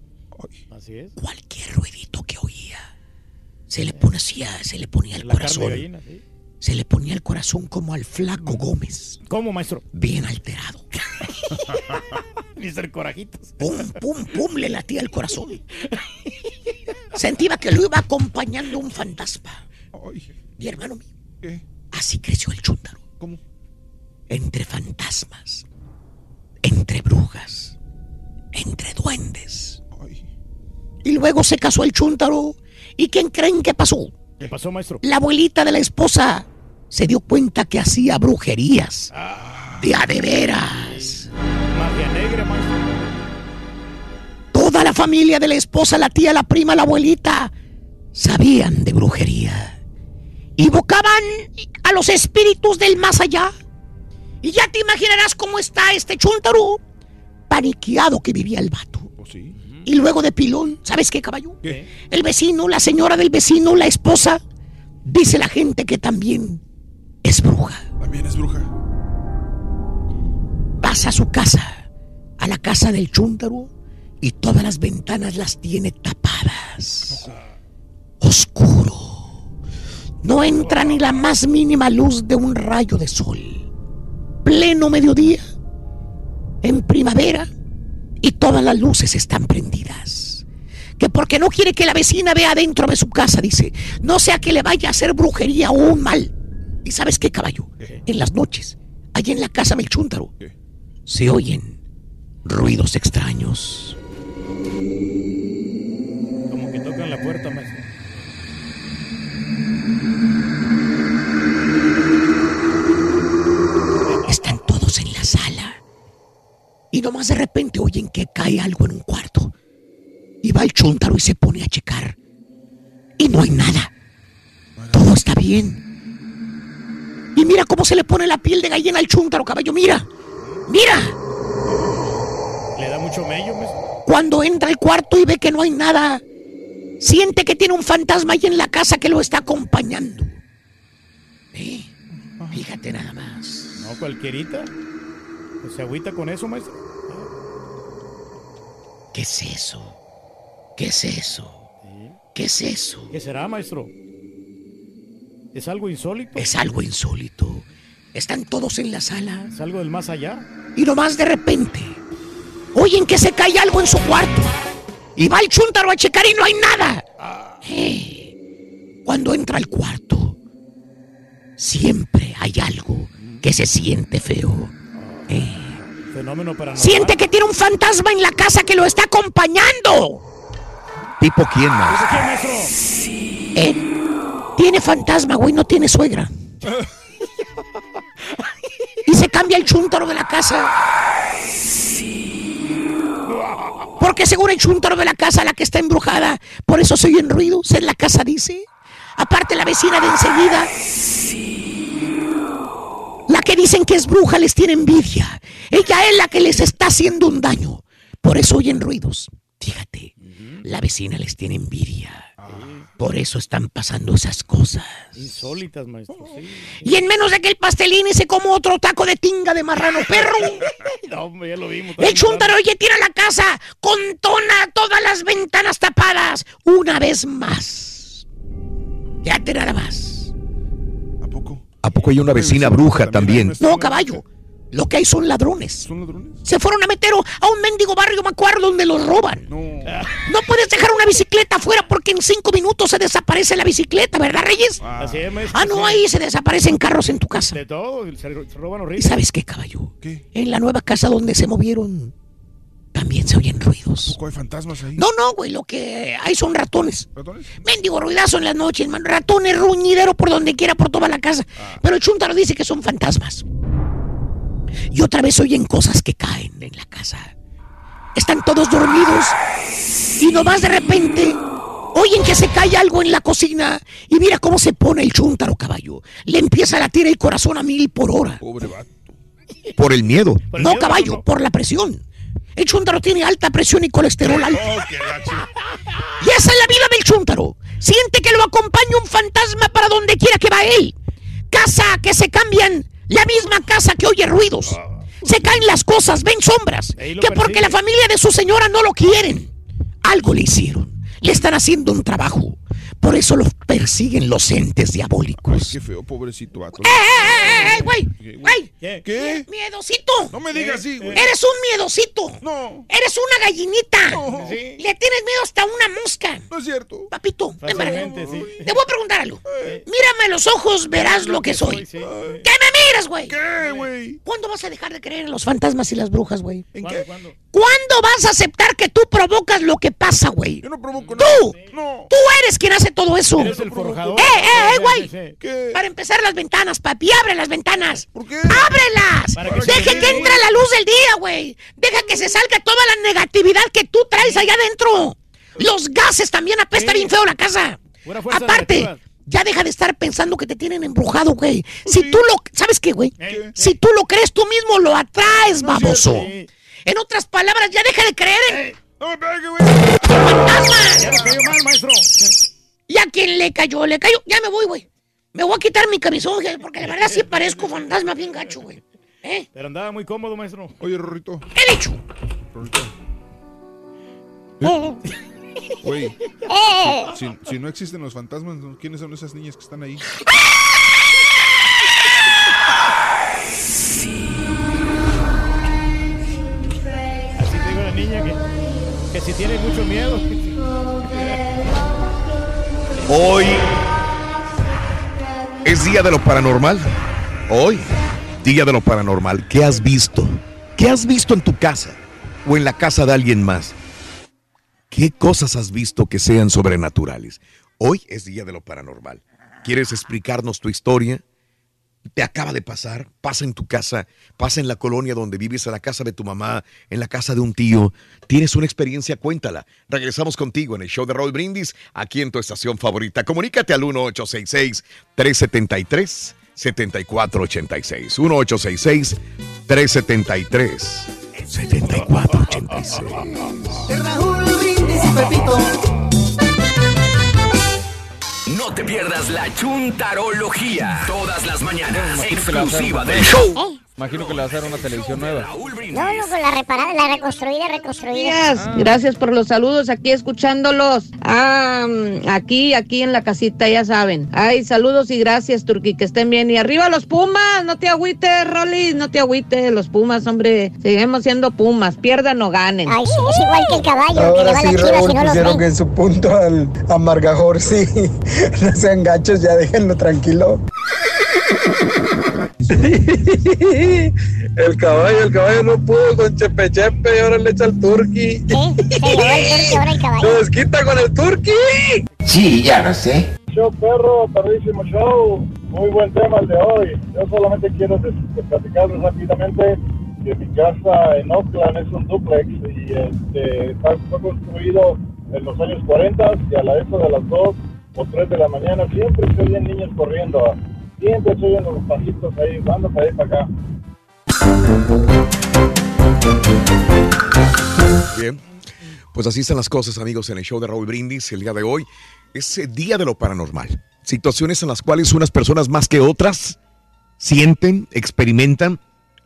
Así es. Cualquier ruidito que oía se le ponía, se le ponía el La corazón. gallina, sí. Se le ponía el corazón como al flaco Gómez. ¿Cómo, maestro? Bien alterado. Mister Corajitos. Pum, pum, pum, le latía el corazón. Sentía que lo iba acompañando un fantasma. Y hermano mío, así creció el chúntaro. ¿Cómo? Entre fantasmas, entre brujas, entre duendes. Y luego se casó el chúntaro. ¿Y quién creen que pasó? ¿Qué pasó, maestro? La abuelita de la esposa se dio cuenta que hacía brujerías. De a de veras. Magia negra, maestro. Toda la familia de la esposa, la tía, la prima, la abuelita, sabían de brujería. Invocaban a los espíritus del más allá. Y ya te imaginarás cómo está este chúntaro. Paniqueado que vivía el vato. Y luego de pilón, ¿sabes qué, caballo? El vecino, la señora del vecino, la esposa, dice la gente que también es bruja. También es bruja. pasa a su casa, a la casa del chúntaro, y todas las ventanas las tiene tapadas. Oscuro. No entra ni la más mínima luz de un rayo de sol. Pleno mediodía, en primavera, y todas las luces están prendidas. Que porque no quiere que la vecina vea adentro de su casa, dice, no sea que le vaya a hacer brujería o un mal. ¿Y sabes qué, caballo? En las noches, allí en la casa del chúntaro, se oyen ruidos extraños. Como que tocan la puerta, Y nomás de repente oyen que cae algo en un cuarto. Y va el chúntaro y se pone a checar. Y no hay nada. Todo está bien. Y mira cómo se le pone la piel de gallina al chúntaro, caballo. Mira. Mira. Le da mucho mello, maestro. Cuando entra al cuarto y ve que no hay nada, siente que tiene un fantasma ahí en la casa que lo está acompañando. ¿Eh? Fíjate nada más. No, cualquierita. Pues se agüita con eso, maestro. ¿Qué es eso? ¿Qué es eso? ¿Qué es eso? ¿Qué será, maestro? ¿Es algo insólito? Es algo insólito. Están todos en la sala. ¿Es algo del más allá? Y nomás de repente, oyen que se cae algo en su cuarto. Y va el chúntaro a checar y no hay nada. Eh, Cuando entra al cuarto, siempre hay algo que se siente feo. Eh, Fenómeno paranormal. Siente que tiene un fantasma en la casa que lo está acompañando. ¿Tipo quién más? Eh, tiene fantasma, güey, no tiene suegra. Y se cambia el chúntaro de la casa. Porque seguro el chúntaro de la casa, la que está embrujada, por eso se oyen ruidos en la casa, dice. Aparte la vecina de enseguida. La que dicen que es bruja les tiene envidia. Ella es la que les está haciendo un daño. Por eso oyen ruidos. Fíjate, la vecina les tiene envidia. Por eso están pasando esas cosas. Insólitas, maestro. Sí. Y en menos de que el pastelín se come otro taco de tinga de marrano perro. No, hombre, ya lo vimos. El chúntaro oye tira la casa con tona todas las ventanas tapadas. Una vez más. Ya te nada más. ¿A poco hay una vecina bruja también? No, caballo. Lo que hay son ladrones. ¿Son ladrones? Se fueron a meter a un mendigo barrio macuar donde los roban. No. puedes dejar una bicicleta afuera porque en cinco minutos se desaparece la bicicleta, ¿verdad, Reyes? Así es, maestro. Ah, no, sí. ahí se desaparecen carros en tu casa. De todo, se, roban ¿Y horrible. sabes qué, caballo? En la nueva casa donde se movieron, también se oyen ruidos. ¿Poco hay fantasmas ahí? No, no, güey, lo que hay son ratones. ¿Ratones? Mendigo ruidazo en las noches, man. Ratones, ruñidero por donde quiera, por toda la casa. Ah. Pero el chúntaro dice que son fantasmas. Y otra vez oyen cosas que caen en la casa. Están todos dormidos. Y nomás de repente oyen que se cae algo en la cocina. Y mira cómo se pone el chúntaro, caballo. Le empieza a latir el corazón a mil por hora. Pobre vato. Por el miedo. No, caballo, por la presión. El chúntaro tiene alta presión y colesterol alto. Oh. Y esa es la vida del chúntaro. Siente que lo acompaña un fantasma para donde quiera que va él. Casa que se cambian, la misma casa que oye ruidos. Se caen las cosas, ven sombras. Que porque la familia de su señora no lo quieren. Algo le hicieron. Le están haciendo un trabajo. Por eso los persiguen los entes diabólicos. Qué feo, pobrecito vato. ¡Eh, eh, eh, eh, güey! ¡Güey! ¿Qué? ¿Qué? ¡Miedosito! No me digas así, güey. Eres un miedosito. No. Eres una gallinita. No. Sí. Le tienes miedo hasta a una mosca. No es cierto. Papito, ven para sí. Te voy a preguntar algo. Mírame a los ojos, verás lo que soy. Sí. ¿Qué me miras, güey? ¿Qué, güey? ¿Cuándo vas a dejar de creer en los fantasmas y las brujas, güey? ¿En ¿Cuándo, qué? cuándo? ¿Cuándo vas a aceptar que tú provocas lo que pasa, güey? Yo no provoco ¡Tú! nada. No. Tú eres quien hace todo eso. Eres el forjador. ¡Eh, eh, eh, güey! Para empezar las ventanas, papi, abre las ventanas. ¿Por qué? ¡Ábrelas! Que Deja que entre la luz del día, güey. Deja que se salga toda la negatividad que tú traes allá adentro. Los gases también apesta Sí. bien feo la casa. Aparte, ya deja de estar pensando que te tienen embrujado, güey. Si sí. tú lo... ¿Sabes qué, güey? ¿Qué? Si tú lo crees, tú mismo lo atraes, baboso. Sí. En otras palabras, ya deja de creer en No me pegue, güey. fantasmas. Ya cayó mal, maestro. Y a quien le cayó, le cayó. Ya me voy, güey. Me voy a quitar mi camisón, güey, porque la verdad sí parezco fantasma bien gacho, güey. Pero andaba muy cómodo, maestro. Oye, Rorrito. He dicho. Rorrito. Güey, si, si- si no existen los fantasmas, ¿quiénes son esas niñas que están ahí? Así tengo una niña que, que si tiene mucho miedo. Hoy es día de lo paranormal. Hoy, día de lo paranormal. ¿Qué has visto? ¿Qué has visto en tu casa o en la casa de alguien más? ¿Qué cosas has visto que sean sobrenaturales? Hoy es día de lo paranormal. ¿Quieres explicarnos tu historia? ¿Te acaba de pasar? Pasa en tu casa, pasa en la colonia donde vives, en la casa de tu mamá, en la casa de un tío. ¿Tienes una experiencia? Cuéntala. Regresamos contigo en el show de Raúl Brindis, aquí en tu estación favorita. Comunícate al 1866-373-7486. 1866-373-7486. Raúl Brindis y Pepito. No te pierdas la chuntarología. Todas las mañanas. Exclusiva del show. Imagino que le va a hacer una televisión nueva. No, no, con la reparada, la reconstruida, reconstruida. Gracias, gracias por los saludos aquí escuchándolos. Ah, aquí, aquí en la casita, ya saben. Ay, saludos y gracias, Turqui, que estén bien. Y arriba los Pumas, no te agüites, Rolly, no te agüites, los Pumas, hombre. Seguimos siendo Pumas, pierdan o ganen. Ay, sí, es igual que el caballo, que le Ahora va a sí, la chiva Raúl, si no los pusieron ve. en su punto al amargajor, sí. No sean gachos, ya déjenlo tranquilo. El caballo, el caballo no pudo con Chepe Chepe y ahora le echa el turqui, ahora el caballo. Se desquita con el turqui. Sí, ya lo sé. Show perro, perrísimo show. Muy buen tema el de hoy. Yo solamente quiero platicarles rápidamente que mi casa en Oakland es un duplex y este, está- fue construido en los años 40 y a la eso de las 2 o 3 de la mañana siempre se oyen niños corriendo. Siempre se oyen los pasitos ahí, van para acá. Bien. Pues así están las cosas, amigos, en el show de Raúl Brindis el día de hoy. Es el día de lo paranormal. Situaciones en las cuales unas personas más que otras sienten, experimentan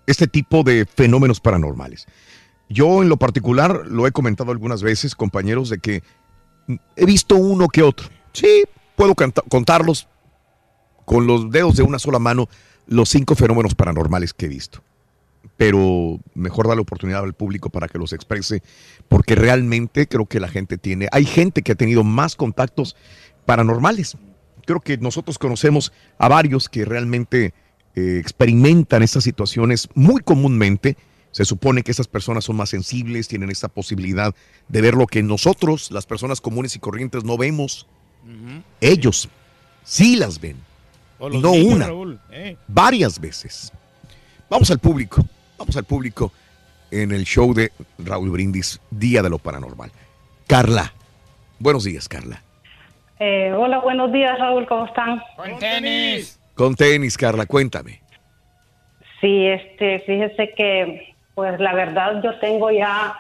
este tipo de fenómenos paranormales. Yo en lo particular lo he comentado algunas veces, compañeros, de que he visto uno que otro. Sí, puedo contarlos con los dedos de una sola mano los cinco fenómenos paranormales que he visto pero mejor darle oportunidad al público para que los exprese, porque realmente creo que la gente tiene, hay gente que ha tenido más contactos paranormales. Creo que nosotros conocemos a varios que realmente eh, experimentan estas situaciones muy comúnmente. Se supone que esas personas son más sensibles, tienen esta posibilidad de ver lo que nosotros, las personas comunes y corrientes, no vemos. Ellos sí las ven. O Y los no niños, una, Raúl, eh. varias veces. Vamos al público, vamos al público en el show de Raúl Brindis, Día de lo Paranormal. Carla, buenos días, Carla. Eh, hola, buenos días, Raúl, ¿cómo están? Con tenis. Con tenis, Carla, cuéntame. Sí, este, fíjese que, pues la verdad, yo tengo ya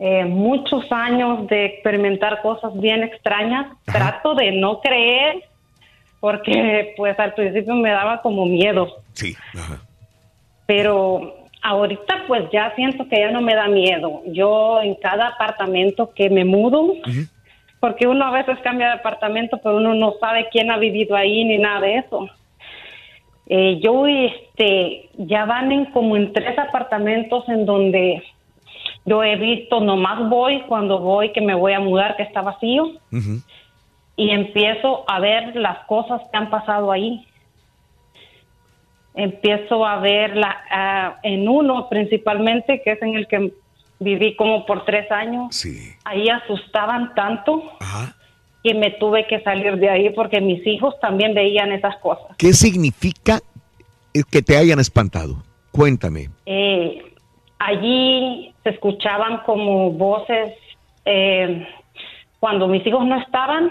eh, muchos años de experimentar cosas bien extrañas. Trato de no creer porque, pues, al principio me daba como miedo. Sí. Pero ahorita, pues, ya siento que ya no me da miedo. Yo en cada apartamento que me mudo, porque uno a veces cambia de apartamento, pero uno no sabe quién ha vivido ahí ni nada de eso. Eh, yo, este, ya van en como en tres apartamentos en donde yo he visto, nomás voy cuando voy que me voy a mudar, que está vacío, y empiezo a ver las cosas que han pasado ahí. Empiezo a ver la, ah, en uno principalmente, que es en el que viví como por tres años. Ahí asustaban tanto que me tuve que salir de ahí porque mis hijos también veían esas cosas. ¿Qué significa que te hayan espantado? Cuéntame. Eh, allí se escuchaban como voces eh, cuando mis hijos no estaban.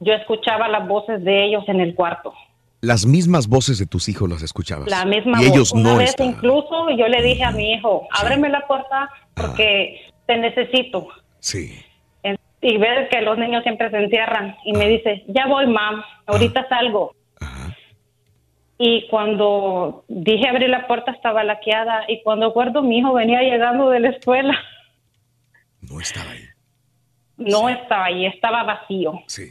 Yo escuchaba las voces de ellos en el cuarto. Las mismas voces de tus hijos las escuchabas. La misma y voz. ellos Una no vez estaban. incluso yo le dije a mi hijo, ábreme la puerta porque te necesito. Sí. Y ver que los niños siempre se encierran. Y me dice, ya voy, mam, ahorita salgo. Y cuando dije abrir la puerta estaba laqueada y cuando acuerdo mi hijo venía llegando de la escuela. No estaba ahí. No estaba ahí, estaba vacío. Sí.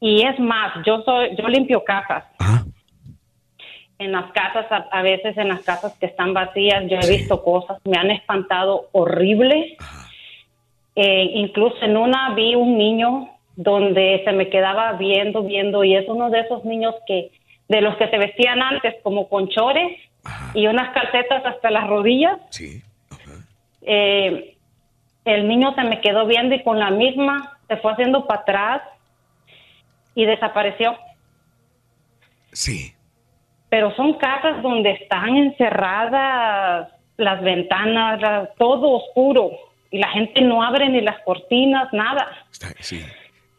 Y es más, yo soy, yo limpio casas. En las casas, a, a veces en las casas que están vacías, yo he visto cosas, me han espantado horrible. Eh, incluso en una vi un niño donde se me quedaba viendo, viendo, y es uno de esos niños que, de los que se vestían antes, como con chores y unas calcetas hasta las rodillas. Eh, el niño se me quedó viendo y con la misma se fue haciendo para atrás y desapareció. Sí. Pero son casas donde están encerradas las ventanas, la- todo oscuro y la gente no abre ni las cortinas, nada.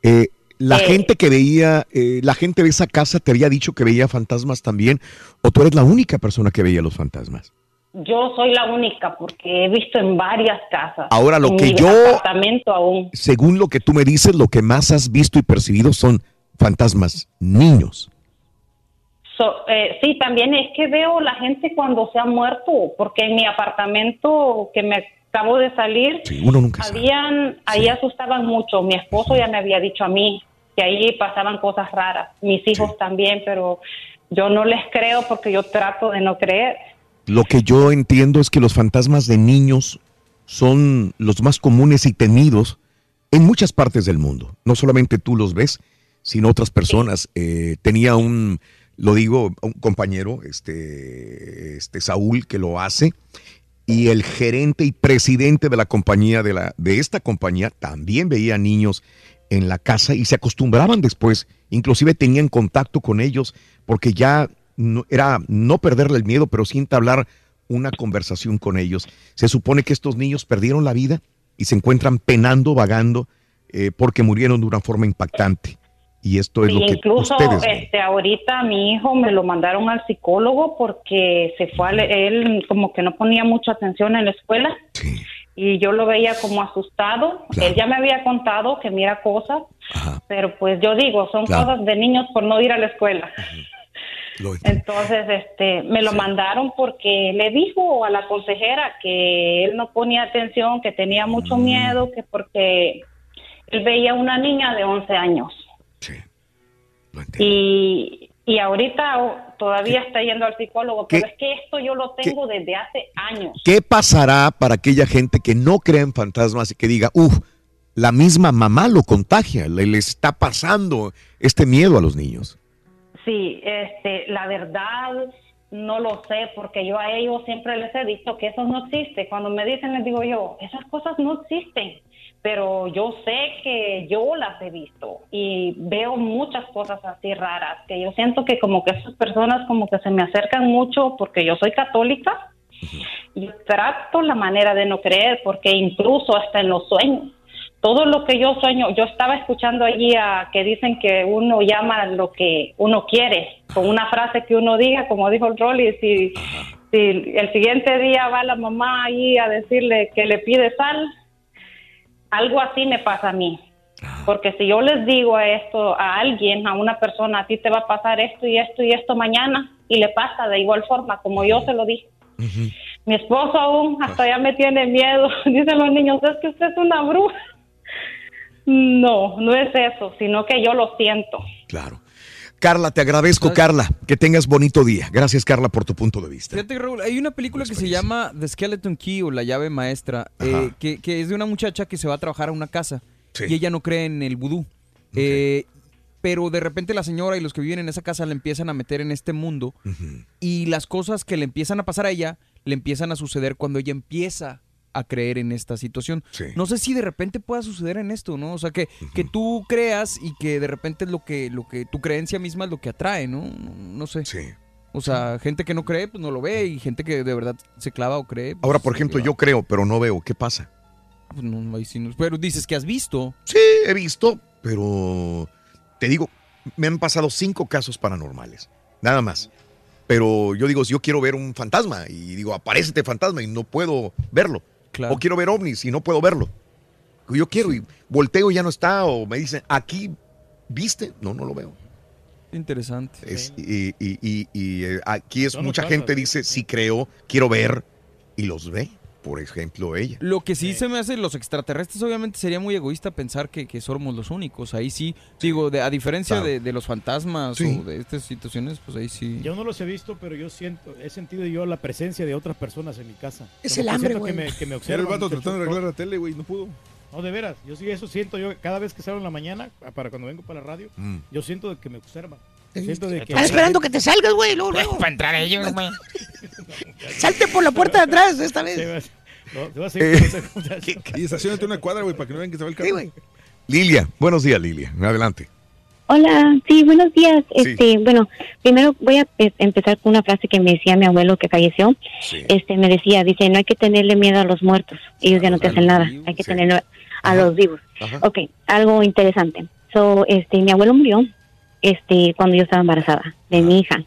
Eh, la Eh. gente que veía, eh, la gente de esa casa te había dicho que veía fantasmas también, o tú eres la única persona que veía los fantasmas. Yo soy la única porque he visto en varias casas. Ahora, lo En que mi yo- apartamento aún. Según lo que tú me dices, lo que más has visto y percibido son fantasmas niños. So, eh, sí, también es que veo la gente cuando se ha muerto, porque en mi apartamento que me acabo de salir, uno nunca habían, ahí asustaban mucho. Mi esposo ya me había dicho a mí que ahí pasaban cosas raras, mis hijos también, pero yo no les creo porque yo trato de no creer. Lo que yo entiendo es que los fantasmas de niños son los más comunes y temidos en muchas partes del mundo. No solamente tú los ves, sino otras personas. Eh, tenía un, lo digo, un compañero, este, este Saúl, que lo hace, y el gerente y presidente de la compañía, de, la, de esta compañía, también veía niños en la casa y se acostumbraban después, inclusive tenían contacto con ellos, porque ya no, era no perderle el miedo, pero sí entablar una conversación con ellos. Se supone que estos niños perdieron la vida y se encuentran penando, vagando, eh, porque murieron de una forma impactante. Y esto es Y lo que incluso ustedes este ahorita mi hijo me lo mandaron al psicólogo porque se fue a él como que no ponía mucha atención en la escuela y yo lo veía como asustado. Él ya me había contado que mira cosas, pero pues yo digo, son Claro. cosas de niños por no ir a la escuela. Entonces, este, me lo mandaron porque le dijo a la consejera que él no ponía atención, que tenía mucho Mm. miedo, que porque él veía una niña de 11 años. Y, y ahorita todavía está yendo al psicólogo, pero ¿Qué- es que esto yo lo tengo desde hace años. ¿Qué pasará para aquella gente que no cree en fantasmas y que diga, uff, la misma mamá lo contagia, le, le está pasando este miedo a los niños? Sí, este, la verdad no lo sé porque yo a ellos siempre les he dicho que eso no existe. Cuando me dicen les digo yo, esas cosas no existen, pero yo sé que yo las he visto y veo muchas cosas así raras que yo siento que como que esas personas como que se me acercan mucho porque yo soy católica y trato la manera de no creer porque incluso hasta en los sueños todo lo que yo sueño, yo estaba escuchando allí a que dicen que uno llama lo que uno quiere, con una frase que uno diga, como dijo el Rolly, si, si el siguiente día va la mamá ahí a decirle que le pide sal, algo así me pasa a mí. Porque si yo les digo a esto a alguien, a una persona, a ti te va a pasar esto y esto y esto mañana, y le pasa de igual forma como yo se lo dije. Mi esposo aún hasta ya me tiene miedo. Dicen los niños, es que usted es una bruja. No, no es eso, sino que yo lo siento. Carla, te agradezco, Carla. Que tengas bonito día. Gracias, Carla, por tu punto de vista. Fíjate, Raúl, hay una película que se llama The Skeleton Key o La llave maestra, eh, que, que es de una muchacha que se va a trabajar a una casa Sí. y ella no cree en el vudú. Eh, pero de repente la señora y los que viven en esa casa le empiezan a meter en este mundo y las cosas que le empiezan a pasar a ella le empiezan a suceder cuando ella empieza a creer en esta situación. No sé si de repente pueda suceder en esto, ¿no? O sea, que, que tú creas y que de repente es lo que, lo que tu creencia misma es lo que atrae, ¿no? No, no sé. O sea, gente que no cree, pues no lo ve y gente que de verdad se clava o cree. pues, Ahora, por ejemplo, yo creo, pero no veo. ¿Qué pasa? Pues no, ahí sí no- Pero dices que has visto. Sí, he visto, pero te digo, me han pasado cinco casos paranormales, nada más. Pero yo digo, si yo quiero ver un fantasma y digo, aparece este fantasma y no puedo verlo. O quiero ver ovnis y no puedo verlo. Yo quiero y volteo y ya no está. O me dicen, aquí, ¿viste? No, no lo veo. Interesante. Es- y, y- y- y, eh, aquí es Son mucha gente dice, sí creo, quiero ver, y los ve. Por ejemplo, ella. Lo que sí se me hace, los extraterrestres obviamente sería muy egoísta pensar que, que somos los únicos. Ahí sí, digo, de- a diferencia Claro. de, de los fantasmas Sí. o de estas situaciones, pues ahí sí. Yo no los he visto, pero yo siento, he sentido yo la presencia de otras personas en mi casa. Es Como el hambre, güey. Que me, que me Era observan. el vato tratando de arreglar la tele, güey, no pudo. No, de veras, yo sí eso siento yo cada vez que salgo en la mañana, para cuando vengo para la radio, Mm. yo siento de que me observan. Siento de que Están esperando que te salgas, güey, luego, luego. Para entrar ellos, güey. Salte por la puerta de atrás esta vez. No, te vas a Eh, Y estacionate una cuadra, güey, para que no vean que se va el carro. Lilia, buenos días, Lilia. Adelante. Hola, sí, buenos días. Sí. Este, bueno, primero voy a empezar con una frase que me decía mi abuelo que falleció. Este, me decía, dice, no hay que tenerle miedo a los muertos, ellos ya no te hacen nada, hay que tenerle a los vivos. Ok, algo interesante. So, este, mi abuelo murió, este, cuando yo estaba embarazada de mi hija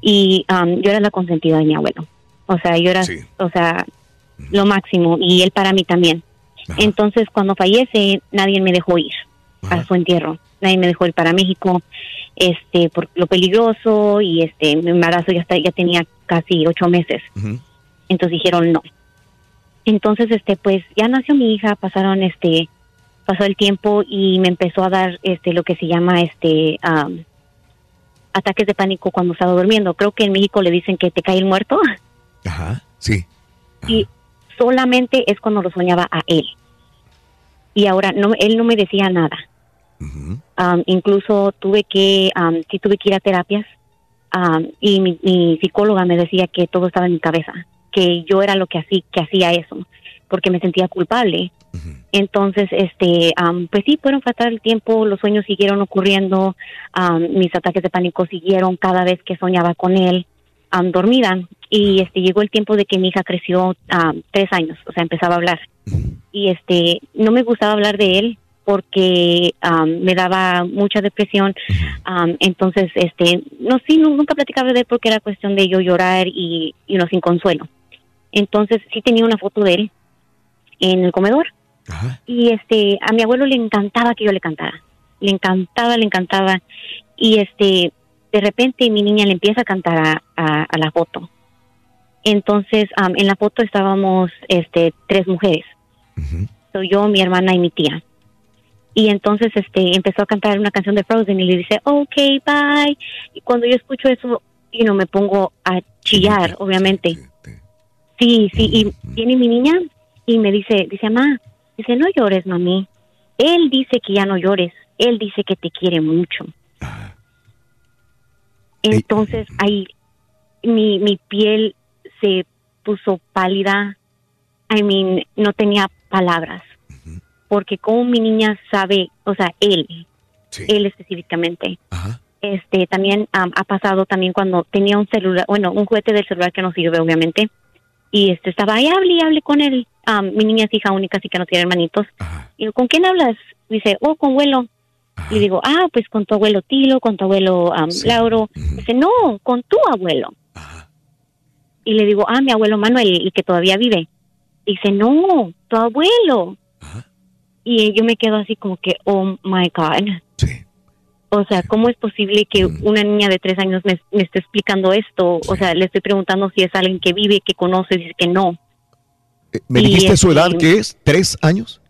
y um, yo era la consentida de mi abuelo. O sea, yo era, o sea, lo máximo y él para mí también. Entonces, cuando fallece, nadie me dejó ir a su entierro. Nadie me dejó ir para México, este, por lo peligroso y este, mi embarazo ya está, ya tenía casi ocho meses. Entonces dijeron no. Entonces, este, pues ya nació mi hija, pasaron, este, pasó el tiempo y me empezó a dar, este, lo que se llama, este, ataques de pánico cuando estaba durmiendo. Creo que en México le dicen que te cae el muerto. Ajá, sí. y solamente es cuando lo soñaba a él. Y ahora no, él no me decía nada. Um, incluso tuve que, um, sí tuve que ir a terapias um, y mi, mi psicóloga me decía que todo estaba en mi cabeza, que yo era lo que hacía, que hacía eso, porque me sentía culpable. Entonces, este, um, pues sí, fueron fatal el tiempo, los sueños siguieron ocurriendo, um, mis ataques de pánico siguieron cada vez que soñaba con él, um, dormida. Y este, llegó el tiempo de que mi hija creció tres años, o sea, empezaba a hablar. Y este, no me gustaba hablar de él porque um, me daba mucha depresión. Um, entonces, este, no, sí, nunca platicaba de él porque era cuestión de yo llorar y, y no sin consuelo. Entonces, sí tenía una foto de él en el comedor. Y este, a mi abuelo le encantaba que yo le cantara. Le encantaba, le encantaba. Y este, de repente mi niña le empieza a cantar a, a- a la foto. Entonces, am, en la foto estábamos este, tres mujeres. Soy yo, mi hermana y mi tía. Y entonces este, empezó a cantar una canción de Frozen y le dice, ok, bye. Y cuando yo escucho eso, y no me pongo a chillar, obviamente. Sí, sí, y viene mi niña y me dice, dice, mamá, dice, no llores, mami. Él dice que ya no llores. Él dice que te quiere mucho. Entonces ahí mi, mi piel se puso pálida. I mean, no tenía palabras. Porque como mi niña sabe, o sea, él, él específicamente. Este también am, ha pasado también cuando tenía un celular, bueno, un juguete del celular que no sirve obviamente. Y este estaba ahí, hable y hable con él. Am, mi niña es hija única, así que no tiene hermanitos. Y digo, ¿con quién hablas? Dice, oh, con abuelo. Y digo, ah, pues con tu abuelo Tilo, con tu abuelo am, Lauro. Dice, no, con tu abuelo. Y le digo, ah, mi abuelo Manuel, el que todavía vive. Dice, no, tu abuelo. Y yo me quedo así como que, oh my God. O sea, ¿cómo es posible que una niña de tres años me, me esté explicando esto? O sea, le estoy preguntando si es alguien que vive, que conoce, dice que no. ¿Me Y, dijiste su este, edad que es? ¿Tres años?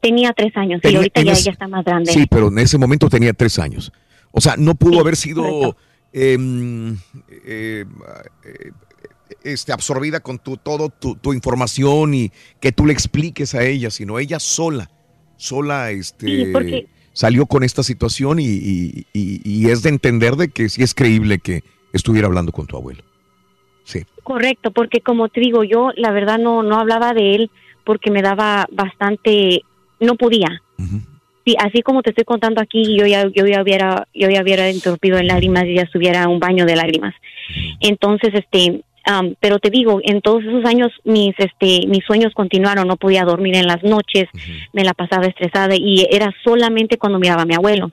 Tenía tres años y Tenía- ahorita en ya, ese- ya está más grande. Sí, pero en ese momento tenía tres años. O sea, no pudo haber sido em, eh, eh, este, absorbida con tu, todo tu, tu información y que tú le expliques a ella, sino ella sola, sola este, Sí, porque- salió con esta situación y, y- y- y es de entender de que sí es creíble que estuviera hablando con tu abuelo. Sí. Correcto, porque como te digo, yo la verdad no, no hablaba de él porque me daba bastante, no podía. Sí, así como te estoy contando aquí, yo ya, yo ya hubiera, yo ya hubiera interrumpido en lágrimas y ya estuviera un baño de lágrimas. Entonces, este, am, pero te digo, en todos esos años mis, este, mis sueños continuaron, no podía dormir en las noches, me la pasaba estresada y era solamente cuando miraba a mi abuelo.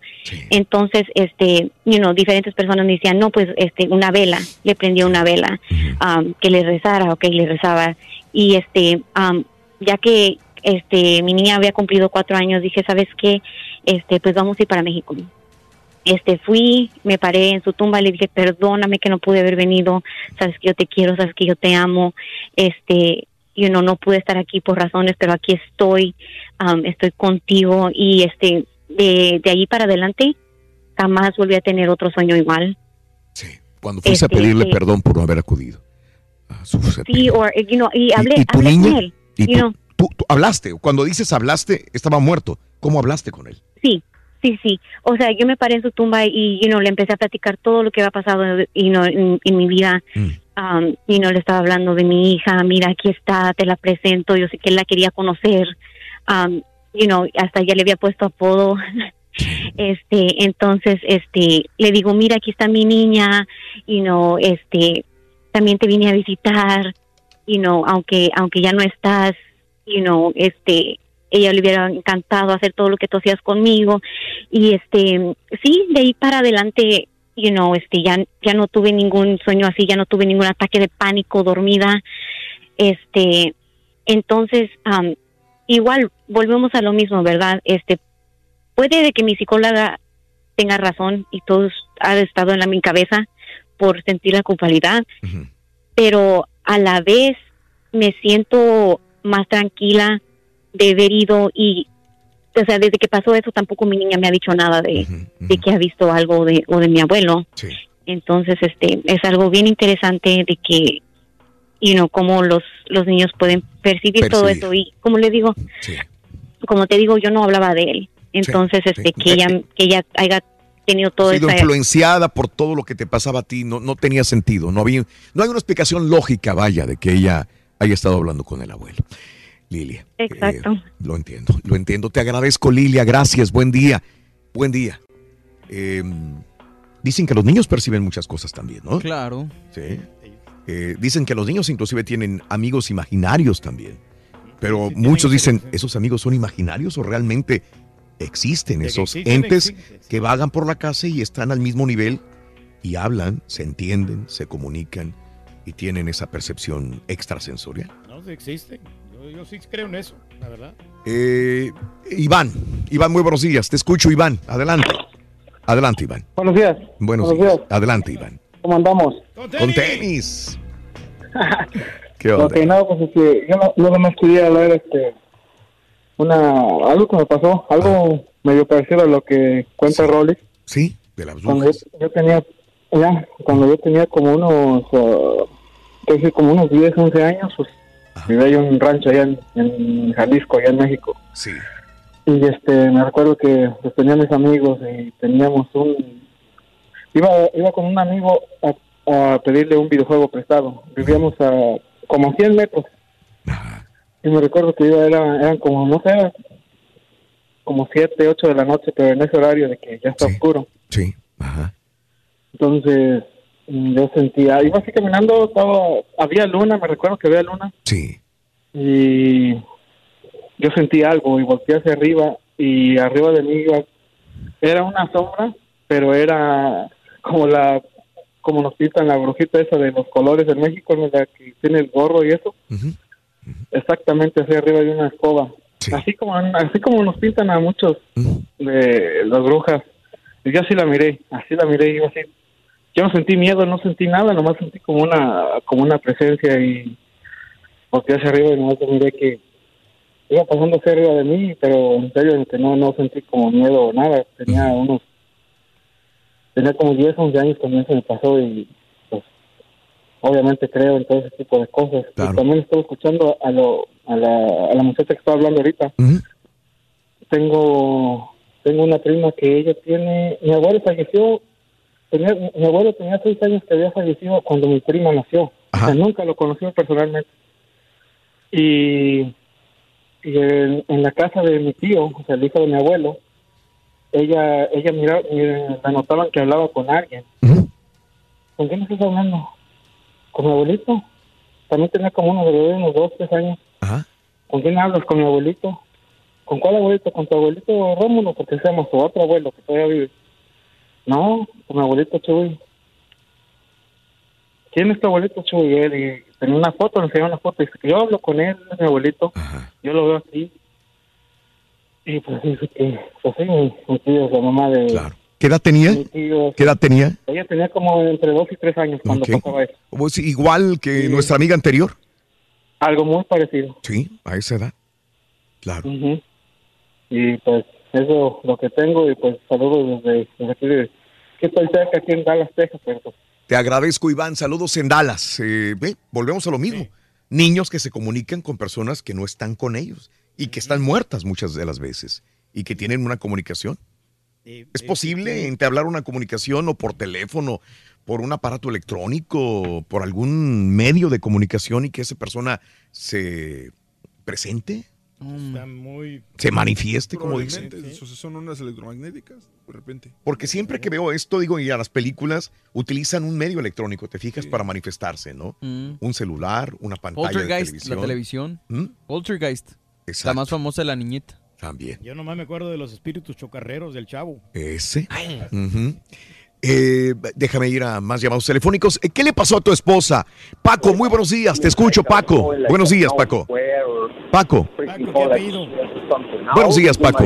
Entonces, este, you know, diferentes personas me decían, no, pues, este, una vela, le prendía una vela, am, que le rezara, ok, le rezaba. Y este, am, ya que este mi niña había cumplido cuatro años, dije, ¿sabes qué? Este, pues vamos a ir para México. Este fui, me paré en su tumba y le dije, perdóname que no pude haber venido, sabes que yo te quiero, sabes que yo te amo, este, you know, no pude estar aquí por razones, pero aquí estoy, um, estoy contigo y este, de, de ahí para adelante jamás volví a tener otro sueño igual. Cuando fuiste Este, a pedirle sí. perdón por no haber acudido. a su Sí, or, you know, y hablé, y tu hablé con él, ¿Y you tú, know. tú- tú hablaste? Cuando dices hablaste, estaba muerto. ¿Cómo hablaste con él? Sí, sí, sí. O sea, yo me paré en su tumba y, you know, le empecé a platicar todo lo que había pasado you know, en, en mi vida. Um, y no le estaba hablando de mi hija, mira, aquí está, te la presento, yo sé que él la quería conocer. Um, you know, hasta ya le había puesto apodo. este, entonces, este, le digo, mira, aquí está mi niña, y no, este, también te vine a visitar, y no, aunque, aunque ya no estás, you know, este, ella le hubiera encantado hacer todo lo que tú hacías conmigo. Y este sí de ahí para adelante you know este ya ya no tuve ningún sueño así ya no tuve ningún ataque de pánico dormida. Este entonces am, igual volvemos a lo mismo verdad este puede de que mi psicóloga tenga razón y todos ha estado en la mi cabeza por sentir la culpabilidad pero a la vez me siento más tranquila de haber ido y o sea desde que pasó eso tampoco mi niña me ha dicho nada de, de que ha visto algo de o de mi abuelo. Entonces este es algo bien interesante de que you know cómo los los niños pueden percibir, todo eso. Y como le digo como te digo yo no hablaba de él. Entonces este que ella que ella haya tenido todo sido esa influenciada por todo lo que te pasaba a ti. No, no tenía sentido. No había, no hay una explicación lógica, vaya, de que ella haya estado hablando con el abuelo. Lilia. exacto eh, lo entiendo, lo entiendo. Te agradezco, Lilia. Gracias. Buen día. Buen día. Eh, dicen que los niños perciben muchas cosas también, ¿no? Claro. Sí. Eh, dicen que los niños inclusive tienen amigos imaginarios también. Pero muchos dicen, ¿esos amigos son imaginarios o realmente existen que esos existen, entes existen, que vagan por la casa y están al mismo nivel y hablan, se entienden, se comunican y tienen esa percepción extrasensorial? No, sí Yo, yo sí creo en eso, la verdad. Eh, Iván, Iván, muy buenos días. Te escucho, Iván. Adelante. Adelante, Iván. Buenos días. Buenos, Buenos días. días. Adelante, Iván. ¿Cómo andamos? Con tenis. ¿Qué onda? No, pues es que yo no, nada más quería hablar este, una, algo que me pasó, algo medio parecido a lo que cuenta Rolly. Sí, de las Cuando yo, yo tenía, ya, cuando yo tenía como unos, uh, como unos 10, 11 años, pues vivía yo en un rancho allá en, en Jalisco, allá en México. Sí. Y este, me recuerdo que pues, tenía mis amigos y teníamos un... Iba, iba con un amigo a, a pedirle un videojuego prestado. Vivíamos a como 100 metros. Y me recuerdo que iba, era, eran como, no sé, como 7, 8 de la noche, pero en ese horario de que ya está oscuro. Sí, Entonces, mm, yo sentía, iba así caminando, estaba, había luna, me recuerdo que había luna. Sí. Y yo sentí algo y volteé hacia arriba y arriba de mí iba, era una sombra, pero era como la como nos pintan la brujita esa de los colores de México, ¿no? la que tiene el gorro y eso. Exactamente hacia arriba de una escoba. Así como así como nos pintan a muchos de las brujas. Y yo así la miré, así la miré y iba así. Yo no sentí miedo, no sentí nada, nomás sentí como una como una presencia y volteé hacia arriba y nomás miré que iba pasando hacia arriba de mí, pero en serio que no no sentí como miedo o nada. Tenía unos tenía como 10, 11 años cuando eso me pasó y pues obviamente creo en todo ese tipo de cosas. Y también estoy escuchando a, lo, a, la, a la muchacha que está hablando ahorita. Tengo tengo una prima que ella tiene, mi abuelo falleció, tenía, mi abuelo tenía seis años que había fallecido cuando mi prima nació. O sea, nunca lo conoció personalmente. Y, y en, en la casa de mi tío, o sea, el hijo de mi abuelo, ella ella miraba, la notaban que hablaba con alguien. ¿Con quién estás hablando? ¿Con mi abuelito? También tenía como unos bebé, unos dos, tres años. ¿Con quién hablas? ¿Con mi abuelito? ¿Con cuál abuelito? ¿Con tu abuelito Rómulo? Porque se llama su otro abuelo que todavía vive. No, con mi abuelito Chuy. ¿Quién es tu abuelito Chuy? Él, tenía una foto, le enseñó una foto. Y dice que yo hablo con él, es mi abuelito. Yo lo veo aquí. Y pues dice que, pues sí, mi, mi tío es la mamá de, ¿Qué edad tenía? Tío, ¿Qué edad tenía? ella tenía como entre dos y tres años cuando Ok. pasaba eso. Pues igual que nuestra amiga anterior. Algo muy parecido. Sí, a esa edad. Claro. Y pues eso lo que tengo y pues saludos desde, desde aquí de, que estoy cerca aquí en Dallas, Texas, pero pues, Te agradezco, Iván. Saludos en Dallas. Eh, ve, volvemos a lo mismo. Niños que se comunican con personas que no están con ellos y que están muertas muchas de las veces y que tienen una comunicación. ¿Es posible entablar una comunicación o por teléfono, por un aparato electrónico, por algún medio de comunicación y que esa persona se presente, Está muy... se manifieste, como dicen? Son ondas electromagnéticas, de repente. Porque siempre que veo esto, digo, y a las películas utilizan un medio electrónico, te fijas, para manifestarse, ¿no? Mm. Un celular, una pantalla de Poltergeist, televisión. la televisión. ¿Mm? Poltergeist. La Exacto. más famosa de la niñita. También. Yo nomás me acuerdo de los espíritus chocarreros del chavo. Ese. Ujú. Eh, déjame ir a más llamados telefónicos. Eh, ¿Qué le pasó a tu esposa? Paco, muy buenos días. Te escucho, Paco. Buenos días, Paco. Paco. Buenos días, Paco.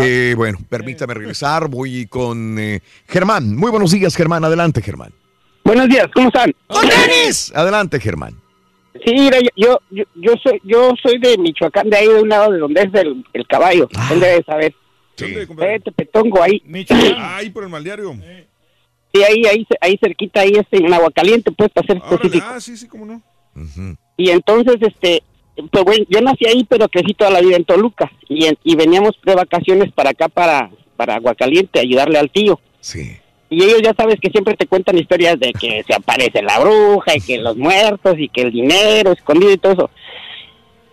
Eh, bueno, permítame regresar. Voy con eh, Germán. Muy buenos días, Germán. Adelante, Germán. Buenos días, ¿cómo están? Adelante, Germán. Sí, mira, yo, yo, yo soy yo soy de Michoacán, de ahí de un lado de donde es el, el caballo. Ah. Él debe saber. Eh, Tepetongo, ahí. Ahí por el maldiario. Sí, ahí, ahí, ahí cerquita, ahí este, en Aguacaliente, pues, para ser específico. Ah, sí, sí, cómo no. Y entonces, este, pues bueno, yo nací ahí, pero crecí toda la vida en Toluca. Y, en- y veníamos de vacaciones para acá, para, para Aguacaliente, ayudarle al tío. Sí. Y ellos ya sabes que siempre te cuentan historias de que se aparece la bruja y que los muertos y que el dinero escondido y todo eso.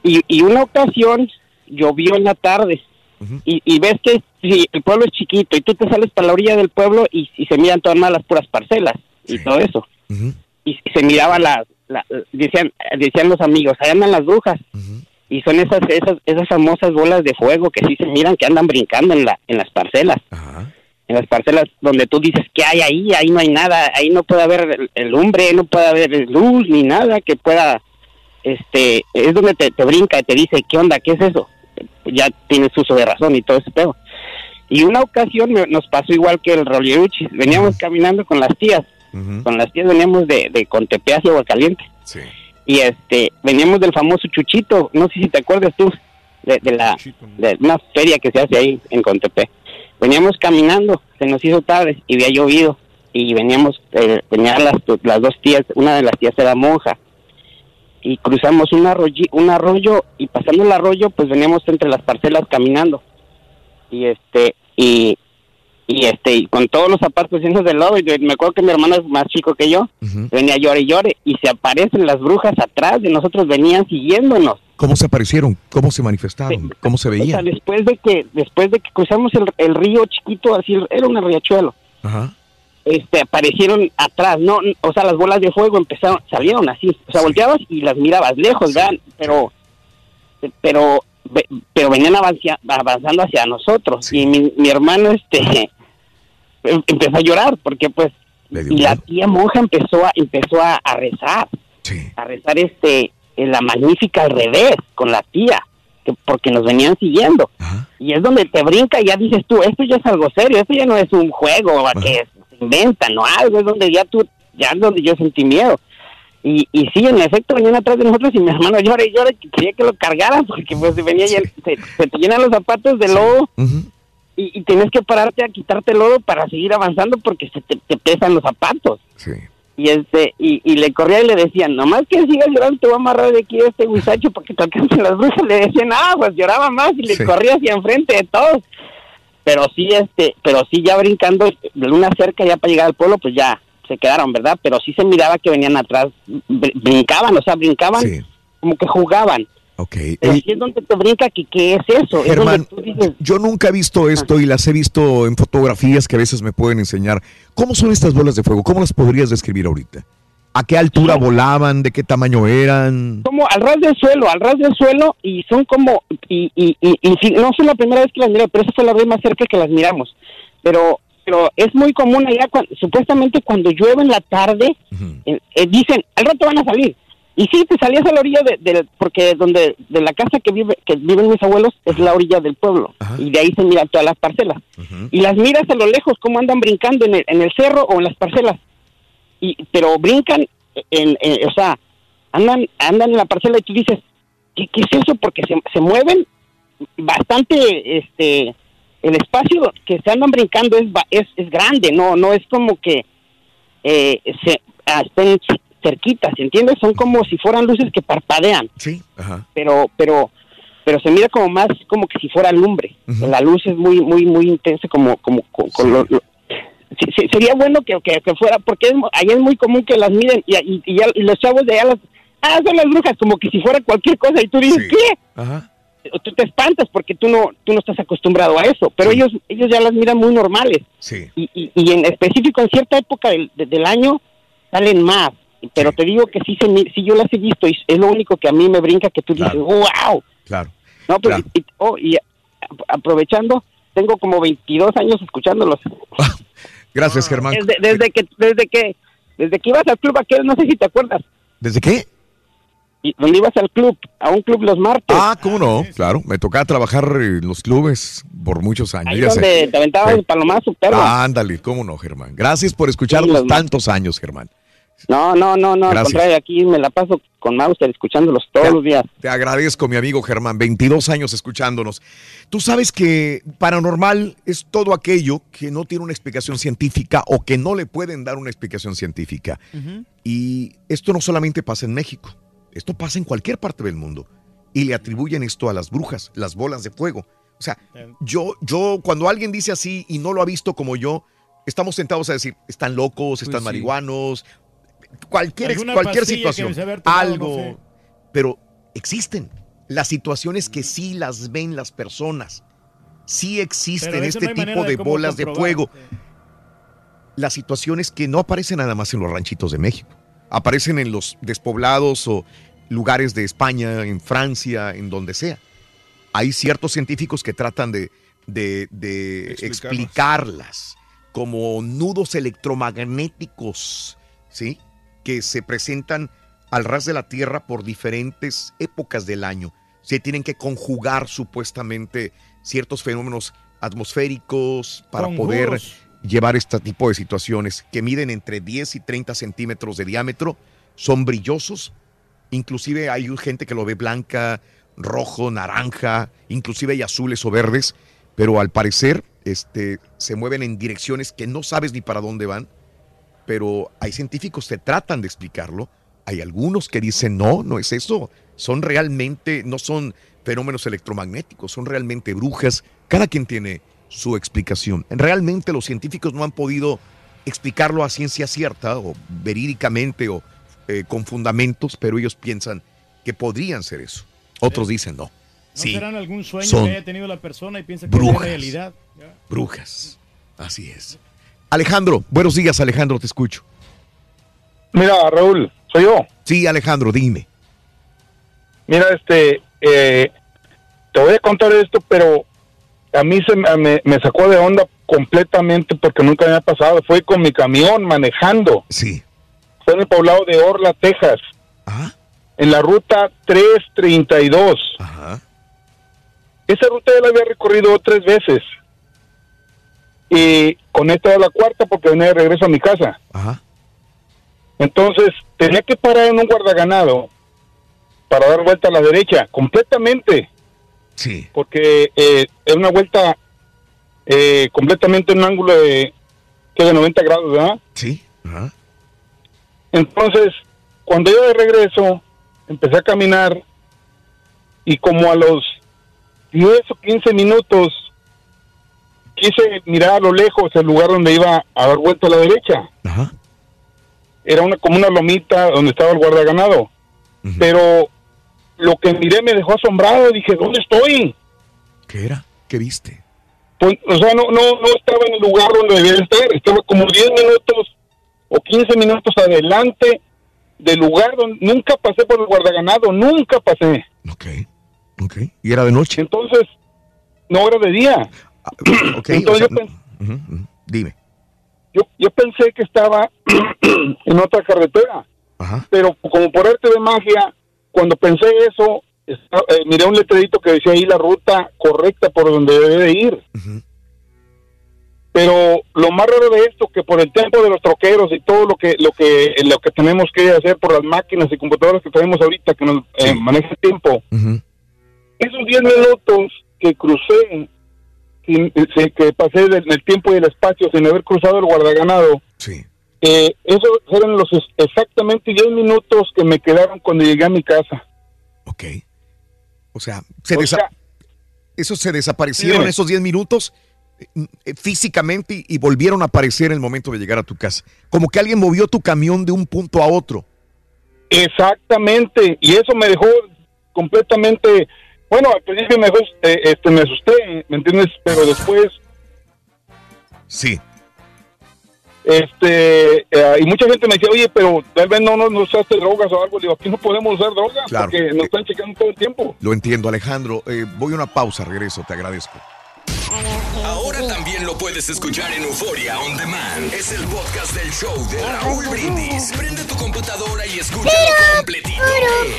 Y, y una ocasión llovió en la tarde y, y ves que si el pueblo es chiquito y tú te sales para la orilla del pueblo y, y se miran todas más las puras parcelas y todo eso. Y se miraba las, la- decían, decían los amigos, ahí andan las brujas. Y son esas, esas, esas famosas bolas de fuego que sí se miran que andan brincando en, la, en las parcelas en las parcelas donde tú dices que hay ahí, ahí no hay nada, ahí no puede haber el, el lumbre, no puede haber luz ni nada que pueda, este, es donde te, te brinca y te dice, ¿qué onda? ¿Qué es eso? Ya tienes uso de razón y todo ese pedo. Y una ocasión me- nos pasó igual que el Rolieruchis, veníamos caminando con las tías, con las tías veníamos de, de Contepé hacia Aguacaliente. Y este, veníamos del famoso Chuchito, no sé si te acuerdas tú, de, de la, de una feria que se hace ahí en Contepé veníamos caminando, se nos hizo tarde y había llovido. Y veníamos, eh, venían las, las dos tías, una de las tías era monja y cruzamos un, arroyi- un arroyo y pasando el arroyo pues veníamos entre las parcelas caminando y este y y este y con todos los zapatos llenos de lodo y me acuerdo que mi hermano es más chico que yo venía llore y llore y se aparecen las brujas atrás de nosotros venían siguiéndonos ¿Cómo se aparecieron? ¿Cómo se manifestaron? ¿Cómo se o sea, veían? después de que después de que cruzamos el, el río chiquito, así era un riachuelo, Ajá. Este aparecieron atrás, no, o sea, las bolas de fuego empezaron, salieron así, o sea, volteabas y las mirabas lejos, ¿verdad? Pero pero pero venían avancia- avanzando hacia nosotros. Y mi, mi hermano este em- empezó a llorar porque pues y la tía monja empezó a empezó a, a rezar a rezar este en la magnífica al revés con la tía que porque nos venían siguiendo. Y es donde te brinca y ya dices tú esto ya es algo serio esto ya no es un juego que se inventan o algo es donde ya tú ya es donde yo sentí miedo y, y sí, en efecto, venían atrás de nosotros y mi hermano llora y llora que quería que lo cargaran porque pues venía y él- se, se te llenan los zapatos de lodo y, y tienes que pararte a quitarte el lodo para seguir avanzando porque se te, te pesan los zapatos. Y este y, y le corría y le decían, nomás que sigas llorando te voy a amarrar de aquí a este guisacho porque te alcancen las brujas. Le decían, ah, pues lloraba más y le Sí. corría hacia enfrente de todos. Pero sí, este, pero sí ya brincando de una cerca ya para llegar al pueblo, pues ya se quedaron, ¿verdad? Pero sí se miraba que venían atrás, br- brincaban, o sea, brincaban como que jugaban. Ok. Pero sí es donde te brinca que qué es eso. es Germán, donde tú dices, yo nunca he visto esto y las he visto en fotografías que a veces me pueden enseñar. ¿Cómo son estas bolas de fuego? ¿Cómo las podrías describir ahorita? ¿A qué altura volaban? ¿De qué tamaño eran? como al ras del suelo, al ras del suelo y son como, y, y, y, y no fue la primera vez que las miré, pero esa fue la vez más cerca que las miramos. Pero pero es muy común allá, supuestamente cuando llueve en la tarde, eh, eh, dicen, al rato van a salir. Y sí, te salías a la orilla de, de- porque donde de la casa que vive que viven mis abuelos es la orilla del pueblo y de ahí se miran todas las parcelas. Y las miras a lo lejos cómo andan brincando en el, en el cerro o en las parcelas. Y pero brincan en, en- o sea, andan andan en la parcela y tú dices, ¿qué, qué es eso? Porque se, se mueven bastante este el espacio que se andan brincando es es, es grande, no no es como que eh, se ah, estén cerquitas, ¿entiendes? Son como si fueran luces que parpadean. Sí, ajá. Pero, pero, pero se mira como más como que si fuera lumbre. La luz es muy, muy, muy intensa, como, como, con, con lo- lo- Sí, sí, sería bueno que, que, que fuera, porque es, allá es muy común que las miren y, y, y ya- y los chavos de allá las, ah, son las brujas, como que si fuera cualquier cosa y tú dices, ¿qué? Ajá. Tú te espantas porque tú no, tú no estás acostumbrado a eso, pero ellos, ellos ya las miran muy normales. Sí. Y, y, y en específico en cierta época del, de- del año salen más. Pero te digo que sí, se, sí yo las he visto y es lo único que a mí me brinca que tú dices, wow. Claro. No, pues, y, oh, y aprovechando, tengo como 22 años escuchándolos. Gracias, Germán. Desde, desde que desde que desde que ibas al club aquel, no sé si te acuerdas, ¿Desde qué? y donde ibas al club, a un club los martes. Ah, ¿cómo no? Claro, me tocaba trabajar en los clubes por muchos años. Ahí ya sé. donde te aventabas Sí. el palomazo, perro. Ah, ándale, ¿cómo no, Germán? Gracias por escucharnos tantos años, Germán. No, no, no, no, al Gracias. contrario, aquí me la paso con Mauser escuchándolos todos los días. Te agradezco, mi amigo Germán, 22 años escuchándonos. Tú sabes que paranormal es todo aquello que no tiene una explicación científica o que no le pueden dar una explicación científica. Y esto no solamente pasa en México, esto pasa en cualquier parte del mundo. Y le atribuyen esto a las brujas, las bolas de fuego. O sea, yo, yo, cuando alguien dice así y no lo ha visto como yo, estamos tentados a decir, están locos, están sí. marihuanos, cualquier, cualquier situación, tomado, algo. no sé. Pero existen las situaciones que sí las ven las personas. Sí existen este no tipo de bolas de fuego. Las situaciones que no aparecen nada más en los ranchitos de México. Aparecen en los despoblados o lugares de España, en Francia, en donde sea. Hay ciertos científicos que tratan de, de- de Explicarlas. explicarlas como nudos electromagnéticos, ¿sí? Que se presentan al ras de la Tierra por diferentes épocas del año. Se tienen que conjugar supuestamente ciertos fenómenos atmosféricos para poder llevar este tipo de situaciones que miden entre 10 y 30 centímetros de diámetro, son brillosos, inclusive hay gente que lo ve blanca, rojo, naranja, inclusive hay azules o verdes, pero al parecer este, se mueven en direcciones que no sabes ni para dónde van, pero hay científicos que tratan de explicarlo, hay algunos que dicen no, no es eso, son realmente, no son fenómenos electromagnéticos, son realmente brujas, cada quien tiene su explicación. Realmente los científicos no han podido explicarlo a ciencia cierta o verídicamente o eh, con fundamentos, pero ellos piensan que podrían ser eso. Otros dicen no. ¿No Sí, serán algún sueño que haya tenido la persona y piensa que brujas. es realidad? Ya. brujas. Así es. Alejandro, buenos días Alejandro, te escucho. Mira, Raúl, soy yo. Sí, Alejandro, dime. Mira, este, eh, te voy a contar esto, pero a mí se me, sacó de onda completamente porque nunca me ha pasado. Fue con mi camión manejando. Sí. Fue en el poblado de Orla, Texas. En la ruta 332. Esa ruta ya la había recorrido tres veces. Y con esta era la cuarta porque venía de regreso a mi casa. Entonces tenía que parar en un guardaganado para dar vuelta a la derecha, completamente. Sí. Porque eh, es una vuelta eh, completamente en un ángulo de, que de 90 grados, ¿verdad? Sí. Ajá. Entonces, cuando yo de regreso, empecé a caminar y como a los 10 o 15 minutos quise mirar a lo lejos el lugar donde iba a dar vuelta a la derecha. Era una como una lomita donde estaba el guardaganado. Pero lo que miré me dejó asombrado. Dije, ¿dónde estoy? ¿Qué era? ¿Qué viste? Pues, o sea, no, no, no estaba en el lugar donde debía estar. Estaba como 10 minutos o 15 minutos adelante del lugar donde nunca pasé por el guardaganado. Nunca pasé. Ok. ¿Y era de noche? Entonces, no era de día. Ok, Entonces o sea, yo, pen- ujú, ujú. Dime. yo, yo pensé que estaba en otra carretera. pero como por arte de magia, cuando pensé eso, eh, miré un letrerito que decía ahí la ruta correcta por donde debe de ir. Pero lo más raro de esto que por el tiempo de los troqueros y todo lo que lo que lo que tenemos que hacer por las máquinas y computadoras que tenemos ahorita que nos eh, maneja el tiempo, esos 10 minutos que crucé, sin- que pasé del el tiempo y el espacio sin haber cruzado el guardaganado, eh, esos eran los exactamente 10 minutos que me quedaron cuando llegué a mi casa. O sea, se O sea- esos se desaparecieron Dime. esos 10 minutos eh, físicamente y, y volvieron a aparecer en el momento de llegar a tu casa. Como que alguien movió tu camión de un punto a otro. Exactamente, y eso me dejó completamente, bueno, al principio me, eh, este, me asusté, ¿me entiendes? Pero después, Sí. este, eh, y mucha gente me decía, oye, pero tal vez no, no, no usaste drogas o algo, Le digo, aquí no podemos usar drogas Claro. porque nos están checando todo el tiempo. Lo entiendo, Alejandro. Eh, voy a una pausa, regreso, te agradezco. Ahora también lo puedes escuchar en Euforia On Demand. Es el podcast del show de Raúl Brindis. Prende tu computadora y escúchalo completito.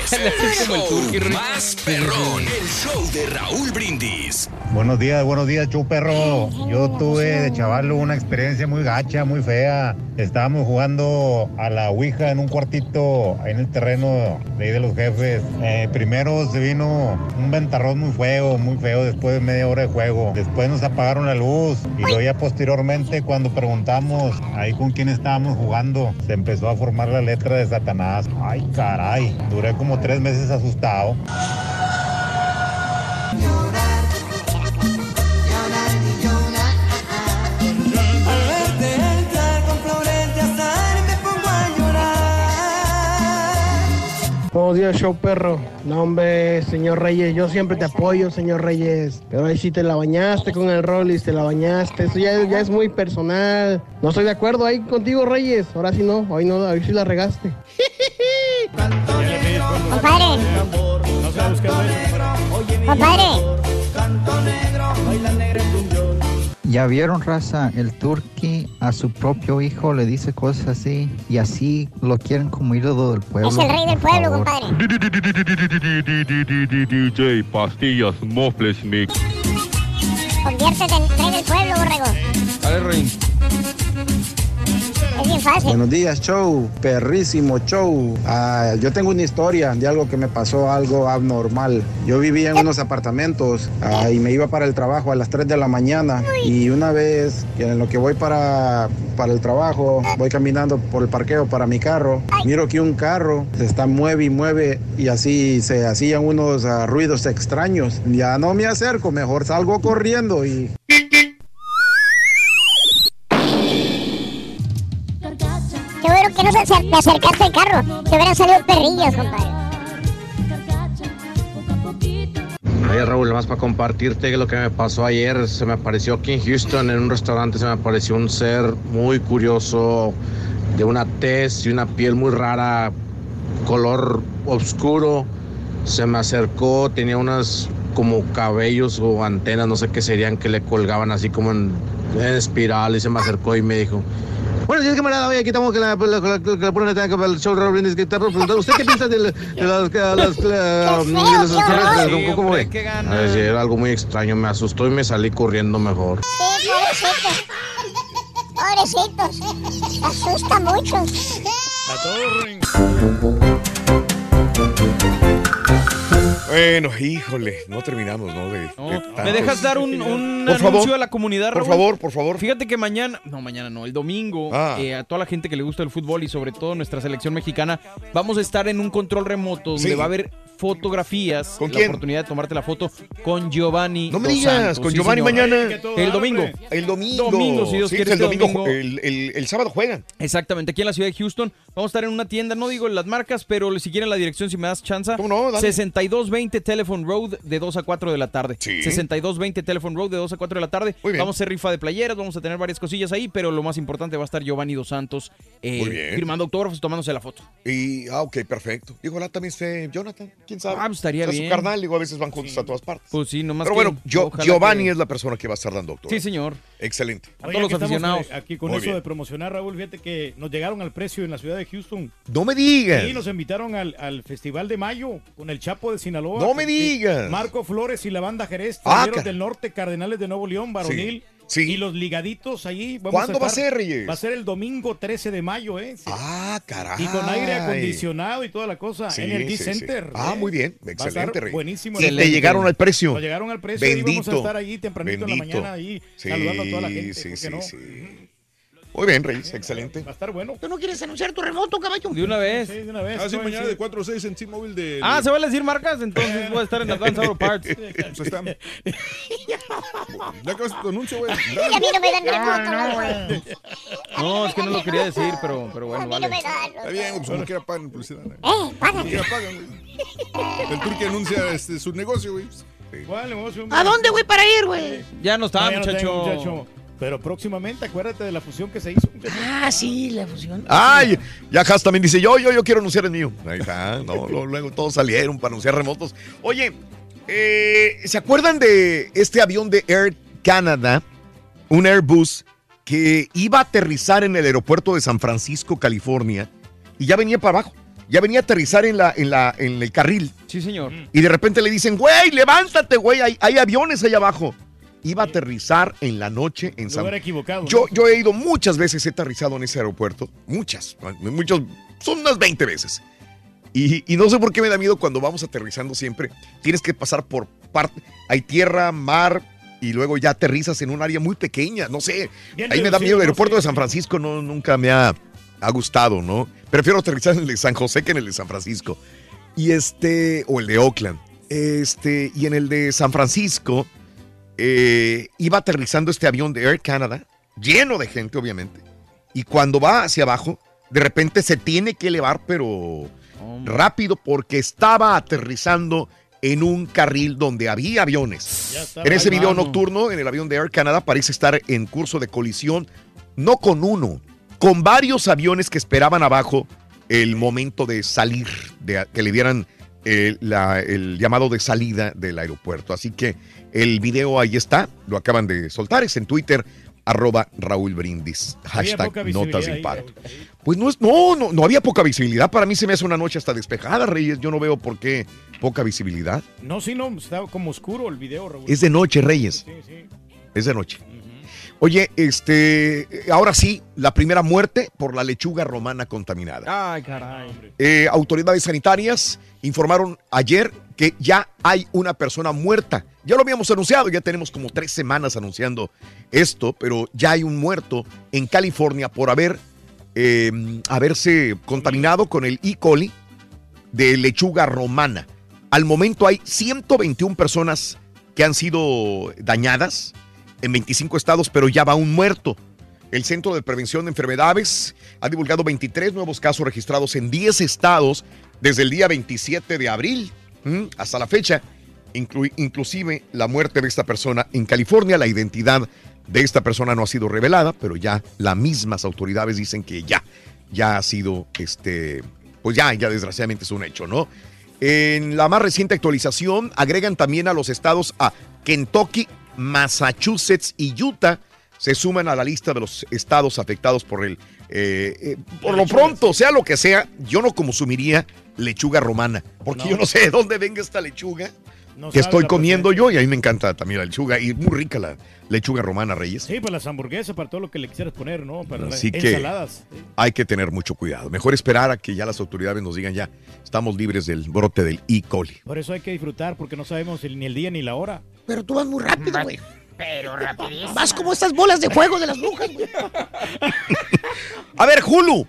Es el show más perrón. El show de Raúl Brindis. Buenos días, buenos días, show perro. Yo tuve de chavalo una experiencia muy gacha, muy fea. Estábamos jugando a la Ouija en un cuartito ahí en el terreno de ahí de los jefes. Eh, primero se vino un ventarrón muy feo, muy feo después de media hora de juego. Después nos apagaron la luz y luego ya posteriormente cuando preguntamos ahí con quién estábamos jugando, se empezó a formar la letra de Satanás. Ay, caray. Duré como tres meses asustado. Buenos días, show perro. No, hombre, señor Reyes, yo siempre te apoyo, señor Reyes. Pero ahí sí te la bañaste con el Rollis, te la bañaste. Eso ya, ya es muy personal. No estoy de acuerdo ahí contigo, Reyes. Ahora sí no, hoy no, hoy sí la regaste. Compadre. Compadre. Ya vieron, raza, el turqui a su propio hijo le dice cosas así y así lo quieren como ídolo del pueblo. Es el rey del pueblo, compadre. DJ Pastillas Mofles Mix. Conviértete en rey del pueblo, borrego. Dale, Rey. Es bien fácil. Buenos días, show. Perrísimo show. Ah, yo tengo una historia de algo que me pasó, algo abnormal. Yo vivía en unos apartamentos ah, y me iba para el trabajo a las 3 de la mañana. Y una vez, en lo que voy para, para el trabajo, voy caminando por el parqueo para mi carro. Miro que un carro se está mueve y mueve y así se hacían unos ah, ruidos extraños. Ya no me acerco, mejor salgo corriendo y te acercaste al carro. Te hubieran salido perrillos, compadre. Oye Raúl, más para compartirte lo que me pasó ayer. Se me apareció aquí en Houston, en un restaurante, se me apareció un ser muy curioso, de una tez y una piel muy rara, color oscuro. Se me acercó, tenía unas como cabellos o antenas, no sé qué serían, que le colgaban así como en, en espiral y se me acercó y me dijo, bueno, sí, camarada, oye, aquí estamos con la, la, la, la pura neta, con el show de Raúl Brindis, que te preguntando, ¿usted qué piensa de, la- de las, de las, de las- de los extraterrestres? ¿Cómo- ¿Cómo ve? A ver, sí, era algo muy extraño, me asustó y me salí corriendo mejor. Sí, pobrecitos. Pobrecitos. Asusta mucho. Bueno, híjole, no terminamos, ¿no? De, de ¿Me dejas dar un, un Por anuncio favor. a la comunidad, Por Raúl? favor, por favor. Fíjate que mañana, no, mañana no, el domingo, Ah. eh, a toda la gente que le gusta el fútbol y sobre todo nuestra selección mexicana, vamos a estar en un control remoto donde Sí. va a haber fotografías, ¿Con la quién? oportunidad de tomarte la foto con Giovanni. No me digas, Santos, con sí, Giovanni señor. mañana. El domingo. El domingo. Domingo, si Dios Sí, quiere. el este domingo, el, el- el sábado juegan. Exactamente, aquí en la ciudad de Houston. Vamos a estar en una tienda, no digo las marcas, pero si quieren la dirección, si me das chance. Dale. 6220 Telephone Road de 2 a 4 de la tarde. 6220 Telephone Road de 2 a 4 de la tarde. bien. Vamos a hacer rifa de playeras, vamos a tener varias cosillas ahí, pero lo más importante va a estar Giovanni Dos Santos eh, Muy bien. firmando autógrafos y tomándose la foto. Y, ah, ok, perfecto. Y ojalá también esté Jonathan. quién sabe. Ah, pues estaría Es bien. su carnal, digo, a veces van juntos a todas partes. Pues sí, nomás Pero que bueno, ojalá Giovanni que- es la persona que va a estar dando doctor. Sí, señor. Excelente. A Oye, todos los que estamos, aficionados. Aquí con Muy eso bien. de promocionar, Raúl, fíjate que nos llegaron al precio en la ciudad de Houston. No me digas. Sí, nos invitaron al, al Festival de Mayo con el Chapo de Sinaloa. No me digas. Marco Flores y la banda Jerez, Ah, del Norte, Cardenales de Nuevo León, Varonil. Sí, Y los ligaditos allí. Vamos ¿Cuándo va a ser, Reyes? Va a ser el domingo 13 de mayo, ¿eh? Sí. Ah, caray. Y con aire acondicionado y toda la cosa en el D. Center. Ah, ¿eh? muy bien. Va a Excelente, estar. Buenísimo. Y te llegaron al precio. Nos llegaron al precio y vamos a Bendito. estar ahí tempranito en la Bendito. mañana ahí Sí, saludando a toda la gente. sí, ¿por qué sí, no? sí. Muy bien, Reyes, excelente. Va a estar bueno. ¿Tú no quieres anunciar tu remoto, caballo? De una vez. Sí, de una vez. Ah, sí, mañana sí. de 4 a 6 en T-Mobile de... Ah, ¿se van a decir marcas? Entonces voy a estar en Advance Auto Parts. Pues está. Ya acabaste tu anuncio, güey. Y a mí no me dan remoto, no, güey. No, es que no lo quería decir, pero, pero A bueno, mí vale. no me dan. Está bien, pues como quiera pagan publicidad. ¿eh? Eh, pagan, güey. El turque anuncia este, su negocio, güey. ¿Cuál negocio? ¿A dónde, güey, para ir, güey? Ya no está, No, ya no muchacho. Pero próximamente, acuérdate de la fusión que se hizo. Ah, sí, la fusión. Ay, ya Has también dice, yo, yo, yo quiero anunciar el mío. Ahí está, no, lo- luego todos salieron para anunciar remotos. Oye, eh, ¿se acuerdan de este avión de Air Canada, un Airbus, que iba a aterrizar en el aeropuerto de San Francisco, California, y ya venía para abajo? Ya venía a aterrizar en, la, en, la, en el carril. Sí, señor. Y de repente le dicen, güey, levántate, güey, hay, hay aviones allá abajo. Iba a aterrizar en la noche en San equivocado. ¿no? yo, yo he ido muchas veces, he aterrizado en ese aeropuerto. Muchas. Muchos, son unas 20 veces. Y, y no sé por qué me da miedo cuando vamos aterrizando siempre. Tienes que pasar por parte. Hay tierra, mar. Y luego ya aterrizas en un área muy pequeña. No sé. Bien ahí me da miedo. El ¿no? aeropuerto Sí. de San Francisco no, nunca me ha, ha gustado, ¿no? Prefiero aterrizar en el de San José que en el de San Francisco. Y este, o el de Oakland. Este, y en el de San Francisco, eh, iba aterrizando este avión de Air Canada, lleno de gente, obviamente. Y cuando va hacia abajo, de repente se tiene que elevar, pero rápido, porque estaba aterrizando en un carril donde había aviones. En ese video nocturno, en el avión de Air Canada, parece estar en curso de colisión, no con uno, con varios aviones que esperaban abajo el momento de salir, de que le dieran eh, la- el llamado de salida del aeropuerto. Así que el video ahí está, lo acaban de soltar, es en Twitter, arroba Raúl Brindis, hashtag notas. Pues no, es, no, no, no había poca visibilidad. Para mí se me hace una noche hasta despejada, Reyes. Yo no veo por qué poca visibilidad. No, sí, no, estaba como oscuro el video, Raúl. Es de noche, Reyes. Sí, sí. Es de noche. Oye, este, ahora sí, la primera muerte por la lechuga romana contaminada. Ay, caray. Eh, autoridades sanitarias informaron ayer que ya hay una persona muerta. Ya lo habíamos anunciado, ya tenemos como tres semanas anunciando esto, pero ya hay un muerto en California por haber eh, haberse contaminado con el E. coli de lechuga romana. Al momento hay 121 personas que han sido dañadas en 25 estados, pero ya va un muerto. El Centro de Prevención de Enfermedades ha divulgado 23 nuevos casos registrados en 10 estados desde el día 27 de abril hasta la fecha, inclu- inclusive la muerte de esta persona en California. La identidad de esta persona no ha sido revelada, pero ya las mismas autoridades dicen que ya, ya ha sido, este, pues ya, ya desgraciadamente es un hecho, ¿no? En la más reciente actualización agregan también a los estados a Kentucky, Massachusetts y Utah se suman a la lista de los estados afectados por el... eh, eh, por lo pronto, sea lo que sea, yo no consumiría lechuga romana, porque No. yo no sé de dónde venga esta lechuga No que estoy comiendo yo y a mí me encanta también la lechuga y muy rica la lechuga romana, Reyes. Sí, para las hamburguesas, para todo lo que le quisieras poner, ¿no? Para Así las que ensaladas. hay que tener mucho cuidado. Mejor esperar a que ya las autoridades nos digan ya, estamos libres del brote del E. coli. Por eso hay que disfrutar, porque no sabemos ni el día ni la hora. Pero tú vas muy rápido, güey. Pero rapidísimo. Vas como estas bolas de fuego de las brujas, güey. A ver, Hulu,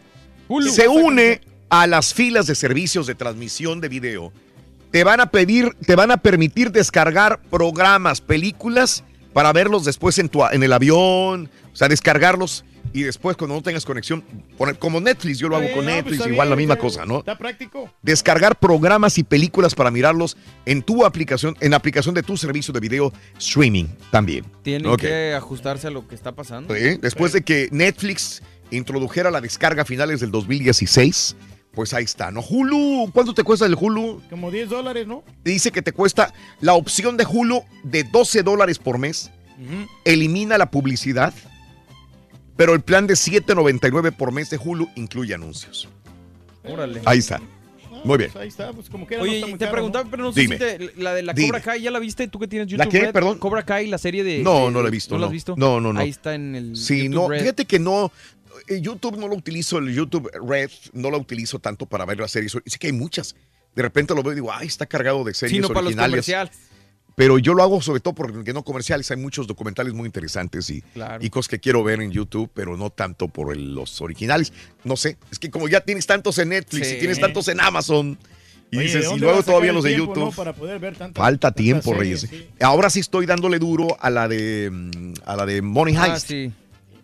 se une a las filas de servicios de transmisión de video. Te van a pedir, te van a permitir descargar programas, películas para verlos después en, tu, en el avión, o sea, descargarlos y después cuando no tengas conexión, poner, como Netflix, yo lo hago Eh, con no, pues Netflix, igual la misma está- cosa, ¿no? Está práctico. Descargar programas y películas para mirarlos en tu aplicación, en la aplicación de tu servicio de video streaming también. Tienen que ajustarse a lo que está pasando. Sí, Después de que Netflix introdujera la descarga a finales del 2016, Pues ahí está, ¿no? Hulu, ¿cuánto te cuesta el Hulu? Como 10 dólares, ¿no? Dice que te cuesta la opción de Hulu de 12 dólares por mes. Elimina la publicidad. Pero el plan de 7.99 por mes de Hulu incluye anuncios. Órale. Ahí está. Muy bien. Pues ahí está, pues como que Oye, no está muy te caro, preguntaba, ¿no? pero no sé Dime. si te- la de la Dime. Cobra Kai, ¿ya la viste? ¿Tú que tienes YouTube ¿La qué? Red? Perdón. Cobra Kai, la serie de... No, de- no la he visto. ¿No No, la has visto? No, no, no. Ahí está en el Sí, YouTube no, Red. fíjate que no. eh, YouTube no lo utilizo, el YouTube Red no lo utilizo tanto para ver las series. Sí que hay muchas. De repente lo veo y digo, ay, está cargado de series Sí, no para los originales. comerciales. Pero yo lo hago sobre todo porque no comerciales. Hay muchos documentales muy interesantes y, Claro. y cosas que quiero ver en YouTube, pero no tanto por el- los originales. No sé, es que como ya tienes tantos en Netflix Sí. y tienes tantos en Amazon, y Oye, ¿de dices, y luego todavía los de tiempo, YouTube. no, para poder ver tantas- Falta tantas tiempo, series, Reyes. sí. Ahora sí estoy dándole duro a la de mm, a la de Money Ah, Heist. sí.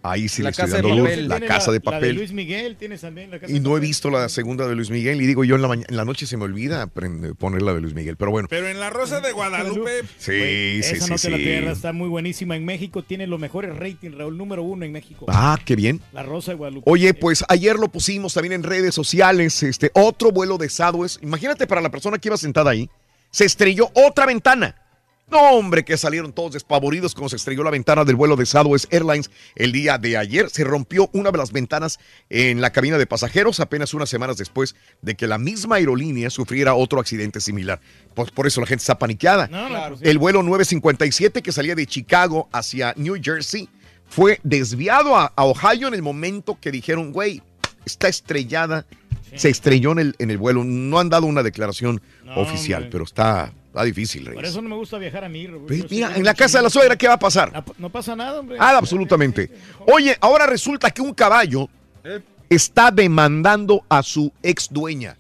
Ahí sí La le estoy dando. La casa de La de papel. Luis Miguel, tienes también la casa y de no he visto la segunda de Luis Miguel. Y digo, yo en la, en la noche se me olvida poner la de Luis Miguel. Pero bueno. Pero en la Rosa de Guadalupe. Sí, sí, Esa sí, no te la sí. pierdas, está muy buenísima en México, tiene los mejores ratings, Raúl, número uno en México. Ah, qué bien. La Rosa de Guadalupe. Oye, pues ayer lo pusimos también en redes sociales, este otro vuelo de Southwest. Imagínate para la persona que iba sentada ahí, se estrelló otra ventana. No, hombre, que salieron todos despavoridos cuando se estrelló la ventana del vuelo de Southwest Airlines el día de ayer. Se rompió una de las ventanas en la cabina de pasajeros apenas unas semanas después de que la misma aerolínea sufriera otro accidente similar. Pues por eso la gente está paniqueada. No, pues sí. El vuelo 957 que salía de Chicago hacia New Jersey fue desviado a, a Ohio en el momento que dijeron, güey, está estrellada. Se estrelló en el, en el vuelo. No han dado una declaración No, oficial, hombre. pero está, está difícil, Por Reyes. eso no me gusta viajar a mí. Pues sí mira, en la casa de la suegra, ¿qué va a pasar? Ah, No pasa nada, hombre. Nada, absolutamente. Oye, ahora resulta que un caballo está demandando a su ex dueña.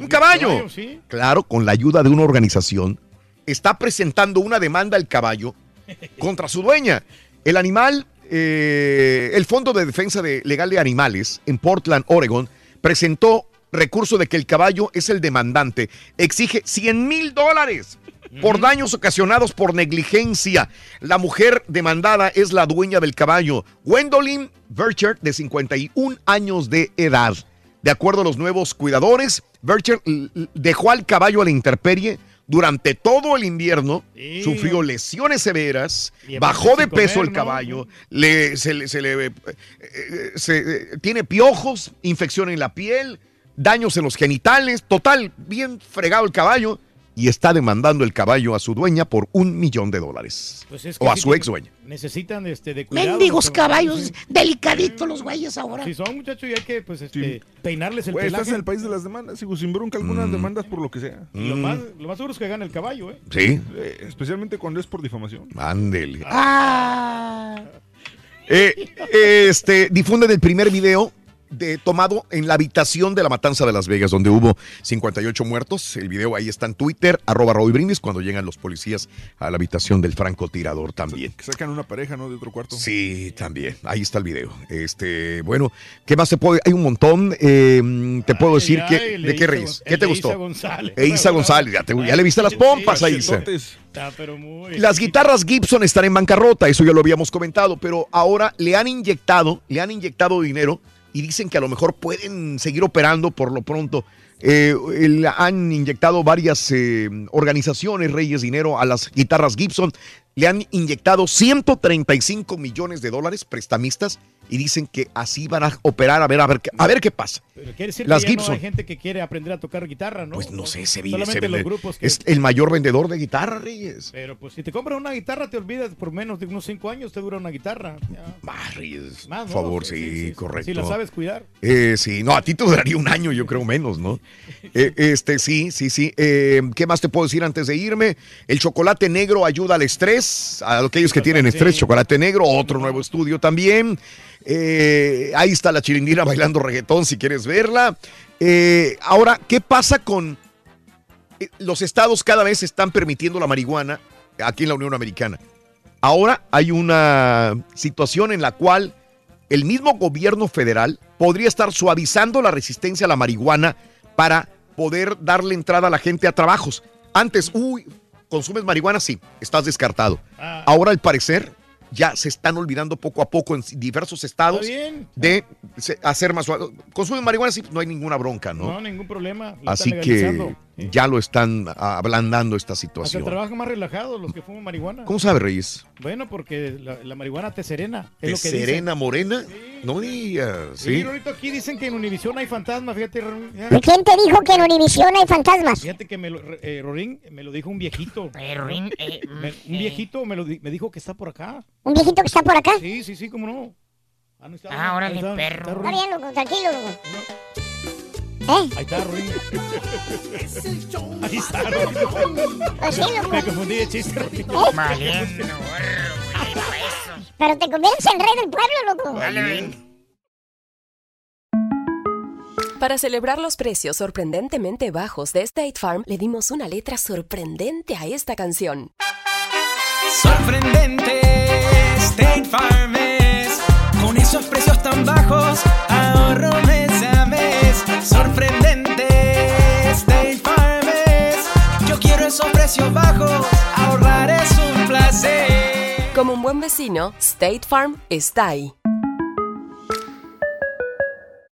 Un caballo. caballo, sí. Claro, con la ayuda de una organización, está presentando una demanda al caballo contra su dueña. El animal, eh, el Fondo de Defensa de Legal de Animales en Portland, Oregon, presentó recurso de que el caballo es el demandante. Exige 100 mil dólares por daños ocasionados por negligencia. La mujer demandada es la dueña del caballo, Gwendolyn Burchard, de 51 años de edad. De acuerdo a los nuevos cuidadores, l- dejó al caballo a la intemperie durante todo el invierno, Sí. sufrió lesiones severas, bajó de peso comer, el ¿no? caballo, le, se, le- se le, se, tiene piojos, infección en la piel, daños en los genitales, total, bien fregado el caballo y está demandando el caballo a su dueña por un millón de dólares. Pues es que o a sí su ex dueña. Necesitan este, de cuidado. Mendigos los caballos, delicaditos los güeyes ahora. Sí, son muchachos y hay que pues, este, peinarles el Güey, estás pelaje. en el país de las demandas, sigo sin bronca Mm. algunas demandas por lo que sea. Lo, más, lo más seguro es que gane el caballo, ¿eh? Sí, Eh, especialmente cuando es por difamación. ándele. Ah. Eh, este, difunden el primer video de, tomado en la habitación de la matanza de Las Vegas, donde hubo 58 muertos. El video ahí está en Twitter, arroba Raúl Brindis, cuando llegan los policías a la habitación del francotirador también. Que sacan una pareja, ¿no? De otro cuarto. Sí, también. Ahí está el video. Este, bueno, ¿qué más te puedo? Hay un montón. eh, te puedo decir Ay, que, ¿de qué? Gon- ¿Qué te de gustó? Isa González. E Isa González, ya, te- ya le viste las pompas a Isa. Está, pero muy... Las guitarras Gibson están en bancarrota, eso ya lo habíamos comentado, pero ahora le han inyectado, le han inyectado dinero y dicen que a lo mejor pueden seguir operando por lo pronto. Eh, el- han inyectado varias eh, organizaciones, Reyes, dinero a las guitarras Gibson. Le han inyectado 135 millones de dólares prestamistas y dicen que así van a operar a ver a ver qué- a ver qué pasa. Pero quiere decir Las que ya Gibson. no hay gente que quiere aprender a tocar guitarra, ¿no? Pues no sé, se vive, Solamente se los grupos que... es el mayor vendedor de guitarra, Reyes. Pero pues si te compras una guitarra te olvidas por menos de unos 5 años te dura una guitarra. Ya. Más, Reyes, Más, por ¿no? favor, sí. correcto. Si la sabes cuidar. Eh, sí, no, a ti te duraría un año, yo creo menos, ¿no? Eh, este, sí, sí, sí. Eh, ¿Qué más te puedo decir antes de irme? El chocolate negro ayuda al estrés, a aquellos que tienen estrés, chocolate negro, otro nuevo estudio también. Eh, ahí está la chilindrina bailando reggaetón si quieres verla. Eh, ahora, ¿qué pasa con eh, los estados cada vez están permitiendo la marihuana aquí en la Unión Americana? Ahora hay una situación en la cual el mismo gobierno federal podría estar suavizando la resistencia a la marihuana para poder darle entrada a la gente a trabajos. Antes, uy, consumes marihuana, sí, estás descartado. Ahora, al parecer, ya se están olvidando poco a poco en diversos estados de hacer más. Consumen marihuana, sí, no hay ninguna bronca, No, ¿no? ningún problema. Así que ya lo están ah, ablandando esta Hasta situación. trabajan más relajados los que fuman marihuana. ¿Cómo sabe, Reyes? Bueno, porque la, la marihuana te serena. Es ¿De lo que dicen. serena morena? No digas, Sí, ¿sí? Rorito, aquí dicen que en Univisión hay fantasmas, fíjate. ¿Y quién te dijo que en Univisión hay fantasmas? Fíjate que me lo, eh, Rorín, me lo dijo un viejito. Rorín, eh, Me- un viejito me, lo, me dijo que está por acá. ¿Un viejito que está por acá? Sí, sí, sí, cómo no. Ah, no está, Ah, órale, está, perro. está Está bien, loco, tranquilo, loco. ¿Eh? Ahí está, Rorín. Ahí está. Pues sí, loco. Me confundí de chiste, Rorín. Valiendo, Pero te conviertes en rey del pueblo, loco. Para celebrar los precios sorprendentemente bajos de State Farm, le dimos una letra sorprendente a esta canción. Sorprendente, State Farm es. Con esos precios tan bajos, ahorro mes. Sorprendente, State Farm es. Yo quiero esos precios bajos, ahorrar es un placer. Como un buen vecino, State Farm está ahí.